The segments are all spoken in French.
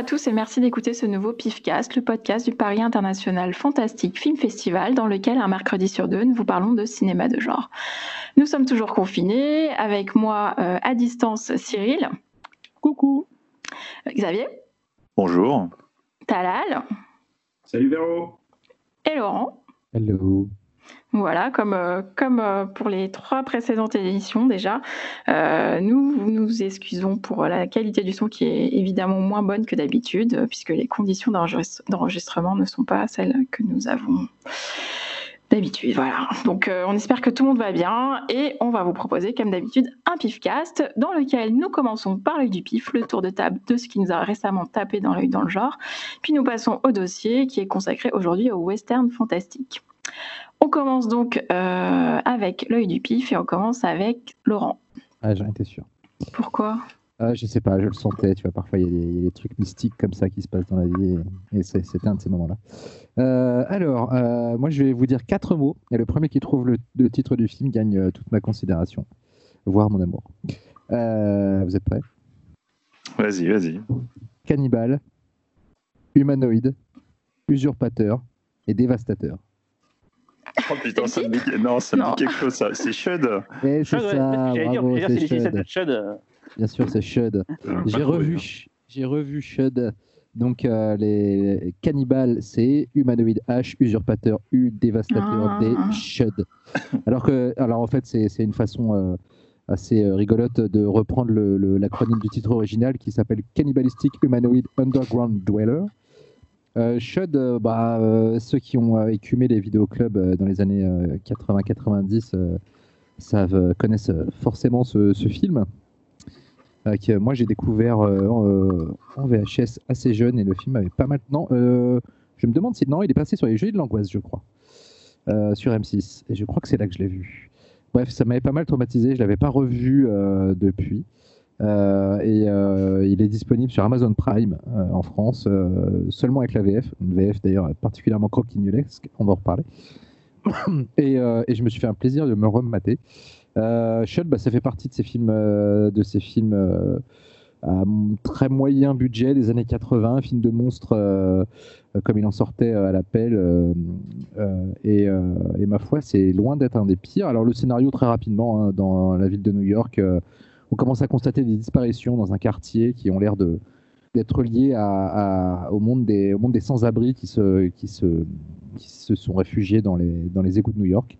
à tous et merci d'écouter ce nouveau PIFcast, le podcast du Paris International Fantastic Film Festival, dans lequel un mercredi sur deux, nous vous parlons de cinéma de genre. Nous sommes toujours confinés, avec moi euh, à distance Cyril. Coucou. Xavier. Bonjour. Talal. Salut Véro. Et Laurent. Hello. Voilà, comme, euh, comme euh, pour les trois précédentes éditions déjà, euh, nous nous excusons pour la qualité du son qui est évidemment moins bonne que d'habitude, puisque les conditions d'enregistrement ne sont pas celles que nous avons d'habitude. Voilà. Donc on espère que tout le monde va bien et on va vous proposer comme d'habitude un pifcast dans lequel nous commençons par l'œil du pif, le tour de table de ce qui nous a récemment tapé dans l'œil dans le genre, puis nous passons au dossier qui est consacré aujourd'hui au western fantastique. On commence donc euh, avec l'œil du pif et on commence avec Laurent. Ah, j'en étais sûr. Pourquoi? Ah, Je sais pas, je le sentais. Tu vois, parfois il y, a des trucs mystiques comme ça qui se passent dans la vie et, c'était un de ces moments-là. Euh, alors, euh, moi je vais vous dire quatre mots et le premier qui trouve le, titre du film gagne toute ma considération, voire mon amour. vous êtes prêts? Vas-y, vas-y. Cannibale, humanoïde, usurpateur et dévastateur. Oh putain, ça me dit, non, ça me dit quelque chose, ça. C'est Shud. Eh, c'est ça, bravo, c'est Shud. Bien sûr, c'est Shud. J'ai revu, j'ai revu Shud. Donc, euh, les cannibales, c'est humanoïde H, usurpateur U, dévastateur D, ah. Shud. Alors que, alors en fait, c'est une façon euh, assez euh, rigolote de reprendre l'acronyme du titre original qui s'appelle Cannibalistic Humanoid Underground Dweller. Euh, Shud, euh, bah, euh, ceux qui ont écumé les vidéoclubs dans les années 80-90 savent, connaissent forcément ce, film. moi j'ai découvert en, VHS assez jeune et le film avait pas maintenant. je me demande si non, il est passé sur les Jeux de l'angoisse, je crois, sur M6. Et je crois que c'est là que je l'ai vu. Bref, ça m'avait pas mal traumatisé. Je l'avais pas revu depuis. Euh, et euh, il est disponible sur Amazon Prime euh, en France, seulement avec la VF, une VF d'ailleurs particulièrement croquignolesque, on va en reparler. et, je me suis fait un plaisir de me remater. Euh, Shut, bah, ça fait partie de ces films, de ces films à très moyen budget des années 80, film de monstres comme il en sortait à l'appel. Et, et, ma foi, c'est loin d'être un des pires. Alors le scénario très rapidement hein, dans la ville de New York on commence à constater des disparitions dans un quartier qui ont l'air de d'être liées au monde des, monde des sans-abri qui se, qui, se, se sont réfugiés dans les, dans les égouts de New York.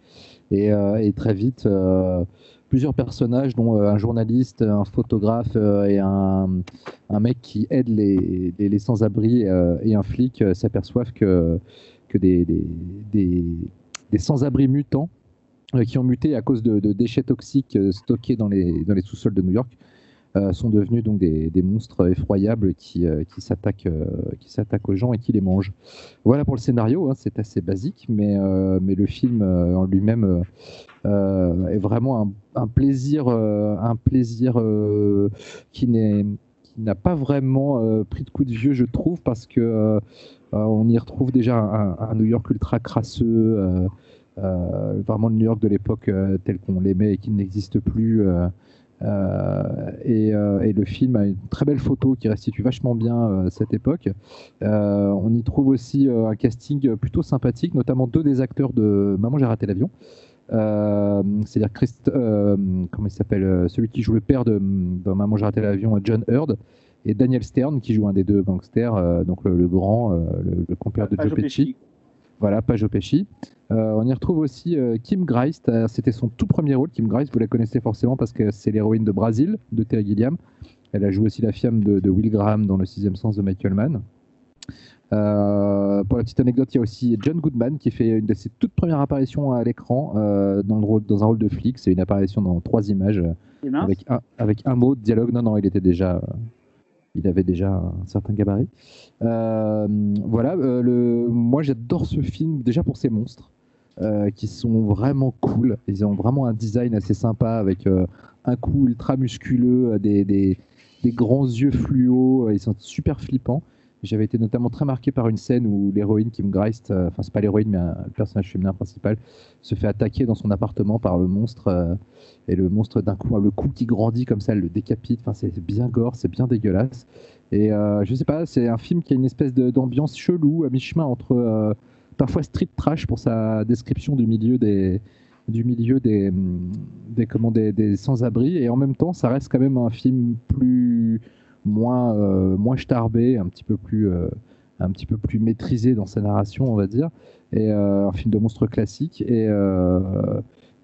Et, euh, très vite, euh, plusieurs personnages, dont euh, un journaliste, un photographe et un, mec qui aide les, les, sans-abri et un flic, s'aperçoivent que, que des, des sans-abri mutants qui ont muté à cause de, déchets toxiques euh, stockés dans les, sous-sols de New York, euh, sont devenus donc des, monstres effroyables qui, s'attaquent qui s'attaquent aux gens et qui les mangent. Voilà pour le scénario, hein, c'est assez basique, mais, le film en lui-même est vraiment un, plaisir, un plaisir qui n'a pas vraiment pris de coup de vieux, je trouve, parce que on y retrouve déjà un, New York ultra crasseux, euh, vraiment le New York de l'époque euh, tel qu'on l'aimait et qui n'existe plus. Euh, et, le film a une très belle photo qui restitue vachement bien cette époque. on y trouve aussi un casting plutôt sympathique, notamment deux des acteurs de Maman j'ai raté l'avion. C'est-à-dire Christ, comment il s'appelle, celui qui joue le père de dans Maman j'ai raté l'avion, John Hurd, et Daniel Stern qui joue un des deux gangsters, donc le, grand, le, compère de Joe Pesci. Voilà, Page Pesci. Euh, on y retrouve aussi euh, Kim Greist. Euh, c'était son tout premier rôle. Kim Greist, vous la connaissez forcément parce que c'est l'héroïne de Brazil de Terry Gilliam. Elle a joué aussi la femme de, Will Graham dans Le sixième sens de Michael Mann. pour la petite anecdote, il y a aussi John Goodman qui fait une de ses toutes premières apparitions à l'écran dans, dans, un rôle de flic. C'est une apparition dans trois images avec un, avec un, mot de dialogue. Non, non, il était déjà il avait déjà un certain gabarit. Voilà, le, moi j'adore ce film déjà pour ses monstres. Euh, qui sont vraiment cool. Ils ont vraiment un design assez sympa avec un cou ultra musculeux, des, des, des, grands yeux fluo. Ils sont super flippants. J'avais été notamment très marqué par une scène où l'héroïne Kim Greist, euh, enfin c'est pas l'héroïne mais le personnage féminin principal, se fait attaquer dans son appartement par le monstre euh, et le monstre d'un coup, le cou qui grandit comme ça, le décapite. Enfin c'est bien gore, c'est bien dégueulasse. Et euh, je sais pas, c'est un film qui a une espèce d'ambiance chelou à mi-chemin entre parfois street trash pour sa description du milieu des du milieu des des, comment, des, des sans-abri et en même temps ça reste quand même un film plus moins, euh, moins starbé, un petit peu plus euh, un petit peu plus maîtrisé dans sa narration, on va dire, et euh, un film de monstre classique. Et,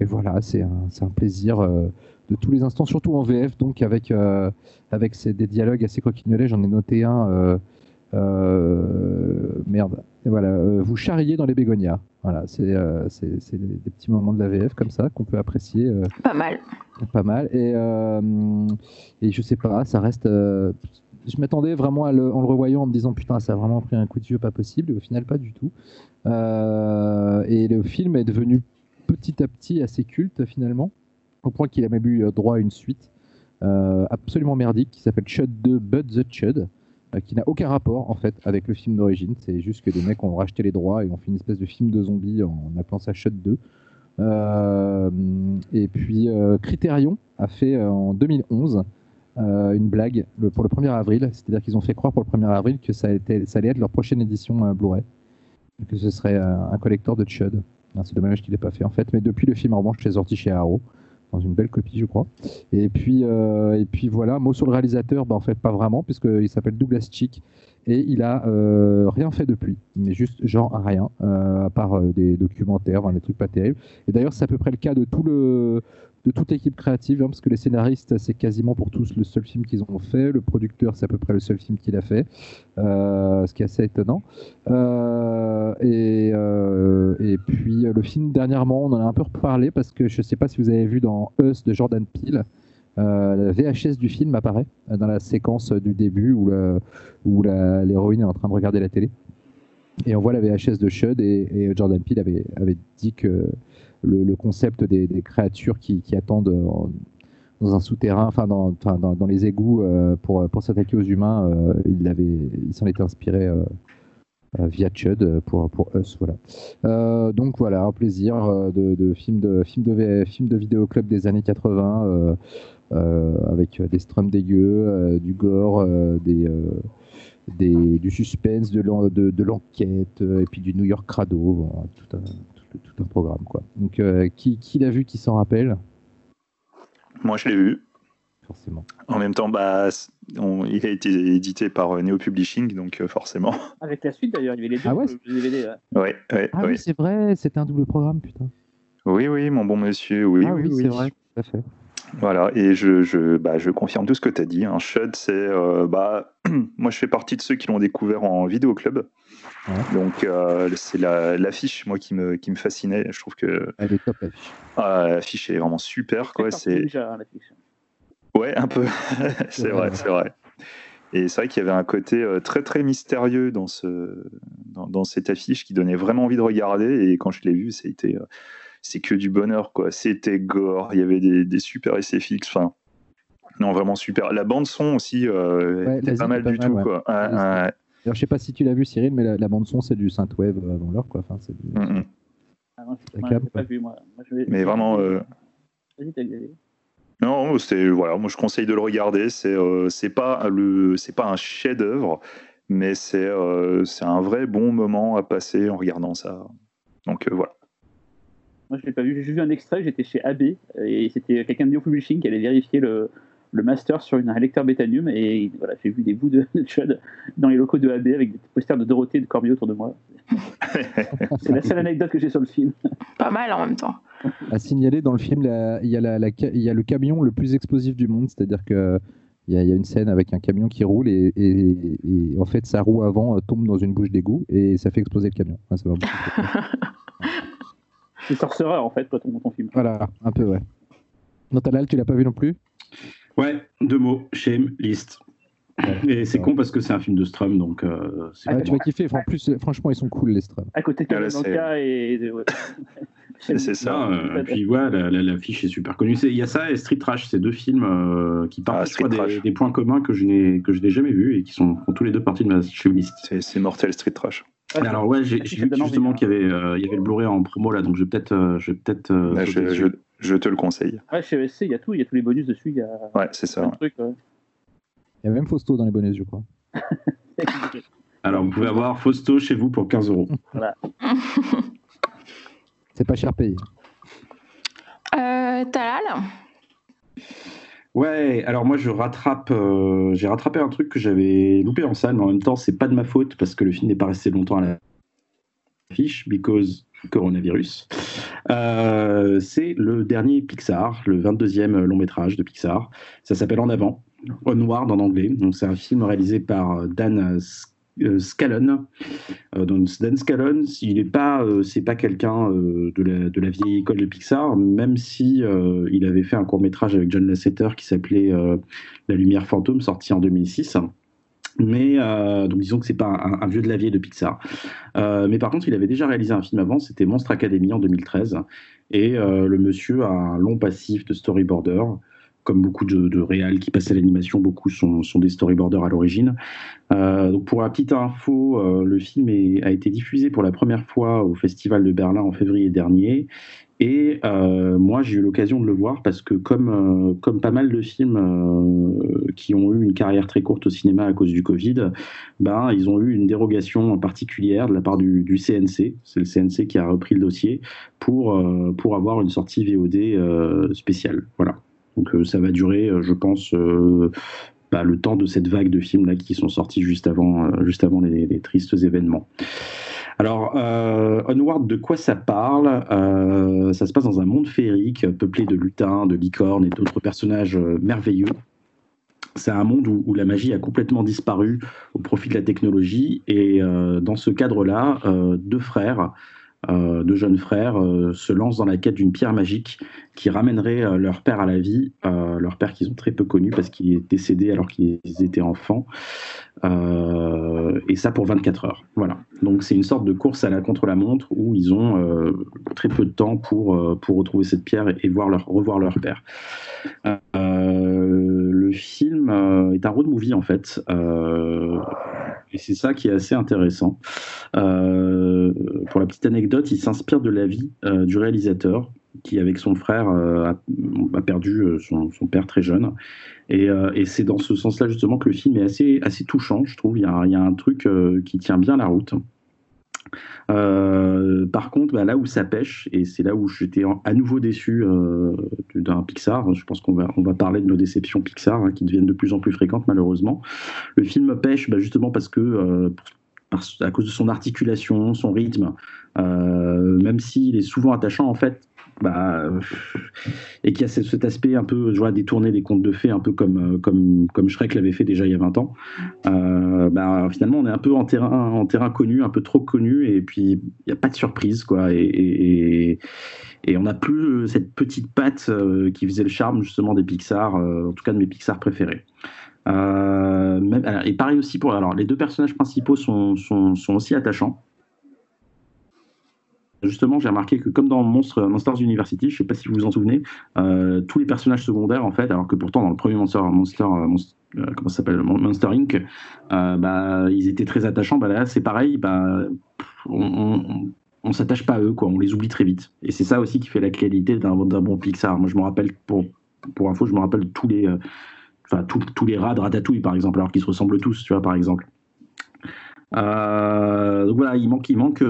et voilà, c'est un, un, plaisir de tous les instants, surtout en VF, donc avec, avec des dialogues assez coquignolés. J'en ai noté un. Merde. Et voilà, vous charriez dans les bégonias. Voilà, c'est euh, des, petits moments de la VF comme ça qu'on peut apprécier. Euh, pas mal. Pas mal. Et, euh, et je sais pas, ça reste. je m'attendais vraiment à le, en le revoyant en me disant putain, ça a vraiment pris un coup de vieux pas possible. Et au final, pas du tout. et le film est devenu petit à petit assez culte finalement, au point qu'il a même eu droit à une suite absolument merdique qui s'appelle Chud 2 Bud the Chud. Euh, qui n'a aucun rapport en fait avec le film d'origine. C'est juste que des mecs ont racheté les droits et ont fait une espèce de film de zombies en, appelant ça Shut 2. Euh, et puis euh, Criterion a fait en 2011 une blague pour le 1er avril, c'est-à-dire qu'ils ont fait croire pour le 1er avril que ça, allait être leur prochaine édition Blu-ray, que ce serait un collector de Chud. C'est dommage qu'il n'ait pas fait en fait, mais depuis le film en revanche, c'est sorti chez Arrow dans une belle copie, je crois. Et puis, euh, et puis voilà, mot sur le réalisateur, bah, en fait, pas vraiment, puisqu'il s'appelle Douglas Chick et il a euh, rien fait depuis, mais juste genre rien, euh, à part des documentaires, des trucs pas terribles. Et d'ailleurs, c'est à peu près le cas de tout le, de toute équipe créative, hein, parce que les scénaristes, c'est quasiment pour tous le seul film qu'ils ont fait. Le producteur, c'est à peu près le seul film qu'il a fait, euh, ce qui est assez étonnant. Euh, et, euh, et, puis le film, dernièrement, on en a un peu reparlé, parce que je ne sais pas si vous avez vu dans Us de Jordan Peele. la VHS du film apparaît dans la séquence du début où, où l'héroïne est en train de regarder la télé. Et on voit la VHS de Shud et, et Jordan Peele avait, avait dit que le, concept des, créatures qui, attendent euh, dans un souterrain, enfin dans, les égouts euh, pour, s'attaquer aux humains, euh, il, s'en était inspiré via Chud pour, pour Us. Voilà. donc voilà, un plaisir de, de film de, film de vidéoclub des années 80 avec des strums dégueux, du gore, du suspense, de, l'enquête et puis du New York crado. Tout un programme. Quoi. Donc, euh, qui, qui l'a vu, qui s'en rappelle? Moi, je l'ai vu. Forcément. En même temps, bah, il a été édité par euh, Neo Publishing, donc euh, forcément. Avec la suite d'ailleurs, il y avait les deux ah ouais, DVD. Ouais, ouais, ah oui, c'est vrai, c'était un double programme, putain. Oui, oui, mon bon monsieur, oui, ah, oui, oui. c'est vrai, tout à fait. Voilà, et je, je, bah, je confirme tout ce que tu as dit. Hein. Shud, c'est. bah, moi, je fais partie de ceux qui l'ont découvert en vidéoclub. Donc euh, c'est l'affiche moi qui me qui me fascinait. Je trouve que elle est top l'affiche. Ah, l'affiche est vraiment super quoi. C'est déjà Ouais, un peu. c'est vrai, c'est vrai. Et c'est vrai qu'il y avait un côté euh, très très mystérieux dans ce dans, dans, cette affiche qui donnait vraiment envie de regarder. Et quand je l'ai vu, c'était euh, c'est que du bonheur quoi. C'était gore. Il y avait des, des super SFX. Enfin. Non, vraiment super. La bande son aussi euh, était pas mal du tout. Quoi. Alors, je sais pas si tu l'as vu, Cyril, mais la, bande son, c'est du synthwave avant l'heure, quoi. Enfin, c'est du... Mm, mm. Ah non, je pas vu, moi. mais vraiment. Euh... Non, c'est voilà, moi je conseille de le regarder. C'est euh, c'est pas le c'est pas un chef-d'œuvre, mais c'est euh, c'est un vrai bon moment à passer en regardant ça. Donc euh, voilà. Moi je l'ai pas vu, j'ai juste vu un extrait. J'étais chez AB et c'était quelqu'un de Neo Publishing qui allait vérifier le, le master sur une, un lecteur Betanium et voilà, j'ai vu des bouts de, Chud dans les locaux de AB avec des posters de Dorothée et de Corbier autour de moi. c'est la seule anecdote que j'ai sur le film. Pas mal en même temps. À signaler, dans le film, il y, a il y a le camion le plus explosif du monde, c'est-à-dire que il y, a, une scène avec un camion qui roule et, en fait sa roue avant tombe dans une bouche d'égout et ça fait exploser le camion. c'est sorcereur en fait, toi, ton, ton film. Voilà, un peu, ouais. Notalal, tu l'as pas vu non plus? Ouais, deux mots, shame, list. Et c'est con parce que c'est un film de Strum, donc. Euh, tu vas kiffer. En plus, franchement, ils sont cool les Strum. À côté de ah, et. C'est ça. et puis voilà, l'affiche est super connue. Il y a ça et Street Trash, ces deux films qui partent ah, des, points communs que je n'ai que je n'ai jamais vus et qui sont tous les deux partis de ma list. C'est mortel Street Trash. Alors ouais, j'ai vu justement qu'il y avait, il y avait le Blu-ray en promo là, donc je vais peut-être, je vais peut-être. je, te le conseille. Ouais, chez ESC, il y a tout, il y a tous les bonus dessus. Il y a. Ouais, c'est ça. Il y a même Fausto dans les bonus, je crois. Alors, vous pouvez avoir Fausto chez vous pour 15 euros. Voilà. C'est pas cher payé. Euh, Talal Ouais, alors moi je rattrape, euh, j'ai rattrapé un truc que j'avais loupé en salle, mais en même temps c'est pas de ma faute parce que le film n'est pas resté longtemps à l'affiche, because coronavirus. Euh, c'est le dernier Pixar, le 22e long métrage de Pixar. Ça s'appelle En avant, Onward en anglais. Donc c'est un film réalisé par Dan euh, Scallon. Euh, donc Dan Scallon, il n'est pas, euh, c'est pas quelqu'un de la, de, la, vieille école de Pixar, même si il avait fait un court métrage avec John Lasseter qui s'appelait La Lumière Fantôme, sorti en 2006. Mais donc disons que c'est pas un, vieux de la vieille de Pixar. mais par contre, il avait déjà réalisé un film avant, c'était Monstre Academy en 2013. Et le monsieur a un long passif de storyboarder comme beaucoup de, de réals qui passent à l'animation, beaucoup sont, des storyboarders à l'origine. Euh, donc pour la petite info, euh, le film a été diffusé pour la première fois au Festival de Berlin en février dernier. Et euh, moi, j'ai eu l'occasion de le voir parce que, comme, comme pas mal de films qui ont eu une carrière très courte au cinéma à cause du Covid, ben, ils ont eu une dérogation particulière de la part du, du CNC. C'est le CNC qui a repris le dossier pour, pour avoir une sortie VOD spéciale. Voilà. Donc euh, ça va durer, euh, je pense, euh, bah, le temps de cette vague de films là qui sont sortis juste avant, juste avant les, tristes événements. Alors, Onward, de quoi ça parle? Ça se passe dans un monde féerique, peuplé de lutins, de licornes et d'autres personnages merveilleux. C'est un monde où, la magie a complètement disparu au profit de la technologie. Et dans ce cadre-là, deux frères euh, deux jeunes frères euh, se lancent dans la quête d'une pierre magique qui ramènerait euh, leur père à la vie, leur père qu'ils ont très peu connu parce qu'il est décédé alors qu'ils étaient enfants, et ça pour 24 heures. Voilà. Donc c'est une sorte de course à la contre-la-montre où ils ont très peu de temps pour, pour retrouver cette pierre et, voir leur, revoir leur père. le film est un road movie en fait. Et c'est ça qui est assez intéressant. Euh, pour la petite anecdote, il s'inspire de la vie euh, du réalisateur qui, avec son frère, euh, a, perdu son, père très jeune. Et, c'est dans ce sens-là, justement, que le film est assez, touchant, je trouve. Il y a un truc qui tient bien la route. Euh, par contre, bah, là où ça pêche, et c'est là où j'étais à nouveau déçu euh, d'un Pixar, je pense qu'on va, parler de nos déceptions Pixar hein, qui deviennent de plus en plus fréquentes malheureusement. Le film pêche bah, justement parce que, euh, à cause de son articulation, son rythme, même s'il est souvent attachant, en fait, bah, et qui a cet aspect un peu, je vois, détourné des contes de fées, un peu comme, euh, comme, comme Shrek l'avait fait déjà il y a 20 ans. Euh, bah, finalement, on est un peu en terrain, en terrain connu, un peu trop connu, et puis il n'y a pas de surprise, quoi. Et, on n'a plus cette petite patte euh, qui faisait le charme justement des Pixar, en tout cas de mes Pixar préférés. et pareil aussi pour. Alors, les deux personnages principaux sont, sont, sont aussi attachants. Justement, j'ai remarqué que comme dans Monsters University, je ne sais pas si vous vous en souvenez, euh, tous les personnages secondaires, en fait, alors que pourtant dans le premier Monster, Monster, euh, euh, comment s'appelle, Monster Inc., bah, ils étaient très attachants. Bah, là, c'est pareil. Bah, on, on, s'attache pas à eux, quoi. On les oublie très vite. Et c'est ça aussi qui fait la qualité d'un bon Pixar. Moi, je me rappelle pour pour info, je me rappelle tous les, enfin tous les rats de Ratatouille, par exemple, alors qu'ils se ressemblent tous, tu vois, par exemple. Donc voilà, il manque, il manque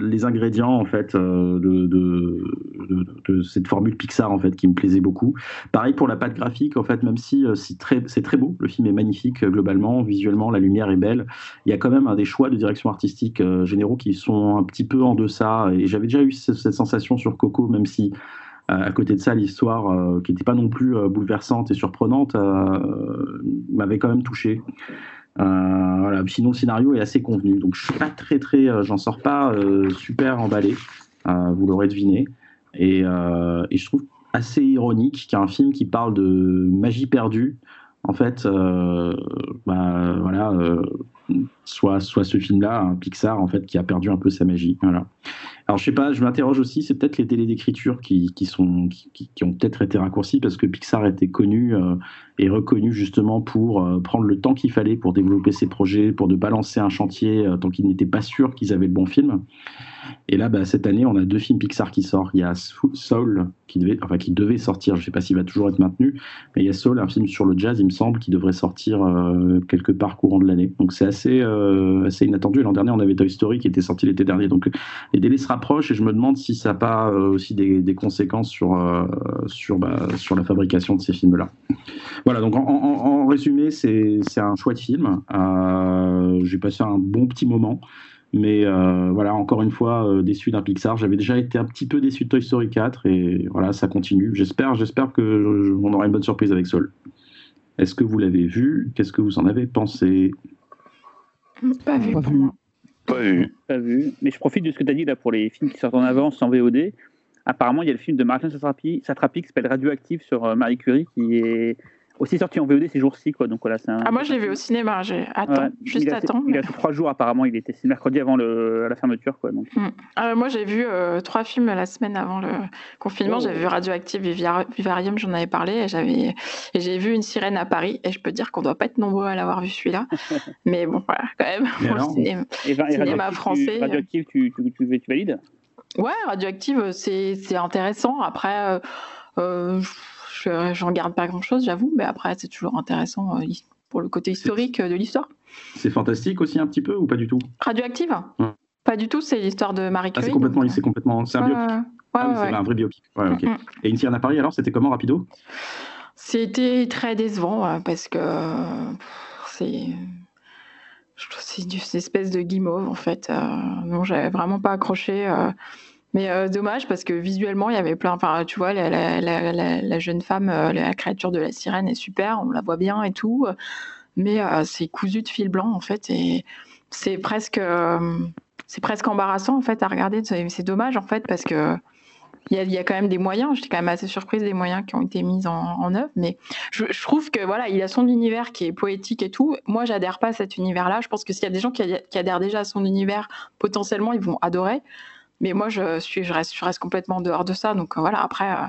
les ingrédients en fait euh, de, cette formule Pixar en fait qui me plaisait beaucoup. Pareil pour la patte graphique en fait, même si c'est très, c'est très beau, le film est magnifique globalement, visuellement, la lumière est belle. Il y a quand même un des choix de direction artistique généraux qui sont un petit peu en deçà. Et j'avais déjà eu cette, sensation sur Coco, même si à côté de ça, l'histoire, qui n'était pas non plus bouleversante et surprenante, m'avait quand même touché. Euh. Sinon, le scénario est assez convenu. Donc, je suis pas très, très, euh, j'en sors pas euh, super emballé. vous l'aurez deviné. Et, je trouve assez ironique qu'un film qui parle de magie perdue, en fait, bah, voilà, soit, soit ce film-là, un Pixar, en fait, qui a perdu un peu sa magie. Voilà. Alors je sais pas, je m'interroge aussi, c'est peut-être les délais d'écriture qui, qui, sont, qui, ont peut-être été raccourcis parce que Pixar était connu euh, et reconnu justement pour euh, prendre le temps qu'il fallait pour développer ses projets, pour de balancer un chantier tant qu'ils n'étaient pas sûrs qu'ils avaient le bon film. Et là, bah, cette année, on a deux films Pixar qui sortent. Il y a Soul, qui devait, enfin, qui devait sortir, je ne sais pas s'il va toujours être maintenu, mais il y a Soul, un film sur le jazz, il me semble, qui devrait sortir euh, quelque part courant de l'année. Donc c'est assez, euh, assez inattendu. L'an dernier, on avait Toy Story qui était sorti l'été dernier. Donc les délais se rapprochent et je me demande si ça n'a pas euh, aussi des, conséquences sur, bah, sur la fabrication de ces films-là. Voilà, donc en, en, en résumé, c'est un chouette film. J'ai passé un bon petit moment. Mais euh, voilà, encore une fois, euh, déçu d'un Pixar. J'avais déjà été un petit peu déçu de Toy Story 4 et voilà, ça continue. J'espère, j'espère que on aura une bonne surprise avec Soul. Est-ce que vous l'avez vu? Qu'est-ce que vous en avez pensé? Pas vu. Pas vu. Pas vu. Pas vu. Mais je profite de ce que tu as dit là pour les films qui sortent en avance en VOD. Apparemment, il y a le film de Martin Satrapi, Satrapi qui s'appelle Radioactive sur euh, Marie Curie qui est aussi sorti en VOD ces jours-ci quoi. Donc voilà c'est ah moi je l'ai vu au cinéma. J'ai attends juste il attends il a trois jours apparemment il était mercredi avant le, la fermeture quoi donc. Hmm. ah, moi j'ai vu euh, trois films la semaine avant le confinement. Oh. j'avais vu Radioactive Vivarium j'en avais parlé et j'avais et j'ai vu une sirène à Paris et je peux dire qu'on doit pas être nombreux à l'avoir vu celui-là. Mais bon voilà quand même le cinéma, et, cinéma français euh. Radioactive tu, tu, tu, tu, valides? Ouais Radioactive c'est intéressant. Après euh, j'en garde pas grand chose, j'avoue, mais après, c'est toujours intéressant euh, pour le côté historique de l'histoire. C'est fantastique aussi un petit peu ou pas du tout? Radioactive? Pas du tout, c'est l'histoire de Marie Curie. Ah, c'est complètement, c'est complètement, c'est un biopic. ah, c'est un vrai biopic. Et une sirène à Paris, alors, c'était comment, rapido? C'était très décevant parce que c'est c'est une espèce de guimauve en fait. Euh, non, j'avais vraiment pas accroché. Euh, mais euh, dommage parce que visuellement, il y avait plein. Enfin, tu vois, la, jeune femme, euh, la créature de la sirène est super, on la voit bien et tout. Mais euh, c'est cousu de fil blanc, en fait. Et c'est presque, c'est presque embarrassant, en fait, à regarder. C'est dommage, en fait, parce que. Il y, a, quand même des moyens. J'étais quand même assez surprise des moyens qui ont été mis en, œuvre. Mais je, trouve que voilà, il a son univers qui est poétique et tout. Moi, j'adhère pas à cet univers-là. Je pense que s'il y a des gens qui adhèrent déjà à son univers, potentiellement, ils vont adorer. Mais moi, je, suis, je, reste, je reste complètement dehors de ça. Donc voilà, après, euh,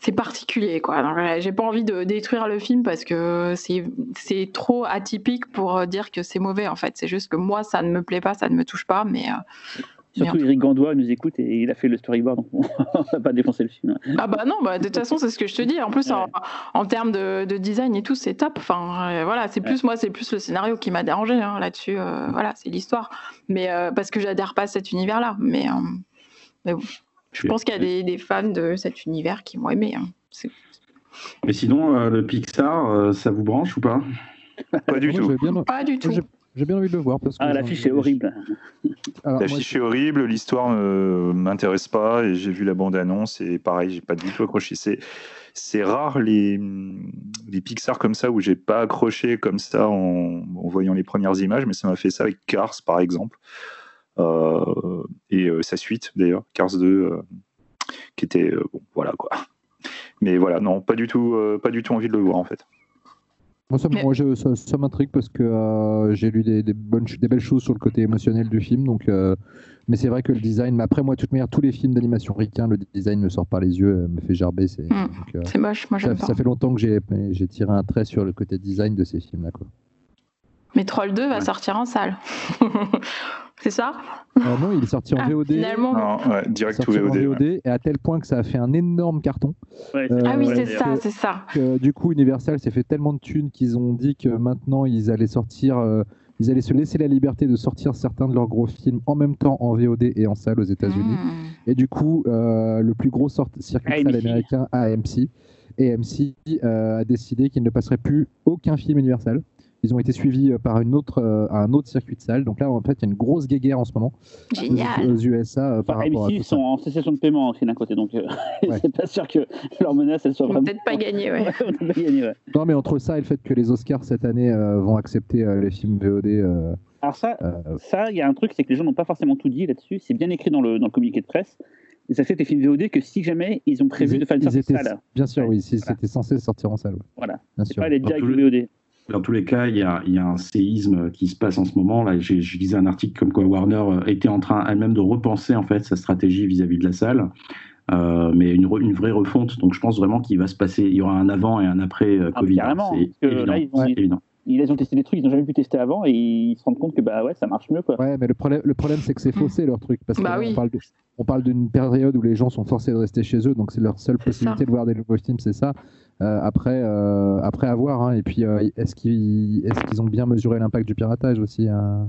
c'est particulier. quoi. J'ai pas envie de détruire le film parce que c'est trop atypique pour dire que c'est mauvais, en fait. C'est juste que moi, ça ne me plaît pas, ça ne me touche pas. Mais, euh, Surtout Eric Gandois nous écoute et il a fait le storyboard, donc on va pas défoncer le film. Ah bah non, bah de toute façon c'est ce que je te dis. En plus en, termes de, design et tout, c'est top. Enfin euh, voilà, c'est plus moi, c'est plus le scénario qui m'a dérangé hein, là-dessus. Euh, voilà, c'est l'histoire. Mais euh, parce que j'adhère pas à cet univers-là. Mais, mais bon, je pense qu'il y a des, fans de cet univers qui vont aimer. Hein. Mais sinon, le Pixar, ça vous branche ou pas? Pas du tout. Pas du tout. J'ai bien envie de le voir. Parce que ah, l'affiche est horrible. L'affiche est horrible, l'histoire ne m'intéresse pas et j'ai vu la bande-annonce et pareil, j'ai pas du tout accroché. C'est rare les, les Pixar comme ça où j'ai pas accroché comme ça en, voyant les premières images, mais ça m'a fait ça avec Cars par exemple. Euh, et euh, sa suite d'ailleurs, Cars 2, euh, qui était. bon, voilà quoi. Mais voilà, non, pas du tout, pas du tout envie de le voir en fait. Moi, ça, ça, m'intrigue parce que euh, j'ai lu des, bonnes, des belles choses sur le côté émotionnel du film. Donc, euh, mais c'est vrai que le design, mais après, moi, de toute manière, tous les films d'animation ricains, le design me sort par les yeux, euh, me fait gerber. C'est hmm. moche, moi ça, ça, fait longtemps que j'ai tiré un trait sur le côté design de ces films-là. Mais Troll 2 va sortir en salle. c'est ça euh, Non, il est sorti en ah, VOD. Finalement, non, ouais, direct VOD. VOD Et à tel point que ça a fait un énorme carton. Euh, ah oui, c'est ça, c'est ça. du coup, Universal s'est fait tellement de thunes qu'ils ont dit que maintenant ils allaient sortir. Euh, ils allaient se laisser la liberté de sortir certains de leurs gros films en même temps en VOD et en salle aux États-Unis. Hmm. Et du coup, le plus gros circuit de salle américain, AMC, AMC a décidé qu'il ne passerait plus aucun film Universal. Ils ont été suivis euh, par une autre, euh, un autre circuit de salle. Donc là, en fait, il y a une grosse guéguerre en ce moment Génial. aux USA. Euh, par rapport ils sont en cessation de paiement aussi d'un côté, donc c'est pas sûr que leur menace elle soit vraiment. Peut-être pas gagné, ouais. Non, mais entre ça et le fait que les Oscars cette année vont accepter les films VOD. Alors ça, ça, il y a un truc, c'est que les gens n'ont pas forcément tout dit là-dessus. C'est bien écrit dans le, dans le communiqué de presse. Ils acceptent les films VOD que si jamais ils ont prévu de faire une sortie salle. Bien sûr, oui, si c'était censé sortir en salle. Voilà. Bien sûr. pas les directs VOD. Dans tous les cas, il y, a, un séisme qui se passe en ce moment. Là, j'ai lisé un article comme quoi Warner euh, était en train elle-même de repenser en fait sa stratégie vis-à-vis de la salle, euh, mais une, une, vraie refonte. Donc, je pense vraiment qu'il va se passer. Il y aura un avant et un après euh, ah, Covid. c'est évident. ils, ont testé des trucs qu'ils n'ont jamais pu tester avant et ils se rendent compte que bah ouais, ça marche mieux quoi. Ouais, mais le problème, le problème c'est que c'est faussé leur truc parce bah qu'on parle on parle d'une période où les gens sont forcés de rester chez eux, donc c'est leur seule possibilité de voir des nouveaux films, c'est ça. Euh, après, euh, après avoir. Hein, et puis, euh, est-ce qu'ils est ont bien mesuré l'impact du piratage aussi hein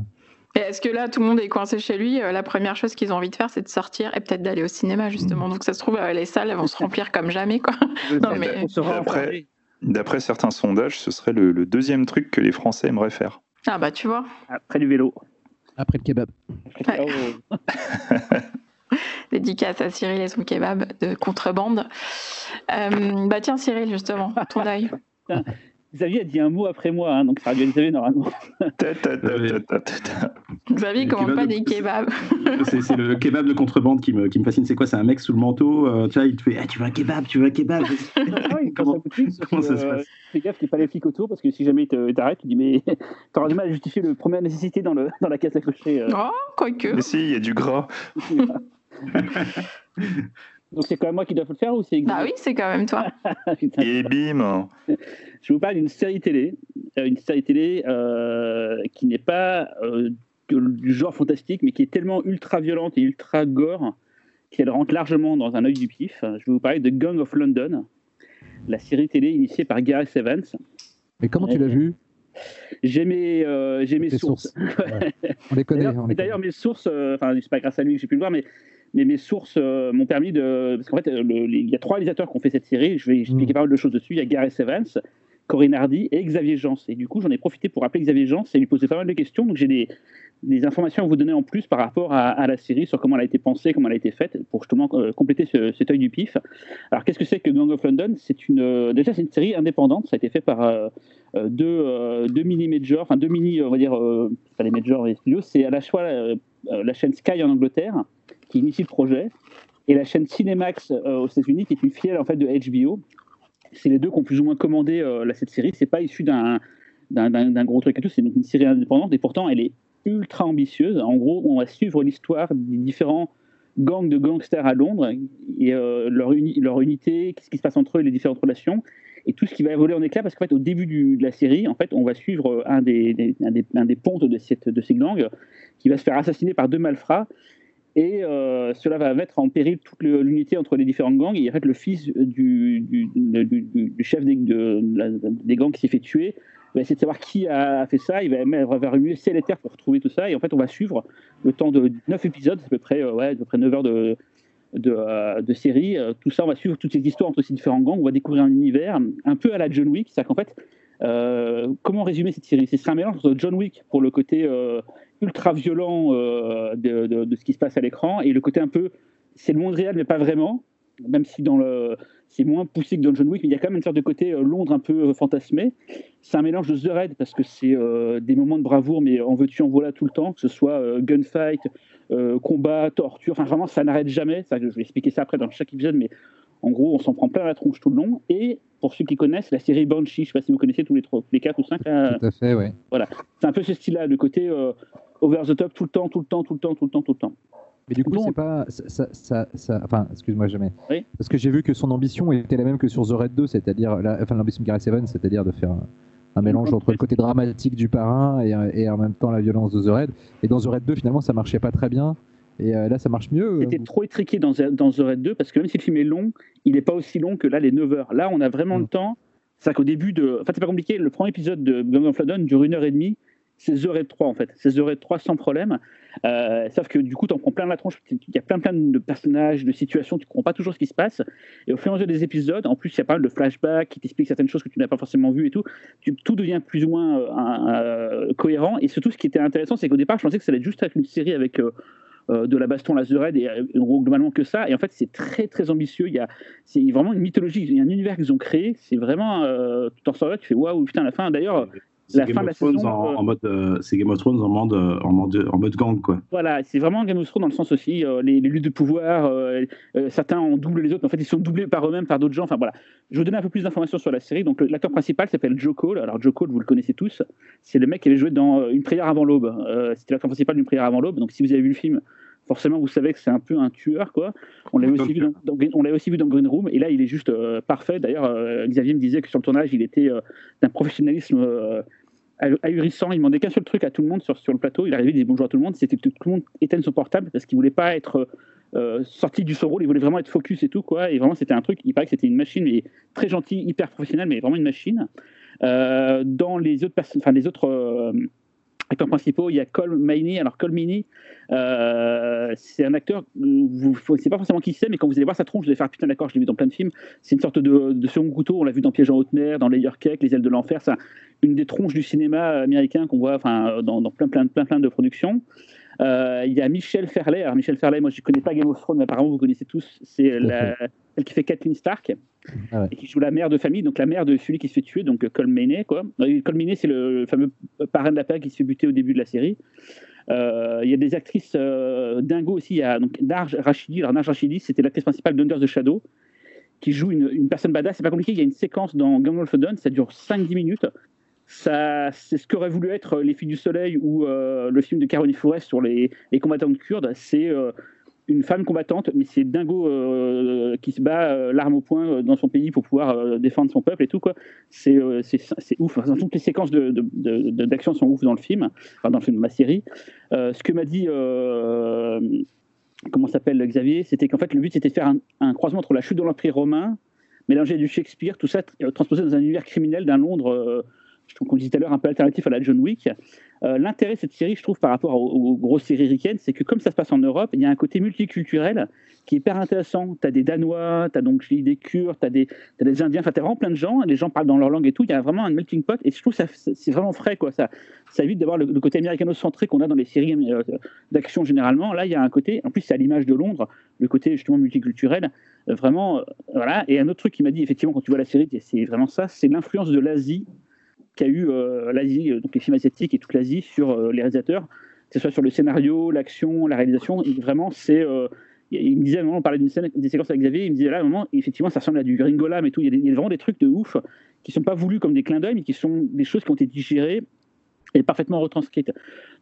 est-ce que là, tout le monde est coincé chez lui La première chose qu'ils ont envie de faire, c'est de sortir et peut-être d'aller au cinéma, justement. Mm. Donc, ça se trouve, les salles vont se remplir comme jamais. Quoi. D'après certains sondages, ce serait le, deuxième truc que les Français aimeraient faire. Ah, bah, tu vois. Après du vélo. Après le kebab. Dédicace à Cyril et son kebab de contrebande. Euh, bah tiens Cyril, justement, ton œil. Xavier a dit un mot après moi, hein, donc ça aurait dû Xavier normalement. Xavier commande pas des kebabs. c'est le kebab de contrebande qui me, qui me fascine. C'est quoi C'est un mec sous le manteau, euh, tu vois, il te fait ah, Tu veux un kebab Tu veux un kebab ah, comment, comment ça se passe? Fais gaffe qu'il n'y ait pas les flics autour, parce que si jamais il t'arrête, tu dis Mais t'auras du mal à justifier le première nécessité dans, le, dans la caisse accrochée. Euh. Oh, quoique. Mais si, il y a du gras. Donc c'est quand même moi qui dois le faire ou c'est Bah oui, c'est quand même toi. Et bim Je vous parle d'une série télé, euh, une série télé euh, qui n'est pas euh, du genre fantastique, mais qui est tellement ultra violente et ultra gore qu'elle rentre largement dans un œil du pif. Je vais vous parler de Gang of London, la série télé initiée par Gareth Evans. Mais comment tu l'as vu? j'ai mes, mes sources. On les connaît. D'ailleurs, mes sources, enfin, c'est pas grâce à lui que j'ai pu le voir, mais mais mes sources euh, m'ont permis de. Parce qu'en fait, il y a trois réalisateurs qui ont fait cette série. Je vais expliquer mm. pas mal de choses dessus. Il y a Gareth Evans, Corinne Hardy et Xavier Jans. Et du coup, j'en ai profité pour appeler Xavier Jans et lui poser pas mal de questions. Donc, j'ai des, des, informations à vous donner en plus par rapport à, la série, sur comment elle a été pensée, comment elle a été faite, pour justement euh, compléter ce, cet œil du pif. Alors, qu'est-ce que c'est que Gang of London? C'est une, euh, déjà, c'est une série indépendante. Ça a été fait par deux, deux mini-majors, enfin deux mini, on va dire, pas les majors et studios. C'est à la fois la chaîne Sky en Angleterre qui initie le projet, et la chaîne Cinemax euh, aux États-Unis, qui est une filiale en fait de HBO. C'est les deux qui ont plus ou moins commandé euh, cette série. C'est pas issu d'un gros truc et tout. C'est une série indépendante et pourtant elle est ultra ambitieuse. En gros, on va suivre l'histoire des différents gangs de gangsters à Londres et euh, leur, leur unité, qu'est-ce qui se passe entre eux, les différentes relations et tout ce qui va évoluer en éclat parce qu'en fait au début de la série, en fait, on va suivre un des, un des, pontes de, cette, de ces gangs qui va se faire assassiner par deux malfrats et euh, cela va mettre en péril toute l'unité entre les différentes gangs. Et en fait, le fils du, chef des, gangs qui s'est fait tuer va essayer de savoir qui a fait ça. Il va, va remuer ciel et terre pour retrouver tout ça. Et en fait, on va suivre le temps de 9 épisodes, à peu près, euh, ouais, à peu près 9 heures de, de, euh, de, série. Tout ça, on va suivre toutes ces histoires entre ces différents gangs. On va découvrir un univers un peu à la John Wick. C'est-à-dire qu'en fait, comment résumer cette série? Ce serait un mélange entre John Wick pour le côté ultra violent euh, de, ce qui se passe à l'écran et le côté un peu c'est le monde réel mais pas vraiment même si dans le c'est moins poussé que dans John Wick mais il y a quand même une sorte de côté euh, Londres un peu euh, fantasmé c'est un mélange de The Raid parce que c'est des moments de bravoure mais en veux-tu en voilà tout le temps que ce soit gunfight combat torture enfin vraiment ça n'arrête jamais ça, je vais expliquer ça après dans chaque épisode mais en gros, on s'en prend plein la tronche tout le long. Et pour ceux qui connaissent, la série Banshee, je ne sais pas si vous connaissez tous les, trois, les 4 ou 5. Tout à fait, oui. Voilà. C'est un peu ce style-là, le côté over the top tout le temps, tout le temps, tout le temps, tout le temps, tout le temps. Mais du coup, c'est pas. Ça, ça, ça, enfin, excuse-moi, jamais. Oui Parce que j'ai vu que son ambition était la même que sur The Red 2, c'est-à-dire. Enfin, l'ambition de Gary Seven, c'est-à-dire de faire un, mélange entre le côté dramatique du parrain et, et, en même temps la violence de The Red. Et dans The Red 2, finalement, ça marchait pas très bien. Et euh, là, ça marche mieux. C'était trop étriqué dans, dans The Red 2 parce que même si le film est long, il n'est pas aussi long que là, les 9 heures. Là, on a vraiment le mm. temps. C'est-à-dire qu'au début de. Enfin, c'est pas compliqué. Le premier épisode de Gang of London dure une heure et demie c'est The Raid 3 en fait. C'est The Raid 3 sans problème. Euh, sauf que du coup, tu en prends plein la tronche. Il y a plein, plein de personnages, de situations, tu comprends pas toujours ce qui se passe. Et au fur et à mesure des épisodes, en plus, il y a pas mal de flashbacks qui t'expliquent certaines choses que tu n'as pas forcément vues et tout. tout devient plus ou moins euh, cohérent. Et surtout, ce qui était intéressant, c'est qu'au départ, je pensais que ça allait juste être une série avec. Euh, de la baston, la The Raid, et globalement que ça. Et en fait, c'est très très ambitieux. Il y a, c'est vraiment une mythologie, il y a un univers qu'ils ont créé. C'est vraiment tout en sort tu fais waouh, putain, la fin. D'ailleurs, la fin de la saison. En, mode, c'est Game of Thrones en mode, en mode, en mode gang, quoi. Voilà, c'est vraiment Game of Thrones dans le sens aussi, les, luttes de pouvoir, certains ont doublé les autres, mais en fait, ils sont doublés par eux-mêmes, par d'autres gens. Enfin, voilà. Je vais vous donner un peu plus d'informations sur la série. Donc, l'acteur principal s'appelle Joe Cole. Alors, Joe Cole, vous le connaissez tous. C'est le mec qui avait joué dans Une prière avant l'aube. C'était l'acteur principal d'une prière avant l'aube. Donc, si vous avez vu le film, forcément vous savez que c'est un peu un tueur quoi. On l'a aussi, vu dans, on l'a aussi vu dans Green Room et là il est juste euh, parfait. D'ailleurs euh, Xavier me disait que sur le tournage il était euh, d'un professionnalisme ahurissant. Il demandait qu'un seul truc à tout le monde sur, sur le plateau. Il arrivait, il disait bonjour à tout le monde. C'était que tout le monde éteigne son portable parce qu'il voulait pas être sorti du son rôle. Il voulait vraiment être focus et tout quoi. Et vraiment c'était un truc. Il paraît que c'était une machine mais très gentil, hyper professionnel, mais vraiment une machine. dans les autres personnes, enfin les autres acteurs principaux, il y a Cole Meany. Alors Cole Meany, euh, c'est un acteur, vous ne pas forcément qui c'est, mais quand vous allez voir sa tronche, vous allez faire putain d'accord, je l'ai vu dans plein de films. C'est une sorte de, de, second couteau. On l'a vu dans Piège en haute mer, dans Layer Cake, Les ailes de l'enfer. C'est une des tronches du cinéma américain qu'on voit, enfin, dans, dans, plein, plein, plein, plein de productions. Euh, il y a Michel Ferlet. Alors Michel Ferlet, moi je ne connais pas Game of Thrones, mais apparemment vous connaissez tous. C'est celle qui fait Kathleen Stark ah et qui joue la mère de famille, donc la mère de celui qui se fait tuer, donc Cole Quoi. Cole c'est le fameux parrain de la paix qui se fait buter au début de la série. Euh, il y a des actrices euh, dingo aussi. Il y a donc Narj Rachidi. Alors Narj Rachidi, c'était l'actrice principale d'Under the Shadow, qui joue une, une personne badass. C'est pas compliqué. Il y a une séquence dans Game of Thrones, ça dure 5-10 minutes c'est ce qu'aurait voulu être Les Filles du Soleil ou euh, le film de Caroline Forest sur les, les combattants kurdes. C'est euh, une femme combattante, mais c'est dingo euh, qui se bat l'arme au poing dans son pays pour pouvoir défendre son peuple et tout. Quoi. C'est, ouf. toutes les séquences d'action sont ouf dans le film, dans le film, ma série. ce que m'a dit comment s'appelle Xavier, c'était qu'en fait le but c'était de faire un, un croisement entre la chute de l'Empire romain, mélanger du Shakespeare, tout ça transposé dans un univers criminel d'un Londres qu'on disait tout à l'heure, un peu alternatif à la John Wick. Euh, l'intérêt de cette série, je trouve, par rapport aux, grosses séries ricaines, c'est que comme ça se passe en Europe, il y a un côté multiculturel qui est hyper intéressant. Tu as des Danois, tu as donc des Kurdes, tu as, des Indiens, enfin, tu as vraiment plein de gens, les gens parlent dans leur langue et tout. Il y a vraiment un melting pot et je trouve que c'est vraiment frais. Quoi. Ça, ça évite d'avoir le, côté américano-centré qu'on a dans les séries euh, d'action généralement. Là, il y a un côté, en plus, c'est à l'image de Londres, le côté justement multiculturel. Euh, vraiment, voilà. Et un autre truc qui m'a dit, effectivement, quand tu vois la série, c'est vraiment ça, c'est l'influence de l'Asie qu'a eu euh, l'Asie, euh, donc les films asiatiques et toute l'Asie sur euh, les réalisateurs, que ce soit sur le scénario, l'action, la réalisation. Vraiment, c'est il me disait à un moment, on parlait d'une scène, des séquences avec Xavier, il me disait là, à un moment, effectivement, ça ressemble à du Gringolam et tout. Il y, a vraiment des trucs de ouf qui sont pas voulus comme des clins d'œil, mais qui sont des choses qui ont été digérées est parfaitement retranscrite.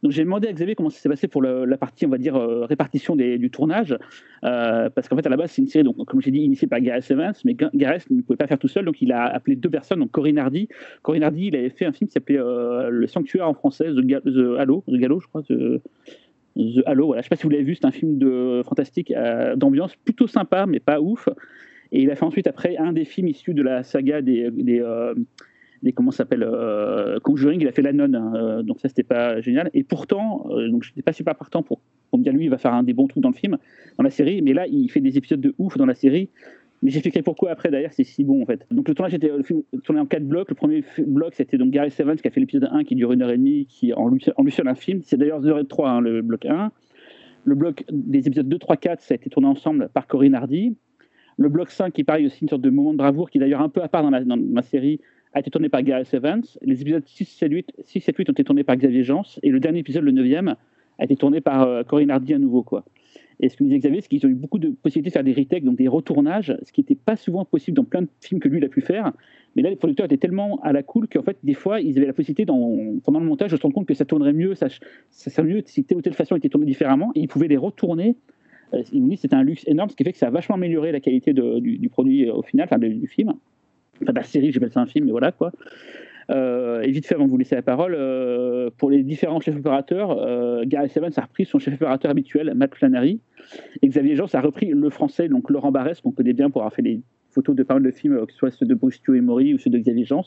Donc j'ai demandé à Xavier comment ça s'est passé pour la partie, on va dire, euh, répartition du tournage, euh, parce qu'en fait à la base c'est une série, donc comme j'ai dit, initiée par Gareth Evans, mais Gareth ne pouvait pas faire tout seul, donc il a appelé deux personnes, donc Corinne Hardy. Corinne Hardy, il avait fait un film qui s'appelait euh, Le Sanctuaire en français, The, Halo, The Gallo, je crois. The, The Halo, voilà. Je sais pas si vous l'avez vu, c'est un film de fantastique d'ambiance plutôt sympa, mais pas ouf. Et il a fait ensuite après un des films issus de la saga des, des comment s'appelle euh, Conjuring, il a fait la nonne, hein, euh, donc ça c'était pas génial. Et pourtant, euh, donc pas super partant pour, pour me dire lui il va faire un des bons trucs dans le film, dans la série, mais là il fait des épisodes de ouf dans la série. Mais j'expliquerai pourquoi après d'ailleurs c'est si bon en fait. Donc le tournage était le film tourné en quatre blocs. Le premier bloc c'était donc Gary Evans qui a fait l'épisode 1 qui dure une heure et demie, qui en lui, en seul un film. C'est d'ailleurs 2h03 hein, le bloc 1. Le bloc des épisodes 2, 3, 4 ça a été tourné ensemble par Corinne Hardy. Le bloc 5 qui pareil aussi une sorte de moment de bravoure qui d'ailleurs un peu à part dans la, dans la série a été tourné par Gareth Evans. Les épisodes 6, 7, 8, 6, 7, 8 ont été tournés par Xavier Jans. Et le dernier épisode, le 9e, a été tourné par euh, Corinne Hardy à nouveau. Quoi. Et ce que disait Xavier, c'est qu'ils ont eu beaucoup de possibilités de faire des retakes, donc des retournages, ce qui n'était pas souvent possible dans plein de films que lui il a pu faire. Mais là, les producteurs étaient tellement à la cool qu'en fait, des fois, ils avaient la possibilité, pendant le montage, de se rendre compte que ça tournerait mieux, ça, serait mieux si telle ou telle façon était tournée différemment, et ils pouvaient les retourner. Euh, il me dit c'était un luxe énorme, ce qui fait que ça a vachement amélioré la qualité du, du, produit euh, au final, du film enfin la série, j'appelle ça un film, mais voilà quoi. Euh, et vite fait, avant de vous laisser la parole, euh, pour les différents chefs opérateurs, euh, Gareth Evans a repris son chef opérateur habituel, Matt Flannery, et Xavier Jean a repris le français, donc Laurent Barès, qu'on connaît bien pour avoir fait les photos de pas mal de films, que ce soit ceux de Bruce et Maury ou ceux de Xavier Jean.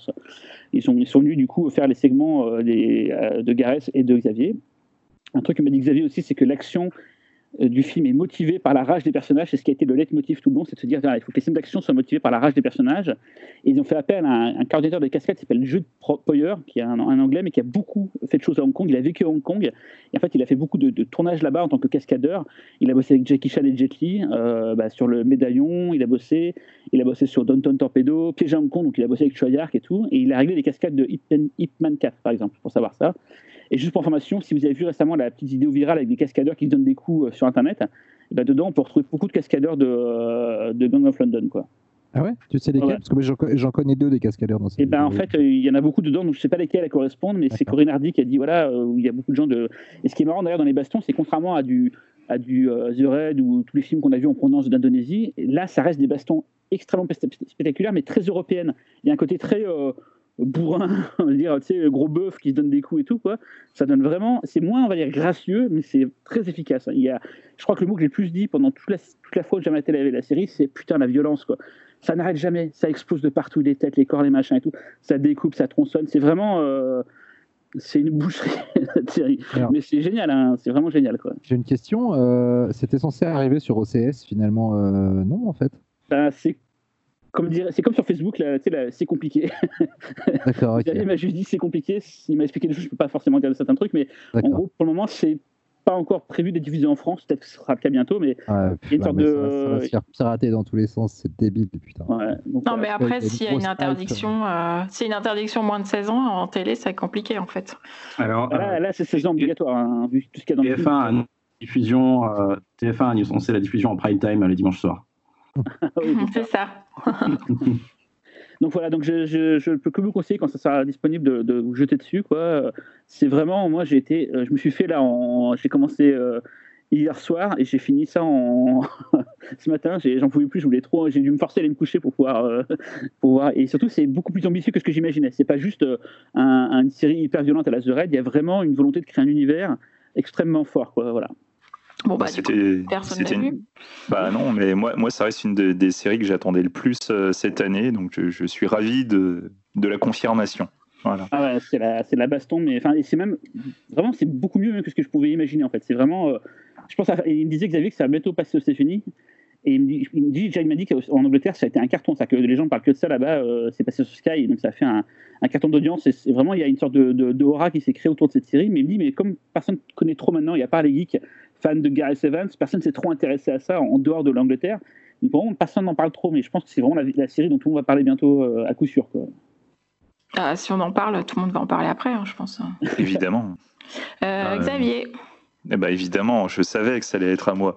Ils sont, ils sont venus du coup faire les segments des, de Gareth et de Xavier. Un truc que m'a dit Xavier aussi, c'est que l'action euh, du film est motivé par la rage des personnages. C'est ce qui a été le leitmotiv tout le long, c'est de se dire il faut que les scènes d'action soient motivées par la rage des personnages. Et ils ont fait appel à un, coordinateur de cascades qui s'appelle Jude Poyer, qui est un, anglais, mais qui a beaucoup fait de choses à Hong Kong. Il a vécu à Hong Kong. Et en fait, il a fait beaucoup de, tournages là-bas en tant que cascadeur. Il a bossé avec Jackie Chan et Jet Li euh, bah, sur le médaillon. Il a bossé, il a bossé sur Downton Torpedo, Piège à Hong Kong, donc il a bossé avec Choi et tout. Et il a réglé les cascades de Ip Man 4, par exemple, pour savoir ça. Et juste pour information, si vous avez vu récemment la petite vidéo virale avec des cascadeurs qui se donnent des coups euh, sur Internet, eh ben dedans on peut retrouver beaucoup de cascadeurs de, euh, de Gang of London. Quoi. Ah ouais? Tu sais lesquels? Parce que j'en connais deux des cascadeurs dans cette Et eh ben en fait, il y en a beaucoup dedans, donc je sais pas lesquels elles correspondent, mais c'est Corinne Hardy qui a dit voilà, euh, il y a beaucoup de gens de. Et ce qui est marrant d'ailleurs dans les bastons, c'est contrairement à du, à du The Red ou tous les films qu'on a vus en provenance d'Indonésie, là ça reste des bastons extrêmement spectaculaires, mais très européennes. Il y a un côté très bourrin, on va dire, tu sais, gros bœuf qui se donne des coups et tout, quoi. Ça donne vraiment, c'est moins, on va dire, gracieux, mais c'est très efficace. Il y a, je crois que le mot que j'ai le plus dit pendant toute la, toute la fois que j'ai maté la, la série, c'est putain la violence, quoi. Ça n'arrête jamais, ça explose de partout, les têtes, les corps, les machins et tout. Ça découpe, ça tronçonne. C'est vraiment, euh, c'est une boucherie cette série. mais c'est génial, hein, c'est vraiment génial, quoi. J'ai une question. Euh, C'était censé arriver sur OCS, finalement, euh, non, en fait? Ben, c'est c'est comme sur Facebook, c'est compliqué. D'accord. Il m'a juste dit c'est compliqué. Il m'a expliqué des choses, je peux pas forcément dire de certains trucs, mais en gros, pour le moment, c'est pas encore prévu d'être diffusé en France. Peut-être que ce sera le cas bientôt, mais il y a une sorte de. Ça va, se faire pirater dans tous les sens, c'est débile, putain. non, mais après, s'il y a une interdiction, euh, une interdiction moins de 16 ans en télé, c'est compliqué en fait. Alors, là, là c'est 16 ans obligatoire, hein, vu tout ce qu'il y a dans TF1 le diffusion, euh, TF1 a annoncé la diffusion en prime time le dimanche soir. c'est ça. donc voilà, donc je, je, peux que vous conseiller quand ça sera disponible de, vous jeter dessus. Quoi. C'est vraiment, moi j'ai été, euh, je me suis fait là, j'ai commencé euh, hier soir et j'ai fini ça en ce matin. J'en pouvais plus, je voulais trop, j'ai dû me forcer à aller me coucher pour pouvoir, euh, pour voir. Et surtout, c'est beaucoup plus ambitieux que ce que j'imaginais. C'est pas juste une série hyper violente à la The Red. Il y a vraiment une volonté de créer un univers extrêmement fort. Quoi. Voilà. Bon, bah, c'était, personne vu. Bah non, mais moi, moi, ça reste une des séries que j'attendais le plus euh, cette année, donc je, suis ravi de, de, la confirmation. Voilà. Ah ouais, c'est la, c'est la baston, mais enfin, c'est même vraiment, c'est beaucoup mieux que ce que je pouvais imaginer en fait. C'est vraiment, euh, je pense, il me disait Xavier que ça va bientôt passer aux États-Unis. Et il me dit, il me dit, il m'a dit qu'en Angleterre, ça a été un carton, ça que les gens parlent que de ça là-bas, euh, c'est passé sur Sky, donc ça a fait un, un carton d'audience. Et vraiment, il y a une sorte de, de, de, aura qui s'est créée autour de cette série. Mais il me dit, mais comme personne ne connaît trop maintenant, il n'y a pas les geeks, fan de Gareth Evans, personne s'est trop intéressé à ça en dehors de l'Angleterre. Donc personne n'en parle trop, mais je pense que c'est vraiment la, série dont tout le monde va parler bientôt euh, à coup sûr. Quoi. Ah, si on en parle, tout le monde va en parler après, hein, je pense. Évidemment. Euh, euh, Xavier eh ben, Évidemment, je savais que ça allait être à moi.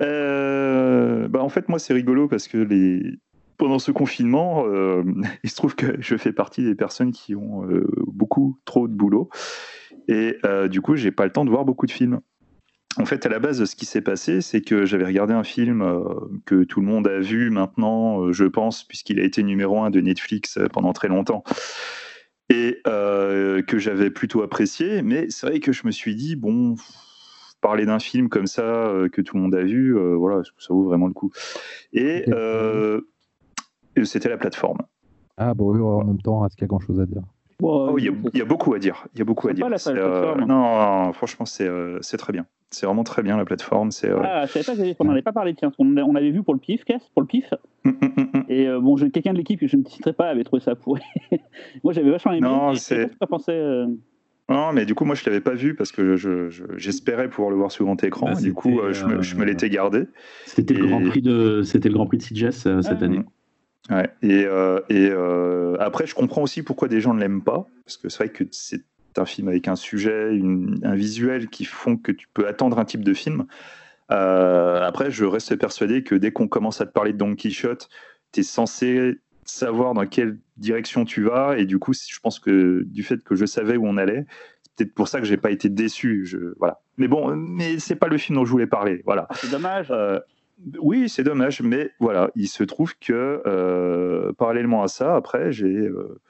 bah, en fait, moi, c'est rigolo parce que les... pendant ce confinement, il se trouve que je fais partie des personnes qui ont beaucoup trop de boulot. Et du coup, j'ai pas le temps de voir beaucoup de films. En fait, à la base, ce qui s'est passé, c'est que j'avais regardé un film euh, que tout le monde a vu maintenant, euh, je pense, puisqu'il a été numéro un de Netflix euh, pendant très longtemps, et que j'avais plutôt apprécié. Mais c'est vrai que je me suis dit, bon, parler d'un film comme ça que tout le monde a vu, voilà, ça vaut vraiment le coup. Et c'était la plateforme. Ah bon, en même temps, est-ce qu'il y a grand-chose à dire Oh, il, y a, beaucoup à dire. Il y a beaucoup à dire. Euh, non, franchement, euh, c'est très bien. C'est vraiment très bien la plateforme. C'est. Euh, ah, je savais pas qu'on n'en avait pas parlé. Tiens, on, on avait vu pour le pif, pour le pif. Mm, mm, mm, et bon, quelqu'un de l'équipe que je ne citerai pas avait trouvé ça pourri. moi, j'avais vachement aimé. Non, c'est. Non, mais du coup, moi, je l'avais pas vu parce que j'espérais pouvoir le voir sur grand écran. Bah, du coup, je me, je me l'étais gardé. C'était le Grand Prix de, c'était le Grand Prix de CGS cette ah. année. Ouais. Et, euh, et euh, après, je comprends aussi pourquoi des gens ne l'aiment pas, parce que c'est vrai que c'est un film avec un sujet, un visuel qui font que tu peux attendre un type de film. Euh, après, je reste persuadé que dès qu'on commence à te parler de Don Quichotte, tu es censé savoir dans quelle direction tu vas, et du coup, je pense que du fait que je savais où on allait, c'est peut-être pour ça que j'ai pas été déçu. Je, voilà. Mais bon, mais c'est pas le film dont je voulais parler. Voilà. C'est dommage. Oui, c'est dommage, mais voilà, il se trouve que euh, parallèlement à ça, après, euh,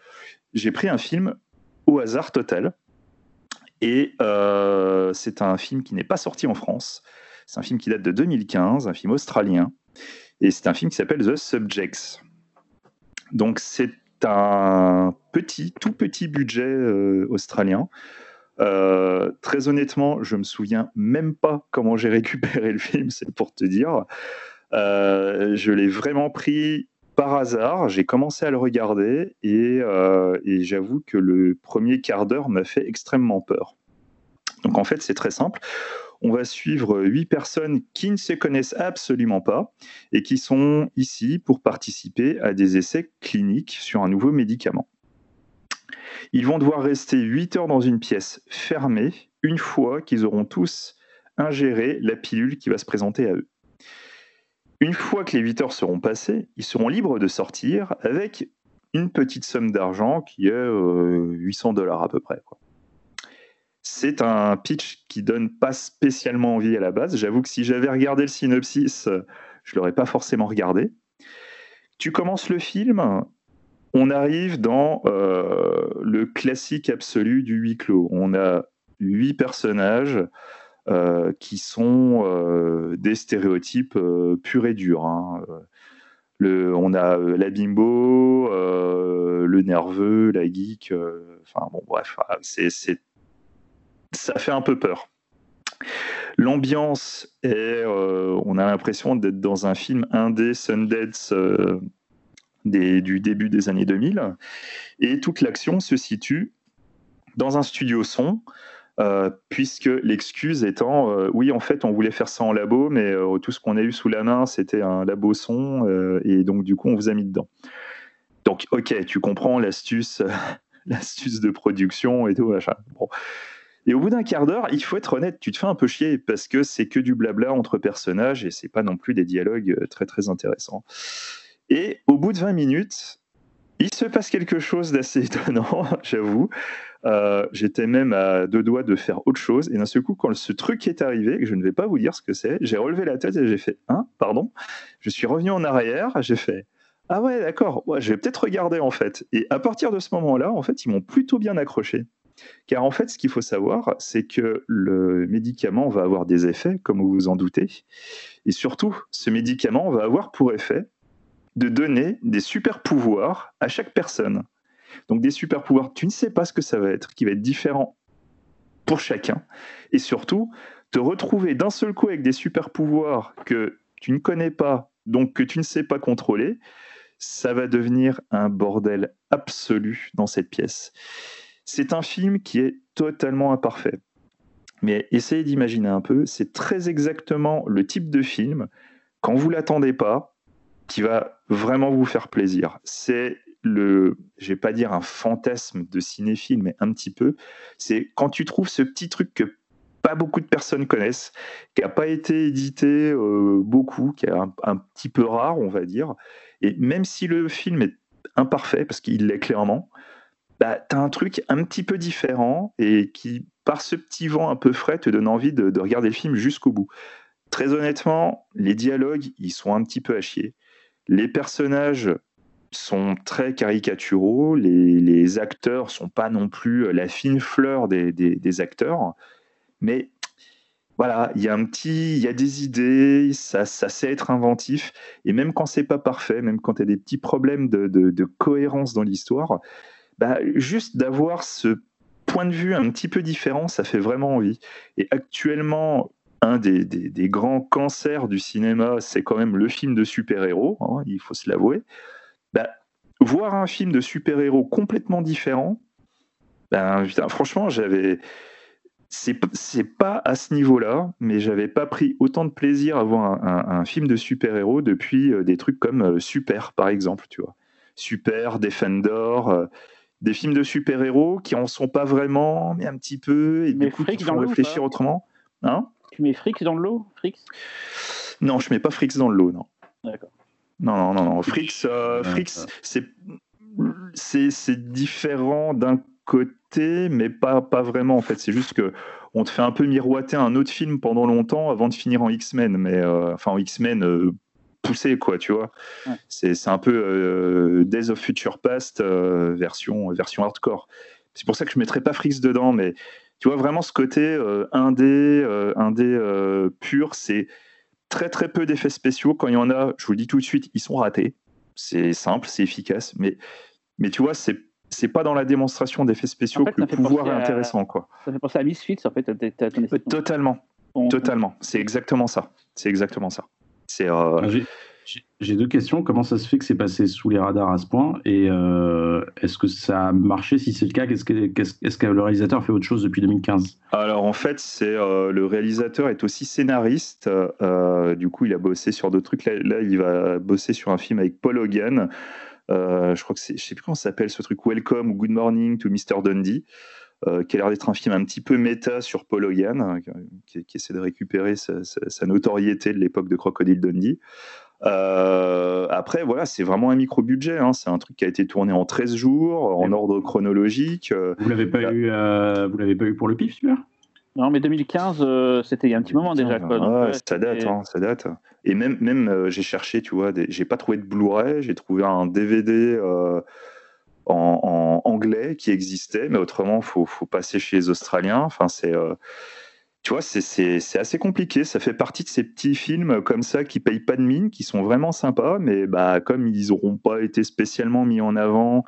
j'ai pris un film au hasard total. Et euh, c'est un film qui n'est pas sorti en France. C'est un film qui date de 2015, un film australien. Et c'est un film qui s'appelle The Subjects. Donc c'est un petit, tout petit budget australien très honnêtement, je me souviens même pas comment j'ai récupéré le film, c'est pour te dire. je l'ai vraiment pris par hasard, j'ai commencé à le regarder et, et j'avoue que le premier quart d'heure m'a fait extrêmement peur. Donc en fait, c'est très simple on va suivre huit personnes qui ne se connaissent absolument pas et qui sont ici pour participer à des essais cliniques sur un nouveau médicament. Ils vont devoir rester 8 heures dans une pièce fermée une fois qu'ils auront tous ingéré la pilule qui va se présenter à eux. Une fois que les 8 heures seront passées, ils seront libres de sortir avec une petite somme d'argent qui est 800 euh, dollars à peu près. C'est un pitch qui donne pas spécialement envie à la base. J'avoue que si j'avais regardé le synopsis, je l'aurais pas forcément regardé. Tu commences le film, on arrive dans euh, le classique absolu du huis clos. On a huit personnages euh, qui sont euh, des stéréotypes purs et durs. Hein. on a la bimbo, le nerveux, la geek. Enfin bon, bref, ça fait un peu peur. L'ambiance est, on a l'impression d'être dans un film indé Sundance euh, du début des années 2000, et toute l'action se situe dans un studio son, euh, puisque l'excuse étant, oui, en fait, on voulait faire ça en labo, mais tout ce qu'on a eu sous la main, c'était un labo son, et donc du coup, on vous a mis dedans. Donc, ok, tu comprends l'astuce, l'astuce de production et tout, machin. Et au bout d'un quart d'heure, il faut être honnête, tu te fais un peu chier parce que c'est que du blabla entre personnages et c'est pas non plus des dialogues euh, très très intéressants. Et au bout de 20 minutes, il se passe quelque chose d'assez étonnant, j'avoue. Euh, j'étais même à deux doigts de faire autre chose. Et d'un seul coup, quand ce truc est arrivé, que je ne vais pas vous dire ce que c'est, j'ai relevé la tête et j'ai fait Hein, pardon Je suis revenu en arrière, j'ai fait Ah ouais, d'accord, je vais peut-être regarder en fait. Et à partir de ce moment-là, en fait, ils m'ont plutôt bien accroché. Car en fait, ce qu'il faut savoir, c'est que le médicament va avoir des effets, comme vous vous en doutez. Et surtout, ce médicament va avoir pour effet de donner des super pouvoirs à chaque personne. Donc des super pouvoirs, tu ne sais pas ce que ça va être, qui va être différent pour chacun. Et surtout, te retrouver d'un seul coup avec des super pouvoirs que tu ne connais pas, donc que tu ne sais pas contrôler, ça va devenir un bordel absolu dans cette pièce. C'est un film qui est totalement imparfait. Mais essayez d'imaginer un peu, c'est très exactement le type de film, quand vous l'attendez pas, qui va vraiment vous faire plaisir. C'est le, je vais pas dire un fantasme de cinéphile, mais un petit peu. C'est quand tu trouves ce petit truc que pas beaucoup de personnes connaissent, qui n'a pas été édité euh, beaucoup, qui est un, petit peu rare, on va dire. Et même si le film est imparfait, parce qu'il l'est clairement, bah, tu as un truc un petit peu différent et qui, par ce petit vent un peu frais, te donne envie de, regarder le film jusqu'au bout. Très honnêtement, les dialogues, ils sont un petit peu à chier. Les personnages sont très caricaturaux, les, les acteurs sont pas non plus la fine fleur des, acteurs, mais voilà, il y a un petit, il y a des idées, ça, sait être inventif, et même quand c'est pas parfait, même quand il y a des petits problèmes de cohérence dans l'histoire, bah, juste d'avoir ce point de vue un petit peu différent, ça fait vraiment envie. Et actuellement, un des, des, grands cancers du cinéma, c'est quand même le film de super-héros, hein, il faut se l'avouer. Bah, voir un film de super-héros complètement différent, ben, franchement, j'avais. C'est pas à ce niveau-là, mais j'avais pas pris autant de plaisir à voir un, film de super-héros depuis euh, des trucs comme euh, Super, par exemple, tu vois. Super, Defender, euh, des films de super-héros qui en sont pas vraiment, mais un petit peu, et du coup, il faut réfléchir autrement. Hein tu mets Frix dans le lot Frix? Non, je mets pas Frix dans le lot, non. D'accord. Non, non, non, non. Frix, euh, c'est c'est différent d'un côté, mais pas, pas vraiment en fait. C'est juste que on te fait un peu miroiter un autre film pendant longtemps avant de finir en X-Men, mais euh, enfin en X-Men euh, poussé, quoi, tu vois. C'est un peu euh, Days of Future Past euh, version, version hardcore. C'est pour ça que je ne mettrais pas Frix dedans, mais tu vois vraiment ce côté euh, indé, indé pur, c'est très très peu d'effets spéciaux. Quand il y en a, je vous le dis tout de suite, ils sont ratés. C'est simple, c'est efficace, mais, mais tu vois, c'est c'est pas dans la démonstration d'effets spéciaux que le pouvoir est intéressant. Quoi. Ça fait penser à Misfits, en fait. Totalement. Totalement. C'est exactement ça. C'est exactement ça. C'est. Euh, j'ai deux questions. Comment ça se fait que c'est passé sous les radars à ce point Et euh, est-ce que ça a marché? Si c'est le cas, est-ce que, est que, le réalisateur fait autre chose depuis 2015 Alors en fait, c'est euh, le réalisateur est aussi scénariste. Euh, du coup, il a bossé sur d'autres trucs. Là, il va bosser sur un film avec Paul Hogan. je crois que c'est, je sais plus comment ça s'appelle ce truc, Welcome ou Good Morning to Mr. Dundee. qui a l'air d'être un film un petit peu méta sur Paul Hogan, qui, essaie de récupérer sa notoriété de l'époque de Crocodile Dundee. Euh, après, voilà, c'est vraiment un micro-budget. Hein. C'est un truc qui a été tourné en 13 jours, en ordre chronologique. Euh, vous l'avez pas, eu, euh, vous l'avez pas eu pour le pif, celui-là? Non, mais 2015, c'était il y a un petit moment déjà. Quoi. ça date, hein, ça date. Et même, même j'ai cherché, tu vois, j'ai pas trouvé de Blu-ray, j'ai trouvé un DVD en, anglais qui existait, mais autrement, faut, faut passer chez les Australiens. Enfin, c'est tu vois, c'est assez compliqué. Ça fait partie de ces petits films comme ça qui payent pas de mine, qui sont vraiment sympas, mais bah, comme ils n'auront pas été spécialement mis en avant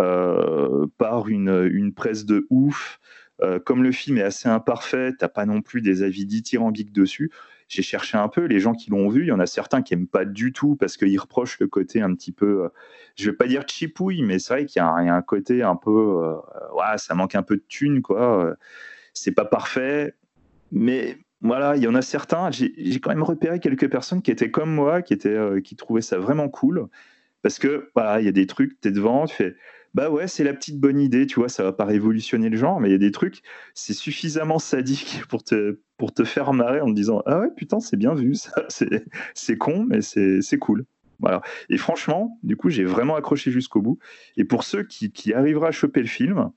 euh, par une, une, presse de ouf, euh, comme le film est assez imparfait, t'as pas non plus des avis dithyrambiques dessus. J'ai cherché un peu, les gens qui l'ont vu, il y en a certains qui aiment pas du tout parce qu'ils reprochent le côté un petit peu, euh, je vais pas dire chipouille, mais c'est vrai qu'il y, a un côté un peu, ouais, ça manque un peu de thune, quoi. C'est pas parfait, mais voilà, il y en a certains. J'ai quand même repéré quelques personnes qui étaient comme moi, qui, étaient, euh, qui trouvaient ça vraiment cool. Parce que, voilà, il y a des trucs, tu es devant, tu fais, bah ouais, c'est la petite bonne idée, tu vois, ça va pas révolutionner le genre, mais il y a des trucs, c'est suffisamment sadique pour te, pour te faire marrer en te disant, ah ouais, putain, c'est bien vu, ça, c'est con, mais c'est cool. Voilà. Et franchement, du coup, j'ai vraiment accroché jusqu'au bout. Et pour ceux qui, qui arriveraient à choper le film,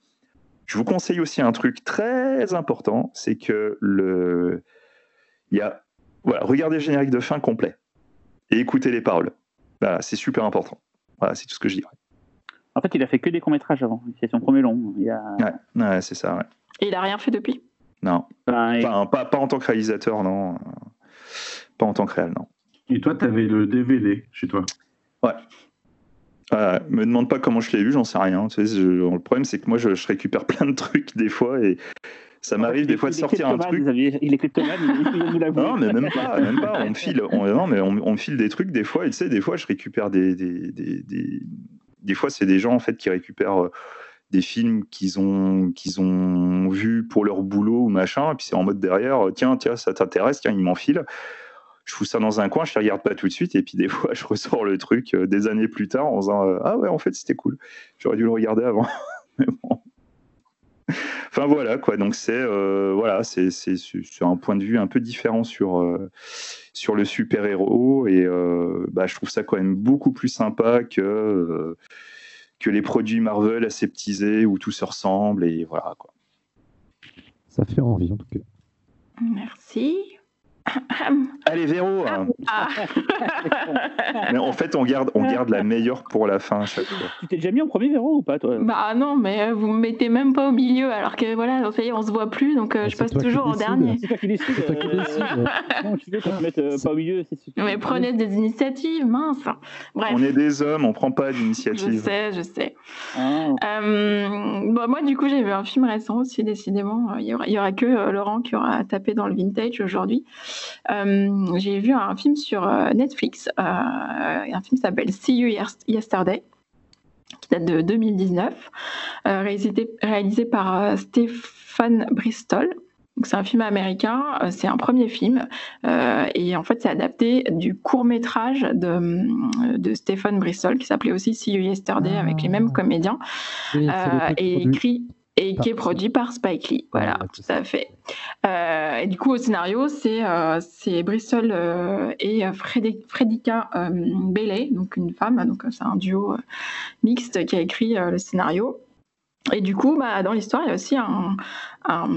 je vous conseille aussi un truc très important, c'est que le, il y a, voilà, regardez le générique de fin complet et écoutez les paroles. Voilà, c'est super important. Voilà, c'est tout ce que je dirais. En fait, il a fait que des courts métrages avant. C'est son premier long. Il Ouais, c'est ça. Ouais. Et il a rien fait depuis? Non. pas, pas, en tant que réalisateur, non. Pas en tant que réel, non. Et toi, tu avais le DVD chez toi? Ouais. Me demande pas comment je l'ai vu, j'en sais rien. le problème, c'est que moi, je, récupère plein de trucs des fois et ça m'arrive des fois de sortir un truc. il est kleptomane, il Non, mais même pas, même pas. On me file, on, mais on, file des trucs des fois. Et tu sais, des fois, je récupère des, des, des, des, fois, c'est des gens en fait qui récupèrent euh, des films qu'ils ont qu'ils ont vus pour leur boulot ou machin. Et puis c'est en mode derrière, tiens, tiens, ça t'intéresse, tiens, ils m'enfilent je fous ça dans un coin, je ne regarde pas tout de suite, et puis des fois, je ressors le truc euh, des années plus tard en disant euh, Ah ouais, en fait, c'était cool. J'aurais dû le regarder avant. Enfin voilà quoi, donc c'est euh, voilà, c'est un point de vue un peu différent sur sur le super héros et bah, je trouve ça quand même beaucoup plus sympa que que les produits Marvel aseptisés où tout se ressemble et voilà quoi. Ça fait envie en tout cas. Merci. Allez, Véro ah. Ah. Mais en fait, on garde, on garde la meilleure pour la fin à chaque fois. Tu t'es déjà mis en premier, Véro, ou pas, toi? Bah non, mais vous me mettez même pas au milieu, alors que voilà, ça y est, on se voit plus, donc euh, je passe toujours en dernier. C'est toi qui décide. C'est toi qui décide. non, tu veux qu'on te mette euh, pas au milieu, c'est super. Mais prenez des initiatives, mince. Bref. On est des hommes, on prend pas d'initiative. Je sais, je sais. Ah. Euh, bon, moi, du coup, j'ai vu un film récent aussi, décidément. Il y aura, il y aura que Laurent qui aura tapé dans le vintage aujourd'hui. Euh, j'ai vu un film sur euh, Netflix. Euh, un film s'appelle See You Yesterday qui date de 2019, réalisé, réalisé, par Stéphane Bristol. C'est un film américain, c'est un premier film, et en fait c'est adapté du court métrage de, de Stéphane Bristol qui s'appelait aussi See You Yesterday avec les mêmes ah. comédiens, et écrit et qui est produit par Spike Lee. Voilà, tout à fait. Euh, et du coup, au scénario, c'est euh, Bristol euh, et Fredika Bailey, donc une femme, donc c'est un duo mixte qui a écrit le scénario. Et du coup, bah, dans l'histoire, il y a aussi un, un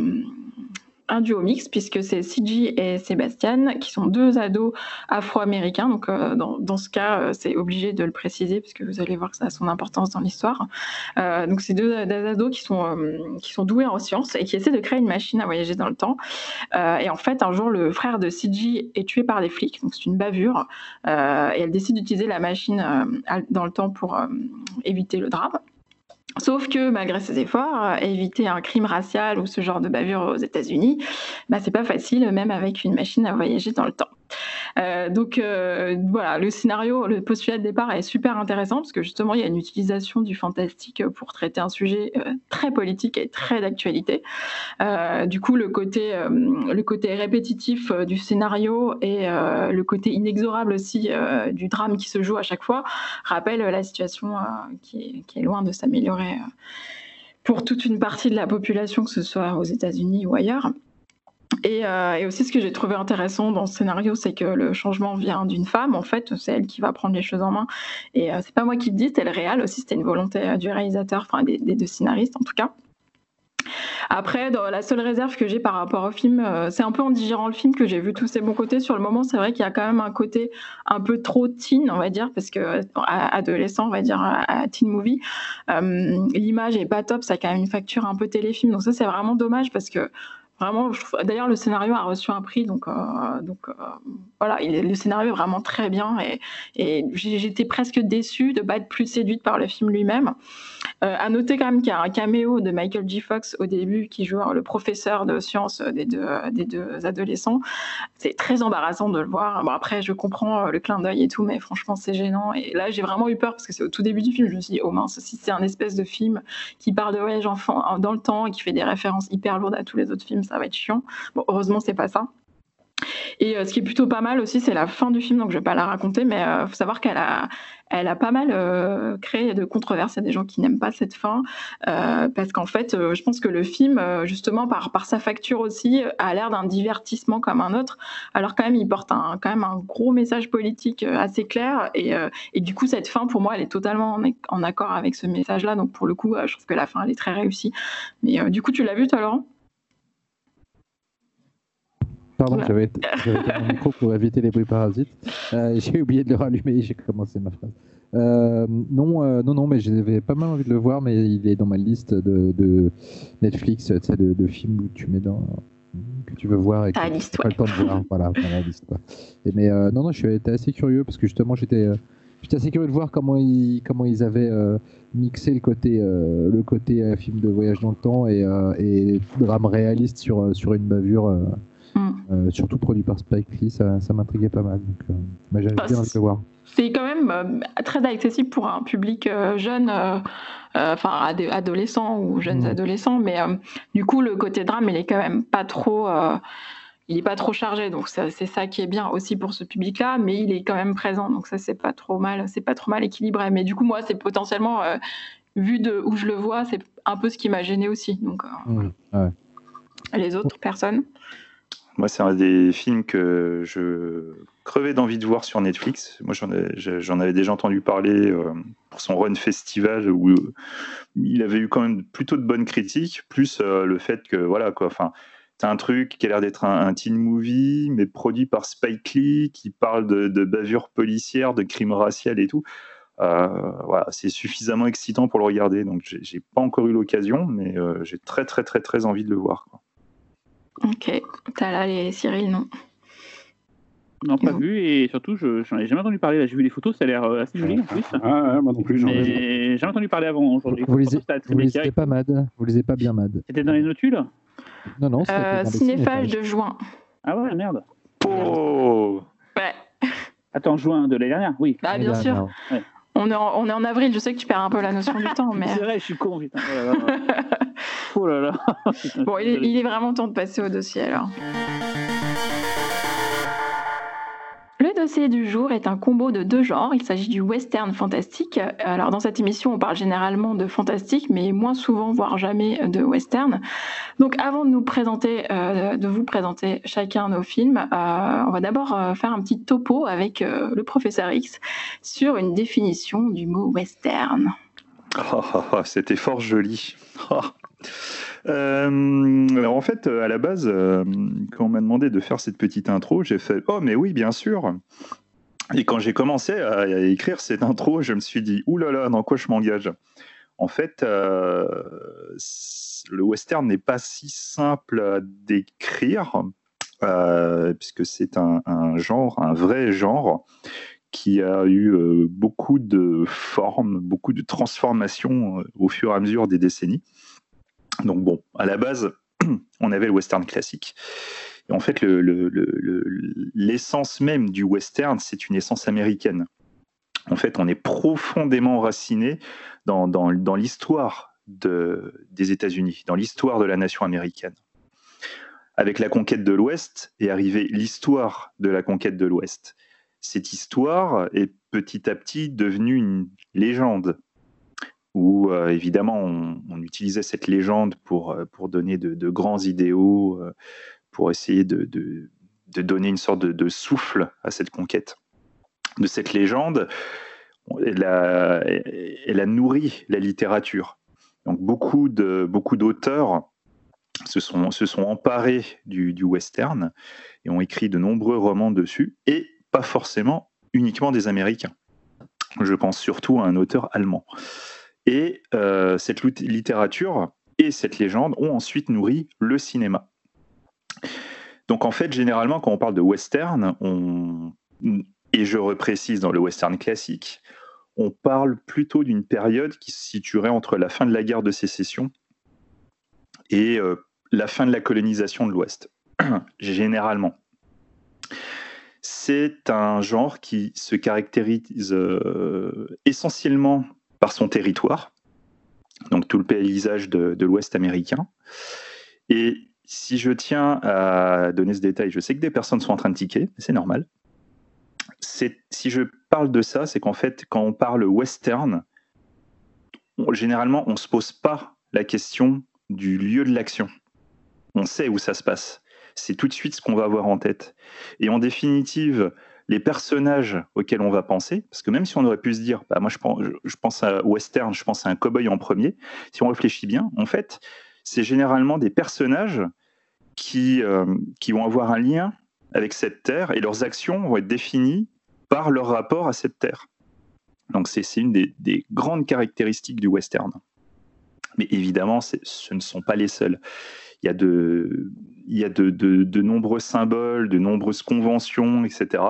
duo mix puisque c'est CG et Sébastien qui sont deux ados afro-américains. Donc euh, dans, dans, ce cas, euh, c'est obligé de le préciser puisque vous allez voir que ça a son importance dans l'histoire. Euh, donc c'est deux, ados qui sont qui sont doués en sciences et qui essaient de créer une machine à voyager dans le temps. et en fait, un jour, le frère de CG est tué par les flics. Donc c'est une bavure et elle décide d'utiliser la machine dans le temps pour éviter le drame. Sauf que malgré ses efforts, éviter un crime racial ou ce genre de bavure aux États-Unis, bah, c'est pas facile, même avec une machine à voyager dans le temps. Euh, donc euh, voilà, le scénario, le postulat de départ est super intéressant parce que justement il y a une utilisation du fantastique pour traiter un sujet euh, très politique et très d'actualité. du coup, le côté, répétitif du scénario et le côté inexorable aussi du drame qui se joue à chaque fois rappelle la situation qui est, loin de s'améliorer pour toute une partie de la population, que ce soit aux États-Unis ou ailleurs. Euh, et, aussi, ce que j'ai trouvé intéressant dans ce scénario, c'est que le changement vient d'une femme. En fait, c'est elle qui va prendre les choses en main. Et euh, c'est pas moi qui le dis, c'était le réel aussi. C'était une volonté euh, du réalisateur, enfin des, deux scénaristes en tout cas. Après, la seule réserve que j'ai par rapport au film, c'est un peu en digérant le film que j'ai vu tous ses bons côtés. Sur le moment, c'est vrai qu'il y a quand même un côté un peu trop teen, on va dire, parce que adolescent, on va dire, à teen movie, l'image est pas top. Ça a quand même une facture un peu téléfilm. Donc ça, c'est vraiment dommage parce que Vraiment, d'ailleurs, le scénario a reçu un prix, donc, euh, euh, voilà, il, le scénario est vraiment très bien et j'étais presque déçue de ne pas être plus séduite par le film lui-même. Euh, à noter quand même qu'il y a un caméo de Michael J. Fox au début qui joue le professeur de sciences des deux, adolescents. C'est très embarrassant de le voir. Bon, après, je comprends le clin d'œil et tout, mais franchement, c'est gênant. Et là, j'ai vraiment eu peur parce que c'est au tout début du film. Je me suis dit, oh mince, si c'est un espèce de film qui parle de voyage enfant dans le temps et qui fait des références hyper lourdes à tous les autres films, ça va être chiant. Bon, heureusement, c'est pas ça. Et euh, ce qui est plutôt pas mal aussi, c'est la fin du film, donc je vais pas la raconter, mais il euh, faut savoir qu'elle a, elle a pas mal euh, créé de controverses. Il y a des gens qui n'aiment pas cette fin, parce qu'en fait, je pense que le film, justement, par, par sa facture aussi, a l'air d'un divertissement comme un autre, alors quand même, il porte un, quand même un gros message politique assez clair, et, et du coup, cette fin, pour moi, elle est totalement en, en accord avec ce message-là, donc pour le coup, je trouve que la fin, elle est très réussie. Mais du coup, tu l'as vu, toi, Laurent? Pardon, j'avais été mon micro pour éviter les bruits parasites. Euh, j'ai oublié de le rallumer, j'ai commencé ma phrase. Euh, non, euh, non, non, mais j'avais pas mal envie de le voir, mais il est dans ma liste de, de Netflix, de, de films où tu mets dans que tu veux voir et que tu pas le temps de voir. voilà, la liste. Quoi. Et, mais non, non, je suis assez curieux parce que justement, j'étais j'étais assez curieux de voir comment ils, comment ils avaient mixé le côté, le côté film de voyage dans le temps et, et drame réaliste sur, sur une bavure. Mm. Euh, surtout produit par Spike Lee, ça, ça m'intriguait pas mal. Donc, euh, j'avais bien envie de le voir. C'est quand même euh, très accessible pour un public jeune, enfin adolescent ou jeunes mm. adolescents, mais du coup le côté drame, il est quand même pas trop il est pas trop chargé, donc c'est ça qui est bien aussi pour ce public-là, mais il est quand même présent, donc ça c'est pas trop mal, c'est pas trop mal équilibré. Mais du coup moi c'est potentiellement vu de où je le vois, c'est un peu ce qui m'a gêné aussi. Donc mm. les autres personnes. Moi, c'est un des films que je crevais d'envie de voir sur Netflix. Moi, j'en avais déjà entendu parler euh, pour son Run Festival où euh, il avait eu quand même plutôt de bonnes critiques, plus euh, le fait que, voilà, quoi, enfin, c'est un truc qui a l'air d'être un, teen movie, mais produit par Spike Lee, qui parle de, de bavure policière, de crimes racial et tout. voilà, c'est suffisamment excitant pour le regarder. Donc, j'ai pas encore eu l'occasion, mais j'ai très, très, très, très envie de le voir. Ok, t'as là les Cyril, non? Non, pas vu, et surtout, je n'en ai jamais entendu parler. J'ai vu les photos, ça a l'air euh, assez joli en plus. Ah, ouais, moi non plus, j'en ai jamais entendu parler avant aujourd'hui. Vous, lisez, vous lisez pas Mad? Vous lisez pas bien Mad? C'était dans les notules? Non, non, c'était euh, Cinéphage de juin. Ah ouais, merde. Oh Ouais. Attends, juin de l'année dernière, oui. Ah, bien sûr. On est, en, on est en avril, je sais que tu perds un peu la notion du temps, mais. C'est vrai, je suis con, putain. Oh là là. bon, il est, il est, vraiment temps de passer au dossier alors. Dossier du jour est un combo de deux genres. Il s'agit du western fantastique. Alors dans cette émission, on parle généralement de fantastique, mais moins souvent, voire jamais, de western. Donc avant de nous présenter, euh, de vous présenter chacun nos films, euh, on va d'abord euh, faire un petit topo avec le professeur X sur une définition du mot western. Oh, oh, oh, C'était fort joli. Euh, alors en fait, à la base, euh, quand on m'a demandé de faire cette petite intro, j'ai fait Oh, mais oui, bien sûr. Et quand j'ai commencé à, écrire cette intro, je me suis dit Ouh là là, dans quoi je m'engage? En fait, euh, le western n'est pas si simple à décrire, puisque c'est un, genre, un vrai genre, qui a eu beaucoup de formes, beaucoup de transformations au fur et à mesure des décennies. Donc bon, à la base, on avait le western classique. Et en fait, l'essence même du western, c'est une essence américaine. En fait, on est profondément enraciné dans, l'histoire des États-Unis, dans l'histoire de la nation américaine. Avec la conquête de l'Ouest est arrivée l'histoire de la conquête de l'Ouest. Cette histoire est petit à petit devenue une légende où euh, évidemment on, utilisait cette légende pour, euh, pour donner de, grands idéaux, euh, pour essayer de, de, donner une sorte de, souffle à cette conquête. De cette légende, elle a, elle nourri la littérature. Donc beaucoup de beaucoup d'auteurs se sont, se sont emparés du, western et ont écrit de nombreux romans dessus, et pas forcément uniquement des Américains. Je pense surtout à un auteur allemand. Et euh, cette littérature et cette légende ont ensuite nourri le cinéma. Donc en fait, généralement, quand on parle de western, et je reprécise dans le western classique, on parle plutôt d'une période qui se situerait entre la fin de la guerre de sécession et euh, la fin de la colonisation de l'Ouest, généralement. C'est un genre qui se caractérise euh, essentiellement par son territoire, donc tout le paysage de, l'Ouest américain. Et si je tiens à donner ce détail, je sais que des personnes sont en train de tiquer, c'est normal. Si je parle de ça, c'est qu'en fait, quand on parle western, généralement, on ne se pose pas la question du lieu de l'action. On sait où ça se passe. C'est tout de suite ce qu'on va avoir en tête. Et en définitive, les personnages auxquels on va penser, parce que même si on aurait pu se dire, bah, moi je pense, je pense à western, je pense à un cowboy en premier, si on réfléchit bien, en fait, c'est généralement des personnages qui, euh, qui vont avoir un lien avec cette terre et leurs actions vont être définies par leur rapport à cette terre. Donc c'est une des, des, grandes caractéristiques du western. Mais évidemment, ce ne sont pas les seuls. Il y a de, il y a de, nombreux symboles, de nombreuses conventions, etc.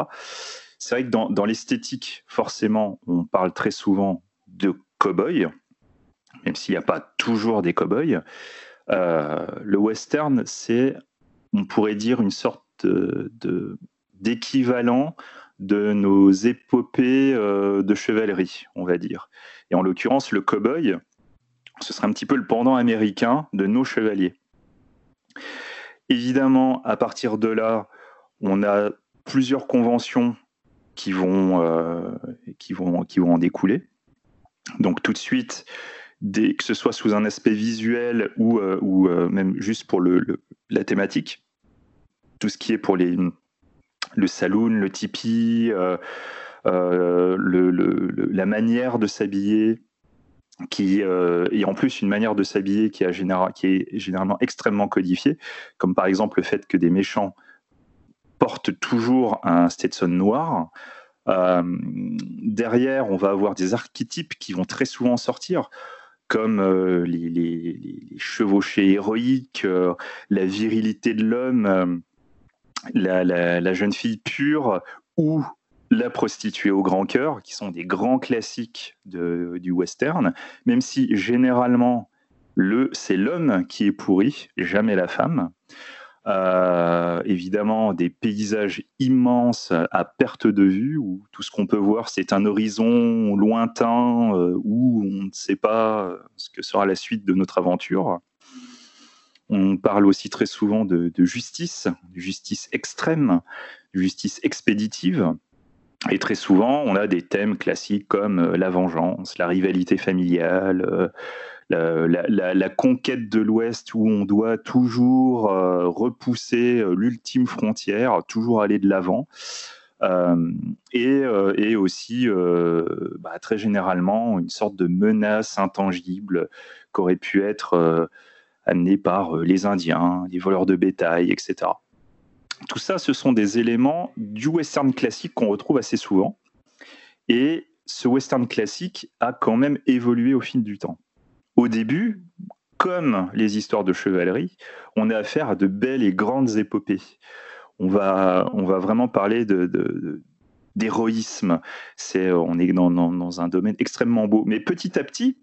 C'est vrai que dans, l'esthétique, forcément, on parle très souvent de cow-boy, même s'il n'y a pas toujours des cow-boys. Euh, le western, c'est, on pourrait dire, une sorte de, d'équivalent de nos épopées euh, de chevalerie, on va dire. Et en l'occurrence, le cow-boy, ce serait un petit peu le pendant américain de nos chevaliers. Évidemment, à partir de là, on a plusieurs conventions qui vont, euh, en découler. Donc tout de suite, que ce soit sous un aspect visuel ou, euh, euh, même juste pour la thématique, tout ce qui est pour les, le saloon, le tipi, la manière de s'habiller, qui euh, et en plus une manière de s'habiller qui, est généralement extrêmement codifiée, comme par exemple le fait que des méchants portent toujours un Stetson noir. Euh, derrière, on va avoir des archétypes qui vont très souvent sortir, comme euh, les, chevauchés héroïques, la virilité de l'homme, la, jeune fille pure, ou la prostituée au grand cœur, qui sont des grands classiques du western, même si généralement le, c'est l'homme qui est pourri, jamais la femme. Euh, évidemment, des paysages immenses à perte de vue, où tout ce qu'on peut voir, c'est un horizon lointain, euh, où on ne sait pas ce que sera la suite de notre aventure. On parle aussi très souvent de, de justice, de justice extrême, justice expéditive. Et très souvent, on a des thèmes classiques comme euh, la vengeance, la rivalité familiale, euh, la, conquête de l'Ouest où on doit toujours euh, repousser l'ultime frontière, toujours aller de l'avant. et, aussi, bah, très généralement, une sorte de menace intangible qu'aurait pu être amenée par les Indiens, les voleurs de bétail, etc. Tout ça, ce sont des éléments du western classique qu'on retrouve assez souvent. Et ce western classique a quand même évolué au fil du temps. Au début, comme les histoires de chevalerie, on a affaire à de belles et grandes épopées. On va, on va vraiment parler de, d'héroïsme. C'est, on est dans, dans, un domaine extrêmement beau. Mais petit à petit,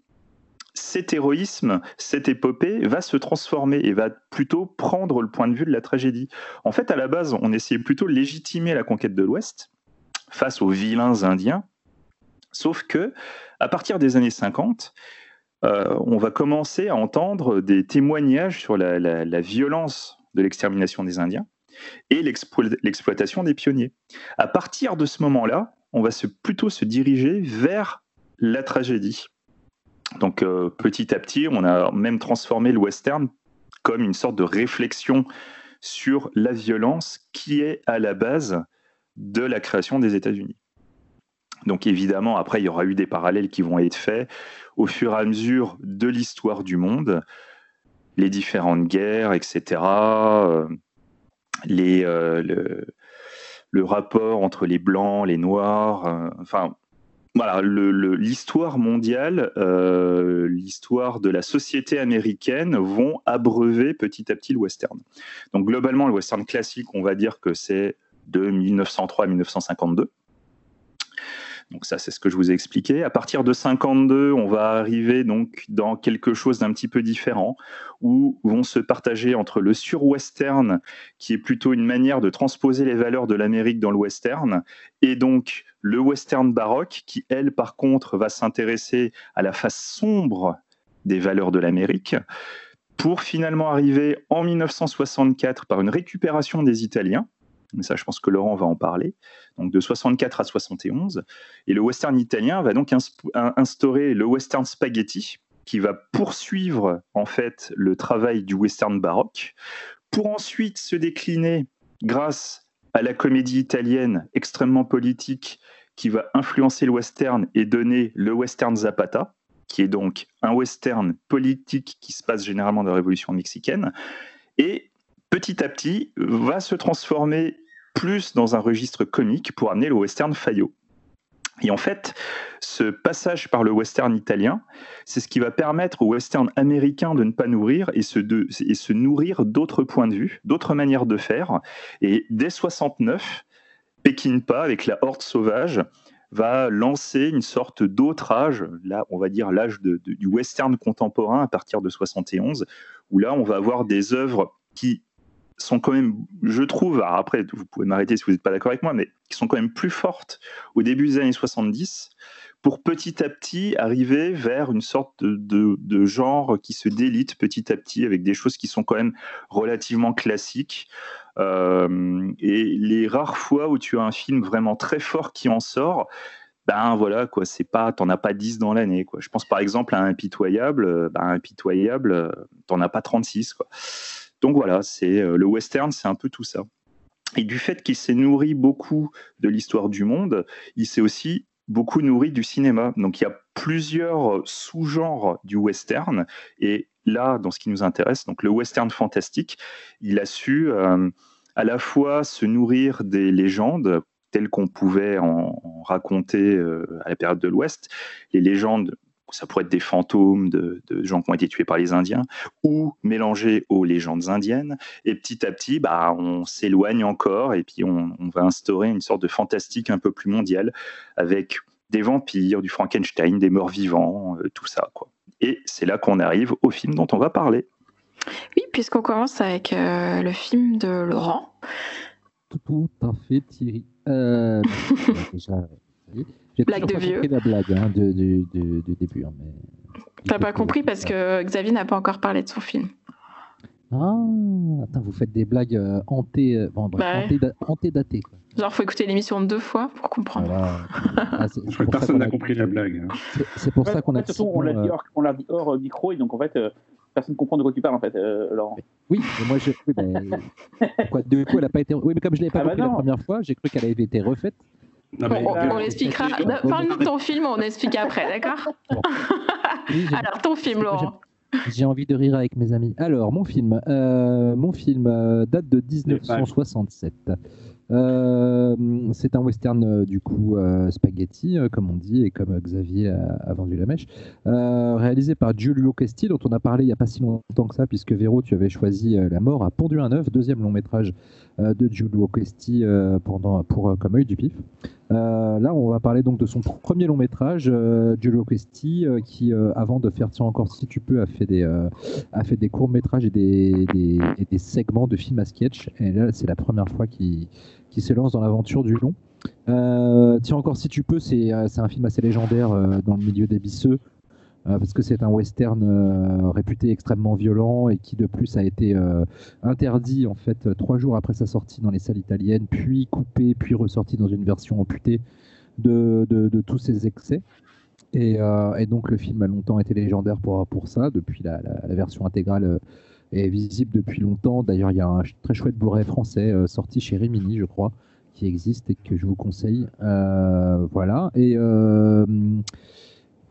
cet héroïsme, cette épopée va se transformer et va plutôt prendre le point de vue de la tragédie. En fait, à la base, on essayait plutôt de légitimer la conquête de l'Ouest face aux vilains indiens, sauf que à partir des années 50, euh, on va commencer à entendre des témoignages sur la, violence de l'extermination des Indiens et l'exploitation des pionniers. À partir de ce moment-là, on va plutôt se diriger vers la tragédie. Donc euh, petit à petit, on a même transformé le western comme une sorte de réflexion sur la violence qui est à la base de la création des États-Unis. Donc évidemment, après, il y aura eu des parallèles qui vont être faits au fur et à mesure de l'histoire du monde, les différentes guerres, etc., euh, les, euh, le, rapport entre les blancs, les noirs, enfin, voilà, l'histoire mondiale, euh, l'histoire de la société américaine vont abreuver petit à petit le western. Donc globalement, le western classique, on va dire que c'est de 1903 à 1952. Donc ça, c'est ce que je vous ai expliqué. À partir de 52, on va arriver donc dans quelque chose d'un petit peu différent, où vont se partager entre le sur-western, qui est plutôt une manière de transposer les valeurs de l'Amérique dans le western, et donc le western baroque, qui elle, par contre, va s'intéresser à la face sombre des valeurs de l'Amérique, pour finalement arriver en 1964 par une récupération des Italiens mais ça je pense que Laurent va en parler, donc de 64 à 71. Et le western italien va donc instaurer le western spaghetti, qui va poursuivre en fait le travail du western baroque, pour ensuite se décliner grâce à la comédie italienne extrêmement politique qui va influencer le western et donner le western Zapata, qui est donc un western politique qui se passe généralement dans la Révolution mexicaine, et petit à petit va se transformer plus dans un registre comique pour amener le western Fayot. Et en fait, ce passage par le western italien, c'est ce qui va permettre au western américain de ne pas nourrir et se, et se nourrir d'autres points de vue, d'autres manières de faire. Et dès 69, Peckinpah, avec la Horde sauvage, va lancer une sorte d'autre âge, là on va dire l'âge du western contemporain à partir de 71, où là on va avoir des œuvres qui sont quand même, je trouve, après, vous pouvez m'arrêter si vous n'êtes pas d'accord avec moi, mais qui sont quand même plus fortes au début des années 70 pour petit à petit arriver vers une sorte de, genre qui se délite petit à petit avec des choses qui sont quand même relativement classiques. Euh, et les rares fois où tu as un film vraiment très fort qui en sort, ben voilà quoi, c'est pas, t'en as pas 10 dans l'année quoi. Je pense par exemple à Impitoyable, ben Impitoyable, t'en as pas 36 quoi. Donc voilà, c'est euh, le western, c'est un peu tout ça. Et du fait qu'il s'est nourri beaucoup de l'histoire du monde, il s'est aussi beaucoup nourri du cinéma. Donc il y a plusieurs sous-genres du western. Et là, dans ce qui nous intéresse, donc le western fantastique, il a su euh, à la fois se nourrir des légendes telles qu'on pouvait en, raconter euh, à la période de l'Ouest, les légendes ça pourrait être des fantômes de, gens qui ont été tués par les Indiens, ou mélangés aux légendes indiennes. Et petit à petit, bah, on s'éloigne encore, et puis on, va instaurer une sorte de fantastique un peu plus mondial, avec des vampires, du Frankenstein, des morts vivants, euh, tout ça. Quoi. Et c'est là qu'on arrive au film dont on va parler. Oui, puisqu'on commence avec euh, le film de Laurent. Tout à fait, Thierry. Euh, J'ai blague de vieux. la blague hein, du, début. Hein, T'as pas compris parce que Xavier n'a pas encore parlé de son film. Ah, attends, vous faites des blagues euh, hanté, euh, bon, bah antédatées. Genre, faut écouter l'émission deux fois pour comprendre. Ah, Je crois que personne n'a compris la blague. Hein. C'est pour ça qu'on a. on l'a dit, hors, on dit hors micro, et donc en fait, euh, personne ne comprend de quoi tu parles en fait, Laurent. Oui, mais moi je. Oui, mais... Quoi, du coup, elle a pas été. Oui, mais comme je l'avais pas ah bah compris la première fois, j'ai cru qu'elle avait été refaite on, l'expliquera. Parle-nous de ton film, on explique après, d'accord Alors, ton film, Laurent. J'ai envie de rire avec mes amis. Alors, mon film, euh, mon film euh, date de 1967. Euh, c'est un western du coup spaghetti, comme on dit, et comme Xavier a, vendu la mèche, réalisé par Giulio Questi, dont on a parlé il n'y a pas si longtemps que ça, puisque Véro, tu avais choisi La mort à Pondu un œuf, deuxième long métrage de Giulio Questi pendant, pour, comme œil du pif. Là, on va parler donc de son premier long métrage, Giulio Questi, qui, avant de faire Tiens encore si tu peux, a fait des, a fait des courts métrages et des, des, segments de films à sketch. Et là, c'est la première fois qu'il se lance dans l'aventure du long. Tiens encore si tu peux, c'est un film assez légendaire dans le milieu des bisseux. Euh, parce que c'est un western euh, réputé extrêmement violent et qui de plus a été euh, interdit en fait trois jours après sa sortie dans les salles italiennes, puis coupé, puis ressorti dans une version amputée de, de, tous ses excès. Et, donc le film a longtemps été légendaire pour, pour ça, depuis la, la, version intégrale est visible depuis longtemps. D'ailleurs, il y a un très chouette Blu-ray français sorti chez Rimini, je crois, qui existe et que je vous conseille. voilà. Et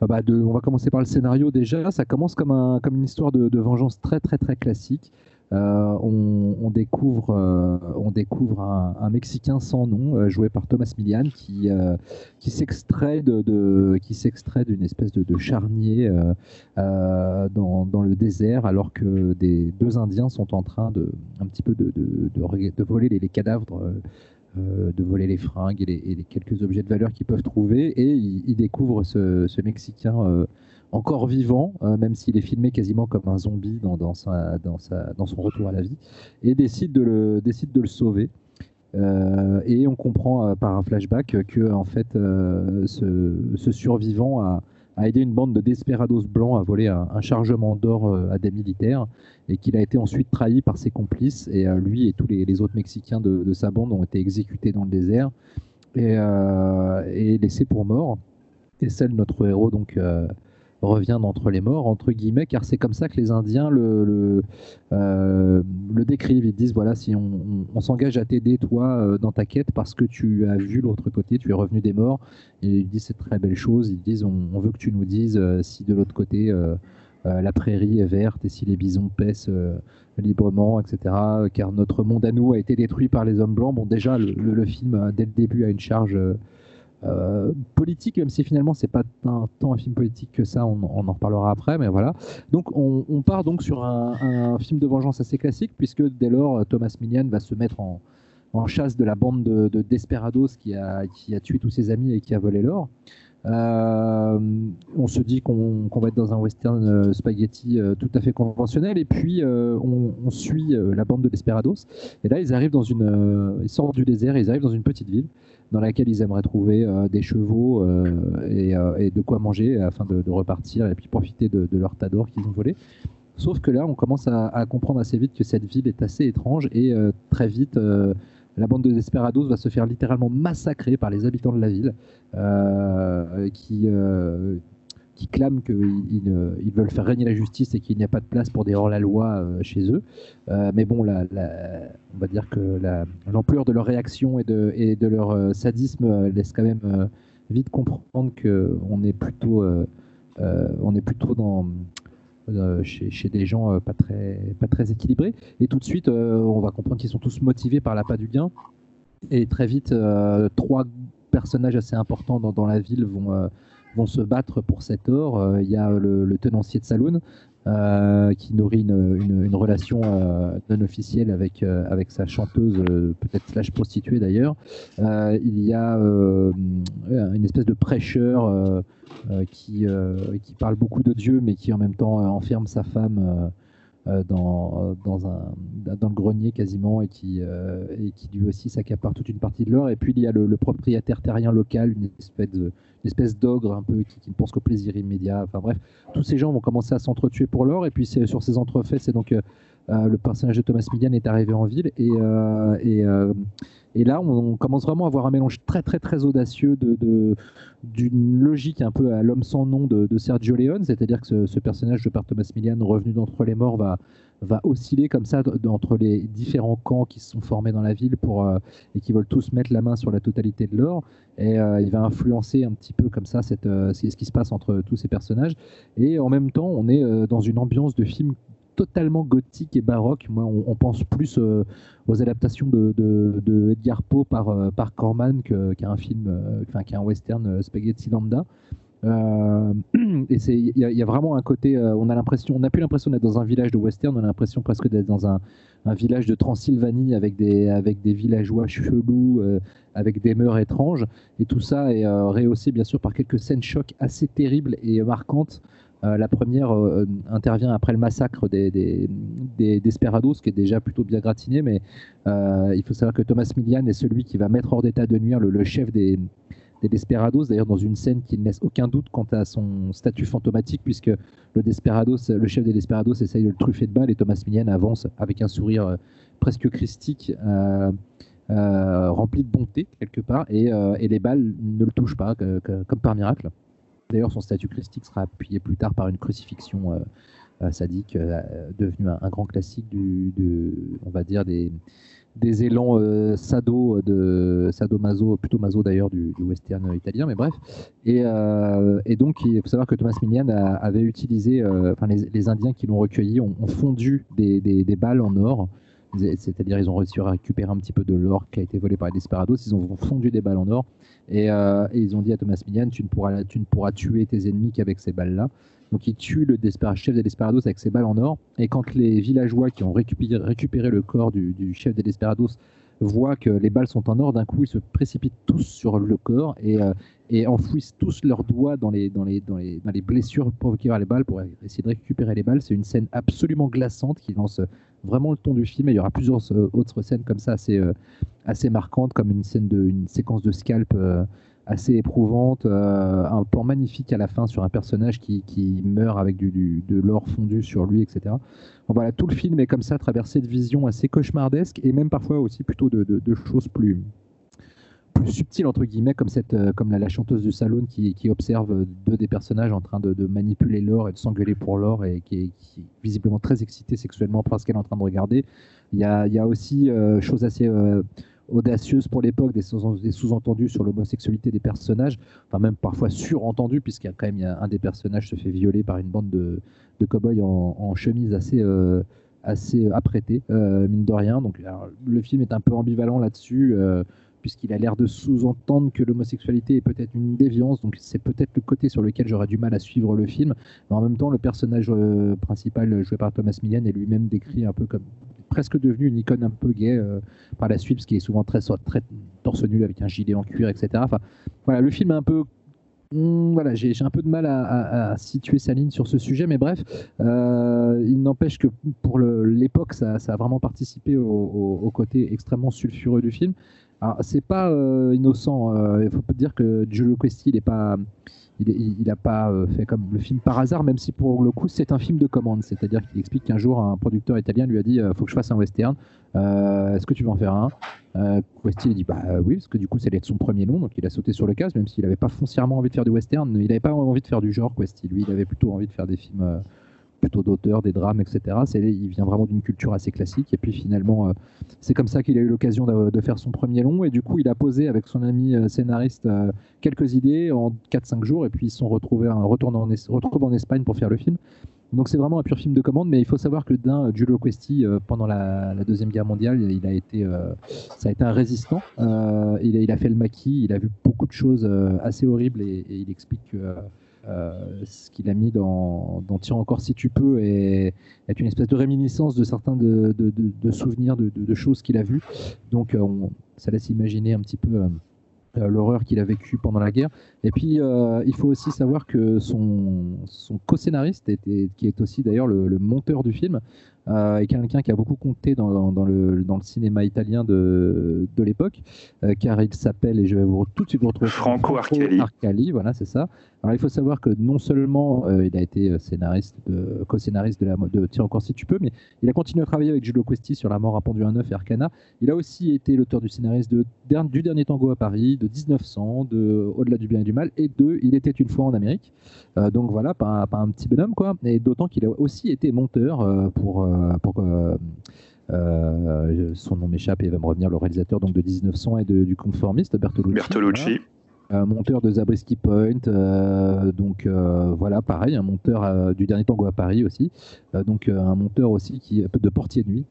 ah bah, on va commencer par le scénario déjà. Ça commence comme, un, comme une histoire de, vengeance très très très classique. Euh, on, découvre, euh, un, Mexicain sans nom, euh, joué par Thomas Millian, qui, s'extrait de, d'une espèce de, charnier dans, le désert, alors que deux Indiens sont en train de un petit peu de, voler les, cadavres de voler les fringues et les, quelques objets de valeur qu'ils peuvent trouver. Et ils, découvrent ce, Mexicain euh, encore vivant, euh, même s'il est filmé quasiment comme un zombie dans, dans, sa, dans, sa, dans son retour à la vie, et décide de le, décide de le sauver. et on comprend par un flashback que en fait, ce, survivant a, aidé une bande de desperados blancs à voler un, chargement d'or euh, à des militaires et qu'il a été ensuite trahi par ses complices. Et euh, lui et tous les, autres Mexicains de, sa bande ont été exécutés dans le désert et, euh, laissés pour morts. Et seul notre héros donc revient d'entre les morts, entre guillemets, car c'est comme ça que les Indiens le, euh, décrivent. Ils disent, voilà, si on, s'engage à t'aider, toi, euh, dans ta quête, parce que tu as vu l'autre côté, tu es revenu des morts, et ils disent, c'est très belle chose, ils disent, on, veut que tu nous dises euh, si de l'autre côté, la prairie est verte, et si les bisons paissent librement, etc., car notre monde à nous a été détruit par les hommes blancs. Bon, déjà, le, film, dès le début, a une charge euh, politique, même si finalement c'est pas tant un film politique que ça, on, en reparlera après, mais voilà. Donc on, part donc sur un, film de vengeance assez classique, puisque dès lors Thomas Minian va se mettre en, chasse de la bande de, Desperados qui a tué tous ses amis et qui a volé l'or. Euh, on se dit qu'on va être dans un western euh, spaghetti tout à fait conventionnel et puis on, suit la bande de Desperados et là ils arrivent dans une ils sortent du désert et ils arrivent dans une petite ville dans laquelle ils aimeraient trouver euh, des chevaux euh, euh, et, de quoi manger afin de, repartir et puis profiter de, leur tas d'or qu'ils ont volé. Sauf que là, on commence à, comprendre assez vite que cette ville est assez étrange et très vite, la bande de Desperados va se faire littéralement massacrer par les habitants de la ville qui, qui clament qu'ils ils veulent faire régner la justice et qu'il n'y a pas de place pour des hors-la-loi euh, chez eux. Euh, mais bon, on va dire que l'ampleur de leur réaction et de, et de leur euh, sadisme laisse quand même vite comprendre qu'on est plutôt, on est plutôt dans, chez, chez, des gens pas, très, pas très équilibrés. Et tout de suite, on va comprendre qu'ils sont tous motivés par l'appât du gain. Et très vite, trois personnages assez importants dans, la ville vont vont se battre pour cet or. Euh, il y a le, tenancier de Saloon, euh, qui nourrit une, relation euh, non officielle avec, avec sa chanteuse, peut-être slash prostituée d'ailleurs. il y a une espèce de prêcheur qui, qui parle beaucoup de Dieu, mais qui en même temps enferme sa femme. dans, dans, un, dans le grenier quasiment et qui, et qui lui aussi s'accapare toute une partie de l'or. Et puis il y a le, propriétaire terrien local, une espèce de, espèce d'ogre un peu qui, ne pense qu'au plaisir immédiat. Enfin bref, tous ces gens vont commencer à s'entretuer pour l'or. Et puis sur ces entrefaits, c'est donc euh, euh, le personnage de Thomas Millian est arrivé en ville et, euh, et, là on, commence vraiment à avoir un mélange très très très audacieux de, d'une logique un peu à l'homme sans nom de, Sergio Leone, c'est-à-dire que ce, ce, personnage de par Thomas Millian revenu d'entre les morts va va osciller comme ça entre les différents camps qui se sont formés dans la ville pour, euh, et qui veulent tous mettre la main sur la totalité de l'or. Et euh, il va influencer un petit peu comme ça cette, euh, ce qui se passe entre tous ces personnages. Et en même temps, on est dans une ambiance de film totalement gothique et baroque. Moi, on, pense plus aux adaptations de, de, Edgar Poe par, par Corman qu'à un film, enfin qu'un western spaghetti lambda. Euh, et c'est il y, a vraiment un côté, euh, on a l'impression, on n'a plus l'impression d'être dans un village de western, on a l'impression presque d'être dans un, un, village de Transylvanie avec des avec des villageois chelous, euh, avec des mœurs étranges. Et tout ça est rehaussé bien sûr par quelques scènes chocs assez terribles et marquantes. la première intervient après le massacre des, des, des, Desperados, qui est déjà plutôt bien gratiné, mais il faut savoir que Thomas Millian est celui qui va mettre hors d'état de nuire le chef des, des Desperados, d'ailleurs dans une scène qui ne laisse aucun doute quant à son statut fantomatique, puisque le le chef des Desperados essaye de le truffer de balles et Thomas Millian avance avec un sourire euh, presque christique, euh, euh, rempli de bonté quelque part, et, les balles ne le touchent pas, comme par miracle. D'ailleurs, son statut christique sera appuyé plus tard par une crucifixion sadique, devenue un, grand classique de, on va dire, des, des élans euh, sado de sadomaso plutôt maso d'ailleurs du, western italien mais bref. Et, euh, donc il faut savoir que Thomas Millian avait utilisé euh, enfin les, Indiens qui l'ont recueilli ont, fondu des, balles en or c'est-à-dire ils ont réussi à récupérer un petit peu de l'or qui a été volé par les Desperados ils ont fondu des balles en or et, ils ont dit à Thomas Millian tu ne pourras tu ne pourras tuer tes ennemis qu'avec ces balles là donc il tue le chef des Desperados avec ses balles en or. Et quand les villageois qui ont récupéré, le corps du, chef des Desperados voient que les balles sont en or, d'un coup ils se précipitent tous sur le corps et, euh, enfouissent tous leurs doigts dans les, blessures provoquées par les balles pour essayer de récupérer les balles. C'est une scène absolument glaçante qui lance vraiment le ton du film. il y aura plusieurs euh, autres scènes comme ça assez, euh, assez marquantes, comme une scène de une séquence de scalp assez éprouvante, euh, un plan magnifique à la fin sur un personnage qui, qui meurt avec du, de l'or fondu sur lui, etc. voilà, tout le film est comme ça, traversé de visions assez cauchemardesques et même parfois aussi plutôt de, de, choses plus, plus subtiles entre guillemets, comme cette, euh, comme la, chanteuse du salon qui, observe deux des personnages en train de, manipuler l'or et de s'engueuler pour l'or et qui est, visiblement très excitée sexuellement par ce qu'elle est en train de regarder. Il y a, il y a aussi euh, chose assez audacieuse pour l'époque, des sous-entendus sur l'homosexualité des personnages, enfin même parfois surentendus, puisqu'il y a quand même un des personnages se fait violer par une bande de, de cow-boys en, chemise assez, euh, assez apprêtée, euh, mine de rien. Donc le film est un peu ambivalent là-dessus. Euh, puisqu'il a l'air de sous-entendre que l'homosexualité est peut-être une déviance, donc c'est peut-être le côté sur lequel j'aurais du mal à suivre le film. Mais en même temps, le personnage principal joué par Thomas Millian est lui-même décrit un peu comme presque devenu une icône un peu gay euh, par la suite, parce qu'il est souvent très, très torse nu avec un gilet en cuir, etc. Enfin, voilà, le film est un peu hmm, voilà, j'ai un peu de mal à, situer sa ligne sur ce sujet, mais bref, euh, il n'empêche que pour l'époque, ça, a vraiment participé au, côté extrêmement sulfureux du film. Alors, c'est pas euh, innocent, il faut pas dire que Giulio Questi, il pas il n'a pas euh, fait comme le film par hasard, même si pour le coup c'est un film de commande. C'est-à-dire qu'il explique qu'un jour un producteur italien lui a dit euh, faut que je fasse un western. Euh, est-ce que tu veux en faire un? Euh, Questi a dit bah oui, parce que du coup c'est son premier nom, donc il a sauté sur le cas, même s'il n'avait pas foncièrement envie de faire du western. Il n'avait pas envie de faire du genre Questi. Lui, il avait plutôt envie de faire des films plutôt d'auteurs, des drames, etc. il vient vraiment d'une culture assez classique. Et puis finalement, euh, c'est comme ça qu'il a eu l'occasion de, faire son premier long. Et du coup, il a posé avec son ami euh, scénariste euh, quelques idées en 4-5 jours. Et puis ils sont retrouvés, en, retournant en, en Espagne pour faire le film. Donc c'est vraiment un pur film de commande, mais il faut savoir que d'un, Giulio Questi, pendant la, Deuxième Guerre mondiale, il a été, ça a été un résistant. Il a, fait le maquis, il a vu beaucoup de choses assez horribles et, et il explique que ce qu'il a mis dans, dans Tire encore si tu peux est, une espèce de réminiscence de certains de, souvenirs de, choses qu'il a vues. Donc euh, ça laisse imaginer un petit peu euh, l'horreur qu'il a vécue pendant la guerre. Et puis, il faut aussi savoir que son, co-scénariste, qui est aussi d'ailleurs le, le, monteur du film, euh, et quelqu'un qui a beaucoup compté dans, dans, le, dans le, cinéma italien de, de l'époque, euh, car il s'appelle, et je vais vous tout de suite vous retrouver Franco Arcali. Arcali, voilà, c'est ça. Alors il faut savoir que non seulement euh, il a été scénariste, co-scénariste de, la, de Tire encore si tu peux, mais il a continué à travailler avec Giulio Questi sur La mort à pendu un œuf et Arcana. Il a aussi été l'auteur du scénariste de, du Dernier Tango à Paris, de 1900, de Au-delà du bien et du mal, et de Il était une fois en Amérique. donc voilà, pas, pas, un petit bonhomme, quoi. Et d'autant qu'il a aussi été monteur pour pour euh, euh, son nom m'échappe et va me revenir, le réalisateur donc de 1900 et de, du conformiste Bertolucci. Bertolucci. monteur de Zabriskie Point, donc voilà, pareil, un monteur du dernier tango à Paris aussi, donc un monteur aussi qui de Portier de nuit.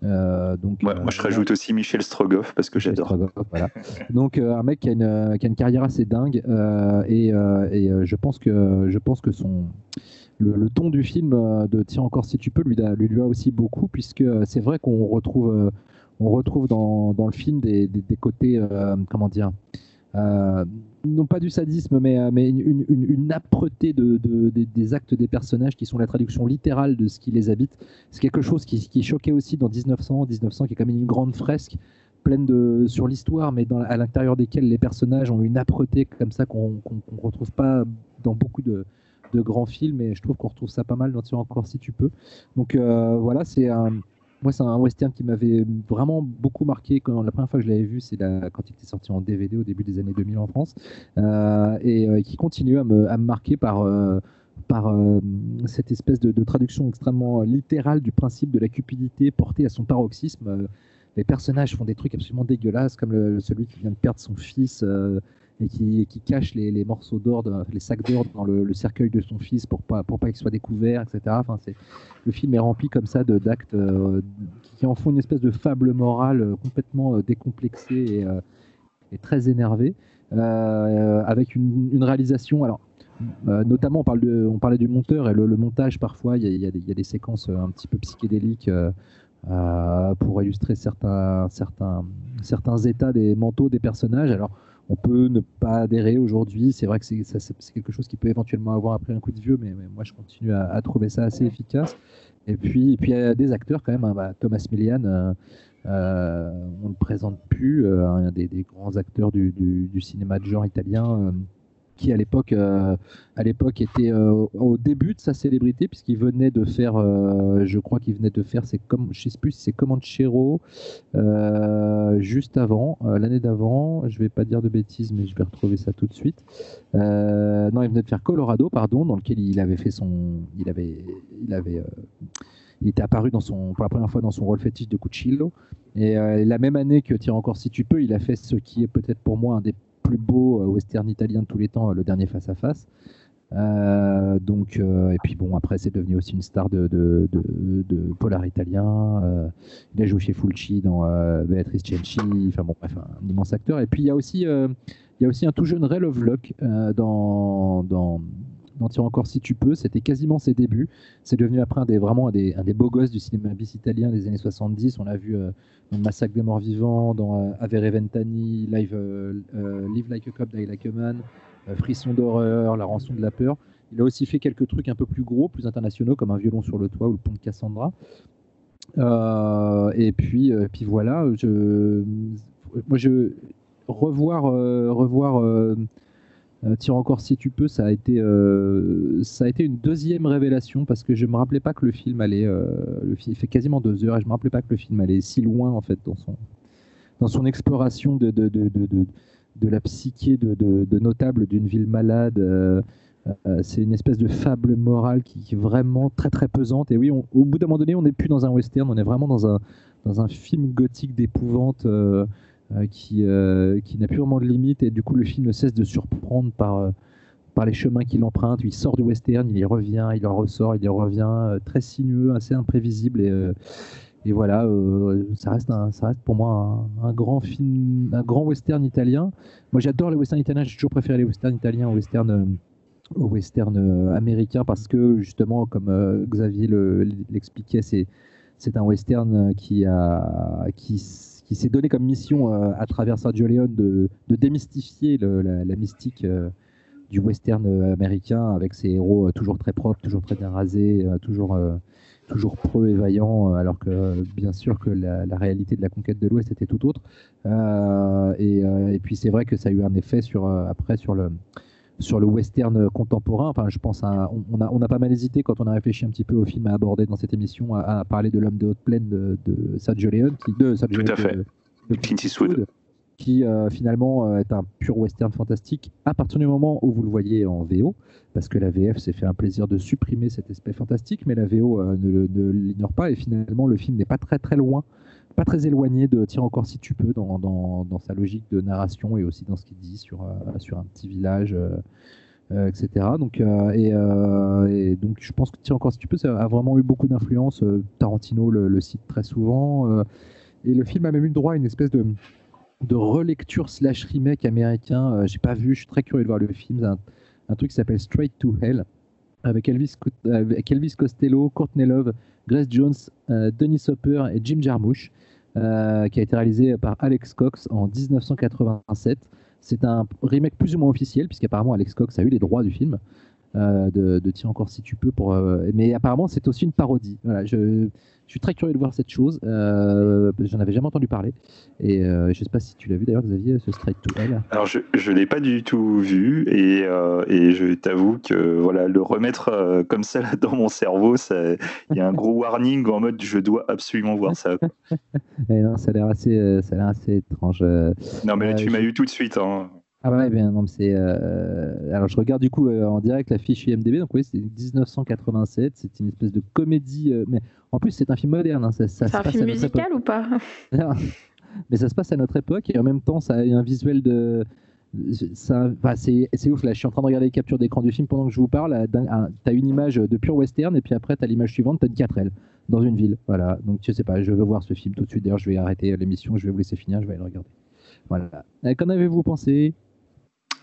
donc, moi je rajoute aussi Michel Strogoff parce que j'adore. Voilà. donc un mec qui a, une, qui a, une, carrière assez dingue et, et je pense que je pense que son le, ton du film de Tiens encore si tu peux lui, lui, lui a aussi beaucoup puisque c'est vrai qu'on retrouve on retrouve dans, dans, le film des, des, côtés, euh, comment dire, euh, non pas du sadisme, mais, euh, mais une, une, une âpreté de, de, des actes des personnages qui sont la traduction littérale de ce qui les habite. C'est quelque chose qui, qui, choquait aussi dans 1900, 1900 qui est quand même une grande fresque pleine de sur l'histoire, mais à l'intérieur desquelles les personnages ont une âpreté comme ça qu'on ne retrouve pas dans beaucoup de, de, grands films, et je trouve qu'on retrouve ça pas mal dans encore si tu peux. Donc voilà, c'est un moi, c'est un western qui m'avait vraiment beaucoup marqué quand la première fois que je l'avais vu, c'est quand il était sorti en DVD au début des années 2000 en France, euh, et euh, qui continue à me, marquer par euh, par cette espèce de, traduction extrêmement littérale du principe de la cupidité portée à son paroxysme. les personnages font des trucs absolument dégueulasses, comme celui qui vient de perdre son fils et qui, cache les, morceaux d'or, les sacs d'or dans le, cercueil de son fils pour pas, pour pas qu'il soit découvert, etc. Le film est rempli comme ça d'actes euh, qui en font une espèce de fable morale euh, complètement euh, décomplexée et, très énervée, avec une, réalisation. Alors, notamment, on, parlait du monteur et le, montage, parfois, il y, a des séquences un petit peu psychédéliques. pour illustrer certains états des manteaux des personnages. Alors, on peut ne pas adhérer aujourd'hui. C'est vrai que c'est quelque chose qui peut éventuellement avoir après un coup de vieux, mais, moi je continue à, trouver ça assez efficace. Et puis, et puis il y a des acteurs quand même. Hein, bah, Thomas Millian, euh, euh, on ne le présente plus, euh, un des, grands acteurs du, du, cinéma de genre italien qui à l'époque euh, à l'époque était euh, au début de sa célébrité puisqu'il venait de faire euh, je crois qu'il venait de faire c'est comme je sais plus c'est Comanchero juste avant l'année d'avant je vais pas dire de bêtises mais je vais retrouver ça tout de suite non il venait de faire Colorado pardon dans lequel il avait fait son il avait il avait il était apparu dans son, pour la première fois dans son rôle fétiche de Cucillo. Et la même année que Tire encore si tu peux, il a fait ce qui est peut-être pour moi un des plus beau euh, western italien de tous les temps, le dernier face à face. Euh, donc, euh, et puis bon, après, c'est devenu aussi une star de, polar italien. il a joué chez Fulci dans Beatrice Cenci. Enfin bon, bref, un, immense acteur. Et puis il y a aussi, il y a aussi un tout jeune Ray Lovelock dans, dans, dans Tire encore si tu peux. C'était quasiment ses débuts. C'est devenu après un des, vraiment un des, un des beaux gosses du cinéma bis italien des années 70. On l'a vu dans Massacre des morts vivants, dans euh, Avere Ventani, Live, euh, euh, Live Like a Cop, Die Like a Man, Frisson d'horreur, La rançon de la peur. Il a aussi fait quelques trucs un peu plus gros, plus internationaux, comme Un violon sur le toit ou Le pont de Cassandra. et puis, puis voilà, je, moi je revoir, revoir euh, tire encore si tu peux, ça a été euh, ça a été une deuxième révélation parce que je me rappelais pas que le film allait euh, le film fait quasiment deux heures et je me rappelais pas que le film allait si loin en fait dans son dans son exploration de de, de, de, de la psyché de, de, notable d'une ville malade. c'est une espèce de fable morale qui, est vraiment très très pesante. Et oui, au bout d'un moment donné, on n'est plus dans un western, on est vraiment dans un, dans un film gothique d'épouvante euh, qui, euh, qui n'a plus vraiment de limite et du coup le film ne cesse de surprendre par, euh, par les chemins qu'il emprunte. Il sort du western, il y revient, il en ressort, il y revient, très sinueux, assez imprévisible et et voilà, ça, reste un, ça reste pour moi un, grand film, un grand western italien. Moi, j'adore les westerns italiens. J'ai toujours préféré les westerns italiens aux westerns, aux westerns américains parce que justement, comme Xavier l'expliquait, c'est c'est un western qui a qui qui s'est donné comme mission euh, à travers Sergio Leone de, démystifier la, mystique euh, du western euh, américain avec ses héros toujours très propres, toujours très bien rasés, toujours, toujours preux et vaillants, alors que bien sûr que la, réalité de la conquête de l'Ouest était tout autre. Et, puis c'est vrai que ça a eu un effet sur, après sur le, sur le western contemporain. Enfin, je pense à, on, a, on a pas mal hésité quand on a réfléchi un petit peu au film à aborder dans cette émission à, parler de l'homme de haute plaine de, de Sergio Leone, qui de Tout à fait. De, Clint Eastwood. Qui euh, finalement euh, est un pur western fantastique à partir du moment où vous le voyez en VO, parce que la VF s'est fait un plaisir de supprimer cet aspect fantastique, mais la VO euh, ne, ne l'ignore pas et finalement le film n'est pas très très loin pas très éloigné de Tire encore si tu peux dans, dans, sa logique de narration et aussi dans ce qu'il dit sur, sur un petit village. etc. Donc, et, donc, je pense que Tire encore si tu peux, a vraiment eu beaucoup d'influence. Tarantino le, cite très souvent. et le film a même eu le droit à une espèce de, de relecture slash remake américain. J'ai pas vu, je suis très curieux de voir le film. Un, un truc qui s'appelle Straight to Hell avec Elvis, Costello, Courtney Love, Grace Jones, euh, Denis Hopper et Jim Jarmusch, euh, qui a été réalisé par Alex Cox en 1987. C'est un remake plus ou moins officiel, puisqu'apparemment Alex Cox a eu les droits du film. Euh, de, de Tiens encore si tu peux. Pour, mais apparemment, c'est aussi une parodie. Voilà, je, je suis très curieux de voir cette chose. Euh, J'en avais jamais entendu parler. Et euh, je ne sais pas si tu l'as vu d'ailleurs, Xavier, ce Straight to Hell. Alors, je ne l'ai pas du tout vu. Et, euh, et je t'avoue que voilà, le remettre euh, comme ça là, dans mon cerveau, il y a un gros warning en mode je dois absolument voir ça. et non, ça a l'air assez, euh, assez étrange. Non, mais là, tu m'as eu tout de suite. Hein. Ah ouais, bien, non, c'est. Euh... Alors, je regarde du coup euh, en direct la fiche IMDb. Donc, oui, c'est 1987. C'est une espèce de comédie. Euh, mais en plus, c'est un film moderne. Hein, ça, c'est un film musical ou pas? Mais ça se passe à notre époque et en même temps, ça a un visuel de. Enfin, c'est ouf là, je suis en train de regarder les captures d'écran du film pendant que je vous parle. Tu as une image de pure western et puis après tu as l'image suivante, tu as une 4L dans une ville. Voilà, donc je sais pas, je veux voir ce film tout de suite. D'ailleurs, je vais arrêter l'émission, je vais vous laisser finir, je vais aller le regarder. Voilà. Qu'en avez-vous pensé?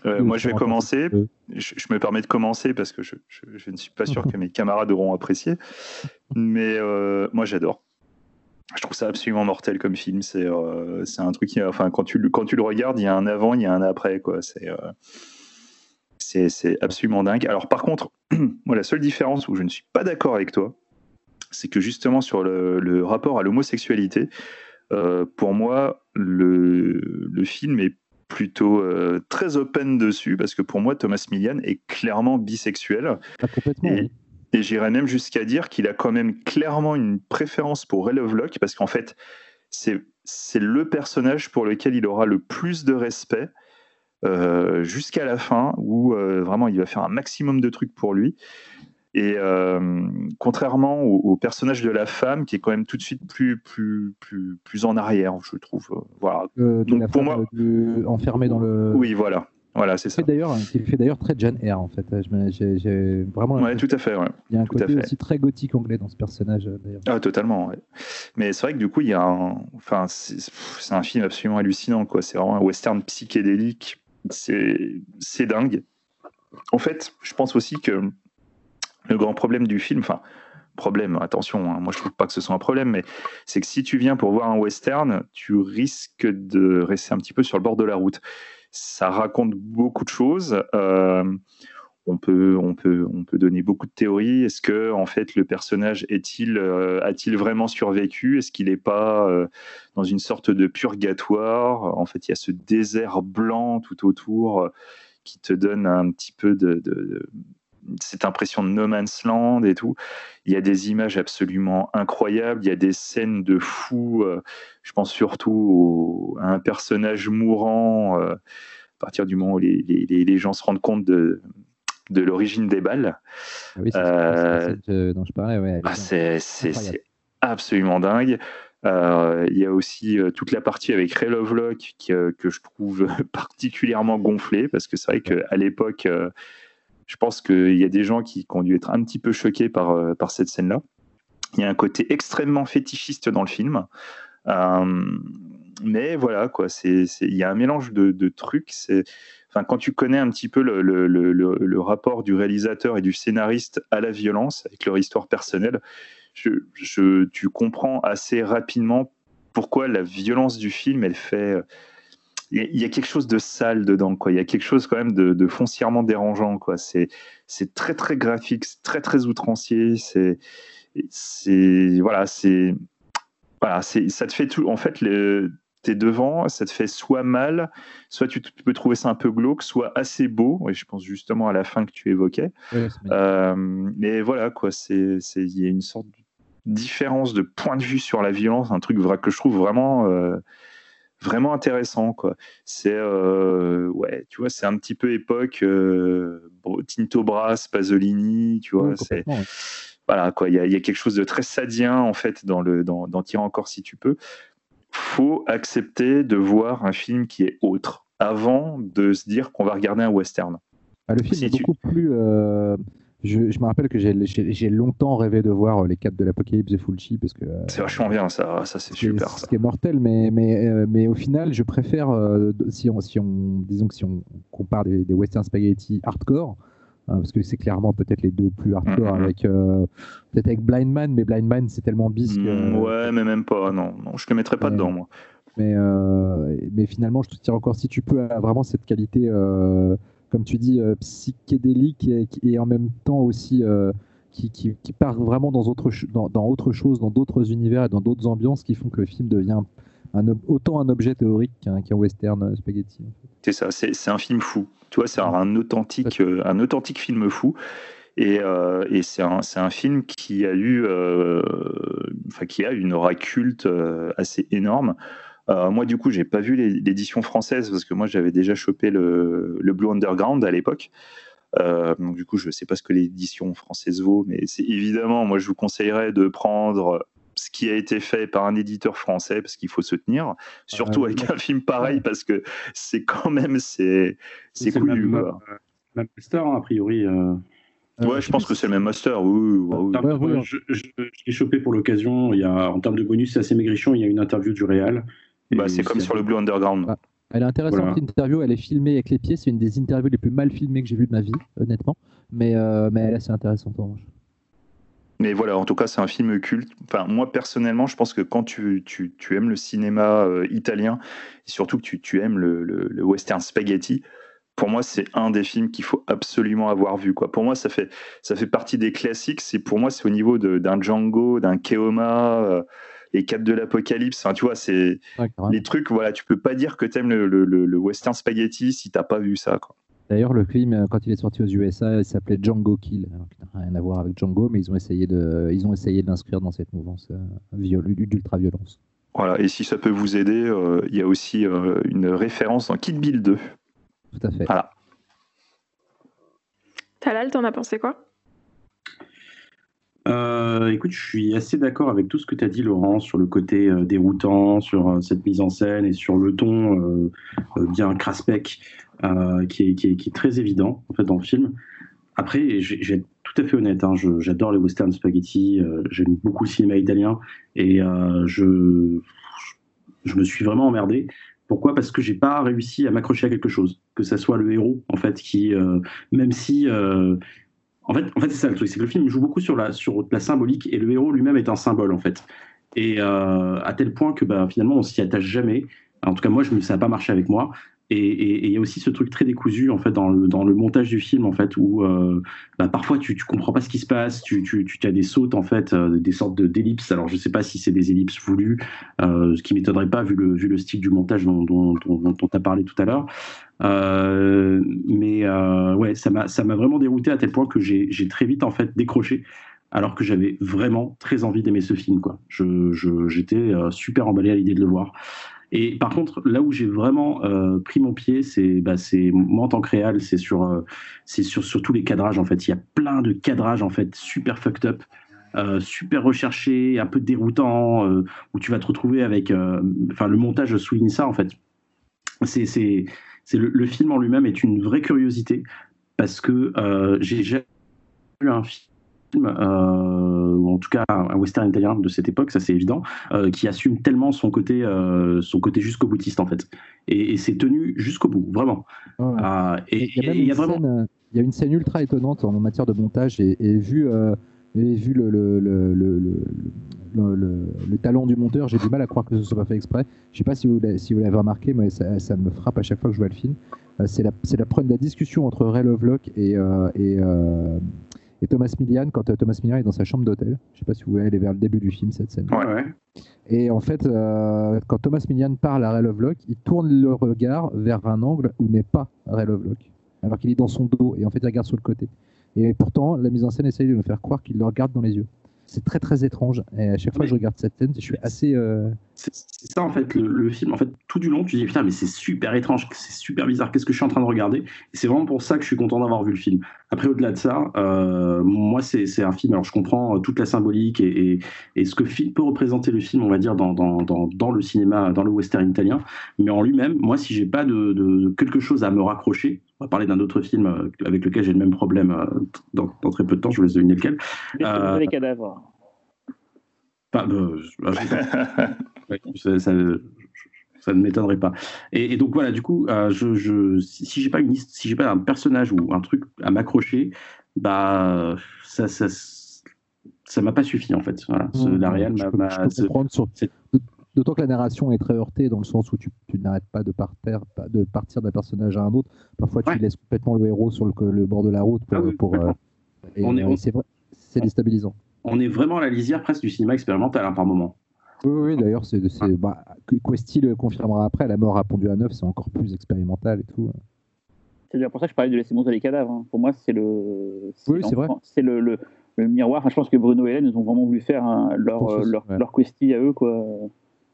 Euh, moi, je vais commencer. Je, me permets de commencer parce que je, ne suis pas sûr que mes camarades auront apprécié. Mais euh, moi, j'adore. Je trouve ça absolument mortel comme film. C'est euh, un truc qui, enfin, quand tu, quand tu le regardes, il y a un avant, il y a un après. C'est absolument dingue. Alors, par contre, moi, la seule différence où je ne suis pas d'accord avec toi, c'est que justement, sur le, le rapport à l'homosexualité, pour moi, le, le film est plutôt euh, très open dessus, parce que pour moi, Thomas Millian est clairement bisexuel. Ah, et, et j'irais même jusqu'à dire qu'il a quand même clairement une préférence pour Ray Lovelock, parce qu'en fait, c'est le personnage pour lequel il aura le plus de respect. Euh, jusqu'à la fin où euh, vraiment il va faire un maximum de trucs pour lui et euh, contrairement au, personnage de la femme, qui est quand même tout de suite plus, plus, plus, plus en arrière, je trouve. Euh, voilà. Euh, Donc pour moi, enfermé dans le. Oui, voilà. Voilà, c'est ça. D'ailleurs, qui fait d'ailleurs très Jane Eyre en fait. J'ai vraiment. Ouais, tout à fait. Ouais. Il y a un côté aussi très gothique anglais dans ce personnage d'ailleurs. Ah, totalement. Ouais. Mais c'est vrai que du coup, il y a un. Enfin, c'est un film absolument hallucinant quoi. C'est vraiment un western psychédélique. C'est dingue. En fait, je pense aussi que le grand problème du film, enfin, problème, attention, hein, moi je trouve pas que ce soit un problème, mais c'est que si tu viens pour voir un western, tu risques de rester un petit peu sur le bord de la route. Ça raconte beaucoup de choses. Euh, on peut, on, peut, on peut donner beaucoup de théories. Est-ce que en fait le personnage est-il euh, a-t-il vraiment survécu? Est-ce qu'il n'est pas euh, dans une sorte de purgatoire? En fait, il y a ce désert blanc tout autour qui te donne un petit peu de, cette impression de no man's land et tout. Il y a des images absolument incroyables, il y a des scènes de fou. Euh, je pense surtout à un personnage mourant euh, à partir du moment où les, les, gens se rendent compte de, de l'origine des balles. Ah oui, c'est euh, dont je parlais. Ouais, ah, c'est absolument dingue. il y a aussi toute la partie avec Ray Lovelock que je trouve particulièrement gonflée parce que c'est vrai qu'à l'époque, je pense qu'il y a des gens qui, ont dû être un petit peu choqués par, euh, par cette scène-là. Il y a un côté extrêmement fétichiste dans le film. Euh, mais voilà, quoi, il y a un mélange de, trucs. Enfin, quand tu connais un petit peu le, rapport du réalisateur et du scénariste à la violence, avec leur histoire personnelle, tu comprends assez rapidement pourquoi la violence du film, elle fait il y, a quelque chose de sale dedans, quoi. Il y a quelque chose quand même de, foncièrement dérangeant, quoi. C'est, c'est très très graphique, très très outrancier. C'est, c'est voilà, c'est voilà, c'est ça te fait tout. En fait, le, t'es devant, ça te fait soit mal, soit tu peux trouver ça un peu glauque, soit assez beau. Et je pense justement à la fin que tu évoquais. Euh, mais voilà, quoi. C'est, c'est, il y a une sorte de différence de point de vue sur la violence, un truc vrai que je trouve vraiment. Euh, vraiment intéressant quoi. C'est euh, ouais, tu vois, c'est un petit peu époque euh, Tinto Brass, Pasolini, tu vois, c'est voilà quoi. Il y, a quelque chose de très sadien en fait dans le dans, dans encore si tu peux. faut accepter de voir un film qui est autre avant de se dire qu'on va regarder un western. Ah, le film est beaucoup plus. Euh, je, me rappelle que j'ai longtemps rêvé de voir les 4 de l'Apocalypse de Fulci parce que. Euh, c'est vachement bien ça, ça c'est super. Ce qui est mortel, mais, mais, euh, mais au final, je préfère, si, on, si on, disons que si on compare des, des western spaghetti hardcore, hein, parce que c'est clairement peut-être les deux plus hardcore mm-hmm. avec peut-être avec Blind Man, mais Blind Man c'est tellement bis mm, ouais, mais même pas, non, non je te mettrais pas dedans moi. Mais, mais finalement, je te tire encore si tu peux vraiment cette qualité comme tu dis, euh, psychédélique et, en même temps aussi euh, qui, qui, part vraiment dans autre, dans, dans autre chose, dans d'autres univers et dans d'autres ambiances qui font que le film devient un, autant un objet théorique qu'un western euh, spaghetti. C'est ça, c'est un film fou. Tu vois, c'est un, authentique, un authentique film fou. Et, et c'est un, un, film qui a eu, enfin, qui a une aura culte assez énorme. Euh, moi, du coup, j'ai pas vu l'édition française parce que moi, j'avais déjà chopé le, Blue Underground à l'époque. Euh, donc, du coup, je sais pas ce que l'édition française vaut, mais c'est évidemment, moi, je vous conseillerais de prendre ce qui a été fait par un éditeur français parce qu'il faut se tenir, surtout avec un film pareil parce que c'est quand même c'est c'est cool. Même, même, master hein, a priori. Euh. Ouais, je pense que c'est le même master. Oui, oui, je, l'ai chopé pour l'occasion. Il y a, en termes de bonus, c'est assez maigrichon. Il y a une interview du Réal bah, c'est comme sur le Blue Underground. Ah, elle est intéressante, l'interview. Elle est filmée avec les pieds. C'est une des interviews les plus mal filmées que j'ai vues de ma vie, honnêtement. Mais, euh, mais elle est assez intéressante en revanche. Mais voilà, en tout cas, c'est un film culte. Enfin, moi, personnellement, je pense que quand tu, tu, tu aimes le cinéma euh, italien, et surtout que tu, tu aimes le, le, western spaghetti, pour moi, c'est un des films qu'il faut absolument avoir vu. Quoi. Pour moi, ça fait, ça fait partie des classiques. C'est Pour moi, c'est au niveau d'un Django, d'un Keoma. Euh, les quatre de l'apocalypse. tu vois, c'est les trucs. Voilà, tu peux pas dire que t'aimes le, le, le, western spaghetti si t'as pas vu ça. D'ailleurs, le film, euh, quand il est sorti aux USA, il s'appelait Django Kill, alors n'a rien à voir avec Django, mais ils ont essayé de, ils ont essayé de l'inscrire dans cette mouvance euh, d'ultra-violence. Voilà, et si ça peut vous aider, euh, il y a aussi une référence dans Kid Bill 2. Tout à fait. Voilà. Talal, t'en as pensé quoi? Euh, écoute, je suis assez d'accord avec tout ce que tu as dit, Laurent, sur le côté euh, déroutant, sur euh, cette mise en scène et sur le ton bien craspec qui est, très évident en fait, dans le film. Après, être tout à fait honnête, hein, j'adore les western spaghetti, j'aime beaucoup le cinéma italien et je, je me suis vraiment emmerdé. Pourquoi? Parce que j'ai pas réussi à m'accrocher à quelque chose, que ça soit le héros en fait qui, même si en fait, en fait c'est ça le truc, c'est que le film joue beaucoup sur la, sur la symbolique et le héros lui-même est un symbole en fait. Et euh, à tel point que bah, finalement on s'y attache jamais. En tout cas, moi, je, ça n'a pas marché avec moi. Et il y a aussi ce truc très décousu en fait dans le, dans le montage du film en fait où euh, bah, parfois tu, tu comprends pas ce qui se passe, tu, tu, tu as des sautes en fait, euh, des sortes de d'ellipses. Alors je sais pas si c'est des ellipses voulues, euh, ce qui m'étonnerait pas vu le, vu le style du montage dont, dont, dont, on a parlé tout à l'heure. mais ouais, ça m'a ça m'a vraiment dérouté à tel point que j'ai très vite en fait décroché alors que j'avais vraiment très envie d'aimer ce film. Quoi. Je, j'étais super emballé à l'idée de le voir. Et par contre, là où j'ai vraiment euh, pris mon pied, c'est bah, moi en tant que réal, c'est sur, euh, sur, sur tous les cadrages en fait. Il y a plein de cadrages en fait super fucked up. Euh, super recherché, un peu déroutant, où tu vas te retrouver avec, enfin le montage souligne ça en fait. C'est, le, le, film en lui-même est une vraie curiosité parce que j'ai jamais vu un film tout cas un western italien de cette époque, ça c'est évident, euh, qui assume tellement son côté, euh, son côté jusqu'au boutiste en fait. Et, c'est tenu jusqu'au bout, vraiment. et il y, a vraiment... il y a une scène ultra étonnante en matière de montage et, vu, et vu le, le, le, le, talent du monteur, j'ai du mal à croire que ce soit pas fait exprès. Je sais pas si vous, si l'avez remarqué, mais ça, ça, me frappe à chaque fois que je vois le film. c'est la, la, la, discussion entre Ray Lovelock et, et et Thomas Millian, quand euh, Thomas Millian est dans sa chambre d'hôtel, je ne sais pas si vous voyez, elle est vers le début du film, cette scène. Ouais, Et en fait, euh, quand Thomas Millian parle à Ray Lovelock, il tourne le regard vers un angle où n'est pas Ray Lovelock, alors qu'il est dans son dos, et en fait, il regarde sur le côté. Et pourtant, la mise en scène essaye de me faire croire qu'il le regarde dans les yeux. C'est très très étrange. Et à chaque fois que je regarde cette scène, je suis assez. Euh, c'est ça en fait, le, film. En fait, tout du long, tu dis putain, mais c'est super étrange, c'est super bizarre. Qu'est-ce que je suis en train de regarder? Et c'est vraiment pour ça que je suis content d'avoir vu le film. Après, au-delà de ça, euh, moi, c'est un film. Alors, je comprends euh, toute la symbolique et, et, ce que film peut représenter le film, on va dire, dans, dans, dans, dans le cinéma, dans le western italien. Mais en lui-même, moi, si j'ai pas de, de, quelque chose à me raccrocher, on va parler d'un autre film avec lequel j'ai le même problème dans, très peu de temps. Je vous laisse deviner lequel. les cadavres. Pas, euh, ça, ça, ça, ne m'étonnerait pas. Et, donc voilà, du coup, euh, je, je, si j'ai pas une si j'ai pas un personnage ou un truc à m'accrocher, bah ça, ça, ça m'a pas suffi en fait. Voilà. Mmh, la réelle m'a. D'autant que la narration est très heurtée dans le sens où tu, tu n'arrêtes pas de, partir, de partir d'un personnage à un autre. Parfois, tu laisses complètement le héros sur le, bord de la route pour. Ah euh, c'est déstabilisant on est vraiment à la lisière presque du cinéma expérimental hein, par moment. Oui, oui d'ailleurs, c'est, bah, Questy le confirmera après, la mort a pondu à neuf, c'est encore plus expérimental et tout. C'est bien pour ça que je parlais de laisser monter les cadavres. Hein. Pour moi, c'est le. oui, c'est vrai. C'est le, le, miroir. je pense que Bruno et Hélène, ils ont vraiment voulu faire hein, leur, leur, leur Questy à eux, quoi.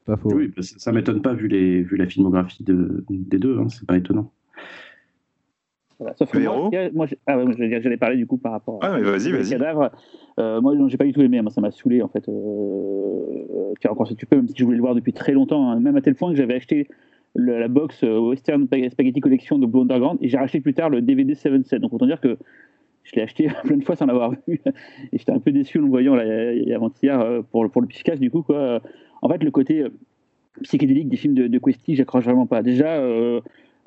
Pas faux. Oui, ça, m'étonne pas vu, les, vu la filmographie de, des deux, c'est pas étonnant. Sauf que moi, moi ah j'allais parler du coup par rapport ah, vas-y, vas-y. cadavres. Euh, moi, j'ai pas du tout aimé, moi, ça m'a saoulé en fait. Euh, encore si tu peux, même si je voulais le voir depuis très longtemps, hein, même à tel point que j'avais acheté la box euh, Western Spaghetti Collection de Blue Underground et j'ai racheté plus tard le DVD 7-7. Donc autant dire que je l'ai acheté plein de fois sans l'avoir vu et j'étais un peu déçu en le voyant avant-hier euh, pour, pour le Piscas du coup. Quoi. En fait, le côté psychédélique des films de, de Questy, j'accroche vraiment pas. Déjà,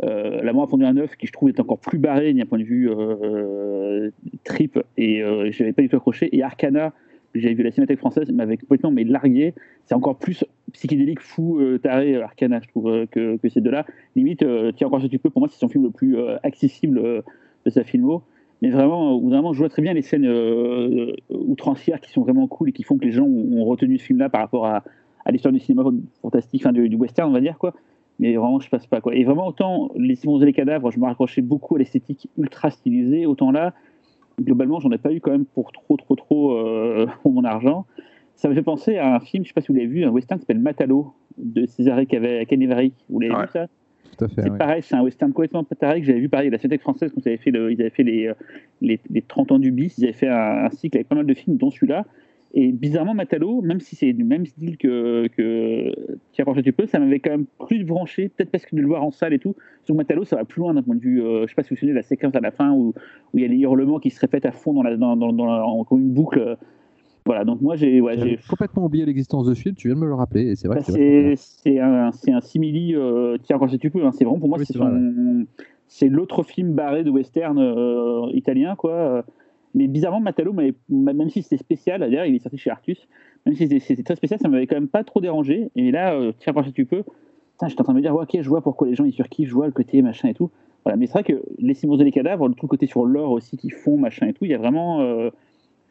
euh, la mort a fondu un œuf qui je trouve est encore plus barré d'un point de vue euh, trip et euh, je n'avais pas du tout accroché. Et Arcana j'avais vu la cinémathèque française m'avait complètement mais largué. C'est encore plus psychédélique fou taré Arcana je trouve que, que ces deux là limite tiens encore si tu peux pour moi c'est son film le plus accessible de sa filmo. Mais vraiment vraiment je vois très bien les scènes outrancières qui sont vraiment cool et qui font que les gens ont, retenu ce film là par rapport à, à l'histoire du cinéma fantastique enfin du, du western on va dire quoi mais vraiment je passe pas quoi. Et vraiment autant les Simons et les cadavres, je me raccrochais beaucoup à l'esthétique ultra stylisée, autant là, globalement, j'en ai pas eu quand même pour trop trop trop euh, pour mon argent. Ça me fait penser à un film, je sais pas si vous l'avez vu, un western qui s'appelle Matalo de César Canivari. Vous l'avez vu ça? C'est pareil, c'est un western complètement pareil que j'avais vu pareil, la Cinémathèque française quand ils avaient fait, le, ils avaient fait les, les, les, 30 ans du bis, ils avaient fait un, un cycle avec pas mal de films, dont celui-là. Et bizarrement, Matalo, même si c'est du même style que, que Tiens, quand tu peux, ça m'avait quand même plus branché, peut-être parce que de le voir en salle et tout. Sur Matalo, ça va plus loin d'un point de vue, euh, je sais pas si vous vous souvenez de la séquence à la fin où, où il y a les hurlements qui se répètent à fond dans la, dans, dans, dans comme une boucle. Voilà, donc moi j'ai. Ouais, complètement oublié l'existence de ce film, tu viens de me le rappeler, et c'est vrai bah, c'est un, un simili, euh, tiens, quand tu peux, hein, c'est vraiment pour moi, c'est l'autre film barré de western euh, italien, quoi. Mais bizarrement, Matalo, même si c'était spécial, d'ailleurs, il est sorti chez Artus, même si c'était très spécial, ça m'avait quand même pas trop dérangé. Et là, euh, tiens, si tu peux, j'étais en train de me dire, ok, je vois pourquoi les gens ils surkiffent, je vois le côté machin et tout. Voilà. Mais c'est vrai que les Simons et les cadavres, le tout côté sur l'or aussi qui font machin et tout, il y a vraiment, euh,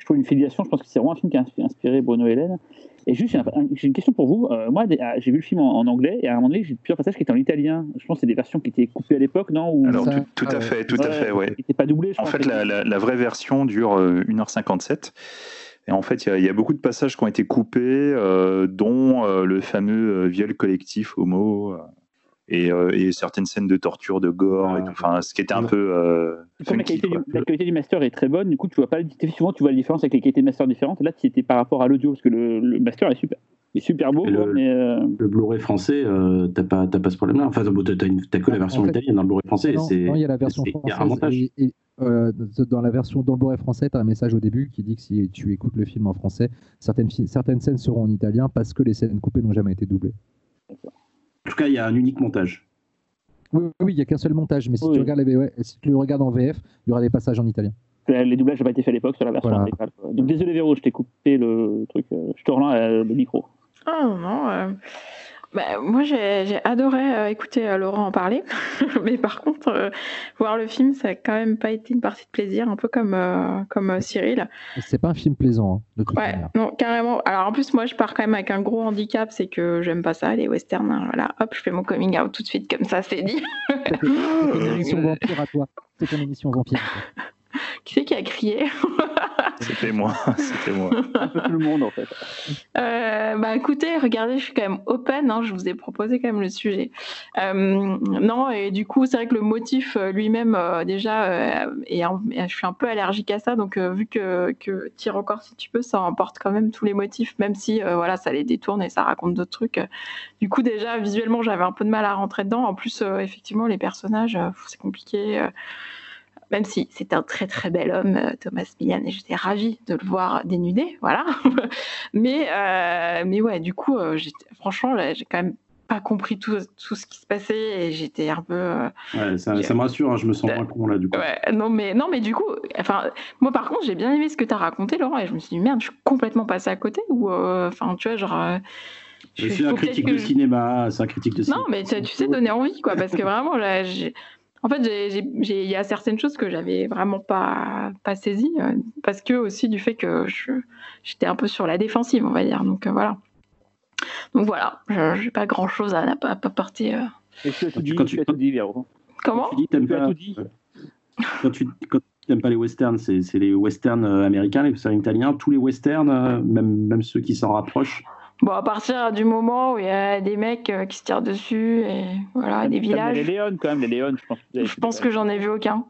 je trouve, une filiation. Je pense que c'est vraiment un film qui a inspiré Bruno Hélène. Et juste, j'ai une question pour vous. Euh, moi, ah, j'ai vu le film en, anglais et à un moment donné, j'ai plusieurs passages qui étaient en italien. Je pense que c'est des versions qui étaient coupées à l'époque, non Alors, tout, à fait, tout à fait, ouais. pas doublé. en fait, la, vraie version dure 1h57. Euh, et en fait, il y, a beaucoup de passages qui ont été coupés, euh, dont le fameux viol collectif homo. Euh, et, certaines scènes de torture, de gore, et ah, enfin, ce qui était un peu. Euh, la, qualité du, master est très bonne, du coup, tu vois pas souvent tu vois la différence avec les qualités de master différentes. Là, c'était par rapport à l'audio, parce que le, master est super, est super beau. le, mais euh, le Blu-ray français, t'as pas, pas ce problème-là. Enfin, t'as que la version italienne dans le Blu-ray français. Non, il y a la version française. dans la version dans le Blu-ray français, tu as un message au début qui dit que si tu écoutes le film en français, certaines, certaines scènes seront en italien parce que les scènes coupées n'ont jamais été doublées. En tout cas, il y a un unique montage. Oui, il n'y a qu'un seul montage, mais si, tu regardes si tu le regardes en VF, il y aura des passages en italien. Les doublages n'ont pas été faits à l'époque sur la version intégrale. Donc désolé Véro, je t'ai coupé le truc. Euh, je te relance euh, le micro. Ah non, euh, bah, moi, j'ai adoré euh, écouter euh, Laurent en parler, mais par contre, euh, voir le film, ça n'a quand même pas été une partie de plaisir, un peu comme, comme Cyril. C'est pas un film plaisant, hein, de toute ouais, non, carrément. Alors en plus, moi, je pars quand même avec un gros handicap, c'est que j'aime pas ça, les westerns. Hein, voilà, hop, je fais mon coming out tout de suite, comme ça, c'est dit. C'est une émission vampire à toi. C'est une émission vampire. Qui c'est qui a crié C'était moi, c'était moi. Un peu tout le monde en fait. Euh, bah écoutez, regardez, je suis quand même open, hein, je vous ai proposé quand même le sujet. Euh, non, et du coup, c'est vrai que le motif euh, lui-même, déjà, et je suis un peu allergique à ça, donc vu que, que tire encore si tu peux, ça emporte quand même tous les motifs, même si voilà, ça les détourne et ça raconte d'autres trucs. Du coup, déjà, visuellement, j'avais un peu de mal à rentrer dedans. En plus, effectivement, les personnages, c'est compliqué même si c'est un très très bel homme, euh, Thomas Millian, et j'étais ravie de le voir dénudé, voilà. mais, euh, mais ouais, du coup, euh, franchement, j'ai quand même pas compris tout, tout, ce qui se passait et j'étais un peu. ouais, ça, me rassure, hein, je me sens moins con là du coup. Ouais, non, mais, non, mais du coup, enfin, moi par contre, j'ai bien aimé ce que tu as raconté, Laurent, et je me suis dit, merde, je suis complètement passée à côté, ou enfin, tu vois, genre. Je suis un critique de cinéma, c'est un critique de cinéma. Non, mais tu, tu sais donner envie, quoi, parce que vraiment, là, j'ai en fait, il y a certaines choses que j'avais vraiment pas, pas saisies, euh, parce que aussi du fait que j'étais un peu sur la défensive, on va dire. Donc euh, voilà. Donc voilà, je n'ai pas grand chose à, à, apporter. Euh. Et tu as tout dit, quand tu, as tout dit, Véro. Comment Tu dis t'aimes pas, tout dit. Quand tu n'aimes pas les westerns, c'est les westerns américains, les westerns italiens, tous les westerns, même, même ceux qui s'en rapprochent. Bon, à partir du moment où il y a des mecs euh, qui se tirent dessus et voilà, des villages. Les Léon, quand même, les Léon, je pense. Que je pense que j'en ai vu aucun.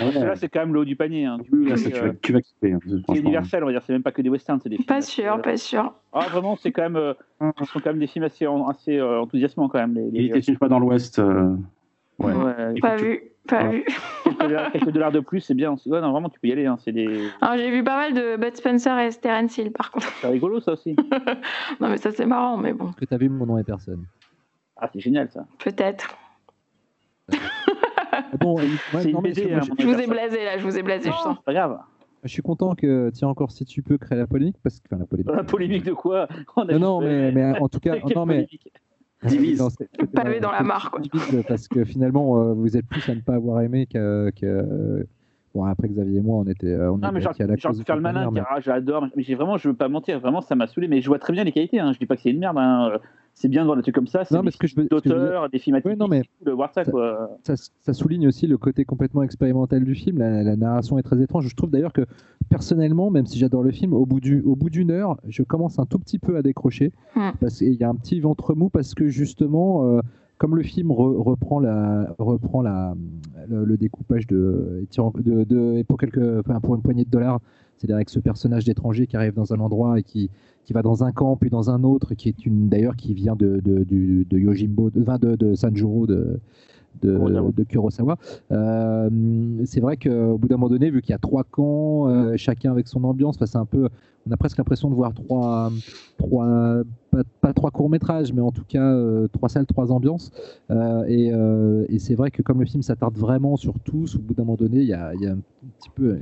Là, c'est quand même le haut du panier. Hein. là, tu, vas, tu vas kiffer. Hein, c'est universel, on va dire. C'est même pas que des westerns, c'est des films. Pas sûr, pas sûr. Ah, vraiment, c'est quand même. Euh, ce sont quand même des films assez, assez euh, enthousiasmants, quand même. Les, les... Il était une fois dans l'Ouest. Ouais. Pas vu. Pas vu. quelques, dollars de plus, c'est bien. Ouais, non, vraiment, tu peux y aller. Hein. C'est des... J'ai vu pas mal de Bud Spencer et Terence Hill, par contre. C'est rigolo, ça aussi. non, mais ça, c'est marrant, mais bon. que tu as vu Mon nom est personne? Ah, c'est génial, ça. Peut-être. Ah bon, c'est une BD, hein, je, vous ai blasé, là, je vous ai blasé, je sens. Pas grave. Je suis content que, tiens, encore si tu peux créer la polémique, parce que, enfin, la polémique. La polémique de quoi? Non, non mais, mais, en tout cas, non, mais, divise. Pavé dans la mare, quoi. Parce que finalement, euh, vous êtes plus à ne pas avoir aimé que. que... Bon, après Xavier et moi, on était, euh, on non, mais genre, à la genre faire le malin, dire, ah, j'adore, mais j'ai vraiment, je veux pas mentir, vraiment, ça m'a saoulé, mais je vois très bien les qualités, hein. je dis pas que c'est une merde, hein. C'est bien de voir des trucs comme ça, c'est des films d'auteurs, des films ouais, non, mais de voir ça, ça, quoi. Ça, ça, souligne aussi le côté complètement expérimental du film, la, la, narration est très étrange, je trouve d'ailleurs que personnellement, même si j'adore le film, au bout du, au bout d'une heure, je commence un tout petit peu à décrocher, mm. parce qu'il y a un petit ventre mou, parce que justement, euh, comme le film reprend, la, reprend la, le, découpage de, de, de, pour, quelques, enfin, pour une poignée de dollars, c'est-à-dire avec ce personnage d'étranger qui arrive dans un endroit et qui, qui va dans un camp puis dans un autre, qui est une d'ailleurs qui vient de, de, de Yojimbo, de, de, de Sanjuro de, de, de Kurosawa. Euh, c'est vrai qu'au bout d'un moment donné, vu qu'il y a trois camps, euh, chacun avec son ambiance, c'est un peu, on a presque l'impression de voir trois, trois pas, trois courts métrages, mais en tout cas euh, trois salles, trois ambiances. et, et c'est vrai que comme le film s'attarde vraiment sur tous, au bout d'un moment donné, il y a, y a, un petit peu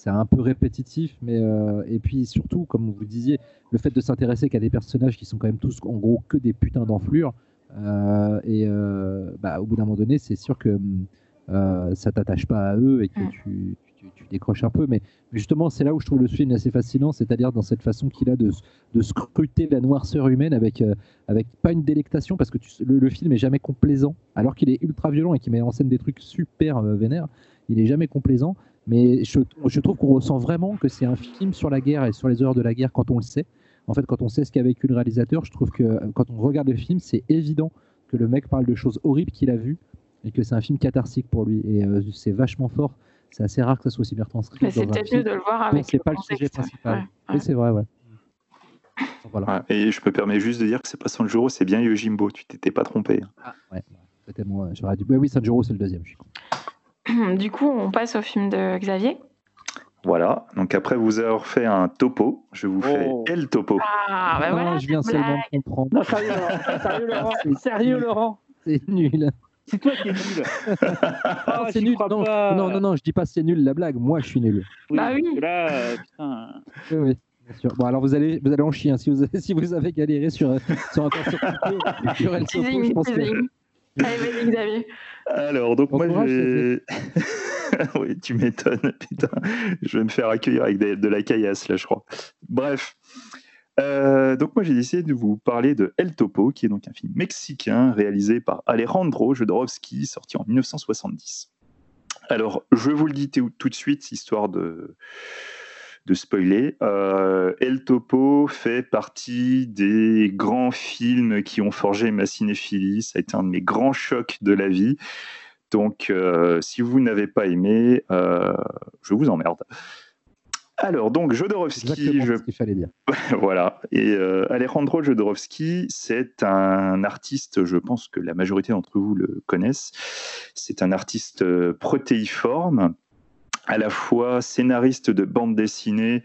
c'est un peu répétitif, mais et puis surtout, comme vous disiez, le fait de s'intéresser qu'à des personnages qui sont quand même tous en gros que des putains d'enflures, euh, et euh, bah, au bout d'un moment donné, c'est sûr que euh, ça t'attache pas à eux et que tu, tu, décroches un peu. Mais, justement, c'est là où je trouve le film assez fascinant, c'est-à-dire dans cette façon qu'il a de, de, scruter la noirceur humaine avec, avec pas une délectation, parce que le, film est jamais complaisant, alors qu'il est ultra violent et qu'il met en scène des trucs super vénères. Il est jamais complaisant, mais je, je trouve qu'on ressent vraiment que c'est un film sur la guerre et sur les heures de la guerre quand on le sait en fait, quand on sait ce qu'a vécu le réalisateur, je trouve que euh, quand on regarde le film, c'est évident que le mec parle de choses horribles qu'il a vues et que c'est un film catharsique pour lui. Et euh, c'est vachement fort. C'est assez rare que ça soit aussi bien transcrit. Mais c'est peut-être mieux de le voir avec. C'est pas le sujet principal. Oui, c'est vrai, ouais. Voilà. et je me permets juste de dire que c'est pas Sanjuro, c'est bien Yojimbo. Tu t'étais pas trompé. Ah, ouais. J'aurais dû. Oui, Sanjuro, c'est le deuxième. Je suis Du coup, on passe au film de Xavier. Voilà, donc après vous avoir fait un topo, je vous fais oh. quel topo? Ah, bah voilà, je viens seulement de comprendre. Non, sérieux, Laurent, sérieux, Laurent. C'est nul. C'est toi qui es nul. oh, c'est nul. Non, non, non, non, je dis pas c'est nul la blague. Moi, je suis nul. bah oui. Là, euh, putain. Oui, oui. Bien sûr. Bon, alors vous allez, vous allez en chier. Hein. Si, vous avez, si vous avez galéré sur, sur un sur le topo, je pense que. Allez, vas-y, Xavier. Alors, donc moi, j'ai. oui, tu m'étonnes, putain. Je vais me faire accueillir avec de la caillasse, là, je crois. Bref. Euh, donc moi j'ai décidé de vous parler de El Topo, qui est donc un film mexicain réalisé par Alejandro Jodorowsky, sorti en 1970. Alors, je vous le dis tout de suite, histoire de, de spoiler. Euh, El Topo fait partie des grands films qui ont forgé ma cinéphilie. Ça a été un de mes grands chocs de la vie. Donc, euh, si vous n'avez pas aimé, euh, je vous emmerde. Alors, donc, Jodorowsky. Je... ce qu'il fallait dire. voilà. Et Alejandro Jodorowsky, c'est un artiste, je pense que la majorité d'entre vous le connaissent. C'est un artiste protéiforme à la fois scénariste de bande dessinée,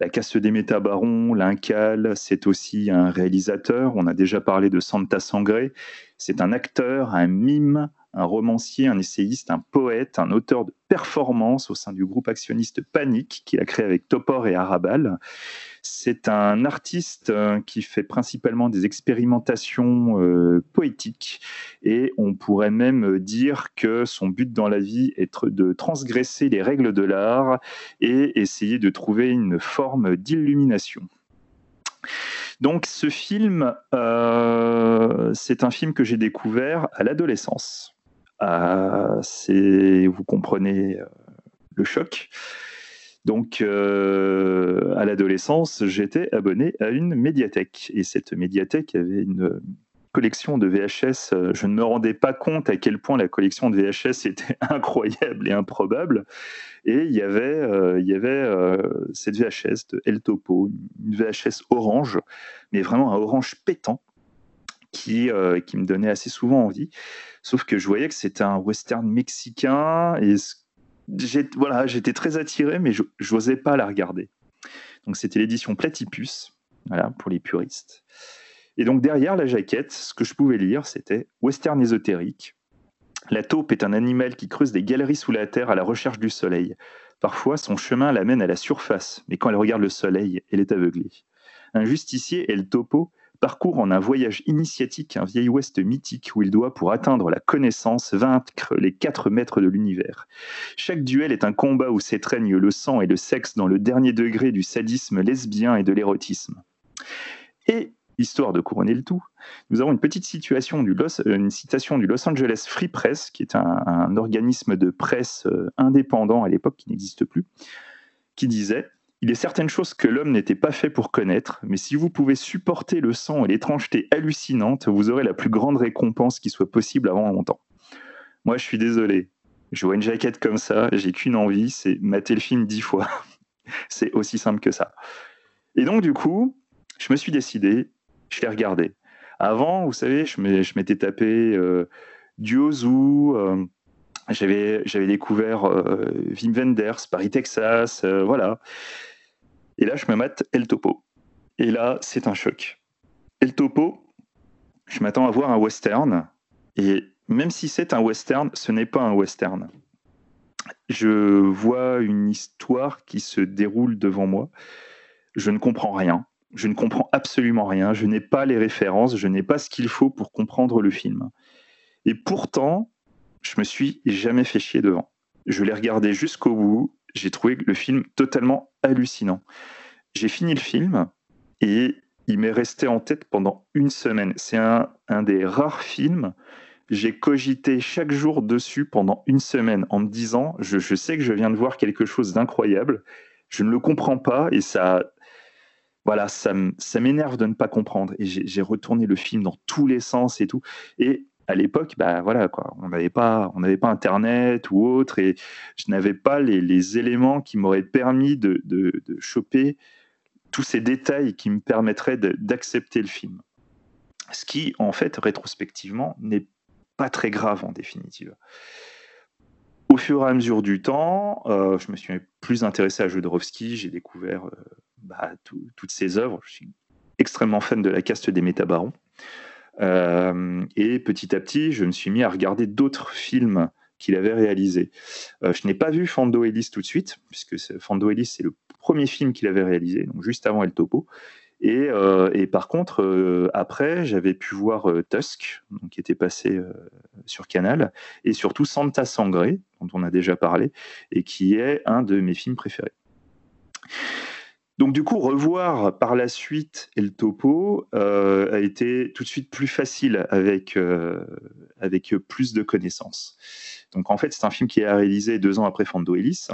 La casse des métabarons, L'Incal, c'est aussi un réalisateur. On a déjà parlé de Santa Sangre. C'est un acteur, un mime, un romancier, un essayiste, un poète, un auteur de performance au sein du groupe actionniste Panique qu'il a créé avec Topor et Arabal. C'est un artiste euh, qui fait principalement des expérimentations euh, poétiques et on pourrait même dire que son but dans la vie est de transgresser les règles de l'art et essayer de trouver une forme d'illumination. Donc ce film, euh, c'est un film que j'ai découvert à l'adolescence. Vous comprenez le choc. Donc, euh, à l'adolescence, j'étais abonné à une médiathèque. Et cette médiathèque avait une collection de VHS. Je ne me rendais pas compte à quel point la collection de VHS était incroyable et improbable. Et il y avait, euh, euh, cette VHS de El Topo, une VHS orange, mais vraiment un orange pétant. Qui, qui me donnait assez souvent envie. Sauf que je voyais que c'était un western mexicain et voilà, j'étais très attiré, mais je n'osais pas la regarder. Donc c'était l'édition Platypus, voilà, pour les puristes. Et donc derrière la jaquette, ce que je pouvais lire, c'était Western ésotérique. La taupe est un animal qui creuse des galeries sous la terre à la recherche du soleil. Parfois, son chemin l'amène à la surface, mais quand elle regarde le soleil, elle est aveuglée. Un justicier est le topo parcourt en un voyage initiatique un vieil ouest mythique où il doit, pour atteindre la connaissance, vaincre les quatre maîtres de l'univers. Chaque duel est un combat où s'étreignent le sang et le sexe dans le dernier degré du sadisme lesbien et de l'érotisme. Et histoire de couronner le tout, nous avons une petite situation du Los, euh, citation du Los Angeles Free Press, qui est un, un organisme de presse euh, indépendant à l'époque qui n'existe plus, qui disait il est certaines choses que l'homme n'était pas fait pour connaître, mais si vous pouvez supporter le sang et l'étrangeté hallucinante, vous aurez la plus grande récompense qui soit possible avant longtemps. Moi, je suis désolé. Je vois une jaquette comme ça, j'ai qu'une envie, c'est mater le film dix fois. c'est aussi simple que ça. Et donc, du coup, je me suis décidé, je l'ai regardé. Avant, vous savez, je m'étais tapé euh, euh, j'avais, découvert euh, Wim Wenders, Paris, Texas, euh, voilà. Et là, je me mate El Topo. Et là, c'est un choc. El Topo, je m'attends à voir un western. Et même si c'est un western, ce n'est pas un western. Je vois une histoire qui se déroule devant moi. Je ne comprends rien. Je ne comprends absolument rien. Je n'ai pas les références. Je n'ai pas ce qu'il faut pour comprendre le film. Et pourtant, je me suis jamais fait chier devant. Je l'ai regardé jusqu'au bout. J'ai trouvé le film totalement hallucinant. J'ai fini le film et il m'est resté en tête pendant une semaine. C'est un, des rares films. J'ai cogité chaque jour dessus pendant une semaine en me disant je, sais que je viens de voir quelque chose d'incroyable. Je ne le comprends pas et ça, voilà, ça, m'énerve de ne pas comprendre. Et j'ai retourné le film dans tous les sens et tout. Et à l'époque, bah voilà quoi, on n'avait pas, on n'avait pas Internet ou autre, et je n'avais pas les, éléments qui m'auraient permis de, choper tous ces détails qui me permettraient d'accepter le film. Ce qui, en fait, rétrospectivement, n'est pas très grave en définitive. Au fur et à mesure du temps, euh, je me suis plus intéressé à Jodorowsky, j'ai découvert euh, bah, toutes ses œuvres. Je suis extrêmement fan de la caste des métabarons. Euh, et petit à petit, je me suis mis à regarder d'autres films qu'il avait réalisés. Euh, je n'ai pas vu Fando Ellis tout de suite, puisque Fando Ellis, c'est le premier film qu'il avait réalisé, donc juste avant El Topo. Et, euh, par contre, après, j'avais pu voir Tusk, donc, qui était passé sur Canal, et surtout Santa Sangre, dont on a déjà parlé, et qui est un de mes films préférés. Donc du coup, revoir par la suite El Topo euh, a été tout de suite plus facile avec, euh, avec plus de connaissances. Donc en fait, c'est un film qui est réalisé deux ans après Fando Ellis.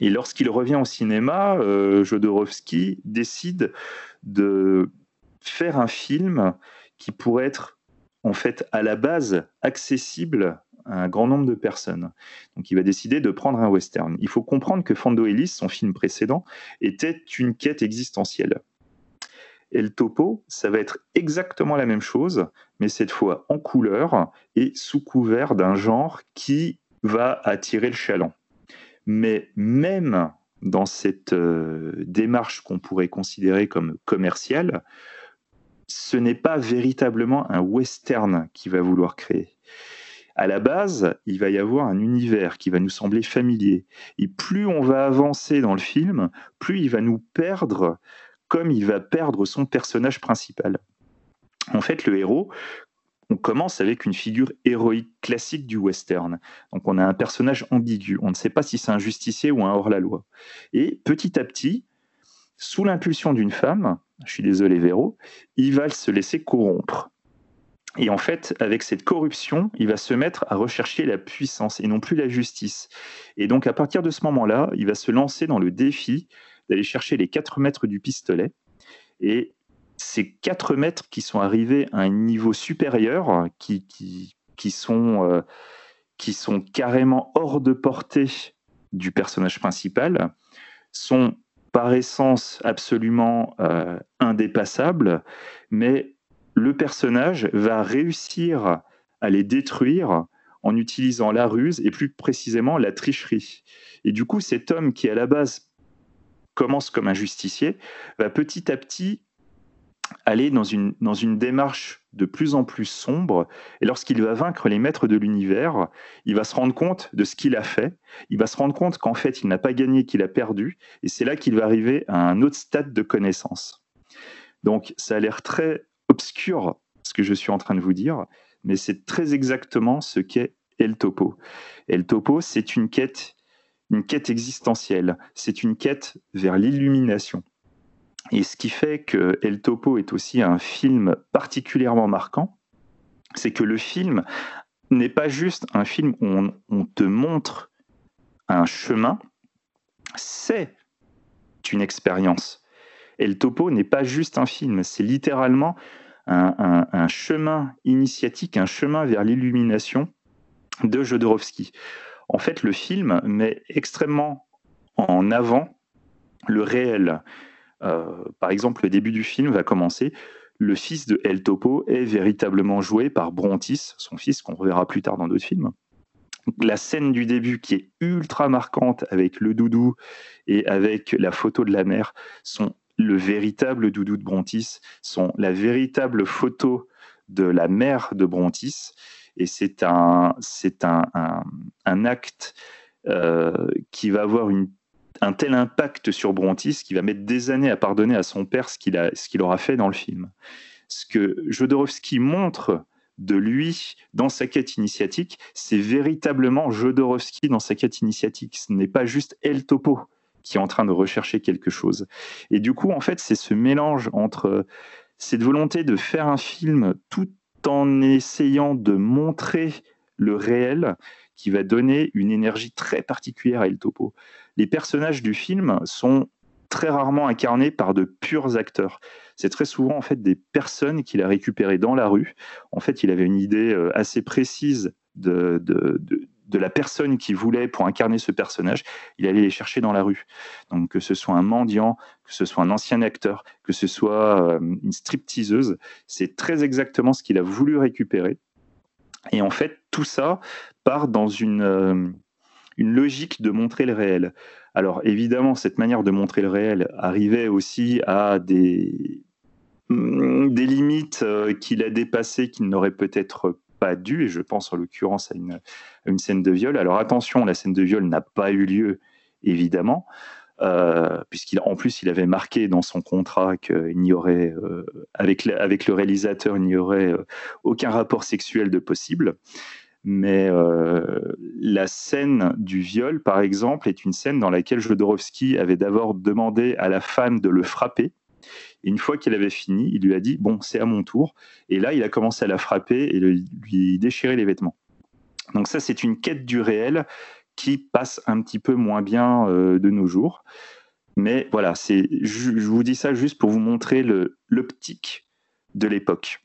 Et lorsqu'il revient au cinéma, euh, Jodorowsky décide de faire un film qui pourrait être en fait à la base accessible un grand nombre de personnes. Donc il va décider de prendre un western. Il faut comprendre que Fando Ellis, son film précédent, était une quête existentielle. Et le topo, ça va être exactement la même chose, mais cette fois en couleur et sous couvert d'un genre qui va attirer le chaland. Mais même dans cette euh, démarche qu'on pourrait considérer comme commerciale, ce n'est pas véritablement un western qui va vouloir créer à la base, il va y avoir un univers qui va nous sembler familier. Et plus on va avancer dans le film, plus il va nous perdre comme il va perdre son personnage principal. En fait, le héros, on commence avec une figure héroïque classique du western. Donc on a un personnage ambigu, on ne sait pas si c'est un justicier ou un hors-la-loi. Et petit à petit, sous l'impulsion d'une femme, je suis désolé Véro, il va se laisser corrompre. Et en fait, avec cette corruption, il va se mettre à rechercher la puissance et non plus la justice. Et donc, à partir de ce moment-là, il va se lancer dans le défi d'aller chercher les 4 mètres du pistolet. Et ces 4 mètres qui sont arrivés à un niveau supérieur, qui, qui, sont, euh, qui sont carrément hors de portée du personnage principal, sont par essence absolument euh, indépassables, mais le personnage va réussir à les détruire en utilisant la ruse et plus précisément la tricherie. Et du coup, cet homme qui à la base commence comme un justicier va petit à petit aller dans une, dans une démarche de plus en plus sombre. Et lorsqu'il va vaincre les maîtres de l'univers, il va se rendre compte de ce qu'il a fait. Il va se rendre compte qu'en fait, il n'a pas gagné, qu'il a perdu. Et c'est là qu'il va arriver à un autre stade de connaissance. Donc, ça a l'air très obscur ce que je suis en train de vous dire, mais c'est très exactement ce qu'est El Topo. El Topo, c'est une quête, une quête existentielle, c'est une quête vers l'illumination. Et ce qui fait que El Topo est aussi un film particulièrement marquant, c'est que le film n'est pas juste un film où on, on te montre un chemin, c'est une expérience. El Topo n'est pas juste un film, c'est littéralement un, chemin initiatique, un chemin vers l'illumination de Jodorowsky. En fait, le film met extrêmement en avant le réel. Euh, par exemple, le début du film va commencer. Le fils de El Topo est véritablement joué par Brontis, son fils qu'on reverra plus tard dans d'autres films. La scène du début qui est ultra marquante avec le doudou et avec la photo de la mère sont le véritable doudou de Brontis, sont la véritable photo de la mère de Brontis. Et c'est un, c'est un, un, acte euh, qui va avoir une, un tel impact sur Brontis qu'il va mettre des années à pardonner à son père ce qu'il, a, ce qu'il aura fait dans le film. Ce que Jodorowsky montre de lui dans sa quête initiatique, c'est véritablement Jodorowsky dans sa quête initiatique. Ce n'est pas juste El Topo qui est en train de rechercher quelque chose. Et du coup, en fait, c'est ce mélange entre cette volonté de faire un film tout en essayant de montrer le réel qui va donner une énergie très particulière à El Topo. Les personnages du film sont très rarement incarnés par de purs acteurs. C'est très souvent en fait des personnes qu'il a récupérées dans la rue. En fait, il avait une idée euh, assez précise de, la personne qui voulait pour incarner ce personnage, il allait les chercher dans la rue. Donc que ce soit un mendiant, que ce soit un ancien acteur, que ce soit euh, une stripteaseuse, c'est très exactement ce qu'il a voulu récupérer. Et en fait, tout ça part dans une, euh, une logique de montrer le réel. Alors évidemment, cette manière de montrer le réel arrivait aussi à des, des limites euh, qu'il a dépassées qu'il n'aurait peut-être pas dû, et je pense en l'occurrence à une, scène de viol. Alors attention, la scène de viol n'a pas eu lieu, évidemment, euh, puisqu'en plus il avait marqué dans son contrat qu'il n'y aurait, euh, avec, le réalisateur, il n'y aurait euh, aucun rapport sexuel de possible. mais la scène du viol, par exemple, est une scène dans laquelle Jodorowsky avait d'abord demandé à la femme de le frapper. Une fois qu'il avait fini, il lui a dit Bon, c'est à mon tour. Et là, il a commencé à la frapper et lui déchirer les vêtements. Donc, ça, c'est une quête du réel qui passe un petit peu moins bien de nos jours. Mais voilà, c'est, je, vous dis ça juste pour vous montrer l'optique de l'époque.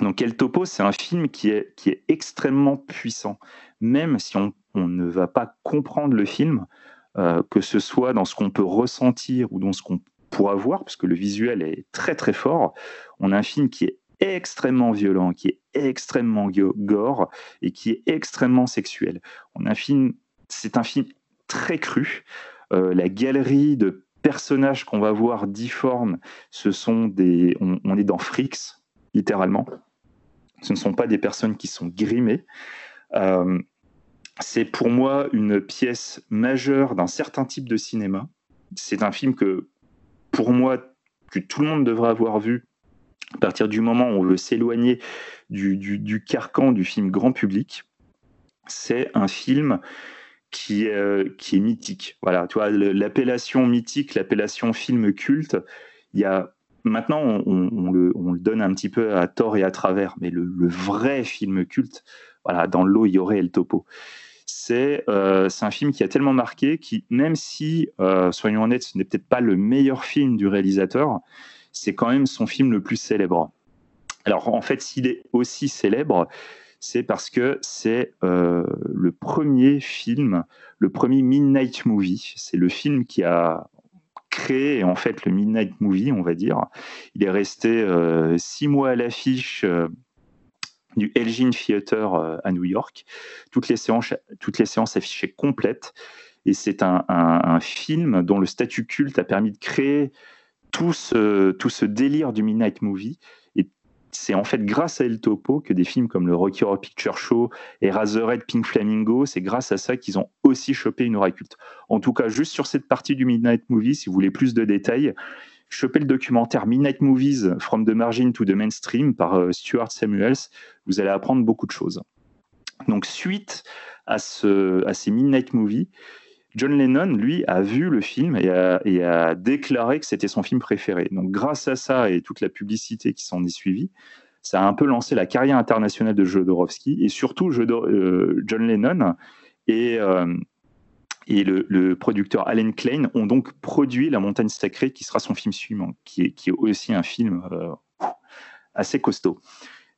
Donc El Topo, c'est un film qui est, qui est extrêmement puissant. Même si on, ne va pas comprendre le film, euh, que ce soit dans ce qu'on peut ressentir ou dans ce qu'on pourra voir, parce que le visuel est très très fort, on a un film qui est extrêmement violent, qui est extrêmement gore et qui est extrêmement sexuel. On a un film, c'est un film très cru. Euh, la galerie de personnages qu'on va voir difformes, ce sont des, on, est dans Frix, littéralement. Ce ne sont pas des personnes qui sont grimées. Euh, c'est pour moi une pièce majeure d'un certain type de cinéma. C'est un film que, pour moi, que tout le monde devrait avoir vu à partir du moment où on veut s'éloigner du, du, carcan du film grand public. C'est un film qui, euh, qui est mythique. Voilà, tu vois, l'appellation mythique, l'appellation film culte, il y a maintenant on, le, on, le, donne un petit peu à tort et à travers, mais le, vrai film culte, voilà, dans l'eau il y aurait El Topo. C'est euh, un film qui a tellement marqué, qui même si, euh, soyons honnêtes, ce n'est peut-être pas le meilleur film du réalisateur, c'est quand même son film le plus célèbre. Alors en fait, s'il est aussi célèbre, c'est parce que c'est euh, le premier film, le premier Midnight Movie. C'est le film qui a créé en fait le Midnight Movie, on va dire. Il est resté six mois à l'affiche. Euh, du Elgin Theater à New York. Toutes les séances, toutes les séances affichées complètes. Et c'est un, film dont le statut culte a permis de créer tout ce, tout ce délire du Midnight Movie c'est en fait grâce à El Topo que des films comme le Rocky Horror Picture Show et Razorhead Pink Flamingo, c'est grâce à ça qu'ils ont aussi chopé une aura culte. En tout cas, juste sur cette partie du Midnight Movie, si vous voulez plus de détails, chopez le documentaire Midnight Movies From the Margin to the Mainstream par euh, Stuart Samuels. Vous allez apprendre beaucoup de choses. Donc, suite à, ce, à ces Midnight Movies, John Lennon, lui, a vu le film et a, déclaré que c'était son film préféré. Donc, grâce à ça et toute la publicité qui s'en est suivie, ça a un peu lancé la carrière internationale de Jodorowsky et surtout euh, John Lennon et, euh, et le, producteur Alan Klein ont donc produit La Montagne Sacrée, qui sera son film suivant, qui est, aussi un film euh, assez costaud.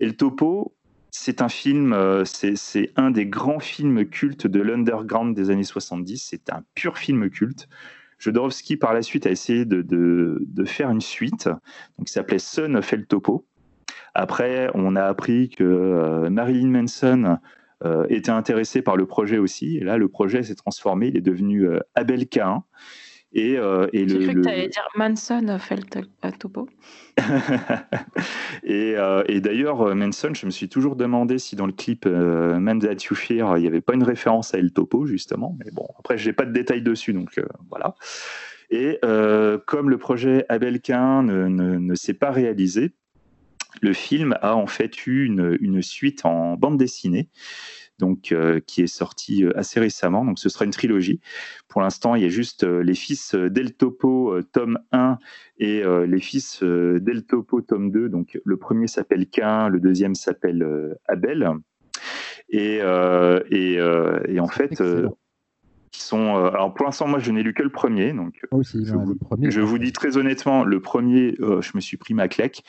Et le topo, c'est un film, euh, c'est un des grands films cultes de l'underground des années 70. C'est un pur film culte. Jodorowsky, par la suite, a essayé de, faire une suite, donc qui s'appelait Son of El Topo. Après, on a appris que euh, Marilyn Manson euh, était intéressé par le projet aussi. Et là, le projet s'est transformé. Il est devenu Abel Cain. Et, euh, et J'ai cru que tu allais dire Manson le topo. et, euh, et d'ailleurs, euh, Manson, je me suis toujours demandé si dans le clip euh, Man That You Fear, il n'y avait pas une référence à El Topo, justement. Mais bon, après, je n'ai pas de détails dessus, donc voilà. Et comme le projet ne, ne, ne s'est pas réalisé, le film a en fait eu une, une suite en bande dessinée donc euh, qui est sorti euh, assez récemment. Donc ce sera une trilogie. Pour l'instant, il y a juste euh, les fils d'El Topo tome 1 et les fils d'El Topo tome 2. Donc le premier s'appelle Cain, le deuxième s'appelle Abel. Et, et, en fait, qui sont. alors pour l'instant, moi, je n'ai lu que le premier. Donc, je, vous, je vous dis très honnêtement, le premier, je me suis pris ma claque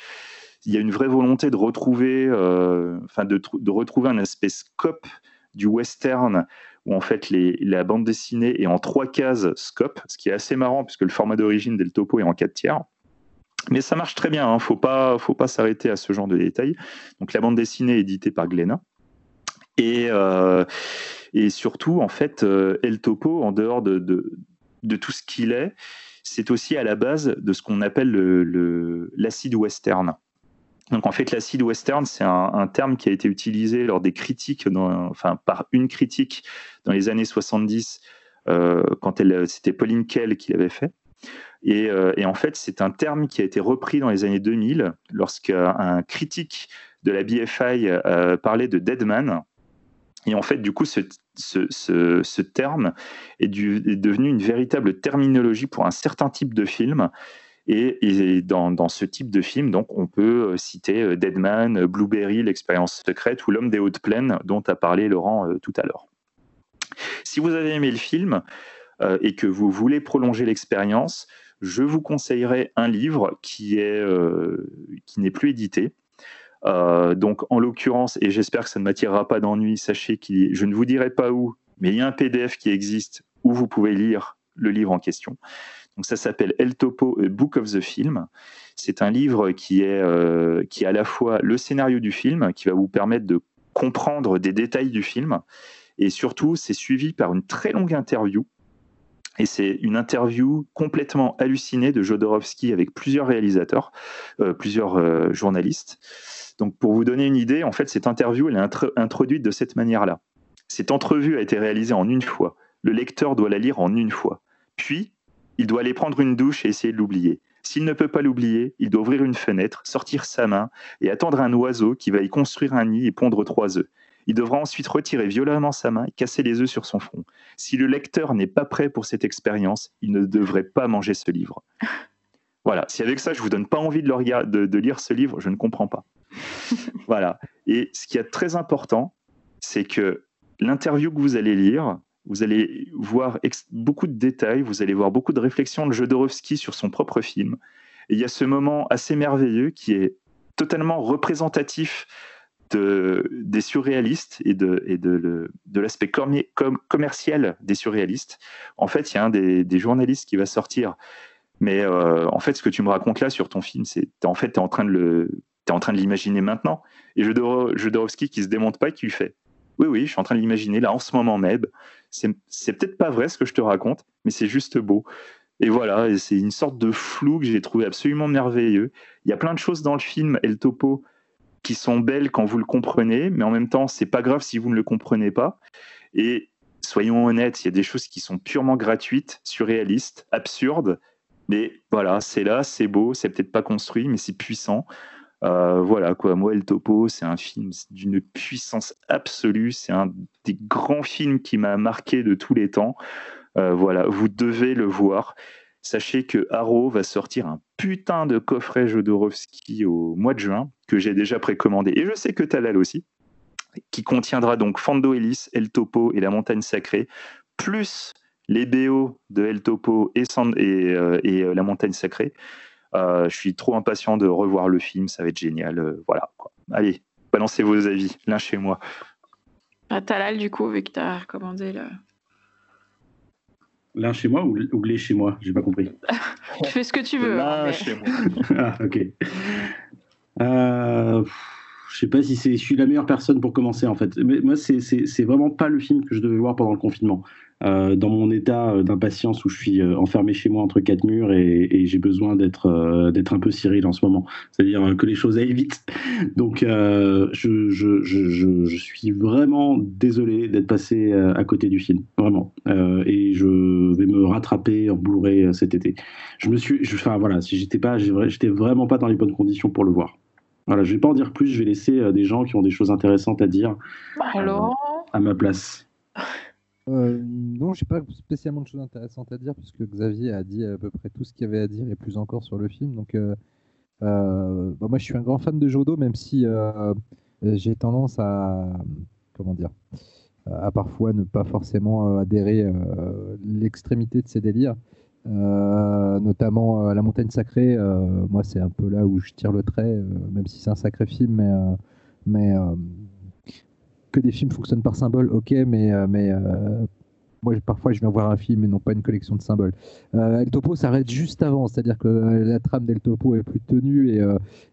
il y a une vraie volonté de retrouver, euh, enfin de, retrouver un aspect scope du western où en fait la bande dessinée est en trois cases scope, ce qui est assez marrant puisque le format d'origine del topo est en quatre tiers. Mais ça marche très bien, hein, faut pas, faut pas s'arrêter à ce genre de détails. Donc la bande dessinée est éditée par Glénat et euh, et surtout en fait euh, El Topo en dehors de, tout ce qu'il est, c'est aussi à la base de ce qu'on appelle l'acide western. Donc en fait, l'acide western, c'est un, terme qui a été utilisé lors des critiques, enfin par une critique dans les années 70, euh, quand c'était Pauline Kell qui l'avait fait. Euh, et, en fait, c'est un terme qui a été repris dans les années 2000 lorsqu'un critique de la BFI euh, parlait de Deadman. Et en fait, du coup, ce, ce, terme est, devenu une véritable terminologie pour un certain type de film. Et, dans, ce type de film, donc, on peut citer Deadman, Blueberry, L'expérience secrète ou L'homme des hautes plaines, dont a parlé Laurent tout à l'heure. Si vous avez aimé le film et que vous voulez prolonger l'expérience, je vous conseillerais un livre qui qui n'est plus édité. Euh, donc en l'occurrence, et j'espère que ça ne m'attirera pas d'ennui, sachez que je ne vous dirai pas où, mais il y a un PDF qui existe où vous pouvez lire le livre en question. Donc ça s'appelle El Topo Book of the Film. C'est un livre qui est, euh, qui à la fois le scénario du film, qui va vous permettre de comprendre des détails du film, et surtout c'est suivi par une très longue interview et c'est une interview complètement hallucinée de Jodorowsky avec plusieurs réalisateurs, euh, plusieurs euh, journalistes. Donc pour vous donner une idée, en fait, cette interview, elle est introduite de cette manière-là. Cette entrevue a été réalisée en une fois. Le lecteur doit la lire en une fois. Puis, il doit aller prendre une douche et essayer de l'oublier. S'il ne peut pas l'oublier, il doit ouvrir une fenêtre, sortir sa main et attendre un oiseau qui va y construire un nid et pondre trois œufs. Il devra ensuite retirer violemment sa main et casser les œufs sur son front. Si le lecteur n'est pas prêt pour cette expérience, il ne devrait pas manger ce livre. Voilà, si avec ça je vous donne pas envie de, de, lire ce livre, je ne comprends pas. voilà. Et ce qui est très important, c'est que l'interview que vous allez lire, vous allez voir beaucoup de détails, vous allez voir beaucoup de réflexions de Jodorowsky sur son propre film. Et il y a ce moment assez merveilleux qui est totalement représentatif des surréalistes et de, et l'aspect commercial des surréalistes. En fait, il y a un des, journalistes qui va sortir. Mais euh, en fait, ce que tu me racontes là sur ton film, c'est en fait, tu es en train de es en train de l'imaginer maintenant. Et Jodorowsky qui se démonte pas, qui lui fait Oui, oui, je suis en train de l'imaginer là en ce moment même. C'est peut-être pas vrai ce que je te raconte, mais c'est juste beau. Et voilà, c'est une sorte de flou que j'ai trouvé absolument merveilleux. Il y a plein de choses dans le film, El Topo, qui sont belles quand vous le comprenez, mais en même temps, c'est pas grave si vous ne le comprenez pas. Et soyons honnêtes, il y a des choses qui sont purement gratuites, surréalistes, absurdes, mais voilà, c'est là, c'est beau, c'est peut-être pas construit, mais c'est puissant. Euh, voilà quoi, moi El Topo, c'est un film d'une puissance absolue, c'est un des grands films qui m'a marqué de tous les temps. Euh, voilà, vous devez le voir. Sachez que Arrow va sortir un putain de coffret Jodorowsky au mois de juin, que j'ai déjà précommandé, et je sais que Talal aussi, qui contiendra donc Fando Ellis, El Topo et La Montagne Sacrée, plus les BO de El Topo et, euh, euh, La Montagne Sacrée. Euh, je suis trop impatient de revoir le film, ça va être génial. voilà. Allez, balancez vos avis, l'un chez moi. Talal, du coup, vu que tu as recommandé le, L'un chez moi ou, ou les chez moi? J'ai pas compris. tu fais ce que tu veux. L'un hein, chez moi. ah, ok. Euh, je sais pas si c'est, je suis la meilleure personne pour commencer en fait. Mais moi, c'est, c'est, vraiment pas le film que je devais voir pendant le confinement. Euh, dans mon état euh, d'impatience où je suis euh, enfermé chez moi entre quatre murs et, j'ai besoin d'être d'être un peu Cyril en ce moment, c'est-à-dire que les choses aillent vite. Donc je, je, je, je, suis vraiment désolé d'être passé à côté du film, vraiment. et je vais me rattraper en Blu-ray cet été. Je me suis, enfin voilà, si j'étais pas, j'étais vraiment pas dans les bonnes conditions pour le voir. Voilà, je vais pas en dire plus, je vais laisser des gens qui ont des choses intéressantes à dire Alors... à ma place. Euh, non, j'ai pas spécialement de choses intéressantes à dire puisque Xavier a dit à peu près tout ce qu'il y avait à dire et plus encore sur le film. Donc, euh, euh, bah, moi, je suis un grand fan de Jodo, même si j'ai tendance à comment dire, à parfois ne pas forcément adhérer à l'extrémité de ses délires. notamment La Montagne Sacrée, moi c'est un peu là où je tire le trait, même si c'est un sacré film, mais, mais que des films fonctionnent par symbole, ok, mais, euh, mais euh, moi parfois je viens voir un film et non pas une collection de symboles. Euh, El Topo s'arrête juste avant, c'est-à-dire que la trame d'El Topo est plus tenue et,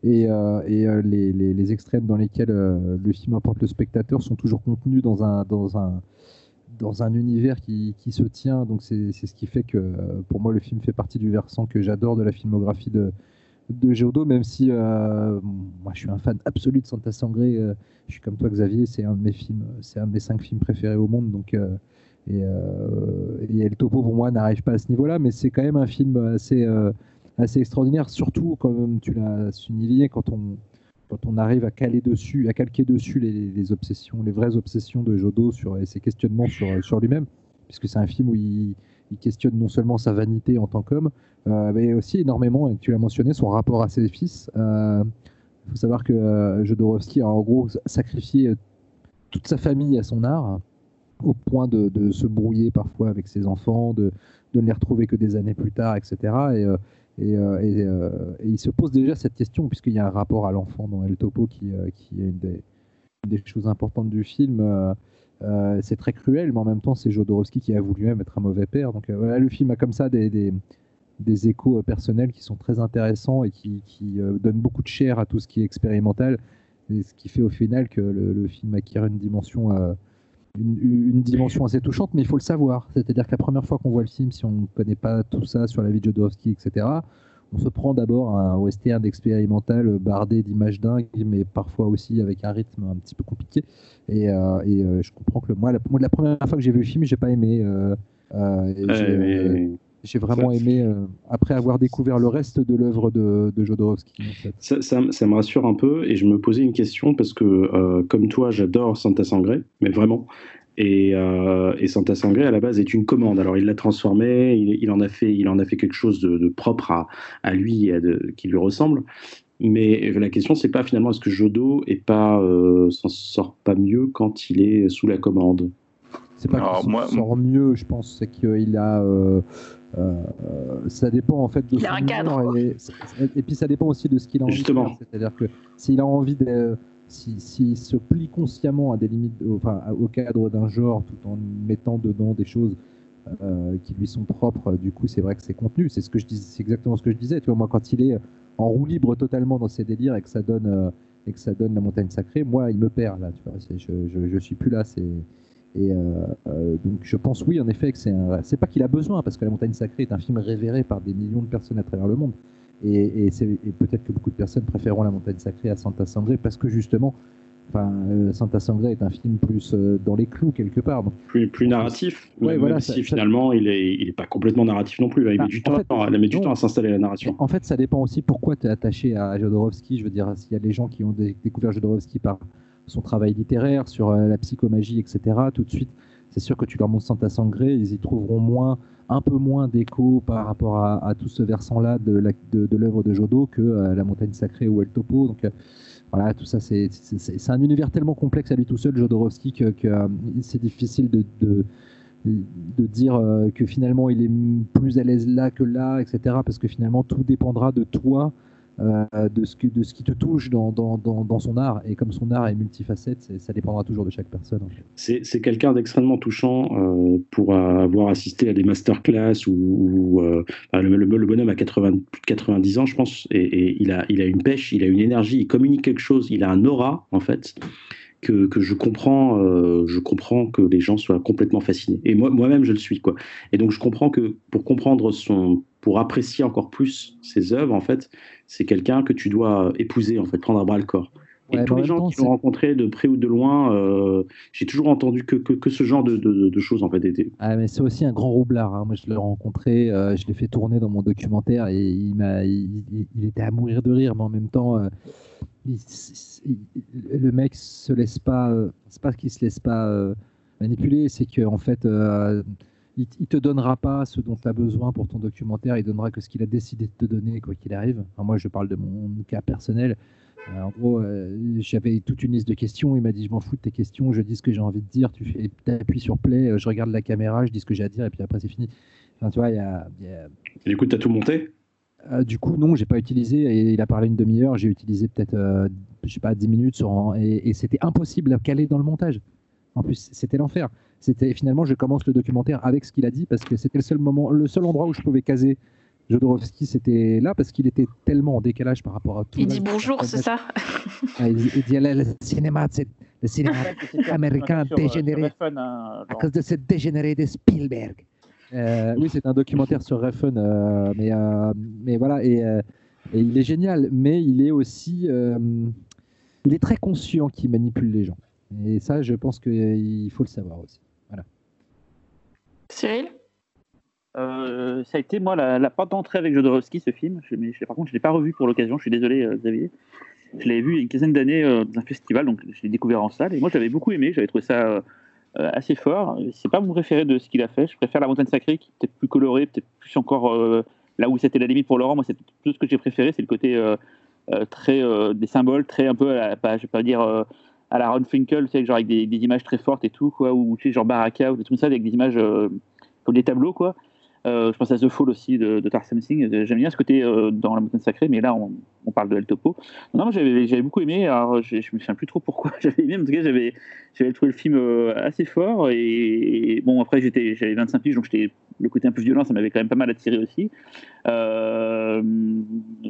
et, et les, les, les, extrêmes dans lesquels le film apporte le spectateur sont toujours contenus dans un, dans un, dans un univers qui, qui se tient. Donc c'est ce qui fait que pour moi le film fait partie du versant que j'adore de la filmographie de, de Géodo, même si euh, moi je suis un fan absolu de Santa Sangré. Euh, je suis comme toi, Xavier, c'est un de mes films, c'est un de mes cinq films préférés au monde. Donc, euh, et, et, le topo pour moi n'arrive pas à ce niveau-là, mais c'est quand même un film assez, assez extraordinaire, surtout comme tu l'as souligné quand on, quand on arrive à caler dessus, à calquer dessus les, obsessions, les vraies obsessions de Jodo sur et ses questionnements sur, sur lui-même, puisque c'est un film où il, questionne non seulement sa vanité en tant qu'homme, euh, mais aussi énormément, et tu l'as mentionné, son rapport à ses fils. Il euh, faut savoir que euh, Jodorowsky a en gros sacrifié toute sa famille à son art, au point de, se brouiller parfois avec ses enfants, de, ne les retrouver que des années plus tard, etc. Et, il se pose déjà cette question, puisqu'il y a un rapport à l'enfant dans El Topo qui, est une des, choses importantes du film. C'est très cruel, mais en même temps, c'est Jodorowsky qui a voulu même être un mauvais père. Donc voilà, le film a comme ça des, des, des échos personnels qui sont très intéressants et qui, qui donnent beaucoup de chair à tout ce qui est expérimental. Et ce qui fait au final que le, film acquiert une dimension, euh, une, dimension assez touchante, mais il faut le savoir. C'est-à-dire que la première fois qu'on voit le film, si on ne connaît pas tout ça sur la vie de Jodorowsky, etc., on se prend d'abord un western expérimental bardé d'images dingues, mais parfois aussi avec un rythme un petit peu compliqué. Et, euh, euh, je comprends que moi la, la, première fois que j'ai vu le film, j'ai pas aimé. J'ai vraiment aimé, euh, après avoir découvert le reste de l'œuvre de, de, Jodorowsky. ça, ça, me rassure un peu et je me posais une question parce que, euh, comme toi, j'adore Santa Sangre, mais vraiment. Et, euh, et, Santa Sangre, à la base, est une commande. Alors, il l'a transformé, il, en a fait, il en a fait quelque chose de, propre à, à lui, et qui lui ressemble. Mais la question, c'est pas finalement est-ce que Jodo est pas s'en sort pas mieux quand il est sous la commande? C'est pas qu'il s'en sort mieux, je pense, c'est qu'il a euh, ça dépend en fait de il a un cadre. Et, et, puis ça dépend aussi de ce qu'il a envie Justement. C'est-à-dire que s'il a envie de. S'il se plie consciemment à des limites, enfin, au cadre d'un genre, tout en mettant dedans des choses euh, qui lui sont propres, du coup, c'est vrai que c'est contenu. C'est ce que je c'est exactement ce que je disais. Tu vois, moi, quand il est en roue libre totalement dans ses délires et que ça donne euh, et que ça donne la montagne sacrée, moi, il me perd là. Tu vois, je, je, suis plus là. Et euh, donc je pense oui en effet que c'est c'est pas qu'il a besoin parce que La Montagne Sacrée est un film révéré par des millions de personnes à travers le monde et, et, peut-être que beaucoup de personnes préféreront La Montagne Sacrée à Santa Sangre parce que justement Enfin, euh, Santa Sangre est un film plus dans les clous quelque part. Donc, plus, plus narratif. Ouais, même voilà, si finalement il est, il est pas complètement narratif non plus. Il met bah, du temps, il met du temps à s'installer la narration. En fait, ça dépend aussi pourquoi tu es attaché à Jodorowsky. Je veux dire, s'il y a des gens qui ont découvert Jodorowsky par son travail littéraire, sur euh, la psychomagie, etc., tout de suite, c'est sûr que tu leur montres Santa Sangré, ils y trouveront moins, un peu moins d'écho par rapport à, tout ce versant-là de l'œuvre de, de, Jodo que euh, La Montagne Sacrée ou El Topo. Donc euh, voilà, tout ça, c'est un univers tellement complexe à lui tout seul, Jodorowsky, que, c'est difficile de, de, dire que finalement il est plus à l'aise là que là, etc. Parce que finalement tout dépendra de toi euh, de, ce de ce qui te touche dans, dans, dans, son art. Et comme son art est multifacette, ça dépendra toujours de chaque personne. C'est quelqu'un d'extrêmement touchant euh, pour avoir assisté à des masterclass ou, euh, le, le, bonhomme a 80, plus de 90 ans, je pense, et, il, a, il a une pêche, il a une énergie, il communique quelque chose, il a un aura, en fait. Que, que, je comprends, je comprends que les gens soient complètement fascinés. Et moi, moi-même, je le suis, quoi. Et donc, je comprends que pour comprendre son, pour apprécier encore plus ses œuvres, en fait, c'est quelqu'un que tu dois épouser, en fait, prendre à bras le corps. Et tous les gens qui l'ont rencontré de près ou de loin, euh, j'ai toujours entendu que, que, ce genre de, de, choses en fait étaient. Ah, mais c'est aussi un grand roublard. Hein. Moi, je l'ai rencontré, euh, je l'ai fait tourner dans mon documentaire et il, m'a, il, était à mourir de rire, mais en même temps, euh, le mec se laisse pas. c'est pas qu'il se laisse pas manipuler, c'est qu'en en fait il, ne te donnera pas ce dont tu as besoin pour ton documentaire, il donnera que ce qu'il a décidé de te donner, quoi qu'il arrive. moi, je parle de mon cas personnel. Euh, en gros, euh, j'avais toute une liste de questions. Il m'a dit Je m'en fous de tes questions, je dis ce que j'ai envie de dire. Tu fais, appuies sur play, euh, je regarde la caméra, je dis ce que j'ai à dire, et puis après, c'est fini. Enfin, tu vois, il y a. du coup, tu as tout monté? Du coup, non, j'ai pas utilisé. Et il a parlé une demi-heure, j'ai utilisé peut-être, je sais pas, 10 minutes, sur, et, et c'était impossible à caler dans le montage. En plus, c'était l'enfer c'était finalement je commence le documentaire avec ce qu'il a dit parce que c'était le seul moment, le seul endroit où je pouvais caser Jodorowsky, c'était là parce qu'il était tellement en décalage par rapport à tout. Il dit bonjour, c'est ça ah, il, dit le cinéma, c'est le cinéma américain dégénéré hein, à cause de ce dégénéré de Spielberg. Euh, oui, c'est un documentaire sur Refn, euh, mais, euh, mais voilà, et, et, il est génial, mais il est aussi, il est très conscient qu'il manipule les gens. Et ça, je pense qu'il faut le savoir aussi. Cyril? Euh, ça a été moi la, la porte d'entrée avec Jodorowsky ce film. Je, mais, par contre, je l'ai pas revu pour l'occasion. Je suis désolé, euh, Xavier. je l'avais vu il y a une quinzaine d'années dans un festival, donc je l'ai découvert en salle. Et moi, j'avais beaucoup aimé, j'avais trouvé ça assez fort. C'est pas mon préféré de ce qu'il a fait. Je préfère La Montagne Sacrée, qui est peut-être plus coloré, peut-être plus encore là où c'était la limite pour Laurent. Moi, c'est tout ce que j'ai préféré, c'est le côté très des symboles, très un peu, à pas, je vais pas dire à la Ron Finkel, tu genre avec des, images très fortes et tout, ou tu sais, genre Baraka ou des trucs comme ça, avec des images comme des tableaux, quoi. Euh, je pense à The Fall aussi de, de Tarsem Singh. J'aime bien ce côté euh, dans la montagne sacrée, mais là on, on parle de El Topo. Non, j'avais beaucoup aimé. Alors je, je me souviens plus trop pourquoi j'avais aimé. En tout cas, j'avais trouvé le film euh, assez fort. Et, bon, après j'avais 25 piges, donc j'étais le côté un peu violent, ça m'avait quand même pas mal attiré aussi.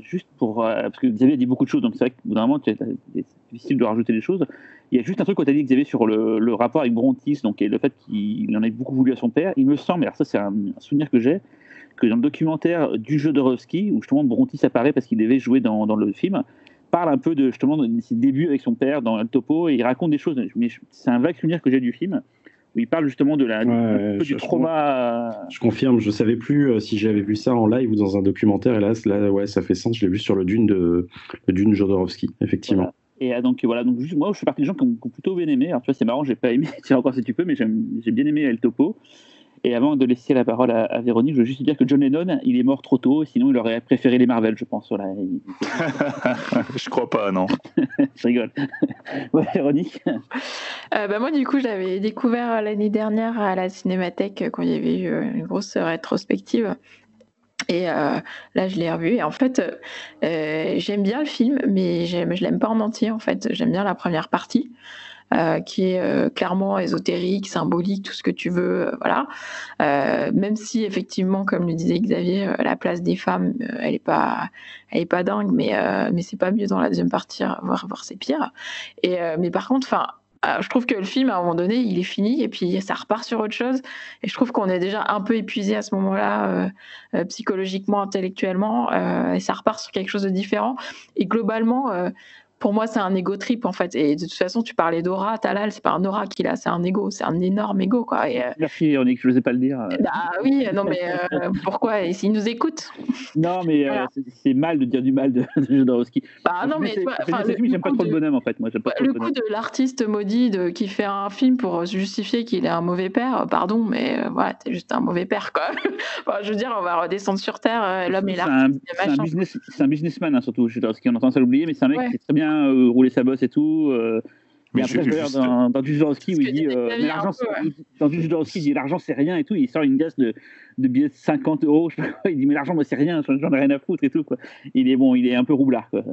juste pour parce que Xavier a dit beaucoup de choses, donc c'est vrai que vraiment c'est difficile de rajouter des choses. Il y a juste un truc qu'on t'a dit, Xavier, sur le, le, rapport avec Brontis, donc, et le fait qu'il en ait beaucoup voulu à son père. Il me semble, alors ça, c'est un, souvenir que j'ai, que dans le documentaire du jeu de Rovski, où justement Brontis apparaît parce qu'il devait jouer dans, dans, le film, parle un peu de justement de ses débuts avec son père dans le topo et il raconte des choses. Mais c'est un vague souvenir que j'ai du film où il parle justement de la, du trauma. Je confirme, je savais plus euh, si j'avais vu ça en live ou dans un documentaire. Hélas, là, ouais, ça fait sens. Je l'ai vu sur le Dune de le Dune Jodorowsky, effectivement. Et euh, donc voilà, donc moi je fais partie des gens qui ont, plutôt bien aimé. Alors tu vois, c'est marrant, j'ai pas aimé, tiens encore si tu peux, mais j'ai bien aimé El Topo. Et avant de laisser la parole à, Véronique, je veux juste dire que John Lennon, il est mort trop tôt, sinon il aurait préféré les Marvel, je pense. Voilà. je crois pas, non. je rigole. ouais, Véronique. Euh, bah moi, du coup, je l'avais découvert l'année dernière à la Cinémathèque quand il y avait eu une grosse rétrospective. Et euh, là, je l'ai revu. Et en fait, euh, j'aime bien le film, mais je l'aime pas en entier. En fait, j'aime bien la première partie. Euh, qui est clairement ésotérique, symbolique, tout ce que tu veux, voilà. même si effectivement, comme le disait Xavier, la place des femmes, elle est pas, elle est pas dingue, mais mais c'est pas mieux dans la deuxième partie, voire, voire c'est pire. Et mais par contre, enfin, je trouve que le film, à un moment donné, il est fini et puis ça repart sur autre chose. Et je trouve qu'on est déjà un peu épuisé à ce moment-là, euh, euh, psychologiquement, intellectuellement, euh, et ça repart sur quelque chose de différent. Et globalement, pour moi, c'est un ego trip en fait. Et de toute façon, tu parlais d'aura, Talal, c'est pas un aura qu'il a, c'est un ego, c'est un énorme ego quoi. Et, euh... Merci, Véronique, je n'osais pas le dire. Bah oui, non mais euh, pourquoi? S'il nous écoute Non, mais euh, c'est mal de dire du mal de, de Jodorowsky. Bah non, mais j'aime pas trop le bonhomme en fait. Moi, pas le, coup de l'artiste maudit de, qui fait un film pour justifier qu'il est un mauvais père, pardon, mais euh, voilà, t'es juste un mauvais père quoi. je veux dire, on va redescendre sur terre, l'homme et l'artiste. C'est un, businessman hein, surtout, Jodorowsky, on entend ça l'oublier, mais c'est un mec qui est très bien euh, rouler sa bosse et tout. Euh, mais après, je, dans, dans du Jodorowsky où il dit, euh, l'argent, dans il dit l'argent c'est rien et tout. Il sort une glace de, de billets de 50 euros. Il dit mais l'argent moi c'est rien, j'en ai rien à foutre et tout quoi. Il est bon, il est un peu roublard quoi.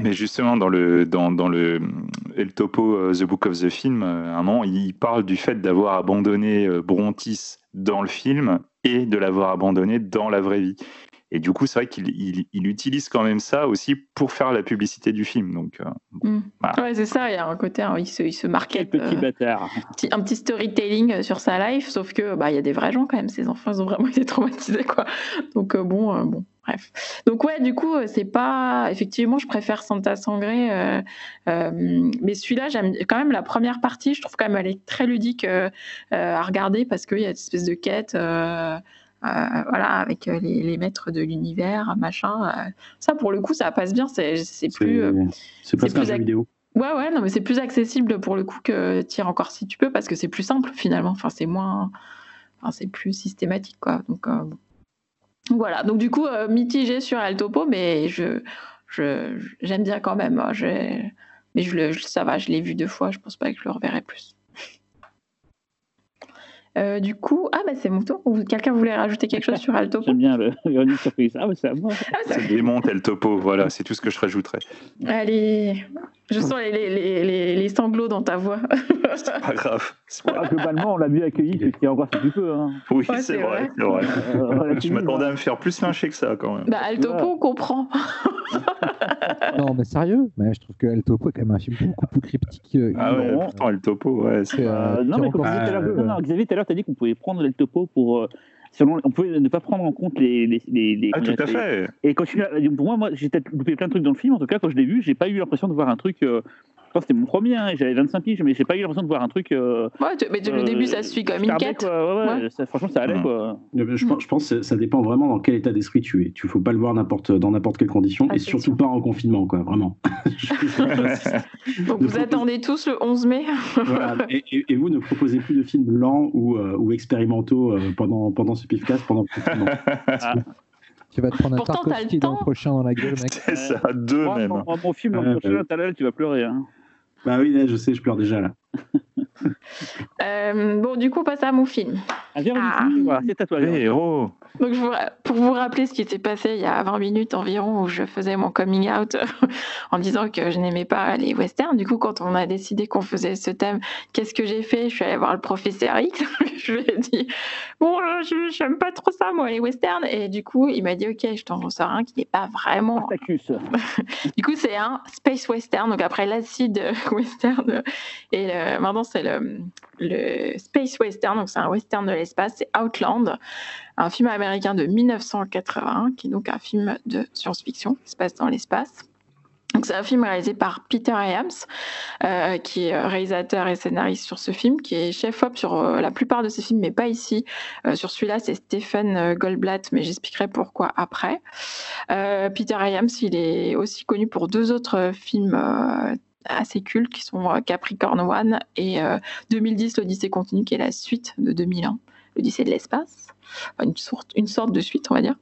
Mais justement dans le dans, dans le El Topo The Book of the Film, à un moment il parle du fait d'avoir abandonné Brontis dans le film et de l'avoir abandonné dans la vraie vie. Et du coup, c'est vrai qu'il il, utilise quand même ça aussi pour faire la publicité du film. Donc, euh, mm. ouais, c'est ça. Il y a un côté, hein, il se, il se marquait. petit euh, bâtard. un petit storytelling sur sa life, sauf que bah il y a des vrais gens quand même. Ces enfants, ils ont vraiment été traumatisés, quoi. Donc euh, bon, bon. Bref. Donc ouais, du coup, c'est pas effectivement, je préfère Santa Sangré, mais celui-là, j'aime quand même la première partie. Je trouve quand même elle est très ludique à regarder parce qu'il y a une espèce de quête. Euh, voilà, avec euh, les, maîtres de l'univers, machin. Euh, ça, pour le coup, ça passe bien. C'est plus. C'est presque un jeu vidéo. Ouais, ouais, non, mais c'est plus accessible pour le coup que Tire encore si tu peux, parce que c'est plus simple finalement. Enfin, c'est moins. Enfin, c'est plus systématique, quoi. Donc, voilà. Donc, du coup, mitigé sur El Topo, mais je, j'aime bien quand même. Hein. mais je le, ça va, je l'ai vu deux fois, je pense pas que je le reverrai plus. Euh, du coup, ah bah c'est mon tour. Quelqu'un voulait rajouter quelque chose sur Altopo J'aime bien le surprise. Ah bah c'est à moi. Ah, ça démonte le topo, voilà, c'est tout ce que je rajouterais. Allez, je sens les, les, les, les sanglots dans ta voix. c'est pas grave. globalement, on l'a mieux accueilli que tu encore un petit peu. Hein. Oui, c'est vrai. vrai. Euh, je m'attendais à me faire plus lyncher que ça quand même. Bah, Altopo, on comprend. non, mais sérieux, mais je trouve que El Topo est quand même un film beaucoup plus cryptique. ah ouais, pourtant El Topo, ouais. Euh, non, mais comme Xavier, tout à l'heure, tu as dit qu'on pouvait prendre El Topo pour. Euh, selon, on pouvait ne pas prendre en compte les. les, les, ah, tout à fait. Et quand pour moi, moi j'ai peut-être loupé plein de trucs dans le film. En tout cas, quand je l'ai vu, j'ai pas eu l'impression de voir un truc c'était mon premier, hein, j'avais 25 piges, mais j'ai pas eu l'impression de voir un truc. ouais, mais le début, ça suit comme une quête. Ouais, franchement, ça allait. Quoi. Je, pense que ça dépend vraiment dans quel état d'esprit tu es. Tu faut pas le voir dans n'importe quelle condition, ah, et surtout pas en confinement, quoi, vraiment. Donc vous attendez tous le 11 mai. et, vous ne proposez plus de films lents ou, ou expérimentaux pendant, pendant ce pifcast, pendant le confinement. Ah. Tu vas te prendre un Tarkovsky l'an prochain dans la gueule, mec. C'est ça, deux même. Mon, film l'an prochain, t'as tu vas pleurer. Hein. Bah oui, je sais, je pleure déjà là. Euh, bon, du coup, passe à mon film. Ah, ah. c'est à toi. héros. Donc, pour vous rappeler ce qui s'est passé il y a 20 minutes environ, où je faisais mon coming out en disant que je n'aimais pas les westerns. Du coup, quand on a décidé qu'on faisait ce thème, qu'est-ce que j'ai fait? Je suis allée voir le professeur X. je lui ai dit Bon, je n'aime pas trop ça, moi, les westerns. Et du coup, il m'a dit Ok, je t'en ressors un qui n'est pas vraiment. du coup, c'est un space western. Donc, après l'acide western et maintenant, c'est le, Space Western, donc c'est un western de l'espace, c'est Outland, un film américain de 1981, qui est donc un film de science-fiction qui se passe dans l'espace. Donc c'est un film réalisé par Peter Hyams, euh, qui est réalisateur et scénariste sur ce film, qui est chef-op sur euh, la plupart de ses films, mais pas ici. Euh, sur celui-là, c'est Stephen Goldblatt, mais j'expliquerai pourquoi après. Peter Hyams, il est aussi connu pour deux autres films assez cultes qui sont euh, Capricorn One et 2010 euh, l'Odyssée continue qui est la suite de 2001, l'Odyssée de l'espace, une sorte, une sorte de suite on va dire.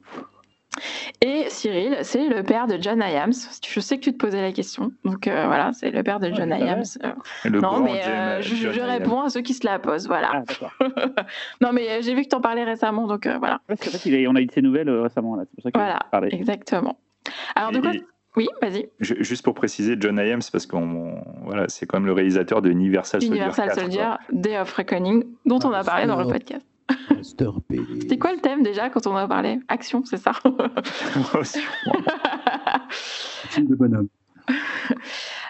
Et Cyril, c'est le père de John Iams. Je sais que tu te posais la question. Donc euh, voilà, c'est le père de John Iams. non, mais je, réponds à ceux qui se la posent. Voilà. Ah, non, mais j'ai vu que tu en parlais récemment. Donc voilà. Parce fait, il on a eu de ses nouvelles récemment. Là. Pour ça voilà, exactement. Alors, de quoi oui, vas-y. Juste pour préciser, John Hyams, parce que voilà, c'est quand même le réalisateur de Universal Soldier. Universal Soldier, Day of Reckoning, dont on a parlé dans le podcast. C'était quoi le thème déjà quand on a parlé? Action, c'est ça? Film de bonhomme.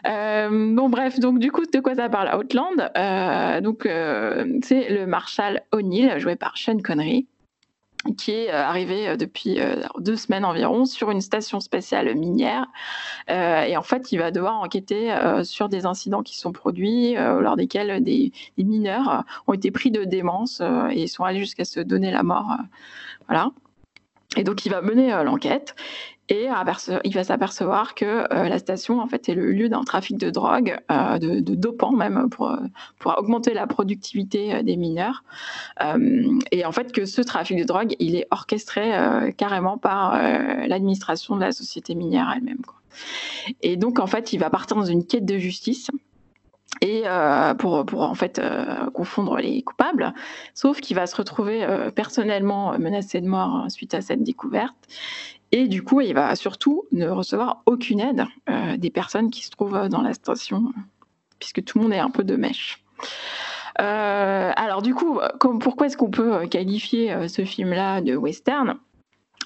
Euh, bon bref, donc du coup de quoi ça parle? Outland euh, Donc euh, c'est le Marshal O'Neill joué par Sean Connery qui est euh, arrivé euh, depuis euh, deux semaines environ sur une station spatiale minière. et en fait, il va devoir enquêter sur des incidents qui sont produits, lors desquels des, mineurs ont été pris de démence et sont allés jusqu'à se donner la mort. voilà. Et donc, il va mener l'enquête et il va s'apercevoir que euh, la station en fait est le lieu d'un trafic de drogue, euh, de, de, dopants même pour, pour augmenter la productivité euh, des mineurs. et en fait que ce trafic de drogue il est orchestré carrément par l'administration de la société minière elle-même. Et donc en fait il va partir dans une quête de justice et pour, pour en fait confondre les coupables, sauf qu'il va se retrouver personnellement menacé de mort suite à cette découverte et du coup, il va surtout ne recevoir aucune aide euh, des personnes qui se trouvent dans la station, puisque tout le monde est un peu de mèche. Euh, alors du coup, pourquoi est-ce qu'on peut qualifier euh, ce film-là de western?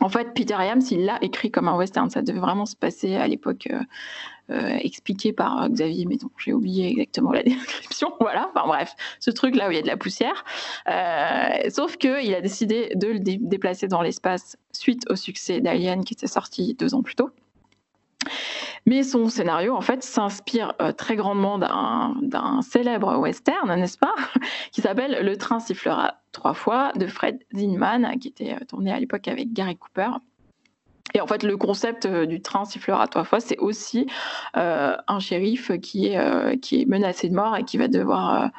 En fait, Peter Hyams, il l'a écrit comme un western. Ça devait vraiment se passer à l'époque euh, euh expliqué par euh, Xavier, mais non, j'ai oublié exactement la description. Voilà, enfin bref, ce truc-là où il y a de la poussière. Euh, sauf qu'il a décidé de le déplacer dans l'espace suite au succès d'Alien qui était sorti deux ans plus tôt. Mais son scénario, en fait, s'inspire euh, très grandement d'un célèbre western, n'est-ce pas, qui s'appelle Le train sifflera trois fois de Fred Zinman, qui était euh, tourné à l'époque avec Gary Cooper. Et en fait, le concept euh, du train sifflera trois fois, c'est aussi euh, un shérif qui est, euh, qui est menacé de mort et qui va devoir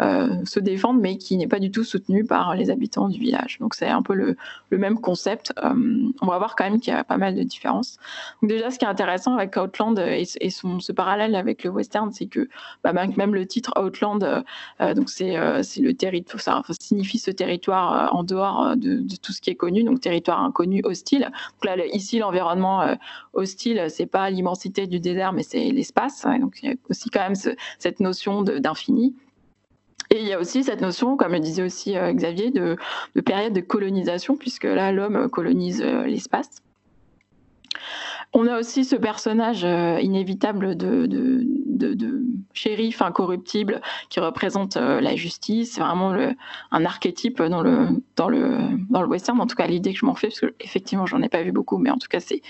se défendre, mais qui n'est pas du tout soutenu par les habitants du village. Donc c'est un peu le, le même concept. on va voir quand même qu'il y a pas mal de différences. Donc déjà, ce qui est intéressant avec Outland et, son, ce parallèle avec le western, c'est que bah, même le titre Outland, donc c'est le territoire, ça, signifie ce territoire en dehors de, tout ce qui est connu, donc territoire inconnu, hostile. Donc là, ici, l'environnement euh, hostile, c'est pas l'immensité du désert, mais c'est l'espace. donc, il y a aussi quand même cette notion d'infini. Et il y a aussi cette notion, comme le disait aussi euh, Xavier, de, période de colonisation, puisque là, l'homme colonise euh, l'espace. On a aussi ce personnage inévitable de, shérif incorruptible qui représente la justice. Vraiment un archétype dans le, dans, le, dans le western, en tout cas l'idée que je m'en fais, parce que effectivement j'en ai pas vu beaucoup, mais en tout cas c'est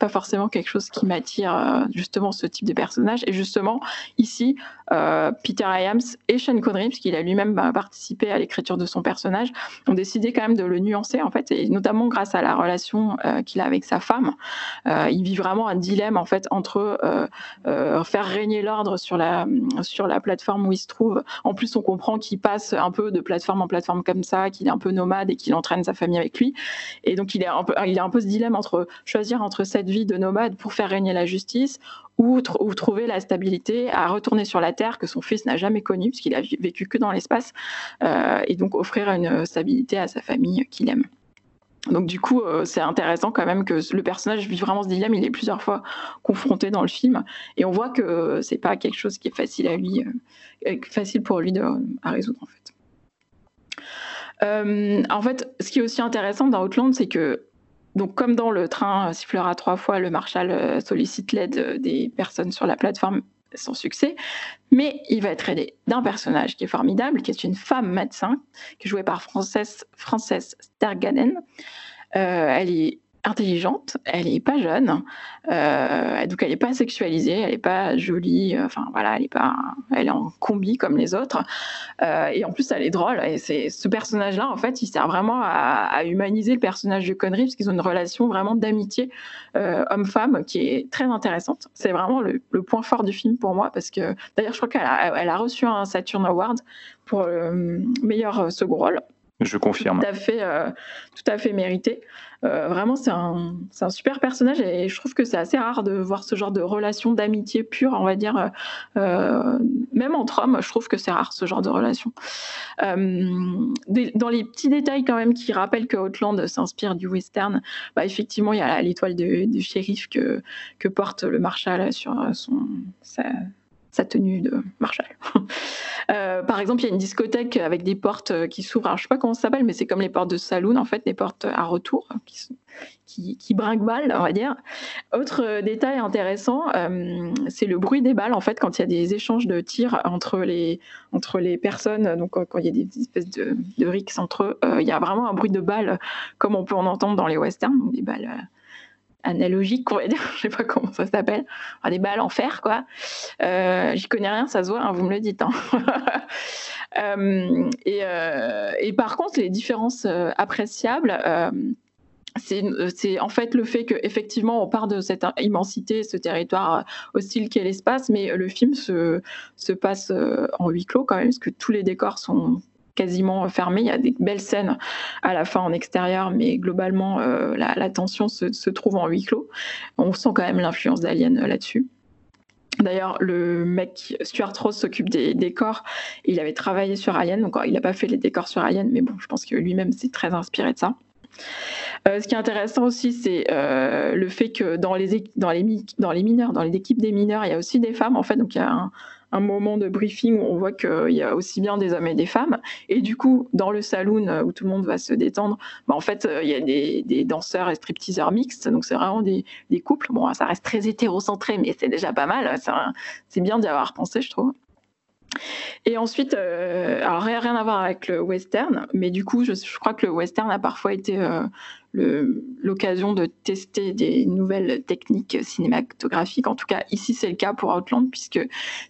pas forcément quelque chose qui m'attire justement ce type de personnage. Et justement ici, Peter Iams et Sean Connery, puisqu'il a lui-même bah, participé à l'écriture de son personnage, ont décidé quand même de le nuancer en fait, et notamment grâce à la relation qu'il a avec sa femme. Il vit vraiment un dilemme en fait entre faire régner l'ordre sur la sur la plateforme où il se trouve. En plus, on comprend qu'il passe un peu de plateforme en plateforme comme ça, qu'il est un peu nomade et qu'il entraîne sa famille avec lui. Et donc, il est un peu, il a un peu ce dilemme entre choisir entre cette vie de nomade pour faire régner la justice ou, trouver la stabilité à retourner sur la Terre que son fils n'a jamais connue, puisqu'il a vécu que dans l'espace, euh, et donc offrir une stabilité à sa famille qu'il aime. Donc du coup, euh, c'est intéressant quand même que le personnage vit vraiment ce dilemme. Il est plusieurs fois confronté dans le film, et on voit que c'est pas quelque chose qui est facile à lui, euh, facile pour lui de, à résoudre en fait. Euh, en fait, ce qui est aussi intéressant dans Outland, c'est que donc, comme dans le train sifflera trois fois, le Marshal sollicite l'aide des personnes sur la plateforme sans succès, mais il va être aidé d'un personnage qui est formidable, qui est une femme médecin, qui est jouée par Frances, Frances Stergaden. Euh, elle est intelligente, elle est pas jeune, euh, donc elle est pas sexualisée, elle est pas jolie, euh, voilà, elle est pas, elle est en combi comme les autres, euh, et en plus elle est drôle. Et c'est ce personnage-là, en fait, il sert vraiment à, humaniser le personnage de Connery parce qu'ils ont une relation vraiment d'amitié homme-femme qui est très intéressante. C'est vraiment le, point fort du film pour moi parce que d'ailleurs je crois qu'elle a, elle a reçu un Saturn Award pour le meilleur second rôle. Je confirme. Tout à fait, tout à fait mérité. Euh, vraiment, c'est un, un, super personnage et je trouve que c'est assez rare de voir ce genre de relation d'amitié pure, on va dire. Euh, euh, même entre hommes, je trouve que c'est rare ce genre de relation. dans les petits détails quand même qui rappellent que Outland s'inspire du western, bah, effectivement, il y a l'étoile du shérif que, que porte le Marshal sur son, sa tenue de Marshall. Euh, par exemple, il y a une discothèque avec des portes euh, qui s'ouvrent. Je je sais pas comment ça s'appelle, mais c'est comme les portes de saloon, en fait, des portes à retour qui, qui, qui brinquent balles, on va dire. Autre euh, détail intéressant, c'est le bruit des balles, en fait, quand il y a des échanges de tirs entre les, entre les personnes, donc quand il y a des espèces de, de rixes entre eux, il y a vraiment un bruit de balles, comme on peut en entendre dans les westerns, des balles analogique, on va dire, je sais pas comment ça s'appelle, des balles en fer, quoi. Euh, J'y connais rien, ça se voit, hein, vous me le dites. Hein. euh, et, euh, et, par contre, les différences appréciables, c'est en fait le fait qu'effectivement on part de cette immensité, ce territoire hostile qu'est l'espace, mais le film se, se passe en huis clos quand même, parce que tous les décors sont quasiment fermé. Il y a des belles scènes à la fin en extérieur, mais globalement, euh, la, tension se, trouve en huis clos. On sent quand même l'influence d'Alien euh, là-dessus. D'ailleurs, le mec, Stuart Rose, s'occupe des décors. Il avait travaillé sur Alien, donc il n'a pas fait les décors sur Alien, mais bon, je pense que lui-même s'est très inspiré de ça. Euh, ce qui est intéressant aussi, c'est le fait que dans les, dans, les, dans les mineurs, dans les équipes des mineurs, il y a aussi des femmes, en fait. Donc, il y a un, un moment de briefing où on voit qu'il y a aussi bien des hommes et des femmes. Et du coup, dans le saloon euh, où tout le monde va se détendre, bah en fait, euh, il y a des, danseurs et stripteaseurs mixtes. Donc, c'est vraiment des, couples. Bon, ça reste très hétérocentré, mais c'est déjà pas mal. C'est bien d'y avoir pensé, je trouve. Et ensuite, euh, alors rien, à voir avec le western, mais du coup, je, crois que le western a parfois été l'occasion de tester des nouvelles techniques cinématographiques. En tout cas, ici, c'est le cas pour Outland, puisque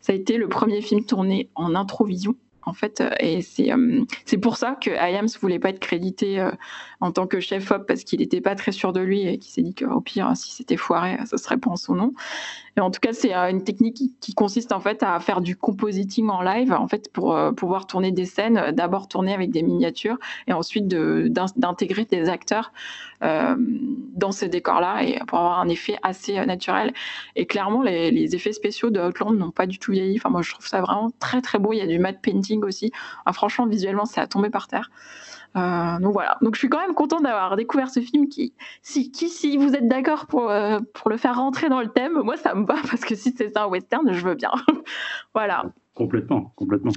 ça a été le premier film tourné en introvision en fait. Et c'est euh, pour ça que Iams voulait pas être crédité euh, en tant que chef op parce qu'il n'était pas très sûr de lui et qu'il s'est dit qu'au pire, si c'était foiré, ça serait pas en son nom. En tout cas, c'est euh, une technique qui, consiste en fait à faire du compositing en live, en fait, pour pouvoir tourner des scènes, d'abord tourner avec des miniatures et ensuite d'intégrer des acteurs dans ces décors-là pour avoir un effet assez naturel. Et clairement, les, effets spéciaux de Outland n'ont pas du tout vieilli. Enfin, moi, je trouve ça vraiment très très beau. Il y a du matte painting aussi. Franchement, visuellement, c'est à tomber par terre. Euh, donc voilà. Donc je suis quand même contente d'avoir découvert ce film qui, si, qui, si vous êtes d'accord pour, euh, pour le faire rentrer dans le thème, moi ça me va parce que si c'est un western, je veux bien. voilà. Complètement, complètement.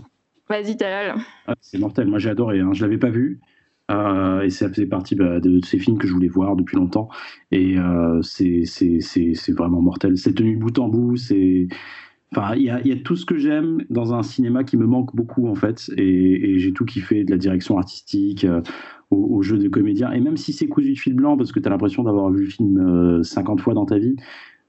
Vas-y, Talal. Ah, c'est mortel. Moi j'ai adoré. Hein. Je l'avais pas vu. Euh, et ça faisait partie bah, de, ces films que je voulais voir depuis longtemps. Et c'est vraiment mortel. C'est tenu bout en bout. C'est Enfin, il y, a, tout ce que j'aime dans un cinéma qui me manque beaucoup en fait, et, j'ai tout kiffé de la direction artistique euh, au, jeu de comédien. Et même si c'est cousu de fil blanc parce que tu as l'impression d'avoir vu le film 50 fois dans ta vie,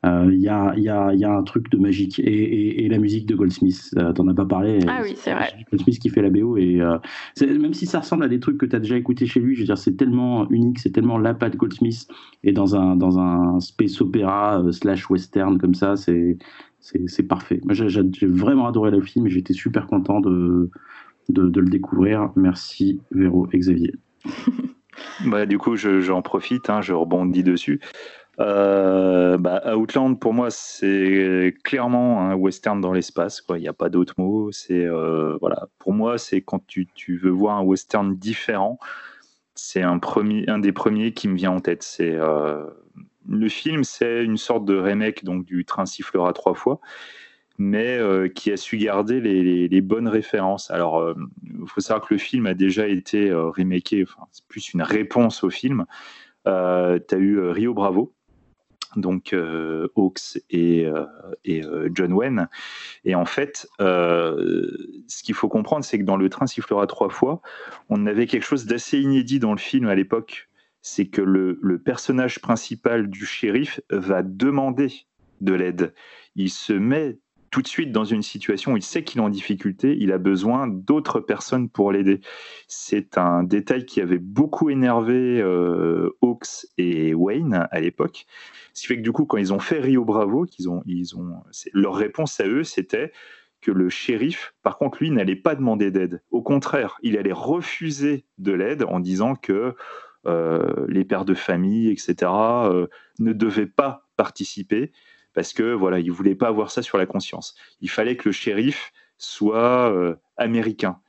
euh, il y, a, y, a, y, a, un truc de magique. Et, et, la musique de Goldsmith, euh, t'en as pas parlé. Ah oui, c'est vrai. Goldsmith qui fait la BO. Et euh, même si ça ressemble à des trucs que tu as déjà écouté chez lui, je veux dire, c'est tellement unique, c'est tellement la patte Goldsmith. Et dans un, dans un space opéra slash western comme ça, c'est c'est parfait. J'ai vraiment adoré le film et j'étais super content de, le découvrir. Merci Véro et Xavier. bah, du coup, j'en profite, hein, je rebondis dessus. Euh, bah, Outland, pour moi, c'est clairement un western dans l'espace. Il n'y a pas d'autre mot. C'est euh, voilà. Pour moi, c'est quand tu, tu, veux voir un western différent, c'est un premier, un des premiers qui me vient en tête. C'est euh, le film, c'est une sorte de remake donc du Train sifflera trois fois, mais qui a su garder les, bonnes références. Alors, il faut savoir que le film a déjà été remaké. Enfin, c'est plus une réponse au film. tu as eu Rio Bravo, donc euh, Hawks et, euh, euh, John Wayne. Et en fait, ce qu'il faut comprendre, c'est que dans Le Train sifflera trois fois, on avait quelque chose d'assez inédit dans le film à l'époque. C'est que le, personnage principal du shérif va demander de l'aide. Il se met tout de suite dans une situation où il sait qu'il est en difficulté, il a besoin d'autres personnes pour l'aider. C'est un détail qui avait beaucoup énervé Hawks et Wayne à l'époque. Ce qui fait que du coup, quand ils ont fait Rio Bravo, qu'ils ont, ils ont, leur réponse à eux, c'était que le shérif, par contre, lui, n'allait pas demander d'aide. Au contraire, il allait refuser de l'aide en disant que euh, les pères de famille, etc., euh, ne devaient pas participer parce que voilà, il voulait pas avoir ça sur la conscience. Il fallait que le shérif soit euh, américain.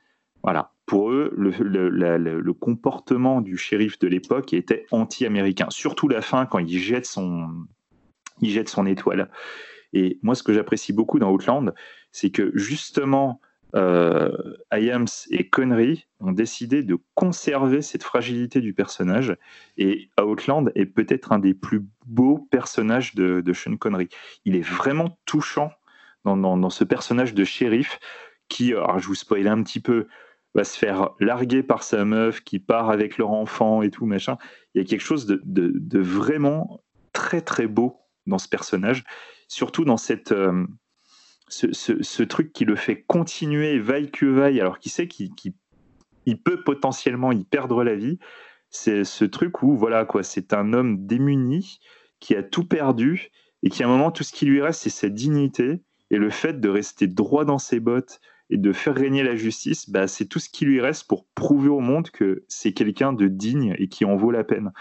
Voilà pour eux, le, comportement du shérif de l'époque était anti-américain. Surtout la fin, quand il jette son, il jette son étoile. Et moi, ce que j'apprécie beaucoup dans Outland, c'est que justement, euh, et Connery ont décidé de conserver cette fragilité du personnage. Et Outland est peut-être un des plus beaux personnages de, Sean Connery. Il est vraiment touchant dans, dans, ce personnage de shérif qui, alors je vous spoil un petit peu, va se faire larguer par sa meuf qui part avec leur enfant et tout, machin. Il y a quelque chose de, vraiment très très beau dans ce personnage, surtout dans cette, euh, ce, truc qui le fait continuer vaille que vaille, alors qu'il sait qu'il peut potentiellement y perdre la vie. C'est ce truc où, voilà, quoi, c'est un homme démuni qui a tout perdu et qui, à un moment, tout ce qui lui reste, c'est sa dignité et le fait de rester droit dans ses bottes, et de faire régner la justice, bah, c'est tout ce qui lui reste pour prouver au monde que c'est quelqu'un de digne et qui en vaut la peine.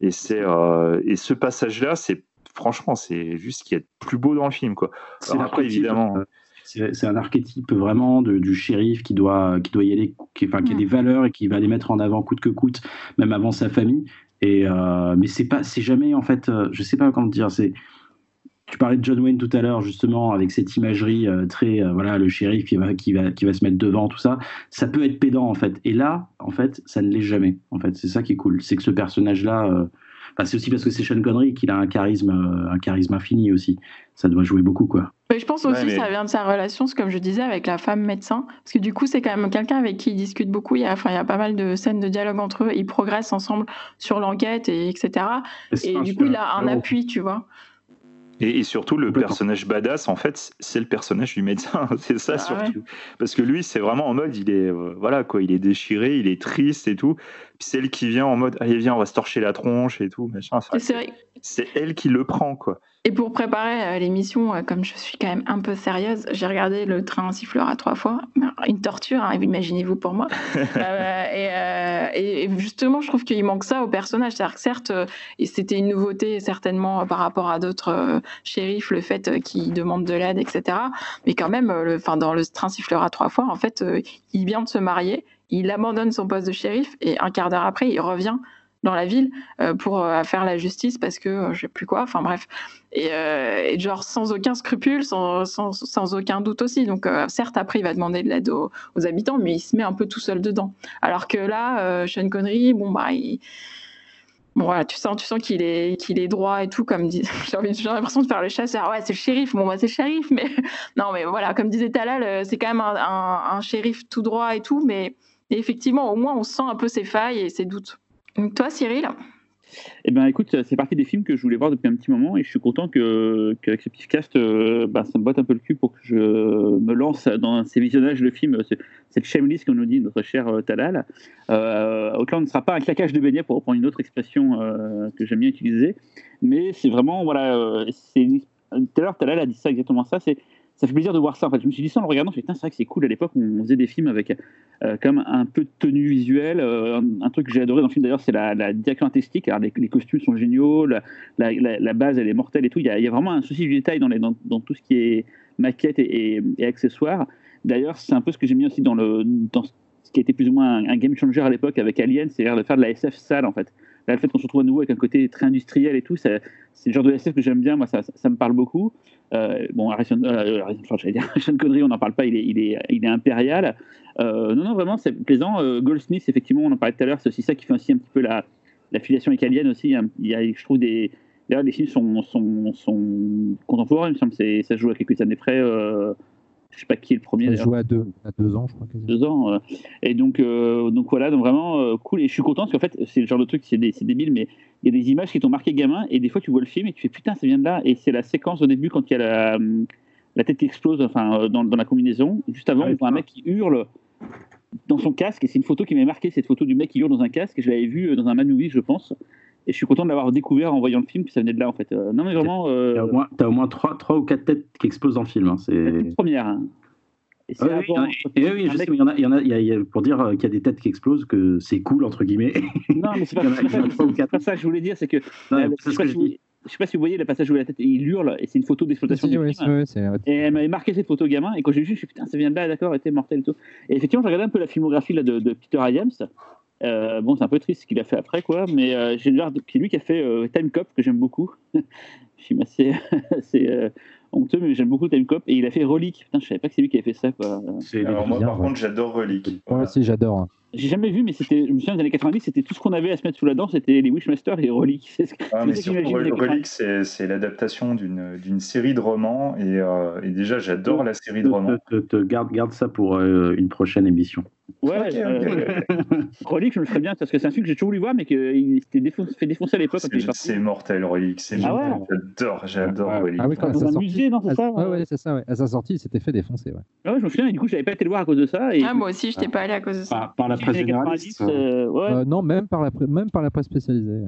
Et, c'est, euh, et ce passage-là, c'est franchement, c'est juste ce qui est plus beau dans le film. Quoi. C'est après, évidemment. Euh, c'est, un archétype vraiment du shérif qui doit, qui doit y aller, qui, enfin, qui a mm. des valeurs et qui va les mettre en avant coûte que coûte, même avant sa famille. Et euh, mais c'est pas, c'est jamais en fait, je sais pas comment dire, c'est tu parlais de John Wayne tout à l'heure, justement, avec cette imagerie euh, très, euh, voilà, le shérif qui va, qui, va, qui va se mettre devant, tout ça. Ça peut être pédant, en fait. Et là, en fait, ça ne l'est jamais. En fait, c'est ça qui est cool. C'est que ce personnage-là, euh, c'est aussi parce que c'est Sean Connery qu'il a un charisme, un charisme infini aussi. Ça doit jouer beaucoup, quoi. Mais je pense aussi que ça vient de sa relation, comme je disais, avec la femme médecin. Parce que du coup, c'est quand même quelqu'un avec qui il discute beaucoup. Il y, a, enfin, il y a pas mal de scènes de dialogue entre eux. Ils progressent ensemble sur l'enquête, et etc. Et, du coup, il a un appui, tu vois. Et, surtout, le personnage badass, en fait, c'est le personnage du médecin. c'est ça ah surtout. Parce que lui, c'est vraiment en mode, il est, euh, voilà, quoi, il est déchiré, il est triste et tout. Puis c'est elle qui vient en mode, allez, viens, on va se torcher la tronche et tout. C'est elle qui le prend, quoi. Et pour préparer euh, l'émission, euh, comme je suis quand même un peu sérieuse, j'ai regardé le train sifflera trois fois. Une torture, hein, imaginez-vous pour moi. Euh, et, justement, je trouve qu'il manque ça au personnage. C'est-à-dire que certes, et c'était une nouveauté certainement par rapport à d'autres shérifs, le fait qu'ils demandent de l'aide, etc. Mais quand même, le, dans le train sifflera trois fois, en fait, il vient de se marier, il abandonne son poste de shérif et un quart d'heure après, il revient dans la ville euh, pour euh, faire la justice parce que euh, je sais plus quoi, enfin bref. Et, genre sans aucun scrupule, sans, sans, aucun doute aussi. Donc certes, après, il va demander de l'aide aux, habitants, mais il se met un peu tout seul dedans. Alors que là, Sean Connery, bon, bah, Bon, voilà, tu sens, tu sens qu'il est, est droit et tout, comme dit. J'ai l'impression de faire le chasseur. Ouais, c'est le shérif. Bon, bah, c'est le shérif, mais non, mais voilà, comme disait Talal, c'est quand même un, shérif tout droit et tout, mais effectivement, au moins, on sent un peu ses failles et ses doutes. Donc, toi, Cyril? Eh bien, écoute, c'est partie des films que je voulais voir depuis un petit moment et je suis content que, qu'avec ce petit cast, euh, bah, ça me botte un peu le cul pour que je me lance dans ces visionnages de films, cette shameless qu'on nous dit notre cher euh, Talal. Euh, ne sera pas un claquage de beignets pour reprendre une autre expression euh, que j'aime bien utiliser, mais c'est vraiment, voilà, tout à l'heure Talal a dit ça exactement ça, ça fait plaisir de voir ça. En fait, je me suis dit ça en le regardant, c'est vrai que c'est cool. À l'époque, on faisait des films avec euh, comme un peu de tenue visuelle. Euh, un, truc que j'ai adoré dans le film d'ailleurs, c'est la, la, les, costumes sont géniaux, la, base elle est mortelle et tout. Il y a, vraiment un souci du détail dans, tout ce qui est maquette et, et, accessoires. D'ailleurs, c'est un peu ce que j'ai mis aussi dans, ce qui été plus ou moins un, game changer à l'époque avec Alien, c'est-à-dire de faire de la SF sale en fait. Là, le fait qu'on se retrouve à nouveau avec un côté très industriel et tout, c'est le genre de SF que j'aime bien. Moi, ça, ça, me parle beaucoup. Euh, bon, Harrison, euh, j'allais dire, Sean Connery, on n'en parle pas, il est, il est, il est impérial. Euh, non, non, vraiment, c'est plaisant. Euh, Goldsmith, effectivement, on en parlait tout à l'heure, c'est aussi ça qui fait aussi un petit peu la, la filiation italienne aussi. Il y a, je trouve, des. D'ailleurs, les films sont, sont, sont contemporains, il me. Ça se joue à quelques années près. Je sais pas qui est le premier. Ça joue à deux, à deux ans, je crois. Deux ans. Euh. et donc, euh, donc voilà, donc vraiment euh, cool. Et je suis content parce qu'en fait, c'est le genre de truc, c'est débile, mais il y a des images qui t'ont marqué gamin et des fois tu vois le film et tu fais putain, ça vient de là. Et c'est la séquence au début quand il y a la, la tête qui explose enfin, dans, dans la combinaison. Juste avant, ah on voit un mec qui hurle dans son casque et c'est une photo qui m'a marqué, cette photo du mec qui hurle dans un casque. Et je l'avais vu dans un Man je pense. Et je suis content de l'avoir découvert en voyant le film, que ça venait de là en fait. non mais vraiment. Euh... T'as au moins, as au moins 3, 3 ou 4 têtes qui explosent dans le film. Hein. C'est une première. Hein. Et oui, oui, je sais, mais il y en a, il y en a, il y a pour dire qu'il y a des têtes qui explosent, que c'est cool, entre guillemets. Non, mais c'est pas, pas, pas, ça que je voulais dire, c'est que. Non, euh, je, sais pas si vous, je sais pas si vous voyez le passage où la tête, il hurle, et c'est une photo d'exploitation du film. et elle m'avait marqué cette photo gamin, et quand j'ai vu, je suis putain, ça vient de là, d'accord, était mortel et tout. Et effectivement, j'ai regardé un peu la filmographie là, de, de Peter Williams. Euh, bon, c'est un peu triste ce qu'il a fait après, quoi, mais euh, j'ai c'est lui qui a fait euh, Time Cop, que j'aime beaucoup. je suis assez, assez euh, honteux, mais j'aime beaucoup Time Cop, et il a fait Relic. Putain, je savais pas que c'est lui qui avait fait ça, quoi. Alors, moi, par contre, j'adore Relic. Moi aussi, j'adore. J'ai jamais vu, mais c'était, je me souviens des années 90, c'était tout ce qu'on avait à se mettre sous la dent, c'était les Wishmasters et Relic. C'est ah, mais surtout, Relic, c'est l'adaptation d'une série de romans, et, euh, et déjà, j'adore la série de romans. Te, te, garde, garde ça pour euh, une prochaine émission. Ouais, okay, euh, Relic, je me ferais bien, parce que c'est un film que j'ai toujours voulu voir, mais qu'il s'était défoncé, fait défoncer à l'époque. C'est mortel, Relic, c'est ah ouais J'adore, j'adore ah, Relic. Ah oui, quand Dans un sorti... musée, non, c'est ça Ouais, ouais, c'est ça, ouais. À sa sortie, il s'était fait défoncer, ouais. Ouais, je me souviens, et du coup, j'avais pas été le voir à cause de ça. Et... Ah, moi aussi, je n'étais pas allé à cause de ça. Par, par la presse généraliste euh, ouais. euh, Non, même par, la, même par la presse spécialisée.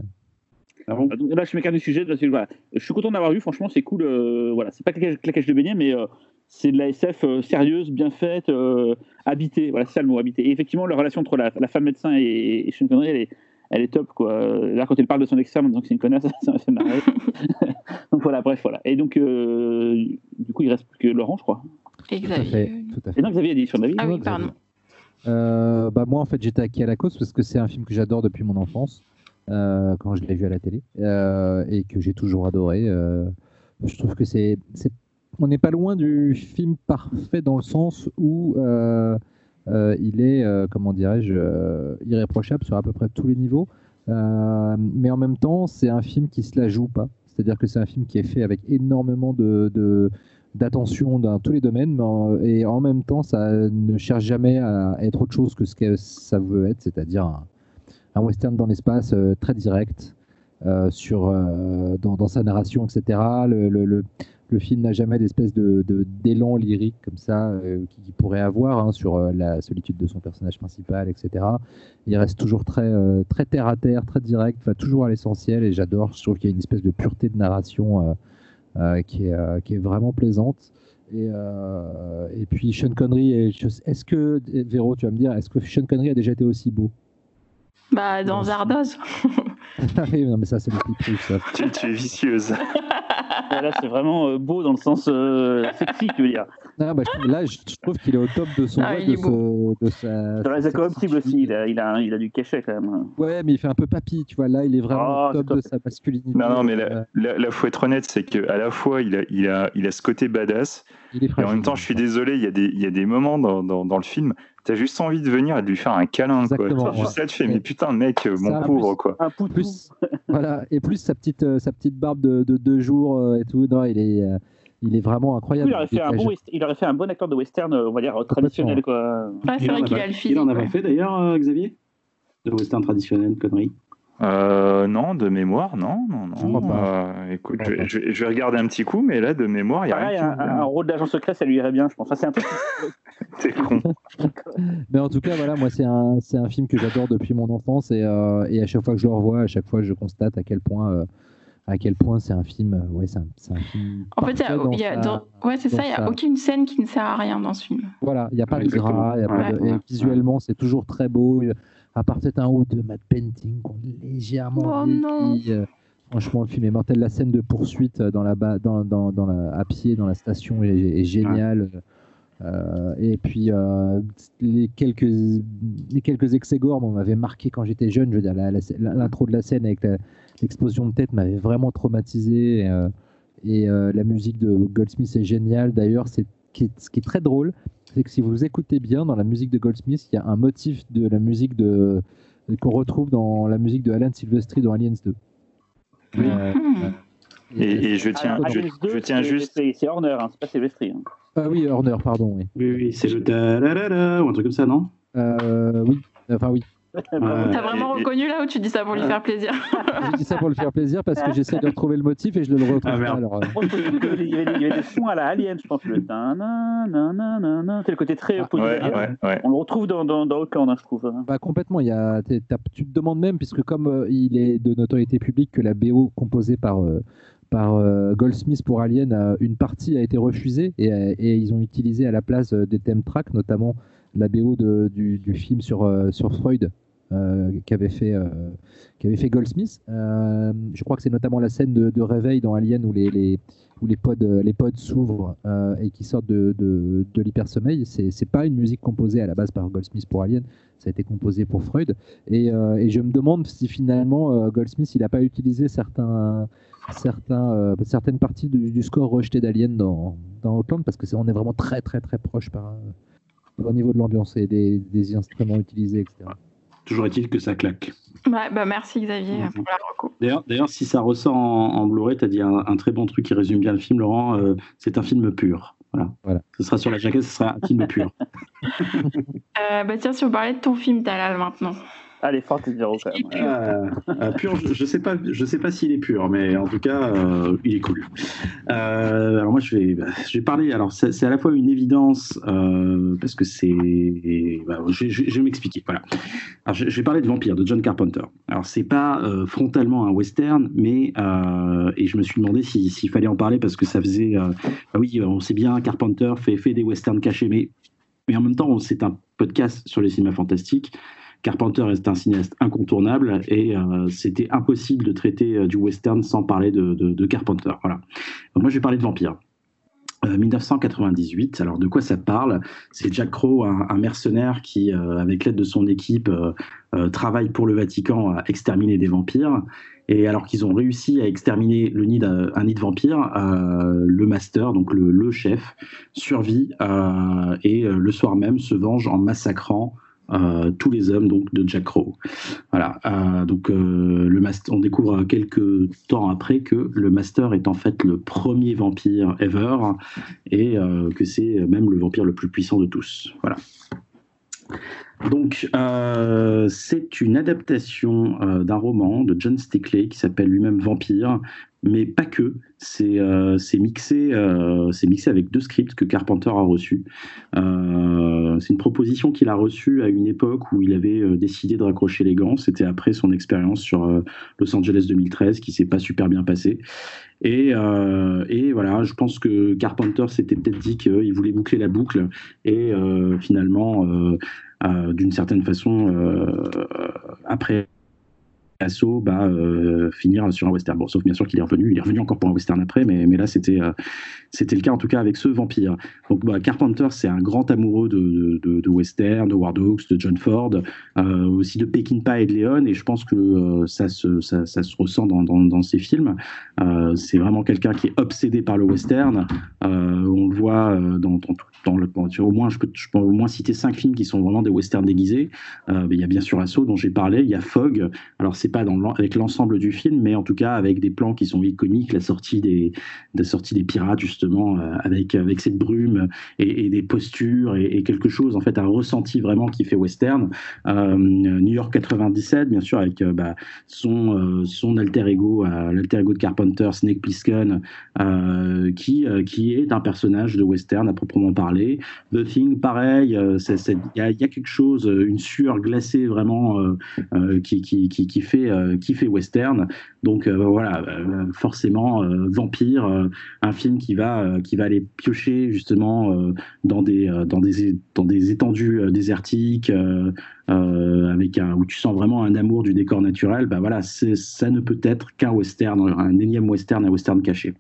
Ah bon là, je m'écarte du sujet. Là, voilà. Je suis content d'avoir vu. Franchement, c'est cool. Euh, voilà, c'est pas claquage de beignet, mais euh, c'est de la SF euh, sérieuse, bien faite, euh, habitée. Voilà, c'est ça le mot, habitée. Et effectivement, la relation entre la, la femme médecin et, et Sean Connery, elle est, elle est top. Quoi. Là, quand elle parle de son externe en disant que c'est une connasse, ça m'a fait marrer. donc voilà, bref, voilà. Et donc, du coup, il reste plus que Laurent, je crois. Et Xavier. Et donc, Xavier a dit sur David. Ah oui, pardon. Euh, bah moi en fait j'étais acquis à la cause parce que c'est un film que j'adore depuis mon enfance euh, quand je l'ai vu à la télé euh, et que j'ai toujours adoré. je trouve que c'est, on n'est pas loin du film parfait dans le sens où il est comment dirais-je irréprochable sur à peu près tous les niveaux. mais en même temps c'est un film qui se la joue pas. C'est-à-dire que c'est un film qui est fait avec énormément de, d'attention dans tous les domaines, et en même temps, ça ne cherche jamais à être autre chose que ce que ça veut être, c'est-à-dire western dans l'espace euh, très direct euh, sur, euh, dans, sa narration, etc. Le, film n'a jamais d'espèce de, d'élan lyrique comme ça qu'il pourrait avoir hein, sur la solitude de son personnage principal, etc. Il reste toujours très, très terre à terre, très direct, toujours à l'essentiel, et j'adore. Je trouve qu'il y a une espèce de pureté de narration qui, est, vraiment plaisante. Et, puis Sean Connery, est-ce que, Véro, tu vas me dire, est-ce que Sean Connery a déjà été aussi beau? Bah, dans Zardoz. oui, non, mais ça, c'est le plus ça. Tu, tu, es vicieuse. Là, c'est vraiment beau dans le sens sexy, tu veux dire. bah, là, je trouve qu'il est au top de son. Ah, de, de, sa. Dans les incorruptibles aussi, il a, il, a, il a, du cachet quand même. Ouais, mais il fait un peu papy, tu vois. Là, il est vraiment au ah, top, de sa masculinité. Non, non, mais là, il faut être honnête, c'est qu'à la fois, il a, il, a, il a ce côté badass, et en même temps, je suis désolé, il y a des, il y a des moments dans, dans, dans le film T'as juste envie de venir et de lui faire un câlin, quoi. Juste ça, tu fais, mais putain, mec, euh, mon pauvre, quoi. Un plus, voilà, et plus sa petite, euh, sa petite barbe de, de deux jours euh, et tout. Non, il est, il est vraiment incroyable. il, aurait fait un bon il aurait fait un bon acteur de western, on va dire, traditionnel, quoi. c'est vrai qu'il a le film. Il en avait fait d'ailleurs, Xavier De western traditionnel, connerie. Euh, non, de mémoire, non, non, non. Euh, écoute, je, vais regarder un petit coup, mais là, de mémoire, il y a rien. Un, un, rôle d'agent secret, ça lui irait bien, je pense. c'est un peu. c'est con. mais en tout cas, voilà, moi, c'est un, c'est un film que j'adore depuis mon enfance et, euh, et, à chaque fois que je le revois, à chaque fois, je constate à quel point. Euh, à quel point c'est un film, ouais, c'est un, un, film. En fait, il y a, ouais, c'est ça, il n'y a aucune scène qui ne sert à rien dans ce film. Voilà, il n'y a pas de gras, y a pas de, et visuellement, c'est toujours très beau à part peut-être un ou deux matte painting qu'on légèrement oh euh, franchement, le film est mortel. La scène de poursuite dans la, dans, dans, dans la, à pied dans la station est, géniale. Euh, et puis euh, les quelques les quelques excès gore m'avaient marqué quand j'étais jeune. Je veux dire, l'intro de la scène avec l'explosion de tête m'avait vraiment traumatisé. et la musique de Goldsmith est géniale. D'ailleurs, c'est ce qui est très drôle, c'est que si vous écoutez bien dans la musique de Goldsmith, il y a un motif de la musique de qu'on retrouve dans la musique de Alan Silvestri dans Aliens 2. Euh, et, je tiens, je, tiens juste. C'est Horner, hein, c'est pas Silvestri. Hein. Ah oui, Horner, pardon. Oui, oui, oui c'est le ou un truc comme ça, non? Euh, Oui, enfin oui. T'as vraiment reconnu là ou tu dis ça pour lui faire plaisir Je dis ça pour lui faire plaisir parce que j'essaie de retrouver le motif et je ne le retrouve ah, pas. Alors, euh. il, y avait, des sons à la Alien, je pense. Le c'est le côté très ah, On le retrouve dans, dans, dans hein, je trouve. Bah, complètement. Il y a, tu te demandes même, puisque comme euh, il est de notoriété publique que la BO composée par. Euh, par Goldsmith pour Alien, une partie a été refusée et, et, ils ont utilisé à la place des thèmes tracks, notamment la BO du, film sur, sur Freud, euh, qu'avait fait, euh, fait Goldsmith. Euh, je crois que c'est notamment la scène de, réveil dans Alien où les, où les pods, les pods s'ouvrent et qui sortent de, de, de l'hypersommeil. C'est, pas une musique composée à la base par Goldsmith pour Alien, ça a été composé pour Freud. Et, et je me demande si finalement Goldsmith il n'a pas utilisé certains, certains, certaines parties du, score rejeté d'Alien dans, dans Outland parce que c'est, on est vraiment très très très proche par, au niveau de l'ambiance et des, des instruments utilisés, etc. Toujours est-il que ça claque. bah, merci Xavier pour la D'ailleurs, si ça ressort en, Blu-ray, tu as dit un, très bon truc qui résume bien le film, Laurent. Euh, c'est un film pur. Voilà. voilà. Ce sera sur la jaquette, ce sera un film pur. euh, bah tiens, si on parlait de ton film, Talal, maintenant. Allez, fort zéro quand même. Euh, euh, pur, je, ne sais pas, je sais pas s'il est pur, mais en tout cas, euh, il est cool. alors moi, je vais, bah, je vais parler. Alors c'est à la fois une évidence parce que c'est, bah, je, vais m'expliquer. Voilà. Alors je, vais parler de Vampire de John Carpenter. Alors c'est pas frontalement un western, mais et je me suis demandé s'il fallait en parler parce que ça faisait, ah oui, on sait bien Carpenter fait fait des westerns cachés, mais mais en même temps, c'est un podcast sur les cinémas fantastiques. Carpenter est un cinéaste incontournable et euh, c'était impossible de traiter euh, du western sans parler de, Carpenter. Voilà. moi, je vais parler de Vampire. 1998. Euh, alors de quoi ça parle? C'est Jack Crow, un, mercenaire qui, avec l'aide de son équipe, travaille pour le Vatican à exterminer des vampires. Et alors qu'ils ont réussi à exterminer le nid un nid de vampires, le master, donc le chef, survit et le soir même se venge en massacrant euh, tous les hommes donc de Jack Crow. Voilà. Euh, donc euh, le master, on découvre quelques temps après que le Master est en fait le premier vampire ever et que c'est même le vampire le plus puissant de tous. Voilà. Donc, c'est une adaptation d'un roman de John Stickley qui s'appelle lui-même Vampire, mais pas que. C'est euh, mixé, euh, mixé avec deux scripts que Carpenter a reçus. Euh, c'est une proposition qu'il a reçue à une époque où il avait euh, décidé de raccrocher les gants. C'était après son expérience sur Los Angeles 2013 qui s'est pas super bien passé. Et, et, voilà, je pense que Carpenter s'était peut-être dit qu'il voulait boucler la boucle et finalement, d'une certaine façon, après Asso bah, euh, finir sur un western. Bon, sauf bien sûr qu'il est revenu, il est revenu encore pour un western après, mais, mais là c'était euh, le cas en tout cas avec ce vampire. Donc bah, Carpenter, c'est un grand amoureux de, de, western, de War Dogs, de John Ford, euh, aussi de Peckinpah et de Leon, et je pense que ça, se, ça, se ressent dans, dans, dans ses films. c'est vraiment quelqu'un qui est obsédé par le western. on le voit dans, dans, dans le, au moins je peux, je peux au moins citer cinq films qui sont vraiment des westerns déguisés. il y a bien sûr Asso dont j'ai parlé, il y a Fog. Alors c'est pas avec l'ensemble du film, mais en tout cas avec des plans qui sont iconiques, la sortie des, la sortie des pirates justement, euh, avec, avec cette brume et, des postures et, quelque chose, en fait, un ressenti vraiment qui fait western. Euh, New York 97, bien sûr, avec euh, bah, son, son alter ego, l'alter ego de Carpenter, Snake Plissken, qui, qui est un personnage de western à proprement parler. The Thing, pareil, il y, a, quelque chose, une sueur glacée vraiment qui, qui, qui, fait, qui fait western. Donc voilà, forcément, Vampire, un film qui va, qui va aller piocher justement dans, des, dans, des, dans des étendues désertiques, avec un, où tu sens vraiment un amour du décor naturel, bah voilà, ça ne peut être qu'un western, un énième western, un western caché.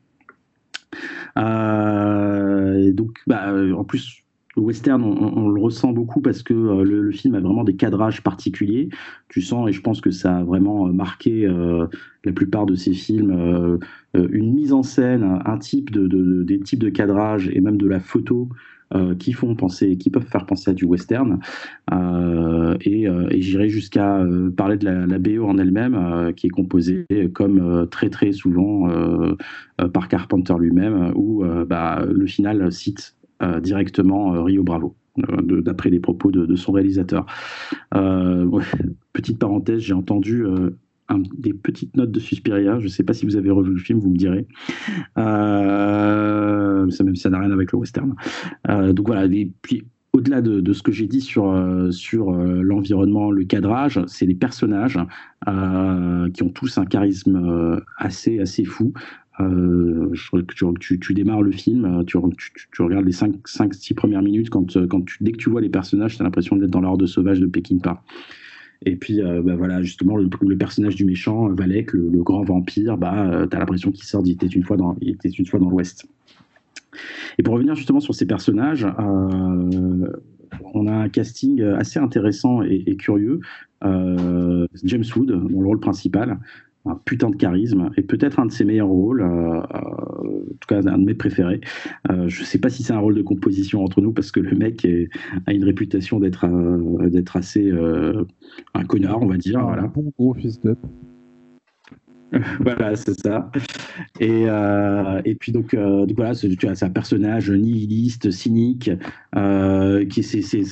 donc, bah, en plus, le western, on, le ressent beaucoup parce que euh, le, film a vraiment des cadrages particuliers. Tu sens, et je pense que ça a vraiment euh, marqué euh, la plupart de ces films, une mise en scène, un type de, des types de cadrage et même de la photo qui font penser, qui peuvent faire penser à du western. et, j'irai jusqu'à parler de la, BO en elle-même, qui est composée comme très très souvent par Carpenter lui-même, où bah, le final cite directement euh, Rio Bravo euh, d'après les propos de, son réalisateur. petite parenthèse, j'ai entendu des petites notes de Suspiria. Je ne sais pas si vous avez revu le film, vous me direz. ça, même ça n'a rien avec le western. donc voilà, et puis au-delà de, ce que j'ai dit sur, sur l'environnement, le cadrage, c'est les personnages qui ont tous un charisme assez, assez fou. Euh, tu, tu, démarres le film, euh, tu, regardes les 5-6 premières minutes, quand, euh, dès que tu vois les personnages, tu as l'impression d'être dans l'ordre sauvage de Peckinpah. Et puis, bah voilà, justement, le, personnage du méchant, Valek, le, grand vampire, bah, tu as l'impression qu'il sort il était une fois dans l'Ouest. Et pour revenir justement sur ces personnages, on a un casting assez intéressant et, et curieux. James Wood, dans le rôle principal, un putain de charisme et peut-être un de ses meilleurs rôles, euh, euh, en tout cas un de mes préférés. Euh, je sais pas si c'est un rôle de composition entre nous parce que le mec a une réputation d'être d'être assez un connard, on va dire. voilà. Un bon gros fils d'up. voilà, c'est ça. Et, et puis donc, voilà, c'est un personnage nihiliste, cynique, qui c'est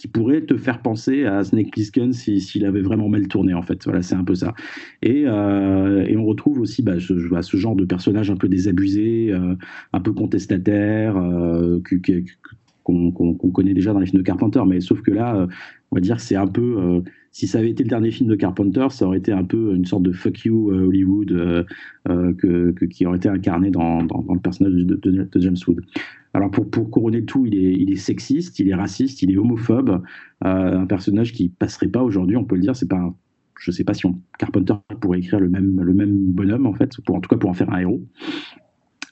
qui pourrait te faire penser à Snake Plissken s'il avait vraiment mal tourné en fait. Voilà, c'est un peu ça. Et, euh, et on retrouve aussi bah, ce, bah, ce, genre de personnage un peu désabusé, euh, un peu contestataire, euh, qu'on connaît déjà dans les films de Carpenter, mais sauf que là, on va dire que c'est un peu si ça avait été le dernier film de Carpenter, ça aurait été un peu une sorte de fuck you Hollywood que, qui aurait été incarné dans, le personnage de, James Wood. Alors pour, pour couronner tout, il est, il est sexiste, il est raciste, il est homophobe, euh, un personnage qui passerait pas aujourd'hui, on peut le dire. C'est pas, je sais pas si Carpenter pourrait écrire le même, le même bonhomme en fait, pour en tout cas pour en faire un héros.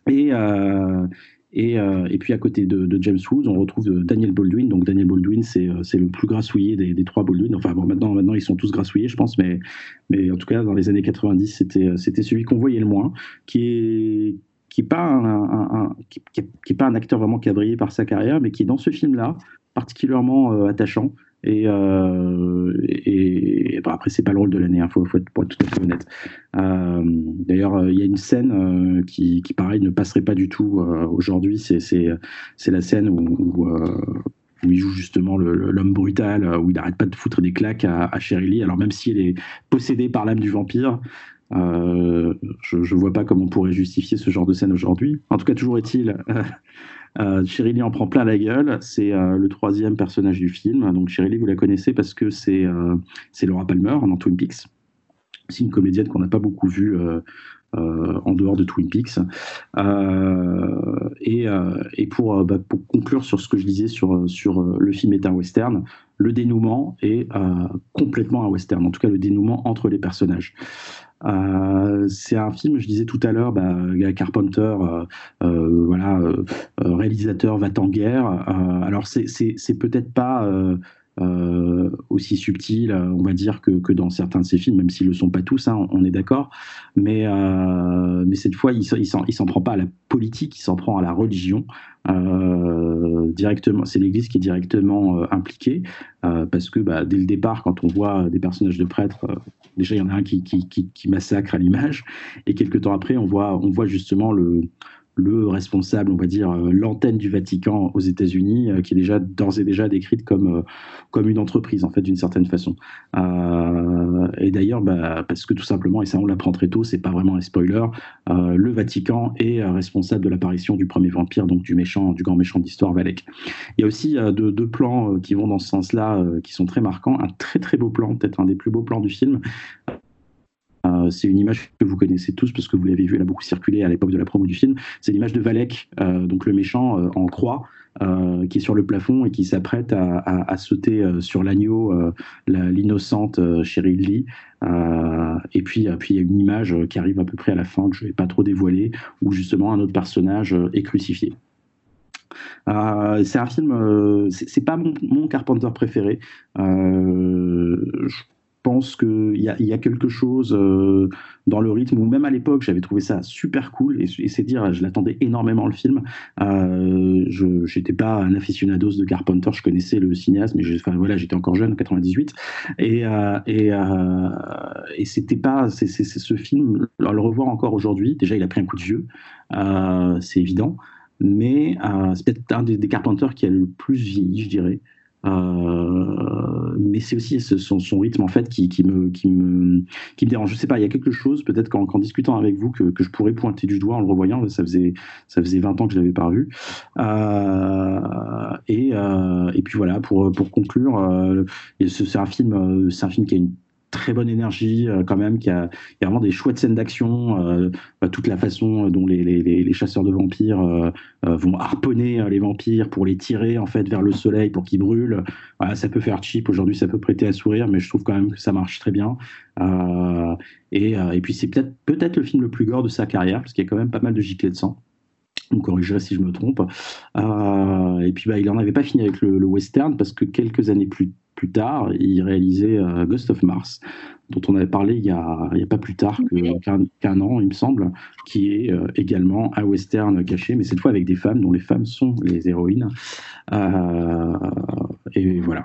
Et, euh, et, euh, et, puis à côté de, James Woods, on retrouve Daniel Baldwin. Donc Daniel Baldwin, c'est le plus grassouillé des, des, trois Baldwin. Enfin bon, maintenant, maintenant ils sont tous grassouillés, je pense, mais, mais en tout cas dans les années 90, c'était celui qu'on voyait le moins, qui est qui n'est pas, un, qui, pas un acteur vraiment brillé par sa carrière, mais qui est dans ce film-là particulièrement euh, attachant. Et, euh, et, bah, après, c'est pas le rôle de l'année, il hein, faut, être, pour être tout à fait honnête. Euh, d'ailleurs, il y a une scène qui, qui, pareil, ne passerait pas du tout aujourd'hui. C'est la scène où, il joue justement l'homme brutal, où il n'arrête pas de foutre des claques à, à. Alors même si elle est possédée par l'âme du vampire, euh, je ne vois pas comment on pourrait justifier ce genre de scène aujourd'hui. En tout cas, toujours est-il, euh, en prend plein la gueule. C'est euh, le troisième personnage du film. Donc Lee, vous la connaissez parce que c'est euh, Laura Palmer dans Twin Peaks. C'est une comédienne qu'on n'a pas beaucoup vue en dehors de Twin Peaks. Et, et, pour, bah, pour, conclure sur ce que je disais sur, sur le film est un western, le dénouement est complètement un western, en tout cas le dénouement entre les personnages. Euh, c'est un film, je disais tout à l'heure, bah, Carpenter, euh, euh, voilà, réalisateur va en guerre. alors c'est peut-être pas aussi subtil, on va dire, que, que, dans certains de ses films, même s'ils le sont pas tous, hein, on, est d'accord. Mais, mais cette fois, il, il s'en prend pas à la politique, il s'en prend à la religion. directement, c'est l'Église qui est directement impliquée, parce que bah, dès le départ, quand on voit des personnages de prêtres déjà il y en a un qui, qui, massacre à l'image, et quelques temps après, on voit, on voit justement le, le responsable, on va dire, euh, l'antenne du Vatican aux États-Unis, euh, qui est déjà d'ores et déjà décrite comme, euh, comme une entreprise, en fait, d'une certaine façon. et d'ailleurs, bah, parce que tout simplement, et ça on l'apprend très tôt, c'est pas vraiment un spoiler, le Vatican est responsable de l'apparition du premier vampire, donc du méchant, du grand méchant d'histoire, Valek. Il y a aussi deux, deux, plans qui vont dans ce sens-là, qui sont très marquants. Un très très beau plan, peut-être un des plus beaux plans du film, euh, c'est une image que vous connaissez tous parce que vous l'avez vu, elle a beaucoup circulé à l'époque de la promo du film. C'est l'image de Valek, euh, donc le méchant euh, en croix, qui est sur le plafond et qui s'apprête à, sauter sur l'agneau, l'innocente Cheryl Lee. et puis, puis il y a une image qui arrive à peu près à la fin que je ne vais pas trop dévoiler, où justement un autre personnage est crucifié. c'est un film, c'est pas mon, Carpenter préféré. Pense qu'il y, y, a quelque chose euh, dans le rythme, ou même à l'époque, j'avais trouvé ça super cool, et, c'est dire, je l'attendais énormément le film. Euh, je n'étais pas un aficionados de Carpenter, je connaissais le cinéaste, mais voilà, j'étais encore jeune, en 98, et, euh, et, c'était pas, ce film, le revoir encore aujourd'hui, déjà il a pris un coup de vieux, c'est évident, mais c'est peut-être un des, des Carpenters qui a le plus vieilli, je dirais. Euh, mais c'est aussi son, rythme en fait qui, me, qui, me, qui me dérange. Je sais pas, il y a quelque chose peut-être qu'en, discutant avec vous que, que, je pourrais pointer du doigt en le revoyant. Ça faisait, ça faisait 20 ans que je l'avais pas revu. Euh, et, euh, et puis voilà, pour, pour conclure, c'est un film, c'est un film qui a une très bonne énergie euh, quand même, qui a, y a vraiment des chouettes scènes d'action, euh, bah, toute la façon dont les, chasseurs de vampires euh, vont harponner les vampires pour les tirer en fait vers le soleil pour qu'ils brûlent. Ça peut faire cheap aujourd'hui, ça peut prêter à sourire, mais je trouve quand même que ça marche très bien. Et, puis c'est peut-être le film le plus gore de sa carrière, parce qu'il y a quand même pas mal de giclées de sang. On me corrigerait si je me trompe. et puis bah, il n'en avait pas fini avec le, le western parce que quelques années plus plus tard, il réalisait euh, Ghost of Mars, dont on avait parlé il n'y a, il y a pas plus tard qu'un an, il me semble, qui est euh, également un western caché, mais cette fois avec des femmes dont les femmes sont les héroïnes. Euh, et voilà,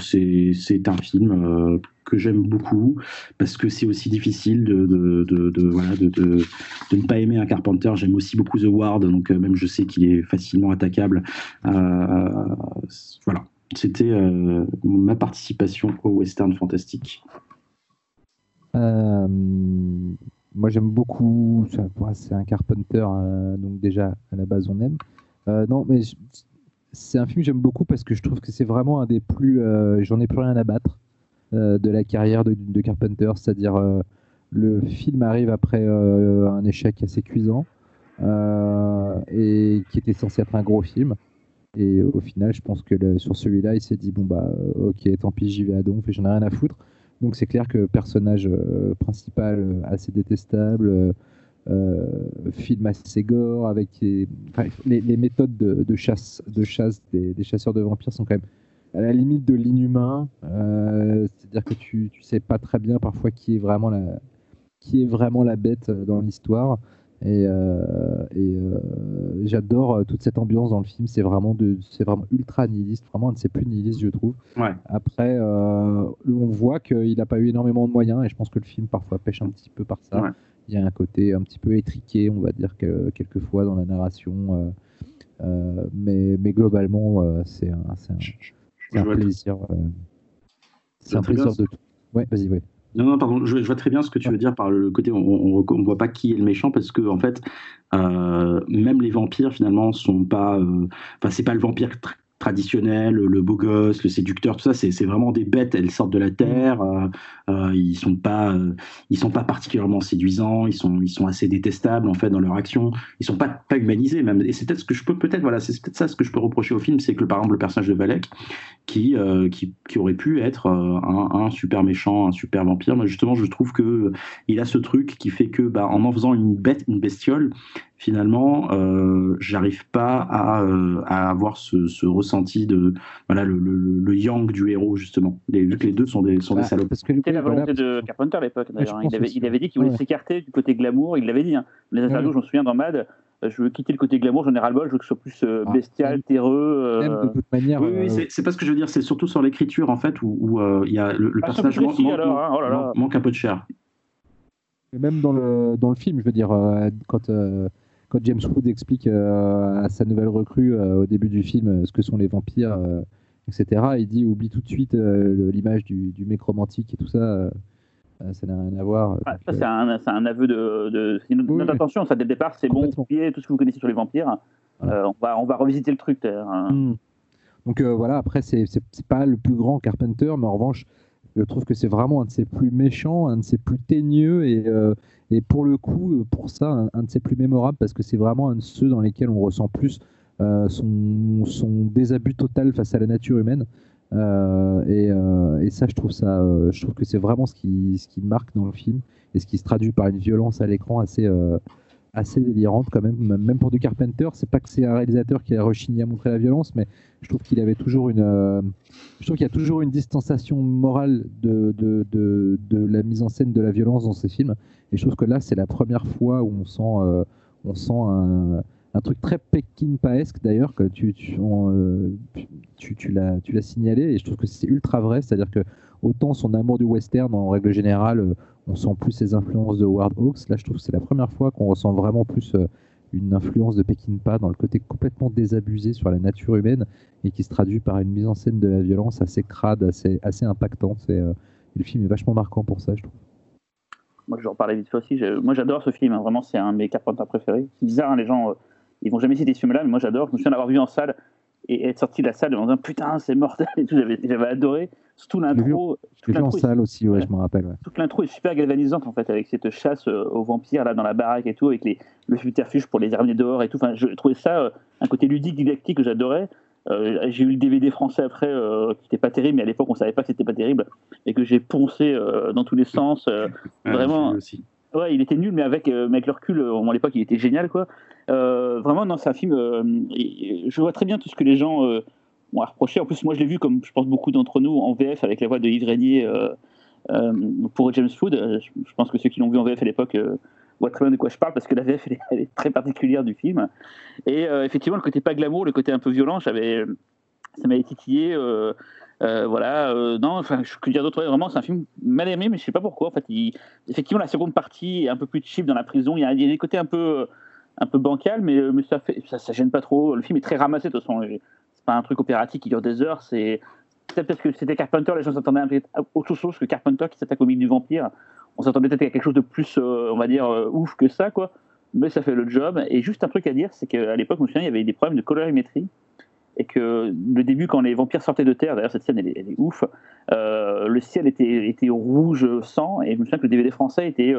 c'est un film que j'aime beaucoup parce que c'est aussi difficile de, de, de, de voilà, de, de, ne pas aimer un Carpenter. J'aime aussi beaucoup The Ward, donc même je sais qu'il est facilement attaquable. voilà, c'était euh, ma participation au western fantastique. Euh, moi j'aime beaucoup, c'est un Carpenter, euh, donc déjà à la base on aime. non, mais c'est un film que j'aime beaucoup parce que je trouve que c'est vraiment un des plus, j'en ai plus rien à battre de la carrière de, de Carpenter, c'est-à-dire le film arrive après un échec assez cuisant et qui était censé être un gros film. Et au final, je pense que sur celui-là, il s'est dit bon bah euh, ok, tant pis, j'y vais à donf et j'en ai rien à foutre. Donc c'est clair que personnage euh, principal euh, assez détestable, film assez gore avec les, méthodes de, chasse, de chasse des, chasseurs de vampires sont quand même à la limite de l'inhumain. C'est-à-dire que tu, tu sais pas très bien parfois qui est vraiment la qui est vraiment la bête dans l'histoire. Et, euh, euh, j'adore euh, toute cette ambiance dans le film. C'est vraiment, de, c'est vraiment ultra nihiliste, vraiment un de ses plus nihilistes, je trouve. Après, on voit qu'il n'a pas eu énormément de moyens et je pense que le film parfois pêche un petit peu par ça. Il y a un côté un petit peu étriqué, on va dire, que, quelquefois dans la narration. mais, mais globalement, c'est un, c'est un, un plaisir. c'est un plaisir de tout. Ouais, vas-y, ouais. Non, non, pardon, je, vois très bien ce que tu veux dire par le côté on ne voit pas qui est le méchant parce que, en fait, euh, même les vampires, finalement, sont pas. Euh, enfin, c'est pas le vampire traditionnel, le beau gosse, le séducteur, tout ça, c'est vraiment des bêtes. Elles sortent de la terre. Euh, euh, ils sont pas, euh, ils sont pas particulièrement séduisants. Ils sont, ils sont assez détestables en fait dans leur action. Ils sont pas, pas humanisés même. Et c'est peut-être ce que je peux peut-être voilà, c'est peut-être ça ce que je peux reprocher au film, c'est que par exemple le personnage de Valek, qui, qui, qui aurait pu être un, un, super méchant, un super vampire, mais justement je trouve que il a ce truc qui fait que bah, en en faisant une bête, une bestiole, finalement, euh, j'arrive pas à, euh, à, avoir ce, ce, ressenti de voilà le, le, yang du héros justement. Les, vu que les deux sont des sont des salopes. C'était la volonté de Carpenter à l'époque. D'ailleurs, il, avait, il avait dit qu'il voulait s'écarter du côté glamour. Il l'avait dit. Hein. Les interviews, je me souviens dans Mad. Euh, je veux quitter le côté glamour, j'en ai ras-le-bol, je veux que ce soit plus ah, bestial, terreux. de toute manière. Oui, oui c'est pas ce que je veux dire, c'est surtout sur l'écriture en fait où il y a le, ah, personnage manque, hein, oh manque, un peu de chair. même dans le, dans le film, je veux dire, quand quand James Wood explique euh, à sa nouvelle recrue euh, au début du film euh, ce que sont les vampires, etc., il dit oublie tout de suite l'image du, du, mec romantique et tout ça. ça n'a rien à voir. Ah, ça, c'est un, un, aveu de. de notre attention, ça dès le départ, c'est bon, oubliez tout ce que vous connaissez sur les vampires. on, va, on va revisiter le truc. Hein. Hmm. Donc voilà, après, c'est pas le plus grand Carpenter, mais en revanche, je trouve que c'est vraiment un de ses plus méchants, un de ses plus teigneux et, et pour le coup, euh, pour ça, un, de ses plus mémorables, parce que c'est vraiment un de ceux dans lesquels on ressent plus euh, son, son, désabus total face à la nature humaine. Euh, et, et, ça, je trouve ça, je trouve que c'est vraiment ce qui, ce qui marque dans le film et ce qui se traduit par une violence à l'écran assez, assez délirante quand même. Même pour du Carpenter, c'est pas que c'est un réalisateur qui a rechigné à montrer la violence, mais je trouve qu'il avait toujours une, je trouve qu'il y a toujours une distanciation morale de, de, de, de, la mise en scène de la violence dans ses films. Et je trouve que là, c'est la première fois où on sent, euh, on sent un, un, truc très Peckinpahesque d'ailleurs, que tu, tu, euh, tu, tu l'as signalé, et je trouve que c'est ultra vrai. C'est-à-dire que autant son amour du western, en règle générale, euh, on sent plus ses influences de Ward Hawks. Là, je trouve que c'est la première fois qu'on ressent vraiment plus une influence de Peckinpah dans le côté complètement désabusé sur la nature humaine et qui se traduit par une mise en scène de la violence assez crade, assez, assez impactante. Et, le film est vachement marquant pour ça, je trouve. Moi, je parler vite fait aussi. Moi, j'adore ce film. Hein. Vraiment, c'est un de mes Carpenter préférés. C'est bizarre, hein, les gens, euh, ils vont jamais citer ce film-là, mais moi, j'adore. Je me souviens d'avoir vu en salle et être sorti de la salle en disant putain, c'est mortel et tout. J'avais adoré. Surtout l'intro. En salle aussi, ouais, je me rappelle. Toute l'intro est super galvanisante en fait, avec cette chasse euh, aux vampires là dans la baraque et tout, avec les, le subterfuge pour les ramener dehors et tout. Enfin, je trouvais ça euh, un côté ludique, didactique que j'adorais. Euh, j'ai eu le DVD français après, euh, qui n'était pas terrible, mais à l'époque on savait pas que c'était pas terrible, et que j'ai poncé euh, dans tous les sens. vraiment. Ouais, il était nul, mais avec, avec le recul, à l'époque il était génial, quoi. vraiment, non, c'est un film. je vois très bien tout ce que les gens ont à reprocher. En plus, moi je l'ai vu, comme je pense beaucoup d'entre nous, en VF avec la voix de Yves Régnier pour James Food. Je, pense que ceux qui l'ont vu en VF à l'époque voit très bien de quoi je parle parce que la VF elle est, très particulière du film. Et euh, effectivement, le côté pas glamour, le côté un peu violent, ça m'avait titillé. Euh, euh, voilà, non, enfin, je peux dire d'autres. Vraiment, c'est un film mal aimé, mais je sais pas pourquoi. En fait, effectivement, la seconde partie est un peu plus cheap dans la prison. Il y a, des côtés un peu, un peu bancal, mais, ça, fait, ça gêne pas trop. Le film est très ramassé de toute façon. Pas un truc opératique qui dure des heures. C'est peut-être que c'était Carpenter, les gens s'attendaient à autre chose que Carpenter qui s'attaque au mythe du vampire on s'attendait peut-être à quelque chose de plus, euh, on va dire, euh, ouf que ça, quoi. Mais ça fait le job. Et juste un truc à dire, c'est qu'à l'époque, je me souviens, il y avait des problèmes de colorimétrie. Et que le début, quand les vampires sortaient de terre, d'ailleurs, cette scène, elle est, ouf, euh, le ciel était, était rouge sang. Et je me souviens que le DVD français était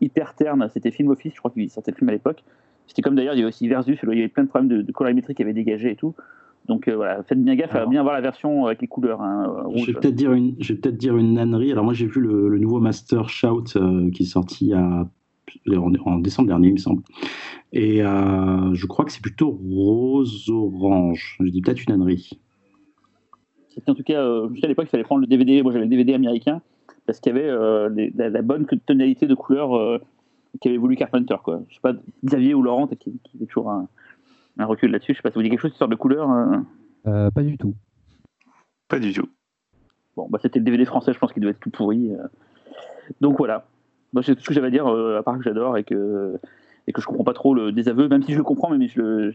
hyper terne. C'était Film Office, je crois qu'il sortait le film à l'époque. C'était comme d'ailleurs, il y avait aussi Versus, il y avait plein de problèmes de colorimétrie qui avaient dégagé et tout. Donc euh, voilà, faites bien gaffe à bien voir la version avec les couleurs. Hein, je vais peut-être dire une, je vais peut-être dire une nannerie. Alors moi j'ai vu le, nouveau Master Shout euh, qui est sorti à, en, décembre dernier, il me semble. Et euh, je crois que c'est plutôt rose orange. Je dis peut-être une nannerie. C'était en tout cas, juste à l'époque, il fallait prendre le DVD. Moi j'avais le DVD américain parce qu'il y avait la, bonne tonalité de couleurs qu'avait voulu Carpenter. Quoi. Je sais pas, Xavier ou Laurent, qui, qui est toujours un un recul là-dessus. Je sais pas si vous dites quelque chose, qui sort de couleur. Euh. Euh, pas du tout. Pas du tout. Bon, bah, c'était le DVD français, je pense qu'il doit être tout pourri. Euh. Donc voilà. Moi, c'est tout ce que j'avais à dire, à part que j'adore et que et que je comprends pas trop le désaveu, même si je le comprends, mais je,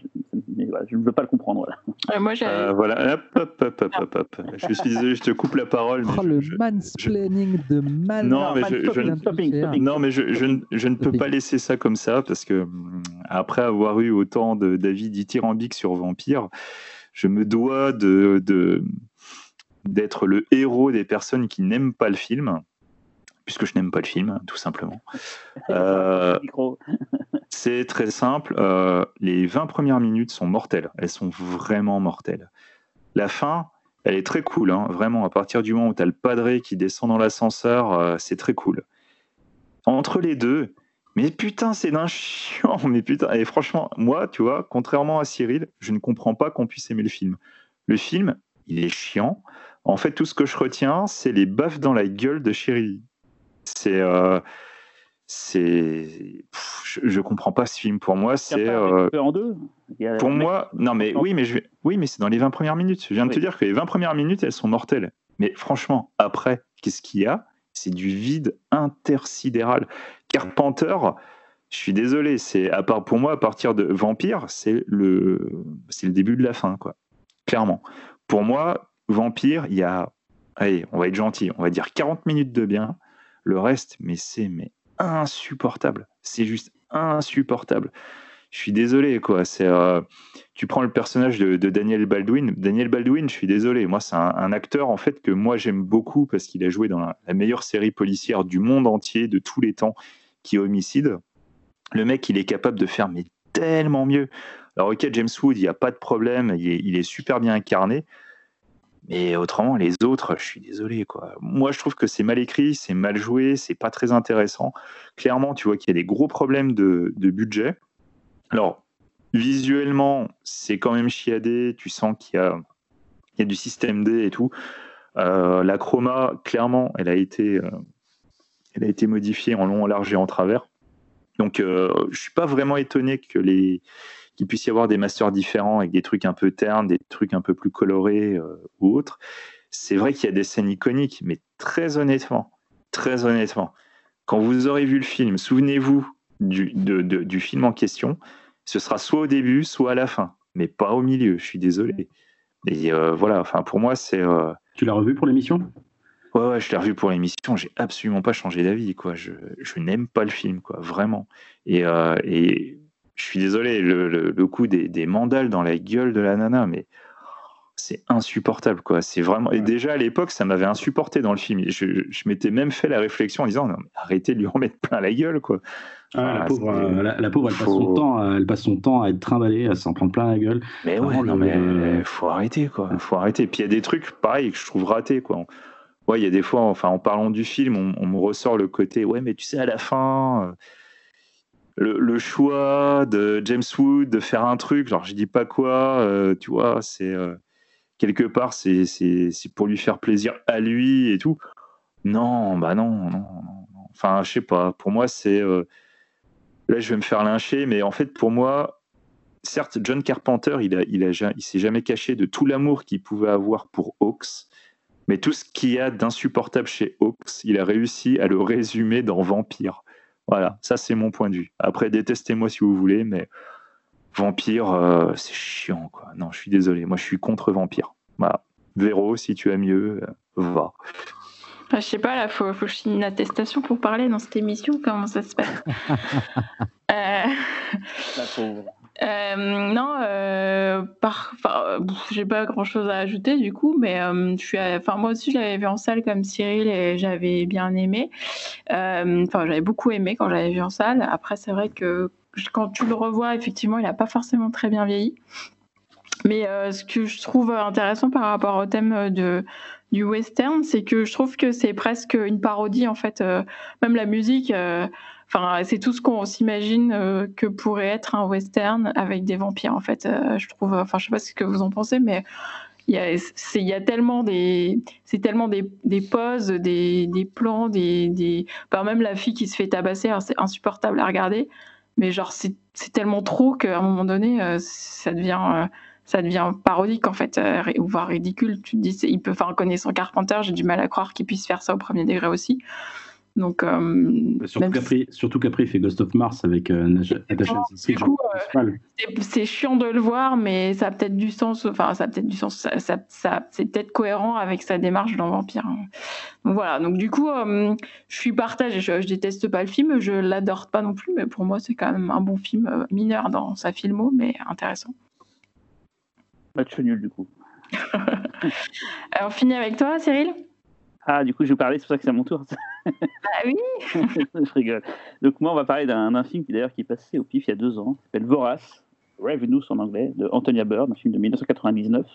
je, ne veux pas le comprendre. Voilà. moi, euh, voilà, hop, hop, hop, hop, hop, Je suis désolé, je te coupe la parole. Mais oh, le mansplaining de mal. Non, mais, je, non, mais je, ne peux pas laisser ça comme ça parce que hum, après avoir eu autant d'avis dithyrambiques sur Vampire, je me dois de, d'être le héros des personnes qui n'aiment pas le film, puisque je n'aime pas le film, tout simplement. Euh, c'est très simple. Euh, les 20 premières minutes sont mortelles. Elles sont vraiment mortelles. La fin, elle est très cool, hein, vraiment. À partir du moment où tu as le padré qui descend dans l'ascenseur, euh, c'est très cool. Entre les deux, mais putain, c'est d'un chiant. Mais putain, et franchement, moi, tu vois, contrairement à Cyril, je ne comprends pas qu'on puisse aimer le film. Le film, il est chiant. En fait, tout ce que je retiens, c'est les baffes dans la gueule de Chéri. C'est. Euh, c'est. Je, je, comprends pas ce film. Pour moi, c'est. Euh, en deux Pour moi, non, mais oui, mais, je oui, mais c'est dans les 20 premières minutes. Je viens de te dire que les 20 premières minutes, elles sont mortelles. Mais franchement, après, qu'est-ce qu'il y a? C'est du vide intersidéral. Carpenter, je suis désolé, c'est à part pour moi, à partir de Vampire, c'est le, c'est le début de la fin, quoi. Clairement. Pour moi, Vampire, il y a, allez, on va être gentil, on va dire 40 minutes de bien. Le reste, mais c'est mais insupportable. C'est juste insupportable. Je suis désolé, quoi. C'est, euh, tu prends le personnage de, Daniel Baldwin. Daniel Baldwin, je suis désolé. Moi, c'est un, acteur en fait que moi j'aime beaucoup parce qu'il a joué dans la, meilleure série policière du monde entier de tous les temps, qui est Homicide. Le mec, il est capable de faire mais tellement mieux. Alors ok, James Wood, il n'y a pas de problème, il est super bien incarné. Mais autrement, les autres, je suis désolé. Quoi. Moi, je trouve que c'est mal écrit, c'est mal joué, c'est pas très intéressant. Clairement, tu vois qu'il y a des gros problèmes de, budget. Alors, visuellement, c'est quand même chiadé. Tu sens qu'il y a, du système D et tout. Euh, la chroma, clairement, elle a été, euh, elle a été modifiée en long, en large et en travers. Donc, euh, je suis pas vraiment étonné que les qu'il puisse y avoir des masters différents avec des trucs un peu ternes, des trucs un peu plus colorés euh, ou autres. C'est vrai qu'il y a des scènes iconiques, mais très honnêtement, très honnêtement, quand vous aurez vu le film, souvenez-vous du, du film en question. Ce sera soit au début, soit à la fin, mais pas au milieu. Je suis désolé. Et euh, voilà, enfin pour moi c'est. Euh, tu l'as revu pour l'émission? Ouais, ouais, je l'ai revu pour l'émission. J'ai absolument pas changé d'avis, quoi. Je, je n'aime pas le film, quoi, vraiment. Et, et je suis désolé, le, coup des, mandales dans la gueule de la nana, mais c'est insupportable, quoi. C'est vraiment. Et déjà à l'époque, ça m'avait insupporté dans le film. Je, m'étais même fait la réflexion en disant, non, arrêtez de lui en mettre plein la gueule, quoi. Ah, la, pauvre, euh, la, pauvre, elle, passe son temps, elle passe son temps à être trimballée, à s'en prendre plein la gueule. Mais ouais, non, mais faut arrêter, quoi. Faut arrêter. Puis il y a des trucs, pareil, que je trouve ratés, quoi. Ouais, il y a des fois, enfin, en parlant du film, on, on, me ressort le côté, ouais, mais tu sais, à la fin, euh, le, choix de James Wood de faire un truc, genre je dis pas quoi, euh, tu vois, c'est euh, quelque part c'est pour lui faire plaisir à lui et tout. Non, bah non, non, Enfin, je sais pas. Pour moi, c'est euh, là je vais me faire lyncher, mais en fait pour moi, certes, John Carpenter, il a, il a, il s'est jamais caché de tout l'amour qu'il pouvait avoir pour Hawks. Mais tout ce qu'il y a d'insupportable chez Hawks, il a réussi à le résumer dans Vampire. Voilà, ça c'est mon point de vue. Après, détestez-moi si vous voulez, mais Vampire, euh, c'est chiant, quoi. Non, je suis désolé, moi je suis contre Vampire. Voilà. Véro, si tu as mieux, euh, va. je sais pas, là, faut, faut que je signe une attestation pour parler dans cette émission. Comment ça se passe? Euh... La pauvre. Euh, non, euh, par, j'ai pas grand chose à ajouter du coup, mais euh, je suis, enfin moi aussi je l'avais vu en salle comme Cyril et j'avais bien aimé. Enfin, j'avais beaucoup aimé quand j'avais vu en salle. Après, c'est vrai que quand tu le revois, effectivement, il a pas forcément très bien vieilli. Mais ce que je trouve intéressant par rapport au thème de du western, c'est que je trouve que c'est presque une parodie en fait. même la musique Enfin, c'est tout ce qu'on s'imagine euh, que pourrait être un western avec des vampires, en fait. Euh, je trouve. Enfin, je sais pas ce que vous en pensez, mais il y a, tellement des, c'est tellement des, des poses, des, des plans, des, des, même la fille qui se fait tabasser, c'est insupportable à regarder. Mais genre, c'est, tellement trop qu'à un moment donné, euh, ça devient ça devient parodique en fait, ou voire ridicule. Tu te dis, il peut, enfin, connaissant Carpenter, j'ai du mal à croire qu'il puisse faire ça au premier degré aussi. Donc, euh, surtout qu'après, il fait Ghost of Mars avec euh, euh, c'est chiant de le voir, mais ça a peut-être du sens. Enfin, ça a peut-être du sens. Ça, c'est peut-être cohérent avec sa démarche dans Vampire. Donc voilà. Donc du coup, je suis partagée. Je, je, déteste pas le film, je l'adore pas non plus, mais pour moi, c'est quand même un bon film mineur dans sa filmo, mais intéressant. Match nul, du coup. on finit avec toi, Cyril? Ah, du coup, je vais parler, c'est pour ça que c'est à mon tour. ah oui Je rigole. Donc, moi, on va parler d'un film qui, d'ailleurs, qui est passé au PIF il y a deux ans, qui s'appelle Vorace, Revenue en anglais, de Antonia Bird, un film de 1999.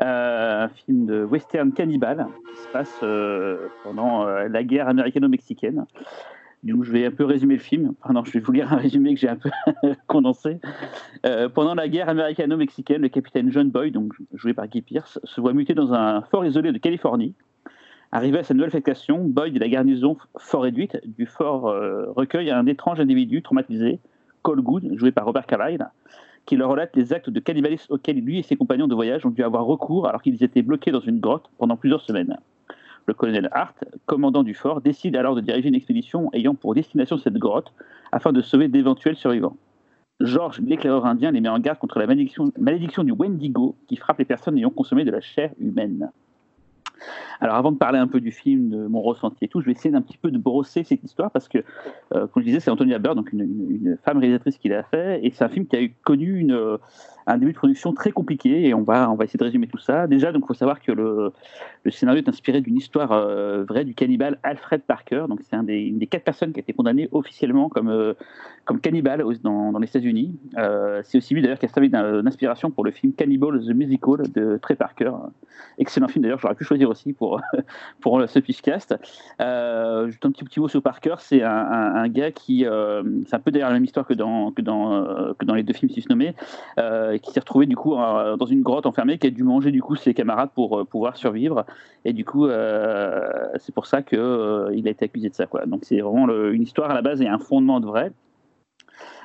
Euh, un film de western cannibale qui se passe euh, pendant euh, la guerre américano-mexicaine. Coup, je vais un peu résumer le film. Pardon, je vais vous lire un résumé que j'ai un peu condensé. pendant la guerre américano-mexicaine, le capitaine John Boyd, donc joué par Guy Pierce, se voit muté dans un fort isolé de Californie. Arrivé à sa nouvelle affectation, Boyd et la garnison fort réduite du fort recueillent un étrange individu traumatisé, Cole Good, joué par Robert Carlyle, qui leur relate les actes de cannibalisme auxquels lui et ses compagnons de voyage ont dû avoir recours alors qu'ils étaient bloqués dans une grotte pendant plusieurs semaines. Le colonel Hart, commandant du fort, décide alors de diriger une expédition ayant pour destination cette grotte afin de sauver d'éventuels survivants. George, l'éclaireur indien, les met en garde contre la malédiction du Wendigo qui frappe les personnes ayant consommé de la chair humaine. Alors avant de parler un peu du film, de mon ressenti et tout, je vais essayer d'un petit peu de brosser cette histoire parce que, euh, comme je disais, c'est Antonia Bird, donc une, femme réalisatrice qui l'a fait, et c'est un film qui a connu un début de production très compliqué et on va, on va essayer de résumer tout ça. Déjà, donc, il faut savoir que le, le, scénario est inspiré d'une histoire euh, vraie du cannibale Alfred Parker. Donc, c'est une des quatre personnes qui a été condamnées officiellement comme, euh, comme cannibale dans, dans les États-Unis. Euh, c'est aussi lui d'ailleurs qui a servi d'inspiration pour le film Cannibal the Musical de Trey Parker. Excellent film d'ailleurs, j'aurais pu choisir aussi pour, pour ce Pitchcast. juste un petit, mot sur Parker, c'est un, un, gars qui. c'est un peu derrière la même histoire que dans, que dans, que dans les deux films, si nommé qui s'est retrouvé du coup dans une grotte enfermée, qui a dû manger du coup ses camarades pour euh, pouvoir survivre. Et du coup, euh, c'est pour ça qu'il euh, il a été accusé de ça. Quoi. Donc c'est vraiment une histoire à la base et un fondement de vrai.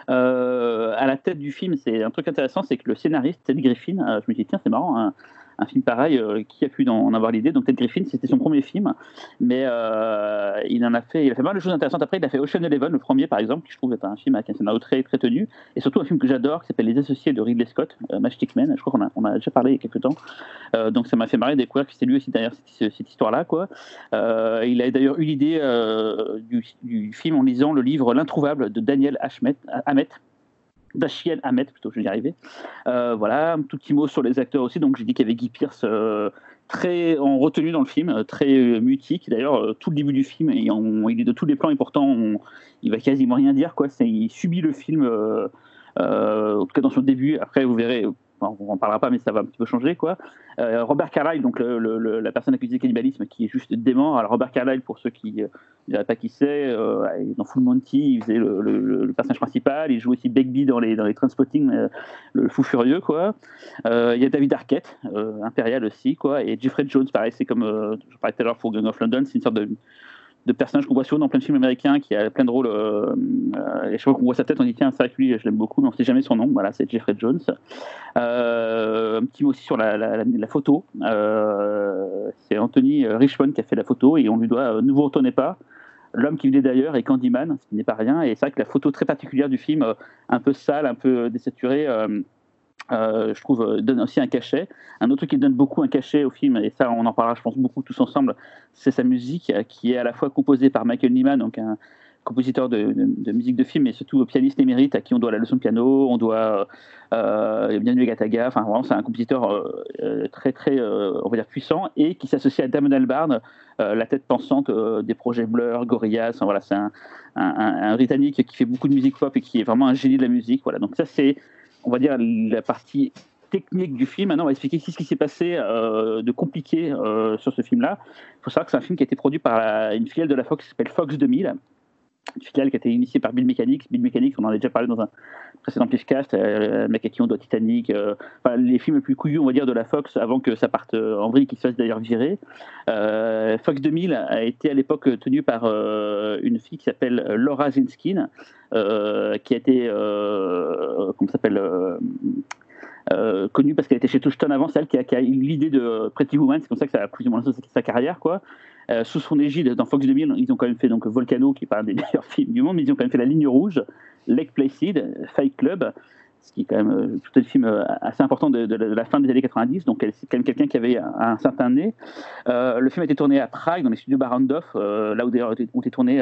à la tête du film, c'est un truc intéressant, c'est que le scénariste Ted Griffin, je me dis tiens c'est marrant, hein, un film pareil, euh, qui a pu en avoir l'idée. Donc Ted Griffin, c'était son premier film, mais euh, il en a fait, il a fait mal de choses intéressantes. Après, il a fait Ocean Eleven, le premier par exemple, qui je trouve est un film avec un scénario très très tenu, et surtout un film que j'adore, qui s'appelle Les Associés de Ridley Scott, euh, Matchstick Men. Je crois qu'on a, on a déjà parlé il y a quelques temps. donc ça m'a fait marrer de découvrir que c'est lui aussi derrière cette, cette histoire-là, quoi. il a d'ailleurs eu l'idée du, du, film en lisant le livre L'introuvable de Daniel Hamet d'Achiel Ahmed, plutôt, je vais y arriver. Euh, voilà, un tout petit mot sur les acteurs aussi. Donc, j'ai dit qu'il y avait Guy Pierce euh, très en retenue dans le film, euh, très mutique. D'ailleurs, tout le début du film, il, il, est de tous les plans et pourtant, on, il va quasiment rien dire. Quoi. Il subit le film, en tout cas dans son début. Après, vous verrez, on en parlera pas, mais ça va un petit peu changer, quoi. Euh, Robert Carlyle, donc la personne accusée de cannibalisme, qui est juste dément. Alors Robert Carlyle, pour ceux qui ne savent pas qui c'est, euh, dans Full Monty, il faisait le, personnage principal. Il joue aussi Begbie dans les dans les Transpotting, euh, le fou furieux, quoi. Il y a David Arquette, impérial aussi, quoi, et Jeffrey Jones, pareil, c'est comme je parlais tout à l'heure pour Gang of London, c'est une sorte de de personnages qu'on voit souvent dans plein de films américains qui a plein de rôles. Euh, euh, et chaque fois qu'on voit sa tête, on dit tiens, c'est vrai que lui, je l'aime beaucoup, mais on ne sait jamais son nom. Voilà, c'est Jeffrey Jones. Euh, un petit mot aussi sur la, photo. c'est Anthony Richmond qui a fait la photo et on lui doit Ne vous retournez pas. L'homme qui venait d'ailleurs et Candyman, ce qui n'est pas rien. Et c'est vrai que la photo très particulière du film, un peu sale, un peu désaturée, euh, je trouve, euh, donne aussi un cachet. Un autre truc qui donne beaucoup un cachet au film, et ça on en parlera je pense beaucoup tous ensemble, c'est sa musique euh, qui est à la fois composée par Michael Nyman, donc un compositeur de, musique de film, mais surtout pianiste émérite à qui on doit la leçon de piano, on doit euh, Bienvenue Gataga, enfin vraiment c'est un compositeur très très on va dire puissant et qui s'associe à Damon Albarn, la tête pensante des projets Blur, Gorillaz, voilà c'est un, un, Britannique qui fait beaucoup de musique pop et qui est vraiment un génie de la musique, voilà donc ça c'est on va dire, la partie technique du film. Maintenant, on va expliquer ce qui s'est passé euh, de compliqué euh, sur ce film-là. Il faut savoir que c'est un film qui a été produit par une filiale de la Fox qui s'appelle Fox 2000 qui a été initiée par Bill Mechanics. Bill Mechanics, on en a déjà parlé dans un précédent Pitchcast, euh, mec à qui on doit Titanic, euh, les films les plus couillus, on va dire, de la Fox avant que ça parte en vrille, qui se fasse d'ailleurs virer. Fox 2000 a été à l'époque tenu par une fille qui s'appelle Laura Zinskin, euh, qui a été, euh, comment s'appelle euh, connue parce qu'elle était chez Touchstone avant, celle qui a, eu l'idée de Pretty Woman, c'est comme ça que ça a plus ou moins sa carrière, quoi. sous son égide, dans Fox 2000, ils ont quand même fait donc Volcano, qui est un des meilleurs films du monde, mais ils ont quand même fait La Ligne Rouge, Lake Placid, Fight Club, ce qui est quand même tout un film assez important de, la fin des années 90, donc c'est quand même quelqu'un qui avait un, certain nez. le film a été tourné à Prague, dans les studios Barandov, là où d'ailleurs ont été tournés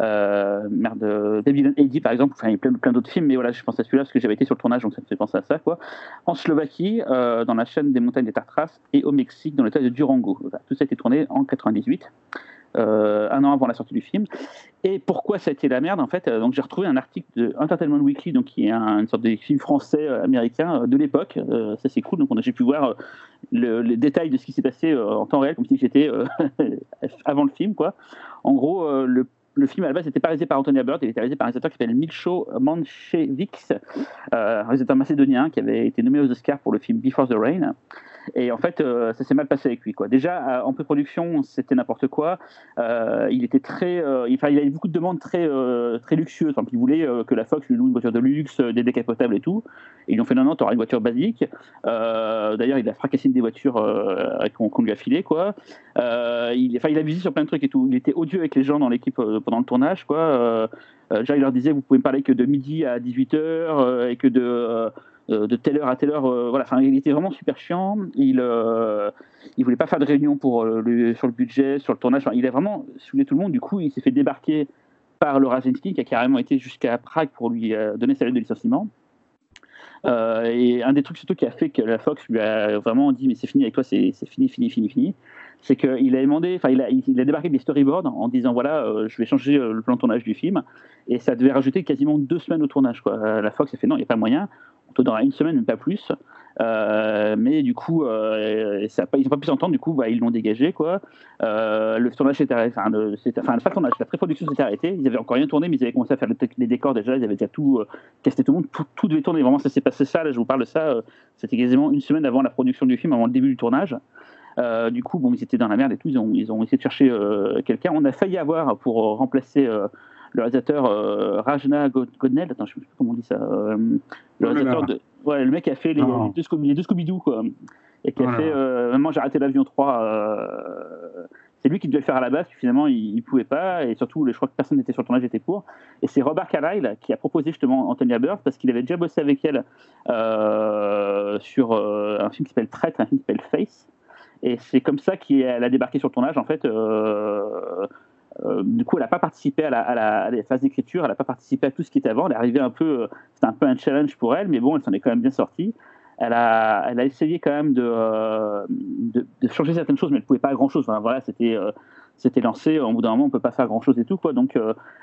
euh, merde, David Eddie par exemple, enfin il y a plein, d'autres films, mais voilà, je pense à celui-là parce que j'avais été sur le tournage, donc ça me fait penser à ça, quoi. En Slovaquie, euh, dans la chaîne des montagnes des Tartras, et au Mexique, dans l'état de Durango. tout ça a été tourné en 98. Euh, un an avant la sortie du film. Et pourquoi ça a été la merde En fait, euh, donc j'ai retrouvé un article de Entertainment Weekly, donc qui est une sorte de film français américain de l'époque. ça c'est cool. Donc j'ai pu voir les détails de ce qui s'est passé en temps réel, comme si j'étais avant le film, quoi. En gros, le le film à la base n'était pas réalisé par Antonia Bird, il était réalisé par un réalisateur qui s'appelle Milcho Manchevix, euh, un réalisateur macédonien qui avait été nommé aux Oscars pour le film Before the Rain. Et en fait, euh, ça s'est mal passé avec lui. Déjà, euh, en pré-production, c'était n'importe quoi. Euh, il était très, il, il avait beaucoup de demandes très, très luxueuses. il voulait que la Fox lui loue une voiture de luxe, des décapotables et tout. Et ils ont fait non, non, t'auras une voiture basique. D'ailleurs, il a fracassé une des voitures qu'on lui a filé, quoi. il, il a visé sur plein de trucs et tout. Il était odieux avec les gens dans l'équipe pendant le tournage, quoi. déjà, il leur disait, vous pouvez me parler que de midi à 18h et que de euh, de telle heure à telle heure. Euh, voilà, enfin, il était vraiment super chiant. Il, euh, voulait pas faire de réunion pour le, sur le budget, sur le tournage. il a vraiment saoulé tout le monde. Du coup, il s'est fait débarquer par le Razinski qui a carrément été jusqu'à Prague pour lui donner sa lettre de licenciement. et un des trucs surtout qui a fait que la Fox lui a vraiment dit mais c'est fini avec toi, c'est fini, fini, fini, fini, c'est qu'il a demandé, enfin il a, il a débarqué des storyboards en disant voilà je vais changer le plan de tournage du film et ça devait rajouter quasiment deux semaines au tournage quoi. La Fox a fait non il n'y a pas moyen, dans une semaine, mais pas plus. Euh, mais du coup, euh, ils n'ont pas pu s'entendre, du coup, bah, ils l'ont dégagé. Quoi. Euh, le tournage s'était arrêté, enfin, le, enfin, tournage, la pré-production s'était arrêtée. Ils avaient encore rien tourné, mais ils avaient commencé à faire les décors déjà, ils avaient déjà tout casté tout le monde, tout, devait tourner. Vraiment, ça s'est passé ça, je vous parle de ça, c'était quasiment une semaine avant la production du film, avant le début du tournage. Du coup, bon, ils étaient dans la merde et tout, ils ont, ils ont essayé de chercher quelqu'un. On a failli avoir pour remplacer le réalisateur euh, Rajna Godnell, attends, je sais plus comment on dit ça, euh, le réalisateur de, ouais, le mec qui a fait les, deux, Scooby-Doo, quoi, et qui a fait euh, j'ai arrêté l'avion 3. c'est lui qui devait le faire à la base, puis finalement il, ne pouvait pas, et surtout, je crois que personne n'était sur le tournage, était pour. Et c'est Robert Carlyle qui a proposé justement Antonia Bird parce qu'il avait déjà bossé avec elle sur un film qui s'appelle Traite, un film qui s'appelle Face. Et c'est comme ça qu'elle a débarqué sur le tournage, en fait. Euh, du coup, elle n'a pas participé à la, à phase d'écriture, elle n'a pas participé à tout ce qui était avant. Elle est arrivée un peu, euh, c'était un peu un challenge pour elle, mais bon, elle s'en est quand même bien sortie. Elle a, essayé quand même de, euh, changer certaines choses, mais elle ne pouvait pas grand-chose. Voilà, c'était c'était lancé. Au bout d'un moment, on ne peut pas faire grand-chose et tout. Quoi. Donc,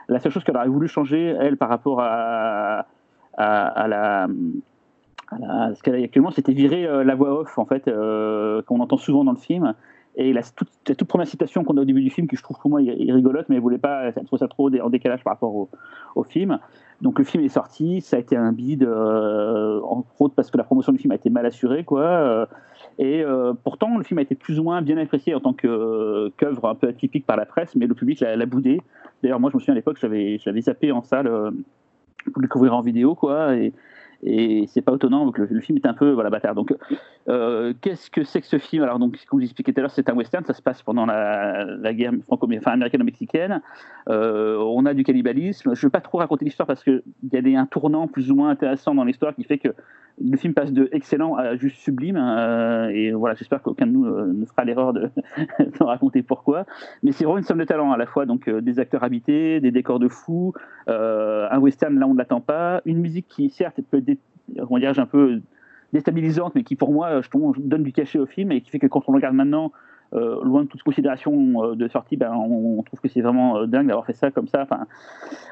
la seule chose qu'elle aurait voulu changer, elle, par rapport à, la, à ce qu'elle a actuellement, c'était virer la voix off, en fait, qu'on entend souvent dans le film. Et la toute, première citation qu'on a au début du film, qui je trouve pour moi rigolote, mais elle voulait pas, elle trouve ça trop en décalage par rapport au, film. Donc le film est sorti, ça a été un bide, euh, entre autres parce que la promotion du film a été mal assurée, quoi. Euh, et euh, pourtant, le film a été plus ou moins bien apprécié en tant qu'œuvre un peu atypique par la presse, mais le public l'a boudé. D'ailleurs, moi, je me souviens à l'époque, j'avais zappé en salle pour le découvrir en vidéo, quoi. Et c'est pas étonnant que le, film est un peu voilà bâtard. Donc, euh, qu'est-ce que c'est que ce film? Alors, donc, comme je vous expliquais tout à l'heure, c'est un western. Ça se passe pendant la, guerre franco enfin, américano-mexicaine. Euh, on a du cannibalisme. Je ne vais pas trop raconter l'histoire parce qu'il y a des, un tournant plus ou moins intéressant dans l'histoire qui fait que le film passe de excellent à juste sublime. Euh, et voilà, j'espère qu'aucun de nous ne fera l'erreur de, raconter pourquoi. Mais c'est vraiment une somme de talent à la fois. Donc, des acteurs habités, des décors de fous, un western là on ne l'attend pas, une musique qui certes peut être un peu déstabilisante, mais qui pour moi donne du cachet au film et qui fait que quand on le regarde maintenant, euh, loin de toute considération euh, de sortie, ben, on, trouve que c'est vraiment euh, dingue d'avoir fait ça comme ça. Enfin,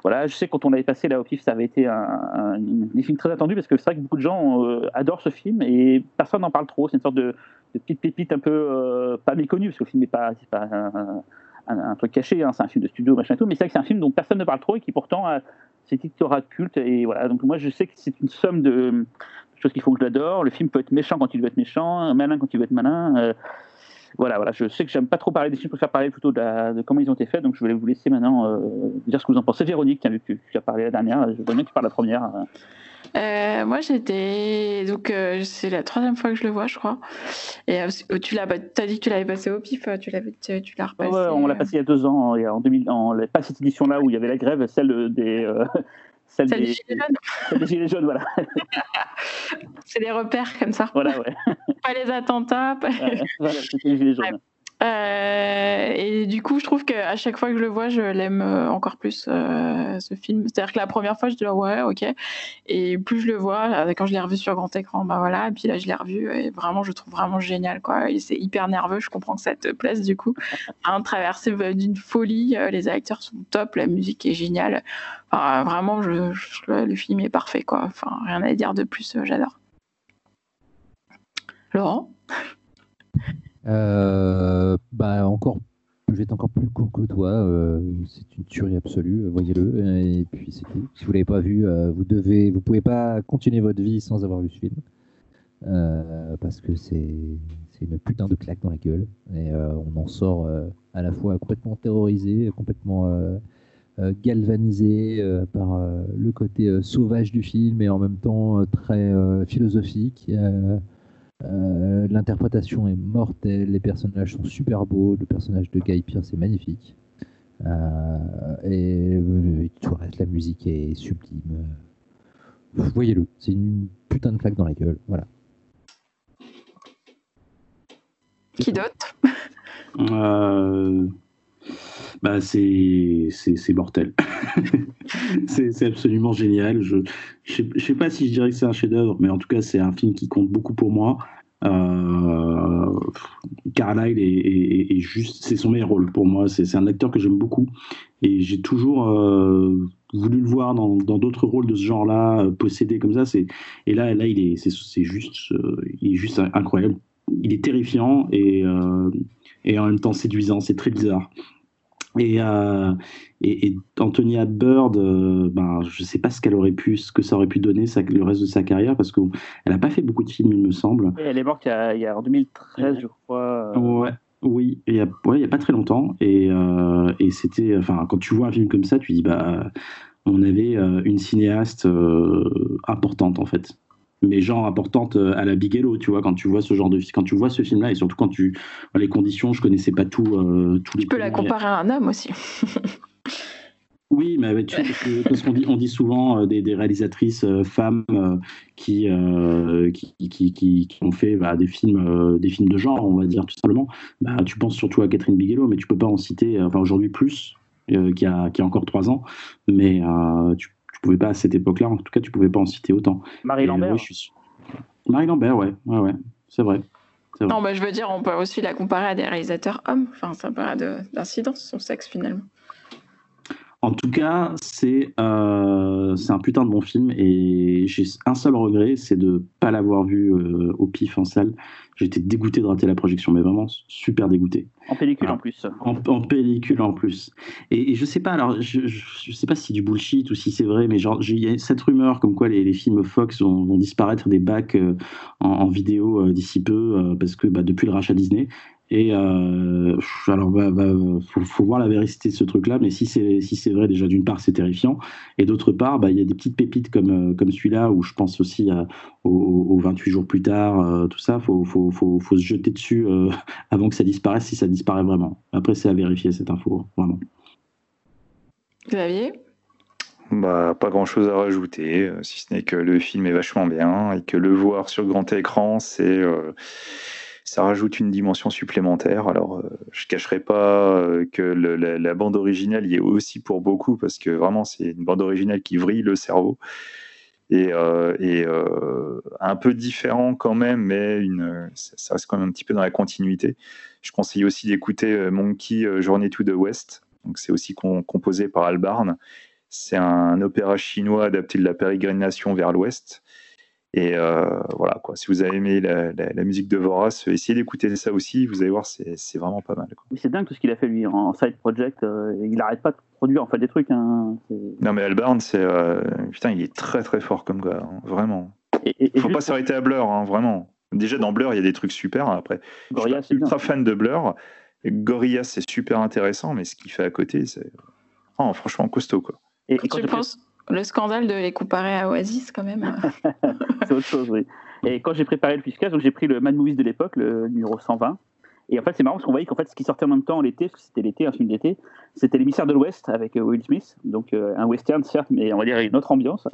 voilà, je sais quand on l'avait passé là au PIF, ça avait été un, film très attendu parce que c'est vrai que beaucoup de gens adorent ce film et personne n'en parle trop. C'est une sorte de, petite pépite un peu pas méconnue parce que le film n'est pas, pas un, truc caché, hein, c'est un film de studio, machin et tout, mais c'est vrai que c'est un film dont personne ne parle trop et qui pourtant a cet de culte. Et voilà, donc moi je sais que c'est une somme de choses qui font que j'adore. Le film peut être méchant quand il veut être méchant, malin quand il veut être malin. Euh, voilà, voilà, je sais que j'aime pas trop parler des films, je préfère parler plutôt de, comment ils ont été faits, donc je voulais vous laisser maintenant euh, dire ce que vous en pensez. Véronique, vu que tu as parlé la dernière, je veux bien que tu parles la première. Euh, moi, j'étais. Donc, euh, c'est la troisième fois que je le vois, je crois. Et euh, tu l'as as dit que tu l'avais passé au pif, tu l'as tu, l'as repassé. Ouais, on l'a passé il y a deux ans, en 2000, pas cette édition-là où il y avait la grève, celle des. Celle, des, gilets jaunes. Celle des gilets jaunes, voilà. c'est des repères comme ça. Voilà, ouais. pas les attentats. Pas... Ouais, voilà, c'était les gilets jaunes. Euh, et du coup, je trouve qu'à chaque fois que je le vois, je l'aime euh, encore plus euh, ce film. C'est-à-dire que la première fois, je dis ouais, ok. Et plus je le vois, quand je l'ai revu sur grand écran, bah voilà. Et puis là, je l'ai revu et vraiment, je trouve vraiment génial, quoi. C'est hyper nerveux. Je comprends que ça te plaise du coup. Un traversé d'une folie. Les acteurs sont top, la musique est géniale. vraiment, je, le film est parfait, quoi. Enfin, rien à dire de plus. J'adore. Laurent? Euh, bah encore, je vais encore plus court que toi. Euh, c'est une tuerie absolue, voyez-le. Et puis. Si vous l'avez pas vu, euh, vous devez, vous pouvez pas continuer votre vie sans avoir vu ce film, parce que c'est une putain de claque dans la gueule. Et on en sort à la fois complètement terrorisé, complètement galvanisé par le côté sauvage du film et en même temps très philosophique. Euh, l'interprétation est mortelle, les personnages sont super beaux, le personnage de Guy Pierce est magnifique. Euh, et euh, tout reste, la musique est sublime. Voyez-le, c'est une putain de claque dans la gueule. Voilà. Qui d'autre? Bah c'est mortel. c'est absolument génial. Je ne sais pas si je dirais que c'est un chef-d'œuvre, mais en tout cas, c'est un film qui compte beaucoup pour moi. Euh, est, juste, c'est son meilleur rôle pour moi. C'est un acteur que j'aime beaucoup et j'ai toujours euh, voulu le voir dans d'autres rôles de ce genre-là, euh, possédé comme ça. Et là, là, il est, c'est juste, euh, il est juste incroyable. Il est terrifiant et, et en même temps séduisant. C'est très bizarre. Et, euh, et, et, Antonia Bird, euh, ben, je ne sais pas ce qu'elle aurait pu, ce que ça aurait pu donner le reste de sa carrière, parce qu'elle n'a pas fait beaucoup de films, il me semble. elle est morte il y a, en 2013, je crois. Euh. Ouais. Oui, il n'y a, ouais, a pas très longtemps. Et, et c'était, enfin, quand tu vois un film comme ça, tu dis, bah, on avait une cinéaste importante en fait mais genre importante euh, à la Bigelow, tu vois, quand tu vois ce genre de quand tu vois ce film-là et surtout quand tu les conditions, je connaissais pas tout. Euh, tu peux la comparer à un homme aussi. oui, mais tu, parce qu'on dit on dit souvent euh, des, des, réalisatrices femmes qui, qui, qui, qui, ont fait bah, des films des films de genre, on va dire tout simplement. Bah, tu penses surtout à Catherine Bigelow, mais tu peux pas en citer. Enfin aujourd'hui plus. qui, a, qui a encore trois ans, mais tu tu pouvais pas à cette époque-là, en tout cas, tu pouvais pas en citer autant. Marie Lambert. Marie Lambert, ouais, ouais, ouais, c'est vrai. Non, bah, je veux dire, on peut aussi la comparer à des réalisateurs hommes. Enfin, ça n'a pas d'incidence, son sexe finalement. En tout cas, c'est euh, un putain de bon film et j'ai un seul regret, c'est de ne pas l'avoir vu euh, au pif en salle. J'étais dégoûté de rater la projection, mais vraiment super dégoûté. En pellicule en plus. En, pellicule en plus. Et, je sais pas, alors je, je, sais pas si c'est du bullshit ou si c'est vrai, mais genre il y a cette rumeur comme quoi les, films Fox vont, disparaître des bacs euh, en, vidéo euh, d'ici peu parce que bah, depuis le rachat Disney. Et euh, alors, bah, bah, faut, voir la vérité de ce truc-là, mais si c'est si c'est vrai, déjà d'une part, c'est terrifiant, et d'autre part, bah, il y a des petites pépites comme euh, comme celui-là où je pense aussi aux, 28 jours plus tard, euh, tout ça, faut, faut, faut, faut se jeter dessus euh, avant que ça disparaisse, si ça disparaît vraiment. Après, c'est à vérifier cette info, vraiment. Xavier? Bah, pas grand chose à rajouter, si ce n'est que le film est vachement bien et que le voir sur grand écran, c'est ça rajoute une dimension supplémentaire. Alors, euh, je cacherai pas euh, que la, bande originale y est aussi pour beaucoup parce que vraiment, c'est une bande originale qui vrille le cerveau et, euh, un peu différent quand même, mais ça reste quand même un petit peu dans la continuité. Je conseille aussi d'écouter Monkey Journey to the West. Donc, c'est aussi composé par Albarn. C'est un opéra chinois adapté de la pérégrination vers l'ouest. Et euh, voilà, quoi. Si vous avez aimé la, musique de Vorace, essayez d'écouter ça aussi. Vous allez voir, c'est vraiment pas mal. C'est dingue tout ce qu'il a fait lui en side project. Euh, il n'arrête pas de produire en fait des trucs. Hein. Non mais Albarn, c'est euh, putain, il est très très fort comme gars, hein, vraiment. Il Faut pas s'arrêter à Blur, hein, vraiment. Déjà dans Blur, il y a des trucs super. Après, je suis ultra fan de Blur. Gorillaz, c'est super intéressant, mais ce qu'il fait à côté, c'est oh, franchement costaud quoi. Et, quand tu penses? Le scandale de les comparer à Oasis, quand même. c'est autre chose, oui. Et quand j'ai préparé le fichage, j'ai pris le Mad Movies de l'époque, le numéro 120. Et en fait, c'est marrant parce qu'on voyait qu'en fait, ce qui sortait en même temps l'été, parce que c'était l'été, un film d'été, c'était L'émissaire de l'Ouest avec euh, Will Smith. Donc, euh, un western, certes, mais on va dire une autre ambiance.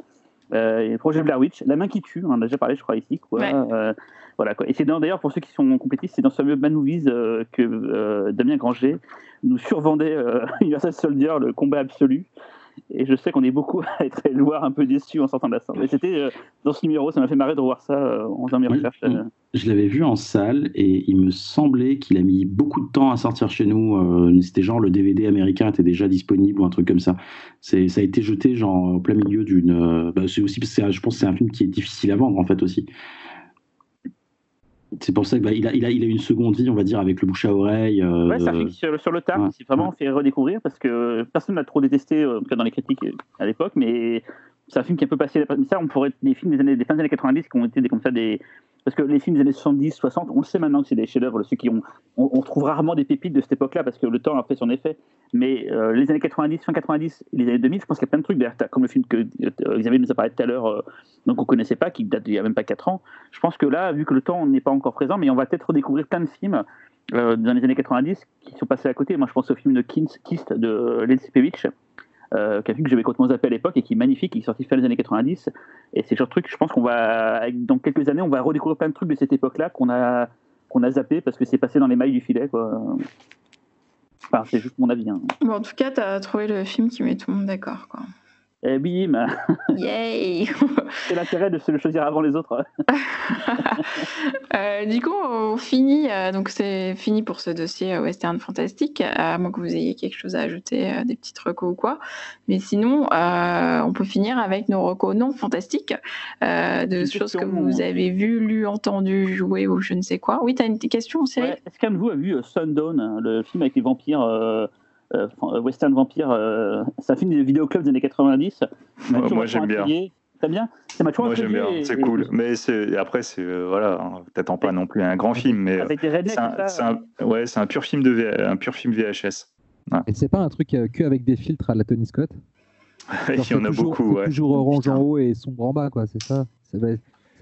Euh, le projet Blair Witch, La main qui tue, on en a déjà parlé, je crois, ici. Quoi. Euh, voilà, quoi. Et c'est d'ailleurs, pour ceux qui sont complétistes, c'est dans ce fameux Man Movies que Damien Granger nous survendait Universal Soldier, le combat absolu. Et je sais qu'on est beaucoup à être voir un peu déçus en sortant de la salle. Mais c'était euh, dans ce numéro, ça m'a fait marrer de voir ça euh, en faisant mes recherches. Euh. Je l'avais vu en salle et il me semblait qu'il a mis beaucoup de temps à sortir chez nous. C'était genre le DVD américain était déjà disponible ou un truc comme ça. Ça a été jeté genre au plein milieu d'une. Bah, c'est aussi parce que je pense que c'est un film qui est difficile à vendre en fait aussi. C'est pour ça qu'il bah, a, il a, il a une seconde vie, on va dire, avec le bouche à oreille. Euh, ouais, un film sur, sur le tard, c'est vraiment fait redécouvrir parce que personne n'a trop détesté, en tout cas dans les critiques à l'époque, mais c'est un film qui a un peu passé. Mais ça, on pourrait les films des années des fins des années 90 qui ont été comme ça des parce que les films des années 70, 60, on le sait maintenant que c'est des chefs-d'œuvre. Ceux qui ont, on, on, trouve rarement des pépites de cette époque-là parce que le temps a fait son effet. Mais euh, les années 90, fin 90, les années 2000, je pense qu'il y a plein de trucs. Comme le film que euh, Xavier nous a parlé tout à l'heure, euh, donc on connaissait pas, qui date d'il n'y a même pas 4 ans. Je pense que là, vu que le temps n'est pas encore présent, mais on va peut-être redécouvrir plein de films dans les années 90 qui sont passés à côté. Moi, je pense au film de Kist de Len Euh, qu'un film que j'avais complètement zappé à l'époque et qui est magnifique, qui est sorti fin des années 90. Et c'est le genre de truc, je pense qu'on va, dans quelques années, on va redécouvrir plein de trucs de cette époque-là qu'on a, qu'on a zappé parce que c'est passé dans les mailles du filet. Quoi. Enfin, c'est juste mon avis. Hein. Bon, en tout cas, tu as trouvé le film qui met tout le monde d'accord. Quoi. Et bim Yay C'est l'intérêt de se le choisir avant les autres. euh, du coup, on finit, euh, donc c'est fini pour ce dossier euh, western fantastique, à moins que vous ayez quelque chose à ajouter, euh, des petites recos ou quoi. Mais sinon, on peut finir avec nos recos non fantastiques, de choses que vous avez vues, lues, entendues, jouées ou je ne sais quoi. Oui, tu as une question aussi ouais. Est-ce qu'un de vous a vu Sundown, le film avec les vampires Western Vampire, euh, c'est un film des vidéoclubs des années 90. moi j'aime bien. Très bien. Moi j'aime bien, c'est cool. Mais c'est après c'est voilà, hein, t'attends pas non plus un grand film, mais c'est un, ouais, c'est un pur film de un pur film VHS. Et c'est pas un truc que avec des filtres à la Tony Scott? Il y en a beaucoup. Ouais. Toujours orange en haut et sombre en bas, quoi. C'est ça. Ça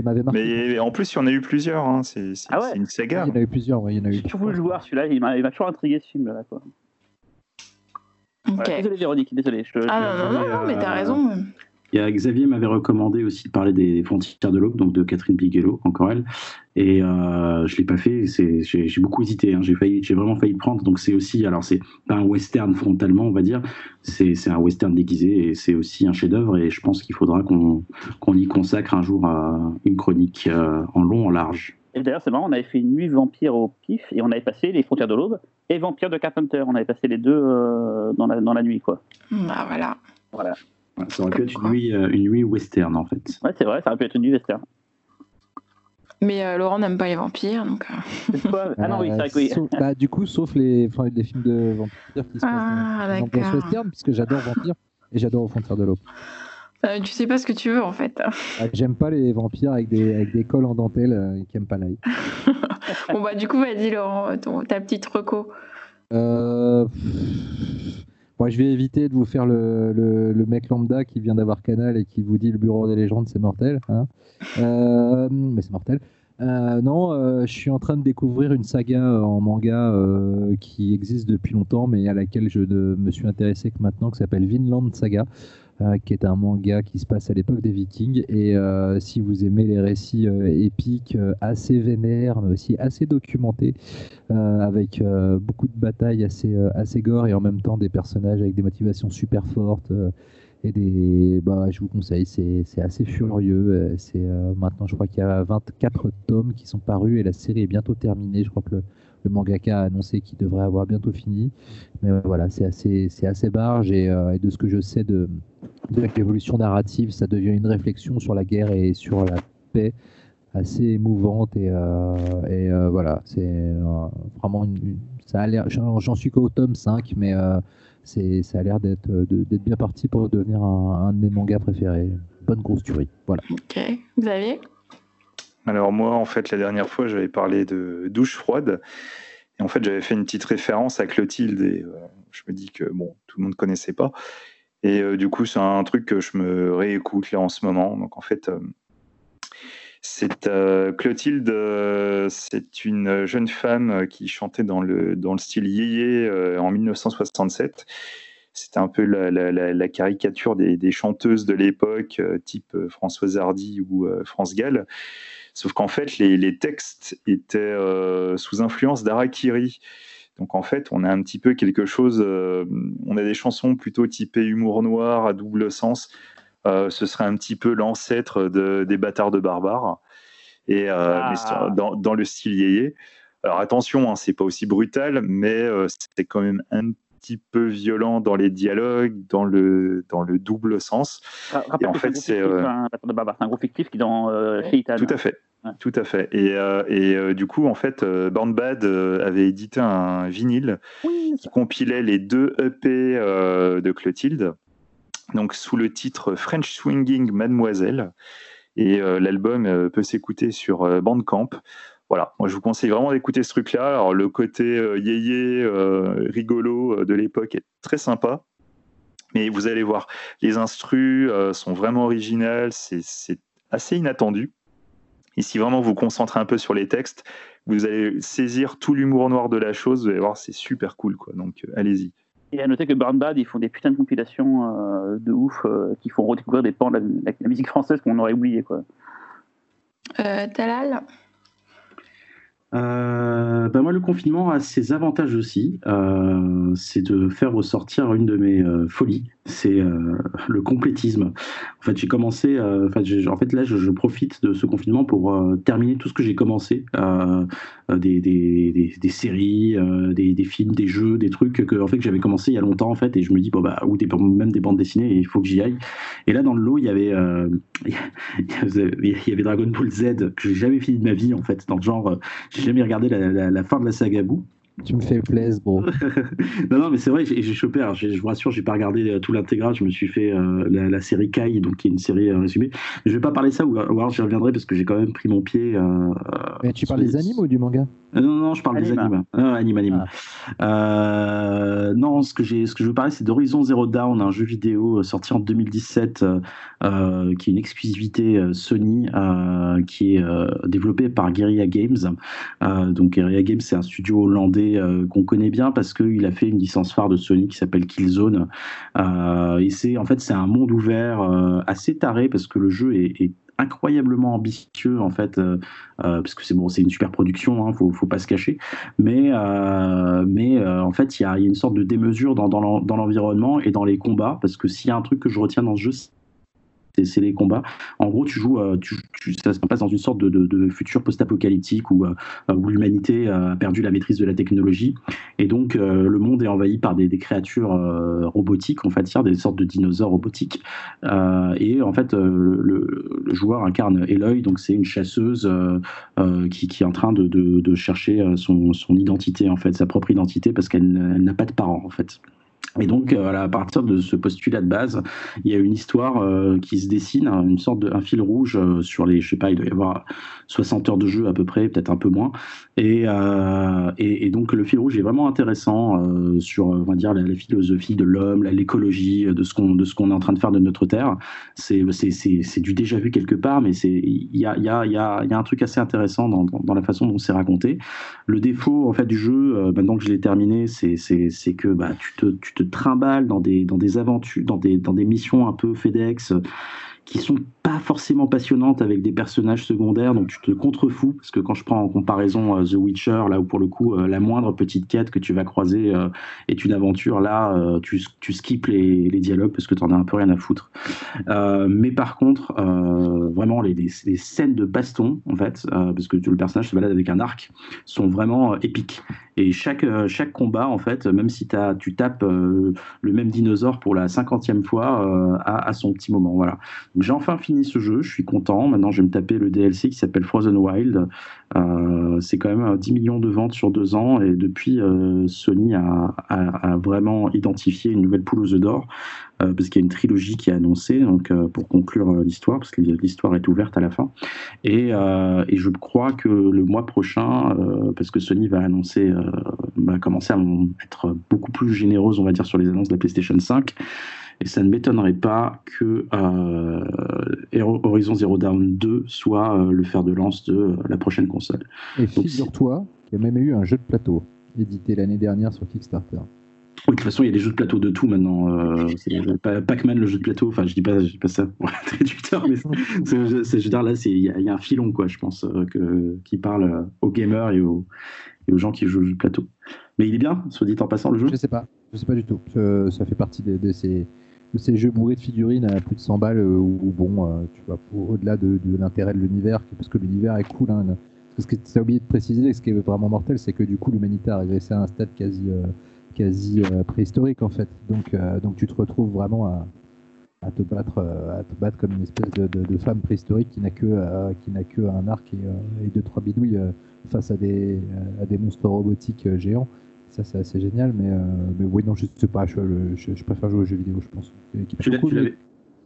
m'avait marqué. Mais en plus, il y en a eu plusieurs. Hein. C'est ah ouais. une saga. il y en a eu plusieurs. Ouais, il y en a eu. J'ai toujours voulu le voir celui-là. Il m'a toujours intrigué ce film-là. Quoi désolé Véronique, désolé. Je, ah non, non, non, mais t'as euh, raison. Il y a Xavier m'avait recommandé aussi de parler des Frontières de l'Aube, donc de Catherine Bigelow, encore elle. Et euh, je l'ai pas fait. J'ai beaucoup hésité. Hein. J'ai failli, j'ai vraiment failli le prendre. Donc c'est aussi, alors c'est pas un western frontalement, on va dire. C'est un western déguisé et c'est aussi un chef-d'œuvre. Et je pense qu'il faudra qu'on qu'on y consacre un jour une chronique euh, en long, en large. Et d'ailleurs, c'est marrant, on avait fait une nuit vampire au pif et on avait passé les Frontières de l'Aube et Vampire de Carpenter. On avait passé les deux euh, dans, la, dans la nuit, quoi. Bah voilà. Voilà. ça aurait pu être une nuit, euh, une nuit western, en fait. Ouais, c'est vrai, ça aurait pu être une nuit western. Mais euh, Laurent n'aime pas les vampires, donc. ah non, oui, c'est vrai que oui. bah, du coup, sauf les, les films de vampires qui se ah, passent dans western, puisque j'adore Vampire et j'adore Frontières de l'Aube. Euh, tu sais pas ce que tu veux en fait. Ah, j'aime pas les vampires avec des, avec des cols en dentelle euh, qui aiment pas l'ail. bon bah du coup vas-y Laurent, ta petite reco. Euh... Bon, je vais éviter de vous faire le, le, mec lambda qui vient d'avoir Canal et qui vous dit le bureau des légendes c'est mortel. Hein. Euh, mais c'est mortel. non, je suis en train de découvrir une saga en manga qui existe depuis longtemps mais à laquelle je ne me suis intéressé que maintenant, qui s'appelle Vinland Saga. Euh, qui est un manga qui se passe à l'époque des Vikings. Et euh, si vous aimez les récits euh, épiques, assez vénères, mais aussi assez documentés, avec beaucoup de batailles assez, assez gore et en même temps des personnages avec des motivations super fortes. et des, bah, je vous conseille, c'est assez furieux. Maintenant, je crois qu'il y a 24 tomes qui sont parus et la série est bientôt terminée. Je crois que le, le mangaka a annoncé qu'il devrait avoir bientôt fini. Mais voilà, c'est assez, assez barge et, et, de ce que je sais de, l'évolution narrative, ça devient une réflexion sur la guerre et sur la paix assez émouvante et, euh, euh, voilà, c'est euh, vraiment une, j'en suis qu'au tome 5, mais c'est, ça a l'air d'être, d'être bien parti pour devenir un, de mes mangas préférés. Bonne grosse tuerie, voilà. Ok, Xavier? Alors moi, en fait, la dernière fois, j'avais parlé de douche froide. Et en fait, j'avais fait une petite référence à Clotilde et je me dis que bon, tout le monde connaissait pas. Et euh, du coup, c'est un truc que je me réécoute là en ce moment. Donc en fait, euh, c'est euh, Clotilde, c'est une jeune femme qui chantait dans le, dans le style yéyé en 1967. c'était un peu la, caricature des, chanteuses de l'époque, type Françoise Hardy ou France Gall. Sauf qu'en fait, les, textes étaient sous influence d'Arakiri. Donc en fait, on a un petit peu quelque chose. on a des chansons plutôt typées humour noir à double sens. ce serait un petit peu l'ancêtre des bâtards de barbares. Et ah. dans, le style yéyé. Alors attention, hein, c'est pas aussi brutal, mais euh, c'est quand même un petit peu violent dans les dialogues, dans le, dans le double sens. et en fait, c'est euh, un, gros fictif qui dans euh, Tout à fait. Tout à fait. Et, et du coup, en fait, Born Bad avait édité un vinyle qui compilait les deux EP de Clotilde, donc sous le titre French Swinging Mademoiselle. Et l'album peut s'écouter sur Bandcamp voilà, moi je vous conseille vraiment d'écouter ce truc-là. Alors le côté euh, yéyé, euh, rigolo euh, de l'époque est très sympa, mais vous allez voir, les instrus sont vraiment originales, c'est assez inattendu. Et si vraiment vous concentrez un peu sur les textes, vous allez saisir tout l'humour noir de la chose, vous allez voir, c'est super cool, quoi. Donc allez-y. Et à noter que Burn Bad, ils font des putains de compilations de ouf qui font redécouvrir des pans de la, musique française qu'on aurait oublié, quoi. Talal euh, bah moi, le confinement a ses avantages aussi. Euh, c'est de faire ressortir une de mes euh, folies, c'est euh, le complétisme. En fait, j'ai commencé. Euh, en fait, là, je, profite de ce confinement pour terminer tout ce que j'ai commencé, des, des, des, séries, des, films, des jeux, des trucs que en fait que j'avais commencé il y a longtemps en fait, et je me dis bon bah ou des, même des bandes dessinées, il faut que j'y aille. Et là, dans le lot, il y avait il y avait Dragon Ball Z que j'ai jamais fini de ma vie en fait, dans le genre jamais regardé la, fin de la saga Boo. Tu me fais plaisir, bro. non, non, mais c'est vrai, j'ai chopé. Alors, je vous rassure, j'ai pas regardé euh, tout l'intégral. Je me suis fait euh, la, série Kai, donc qui est une série euh, résumée. Je vais pas parler ça, ou, alors j'y reviendrai parce que j'ai quand même pris mon pied. mais tu parles des animes ou du manga? Non, non, je parle des animes. Ah, anime, anime. Ah. non, ce que, ce que je veux parler, c'est d'Horizon Zero Dawn, un jeu vidéo sorti en 2017, qui est une exclusivité Sony, qui est développé par Guerrilla Games. donc, Guerrilla Games, c'est un studio hollandais euh, qu'on connaît bien parce qu'il a fait une licence phare de Sony qui s'appelle Killzone. Euh, et c'est en fait c'est un monde ouvert euh, assez taré parce que le jeu est, incroyablement ambitieux en fait parce que c'est bon c'est une super production hein, faut, faut pas se cacher mais mais en fait il y a, une sorte de démesure dans, dans l'environnement et dans les combats parce que s'il y a un truc que je retiens dans ce jeu c'est les combats. En gros, tu joues, euh, ça se passe dans une sorte de, futur post-apocalyptique où, euh, l'humanité a perdu la maîtrise de la technologie et donc euh, le monde est envahi par des, créatures robotiques, en fait, des sortes de dinosaures robotiques. et en fait, le, joueur incarne Eloy, donc c'est une chasseuse qui, est en train de, de chercher son, son, identité, en fait, sa propre identité, parce qu'elle n'a pas de parents, en fait. Et donc, euh, à partir de ce postulat de base, il y a une histoire euh, qui se dessine, une sorte de un fil rouge euh, sur les, je sais pas, il doit y avoir 60 heures de jeu à peu près, peut-être un peu moins. Et, et, donc, le fil rouge est vraiment intéressant sur, on va dire, la, philosophie de l'homme, l'écologie, de ce qu'on de est en train de faire de notre terre. C'est du déjà vu quelque part, mais il y a y a y a, y a un truc assez intéressant dans, dans, la façon dont c'est raconté. Le défaut en fait du jeu, maintenant que je l'ai terminé, c'est c'est que bah tu te tu te trimballe dans des, dans des aventures, dans des, dans des missions un peu FedEx qui sont pas forcément passionnantes avec des personnages secondaires, donc tu te contrefous, parce que quand je prends en comparaison euh, The Witcher, là où pour le coup euh, la moindre petite quête que tu vas croiser euh, est une aventure, là tu, tu les, dialogues parce que tu en as un peu rien à foutre. mais par contre, vraiment les, les, scènes de baston, en fait, parce que le personnage se balade avec un arc, sont vraiment épiques. Et chaque, chaque combat, en fait, même si as, tu tapes le même dinosaure pour la cinquantième fois, a, son petit moment. Voilà j'ai enfin fini ce jeu, je suis content. Maintenant, je vais me taper le DLC qui s'appelle Frozen Wild. Euh, c'est quand même 10 millions de ventes sur deux ans et depuis, euh, Sony a, vraiment identifié une nouvelle poule aux œufs d'or euh, parce qu'il y a une trilogie qui est annoncée donc, pour conclure l'histoire, parce que l'histoire est ouverte à la fin. Et, je crois que le mois prochain, parce que Sony va va commencer à être beaucoup plus généreuse, on va dire, sur les annonces de la PlayStation 5. Et ça ne m'étonnerait pas que euh, Horizon Zero Dawn 2 soit euh, le fer de lance de euh, la prochaine console. Et figure-toi qu'il y a même eu un jeu de plateau édité l'année dernière sur Kickstarter. Oui, de toute façon, il y a des jeux de plateau de tout maintenant. Euh, Pac-Man, le jeu de plateau, enfin, je dis pas, je dis pas ça pour être réducteur, mais c'est, je veux dire, là, il y, a un filon, quoi, je pense, euh, que, qui parle aux gamers et aux, aux gens qui jouent au jeu de plateau. Mais il est bien, soit dit en passant, le jeu Je sais pas, je sais pas du tout. ça fait partie de, ces, de, ces, jeux bourrés de figurines à plus de 100 balles, euh, où, bon, tu vois, au-delà de, l'intérêt de l'univers, parce que l'univers est cool, hein, ce que tu as oublié de préciser, ce qui est vraiment mortel, c'est que du coup, l'humanité a régressé à un stade quasi euh, préhistorique en fait. Donc, euh, tu te retrouves vraiment à, te battre, euh, comme une espèce de, femme préhistorique qui n'a que, n'a que un arc et, et deux trois bidouilles face à des, à des monstres robotiques géants. Ça, c'est assez génial, mais, mais oui, non, je sais pas, je, je, préfère jouer aux jeux vidéo, je pense.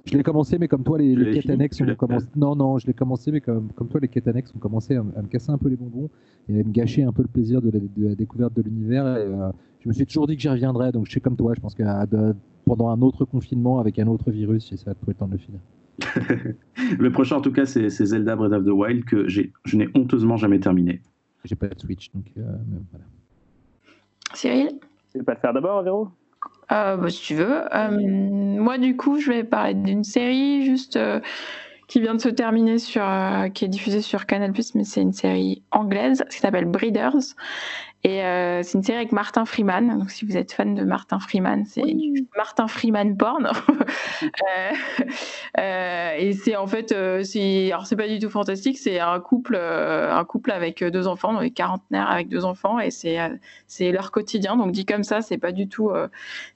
Je l'ai commencé, mais comme toi, les, les quêtes annexes ont commencé. Non, non, je l'ai commencé, mais comme, comme toi, les quêtes annexes ont commencé à, me casser un peu les bonbons et à me gâcher un peu le plaisir de la, découverte de l'univers. Euh, je me suis toujours dit que j'y reviendrais, donc je suis comme toi. Je pense que euh, pendant un autre confinement avec un autre virus, j'essaierai de trouver le temps de le finir. le prochain, en tout cas, c'est Zelda Breath of the Wild que je n'ai honteusement jamais terminé. J'ai pas de Switch, donc euh, voilà. Cyril? Tu veux pas le faire d'abord, Véro? Euh, bah, si tu veux. Euh, moi, du coup, je vais parler d'une série juste euh, qui vient de se terminer sur, qui est diffusée sur Canal+, mais c'est une série anglaise qui s'appelle Breeders et euh, c'est une série avec Martin Freeman. Donc, si vous êtes fan de Martin Freeman, c'est Martin Freeman porn. euh, euh, et c'est en fait, c'est, alors c'est pas du tout fantastique. C'est un couple, un couple avec deux enfants, donc quarantenaires avec deux enfants, et c'est c'est leur quotidien. Donc dit comme ça, c'est pas du tout,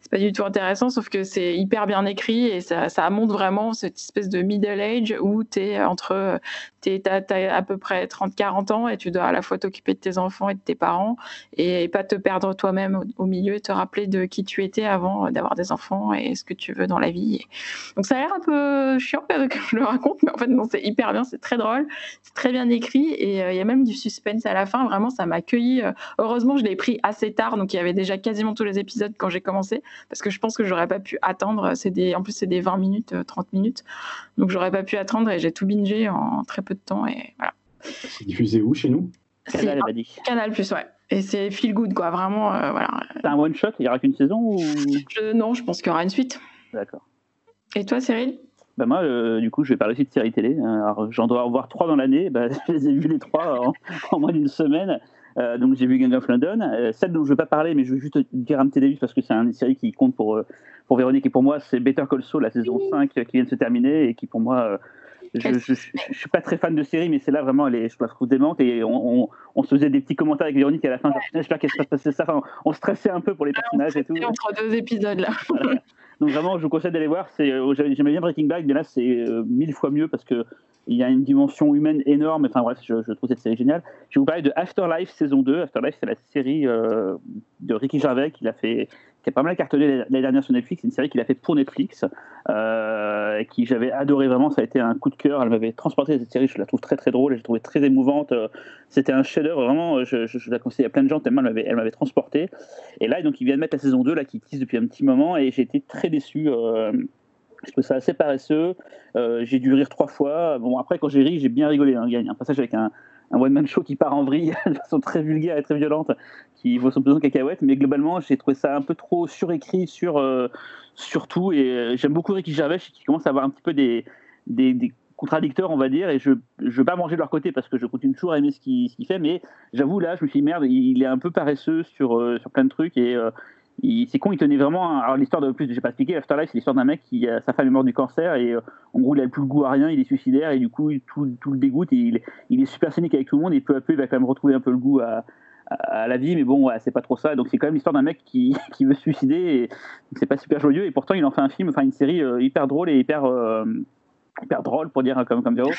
c'est pas du tout intéressant. Sauf que c'est hyper bien écrit et ça, ça montre vraiment cette espèce de middle age où t'es entre, t'es, t'as, t'as à peu près 30-40 ans et tu dois à la fois t'occuper de tes enfants et de tes parents et, pas te perdre toi-même au, milieu et te rappeler de qui tu étais avant d'avoir des enfants et ce que tu veux dans la vie. Donc ça a l'air un peu chiant que je le raconte, mais en fait non, c'est hyper bien, c'est très drôle, c'est très bien écrit et euh, il y a même du suspense à la fin. Vraiment, ça m'a accueilli. Euh, heureusement, je l'ai pris assez tard, donc il y avait déjà quasiment tous les épisodes quand j'ai commencé, parce que je pense que j'aurais pas pu attendre. C'est des, en plus c'est des 20 minutes, 30 euh, minutes, donc j'aurais pas pu attendre et j'ai tout bingé en très peu de temps et voilà. C'est diffusé où chez nous? Canal, Canal plus, ouais. Et c'est feel good, quoi. Vraiment, euh, voilà. C'est un one shot Il n'y aura qu'une saison ou... Non, je pense qu'il y aura une suite. D'accord. Et toi, Cyril? Bah moi, euh, du coup, je vais parler aussi de séries télé. Alors, j'en dois en voir trois dans l'année. Bah, je les ai vus les trois en, moins d'une semaine. Euh, donc, j'ai vu Gang of London. celle dont je ne vais pas parler, mais je veux juste dire un petit début parce que c'est une série qui compte pour, pour Véronique et pour moi, c'est Better Call Saul, la saison 5 qui vient de se terminer et qui, pour moi, je, je, suis pas très fan de série, mais c'est là vraiment, elle est, je la trouve démente. Et on, on, se faisait des petits commentaires avec Véronique à la fin. J'espère qu'elle se passer ça. Enfin, on stressait un peu pour les personnages et tout. Entre deux épisodes là. Donc vraiment, je vous conseille d'aller voir. Euh, j'aimais bien Breaking Bad, mais là c'est euh, mille fois mieux parce que il y a une dimension humaine énorme. Enfin bref, je, trouve cette série géniale. Je vais vous parler de Afterlife saison 2. Afterlife, c'est la série euh, de Ricky Gervais qui l'a fait qui a pas mal cartonné l'année dernière sur Netflix. C'est une série qu'il a fait pour Netflix, euh, et qui j'avais adoré vraiment. Ça a été un coup de cœur. Elle m'avait transporté cette série. Je la trouve très très drôle. Et je l'ai trouvée très émouvante. Euh, c'était un chef-d'œuvre vraiment. Je, la conseille à plein de gens tellement elle m'avait, elle m'avait transporté. Et là, donc, il vient de mettre la saison 2 là qui tisse depuis un petit moment, et j'ai été très déçu. Je trouve ça assez paresseux. Euh, j'ai dû rire trois fois. Bon, après, quand j'ai ri, j'ai bien rigolé. Hein. Il un passage avec un, un one-man show qui part en vrille de façon très vulgaire et très violente, qui vaut son pesant de cacahuètes. Mais globalement, j'ai trouvé ça un peu trop surécrit sur, euh, sur tout. Et euh, j'aime beaucoup Ricky Gervais, qui commence à avoir un petit peu des, des, contradicteurs, on va dire. Et je ne veux pas manger de leur côté parce que je continue toujours à aimer ce qu'il fait. Mais j'avoue, là, je me suis dit, merde, il est un peu paresseux sur, sur plein de trucs. Et c'est con, il tenait vraiment. Alors, l'histoire de plus, j'ai pas expliqué, Afterlife, c'est l'histoire d'un mec qui, sa femme est morte du cancer et euh, en gros, il a plus le goût à rien, il est suicidaire et du coup, tout, tout le dégoûte et il, il, est super cynique avec tout le monde et peu à peu, il va quand même retrouver un peu le goût à, à la vie, mais bon, ouais, c'est pas trop ça. Donc, c'est quand même l'histoire d'un mec qui, qui, veut se suicider et c'est pas super joyeux et pourtant, il en fait un film, enfin, une série euh, hyper drôle et hyper. Euh, hyper drôle pour dire comme comme Véro.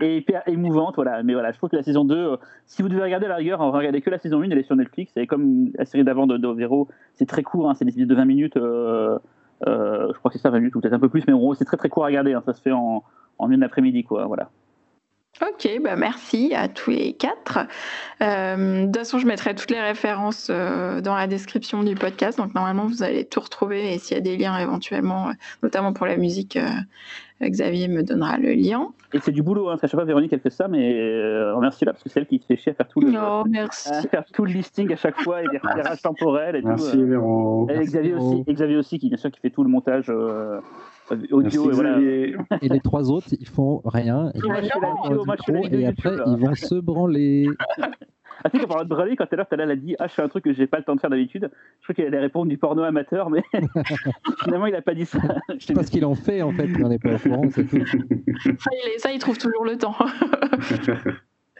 Et, hyper émouvante voilà. Mais voilà je trouve que la saison 2 euh, si vous devez regarder la rigueur regardez que la saison 1 elle est sur Netflix. Et comme la série d'avant de, de, Véro c'est très court hein, c'est des épisodes de 20 minutes euh, euh, je crois que c'est ça 20 minutes ou peut-être un peu plus mais en gros c'est très très court à regarder hein, ça se fait en, en une après-midi quoi voilà Ok, bah merci à tous les quatre. Euh, de toute façon, je mettrai toutes les références euh, dans la description du podcast. Donc normalement, vous allez tout retrouver. Et s'il y a des liens éventuellement, euh, notamment pour la musique, Xavier me donnera le lien. Et c'est du boulot, hein, à chaque fois Véronique elle fait ça, mais remercie-la parce que c'est elle qui se fait chier à faire tout le, oh, merci. À faire tout le listing à chaque fois et les repérages temporels et merci, tout. Véro. Et Xavier aussi, Xavier aussi qui bien sûr qui fait tout le montage audio et, voilà. et les trois autres, ils font rien. Ils vidéo, et après, ils vont se branler. Ah, tu sais, quand de branler, quand elle elle a dit Ah, je fais un truc que j'ai pas le temps de faire d'habitude. Je crois qu'il allait répondre du porno amateur, mais finalement, il a pas dit ça. Parce qu'il en fait, en fait, il n'en est pas au courant, c'est tout. Ça il, ça, il trouve toujours le temps.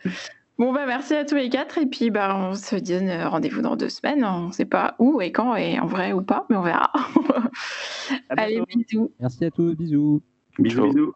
Bon, bah, merci à tous les quatre. Et puis, bah, on se donne rendez-vous dans deux semaines. On ne sait pas où et quand, et en vrai ou pas, mais on verra. Allez, bisous. Merci à tous. Bisous. Bisous, bisous.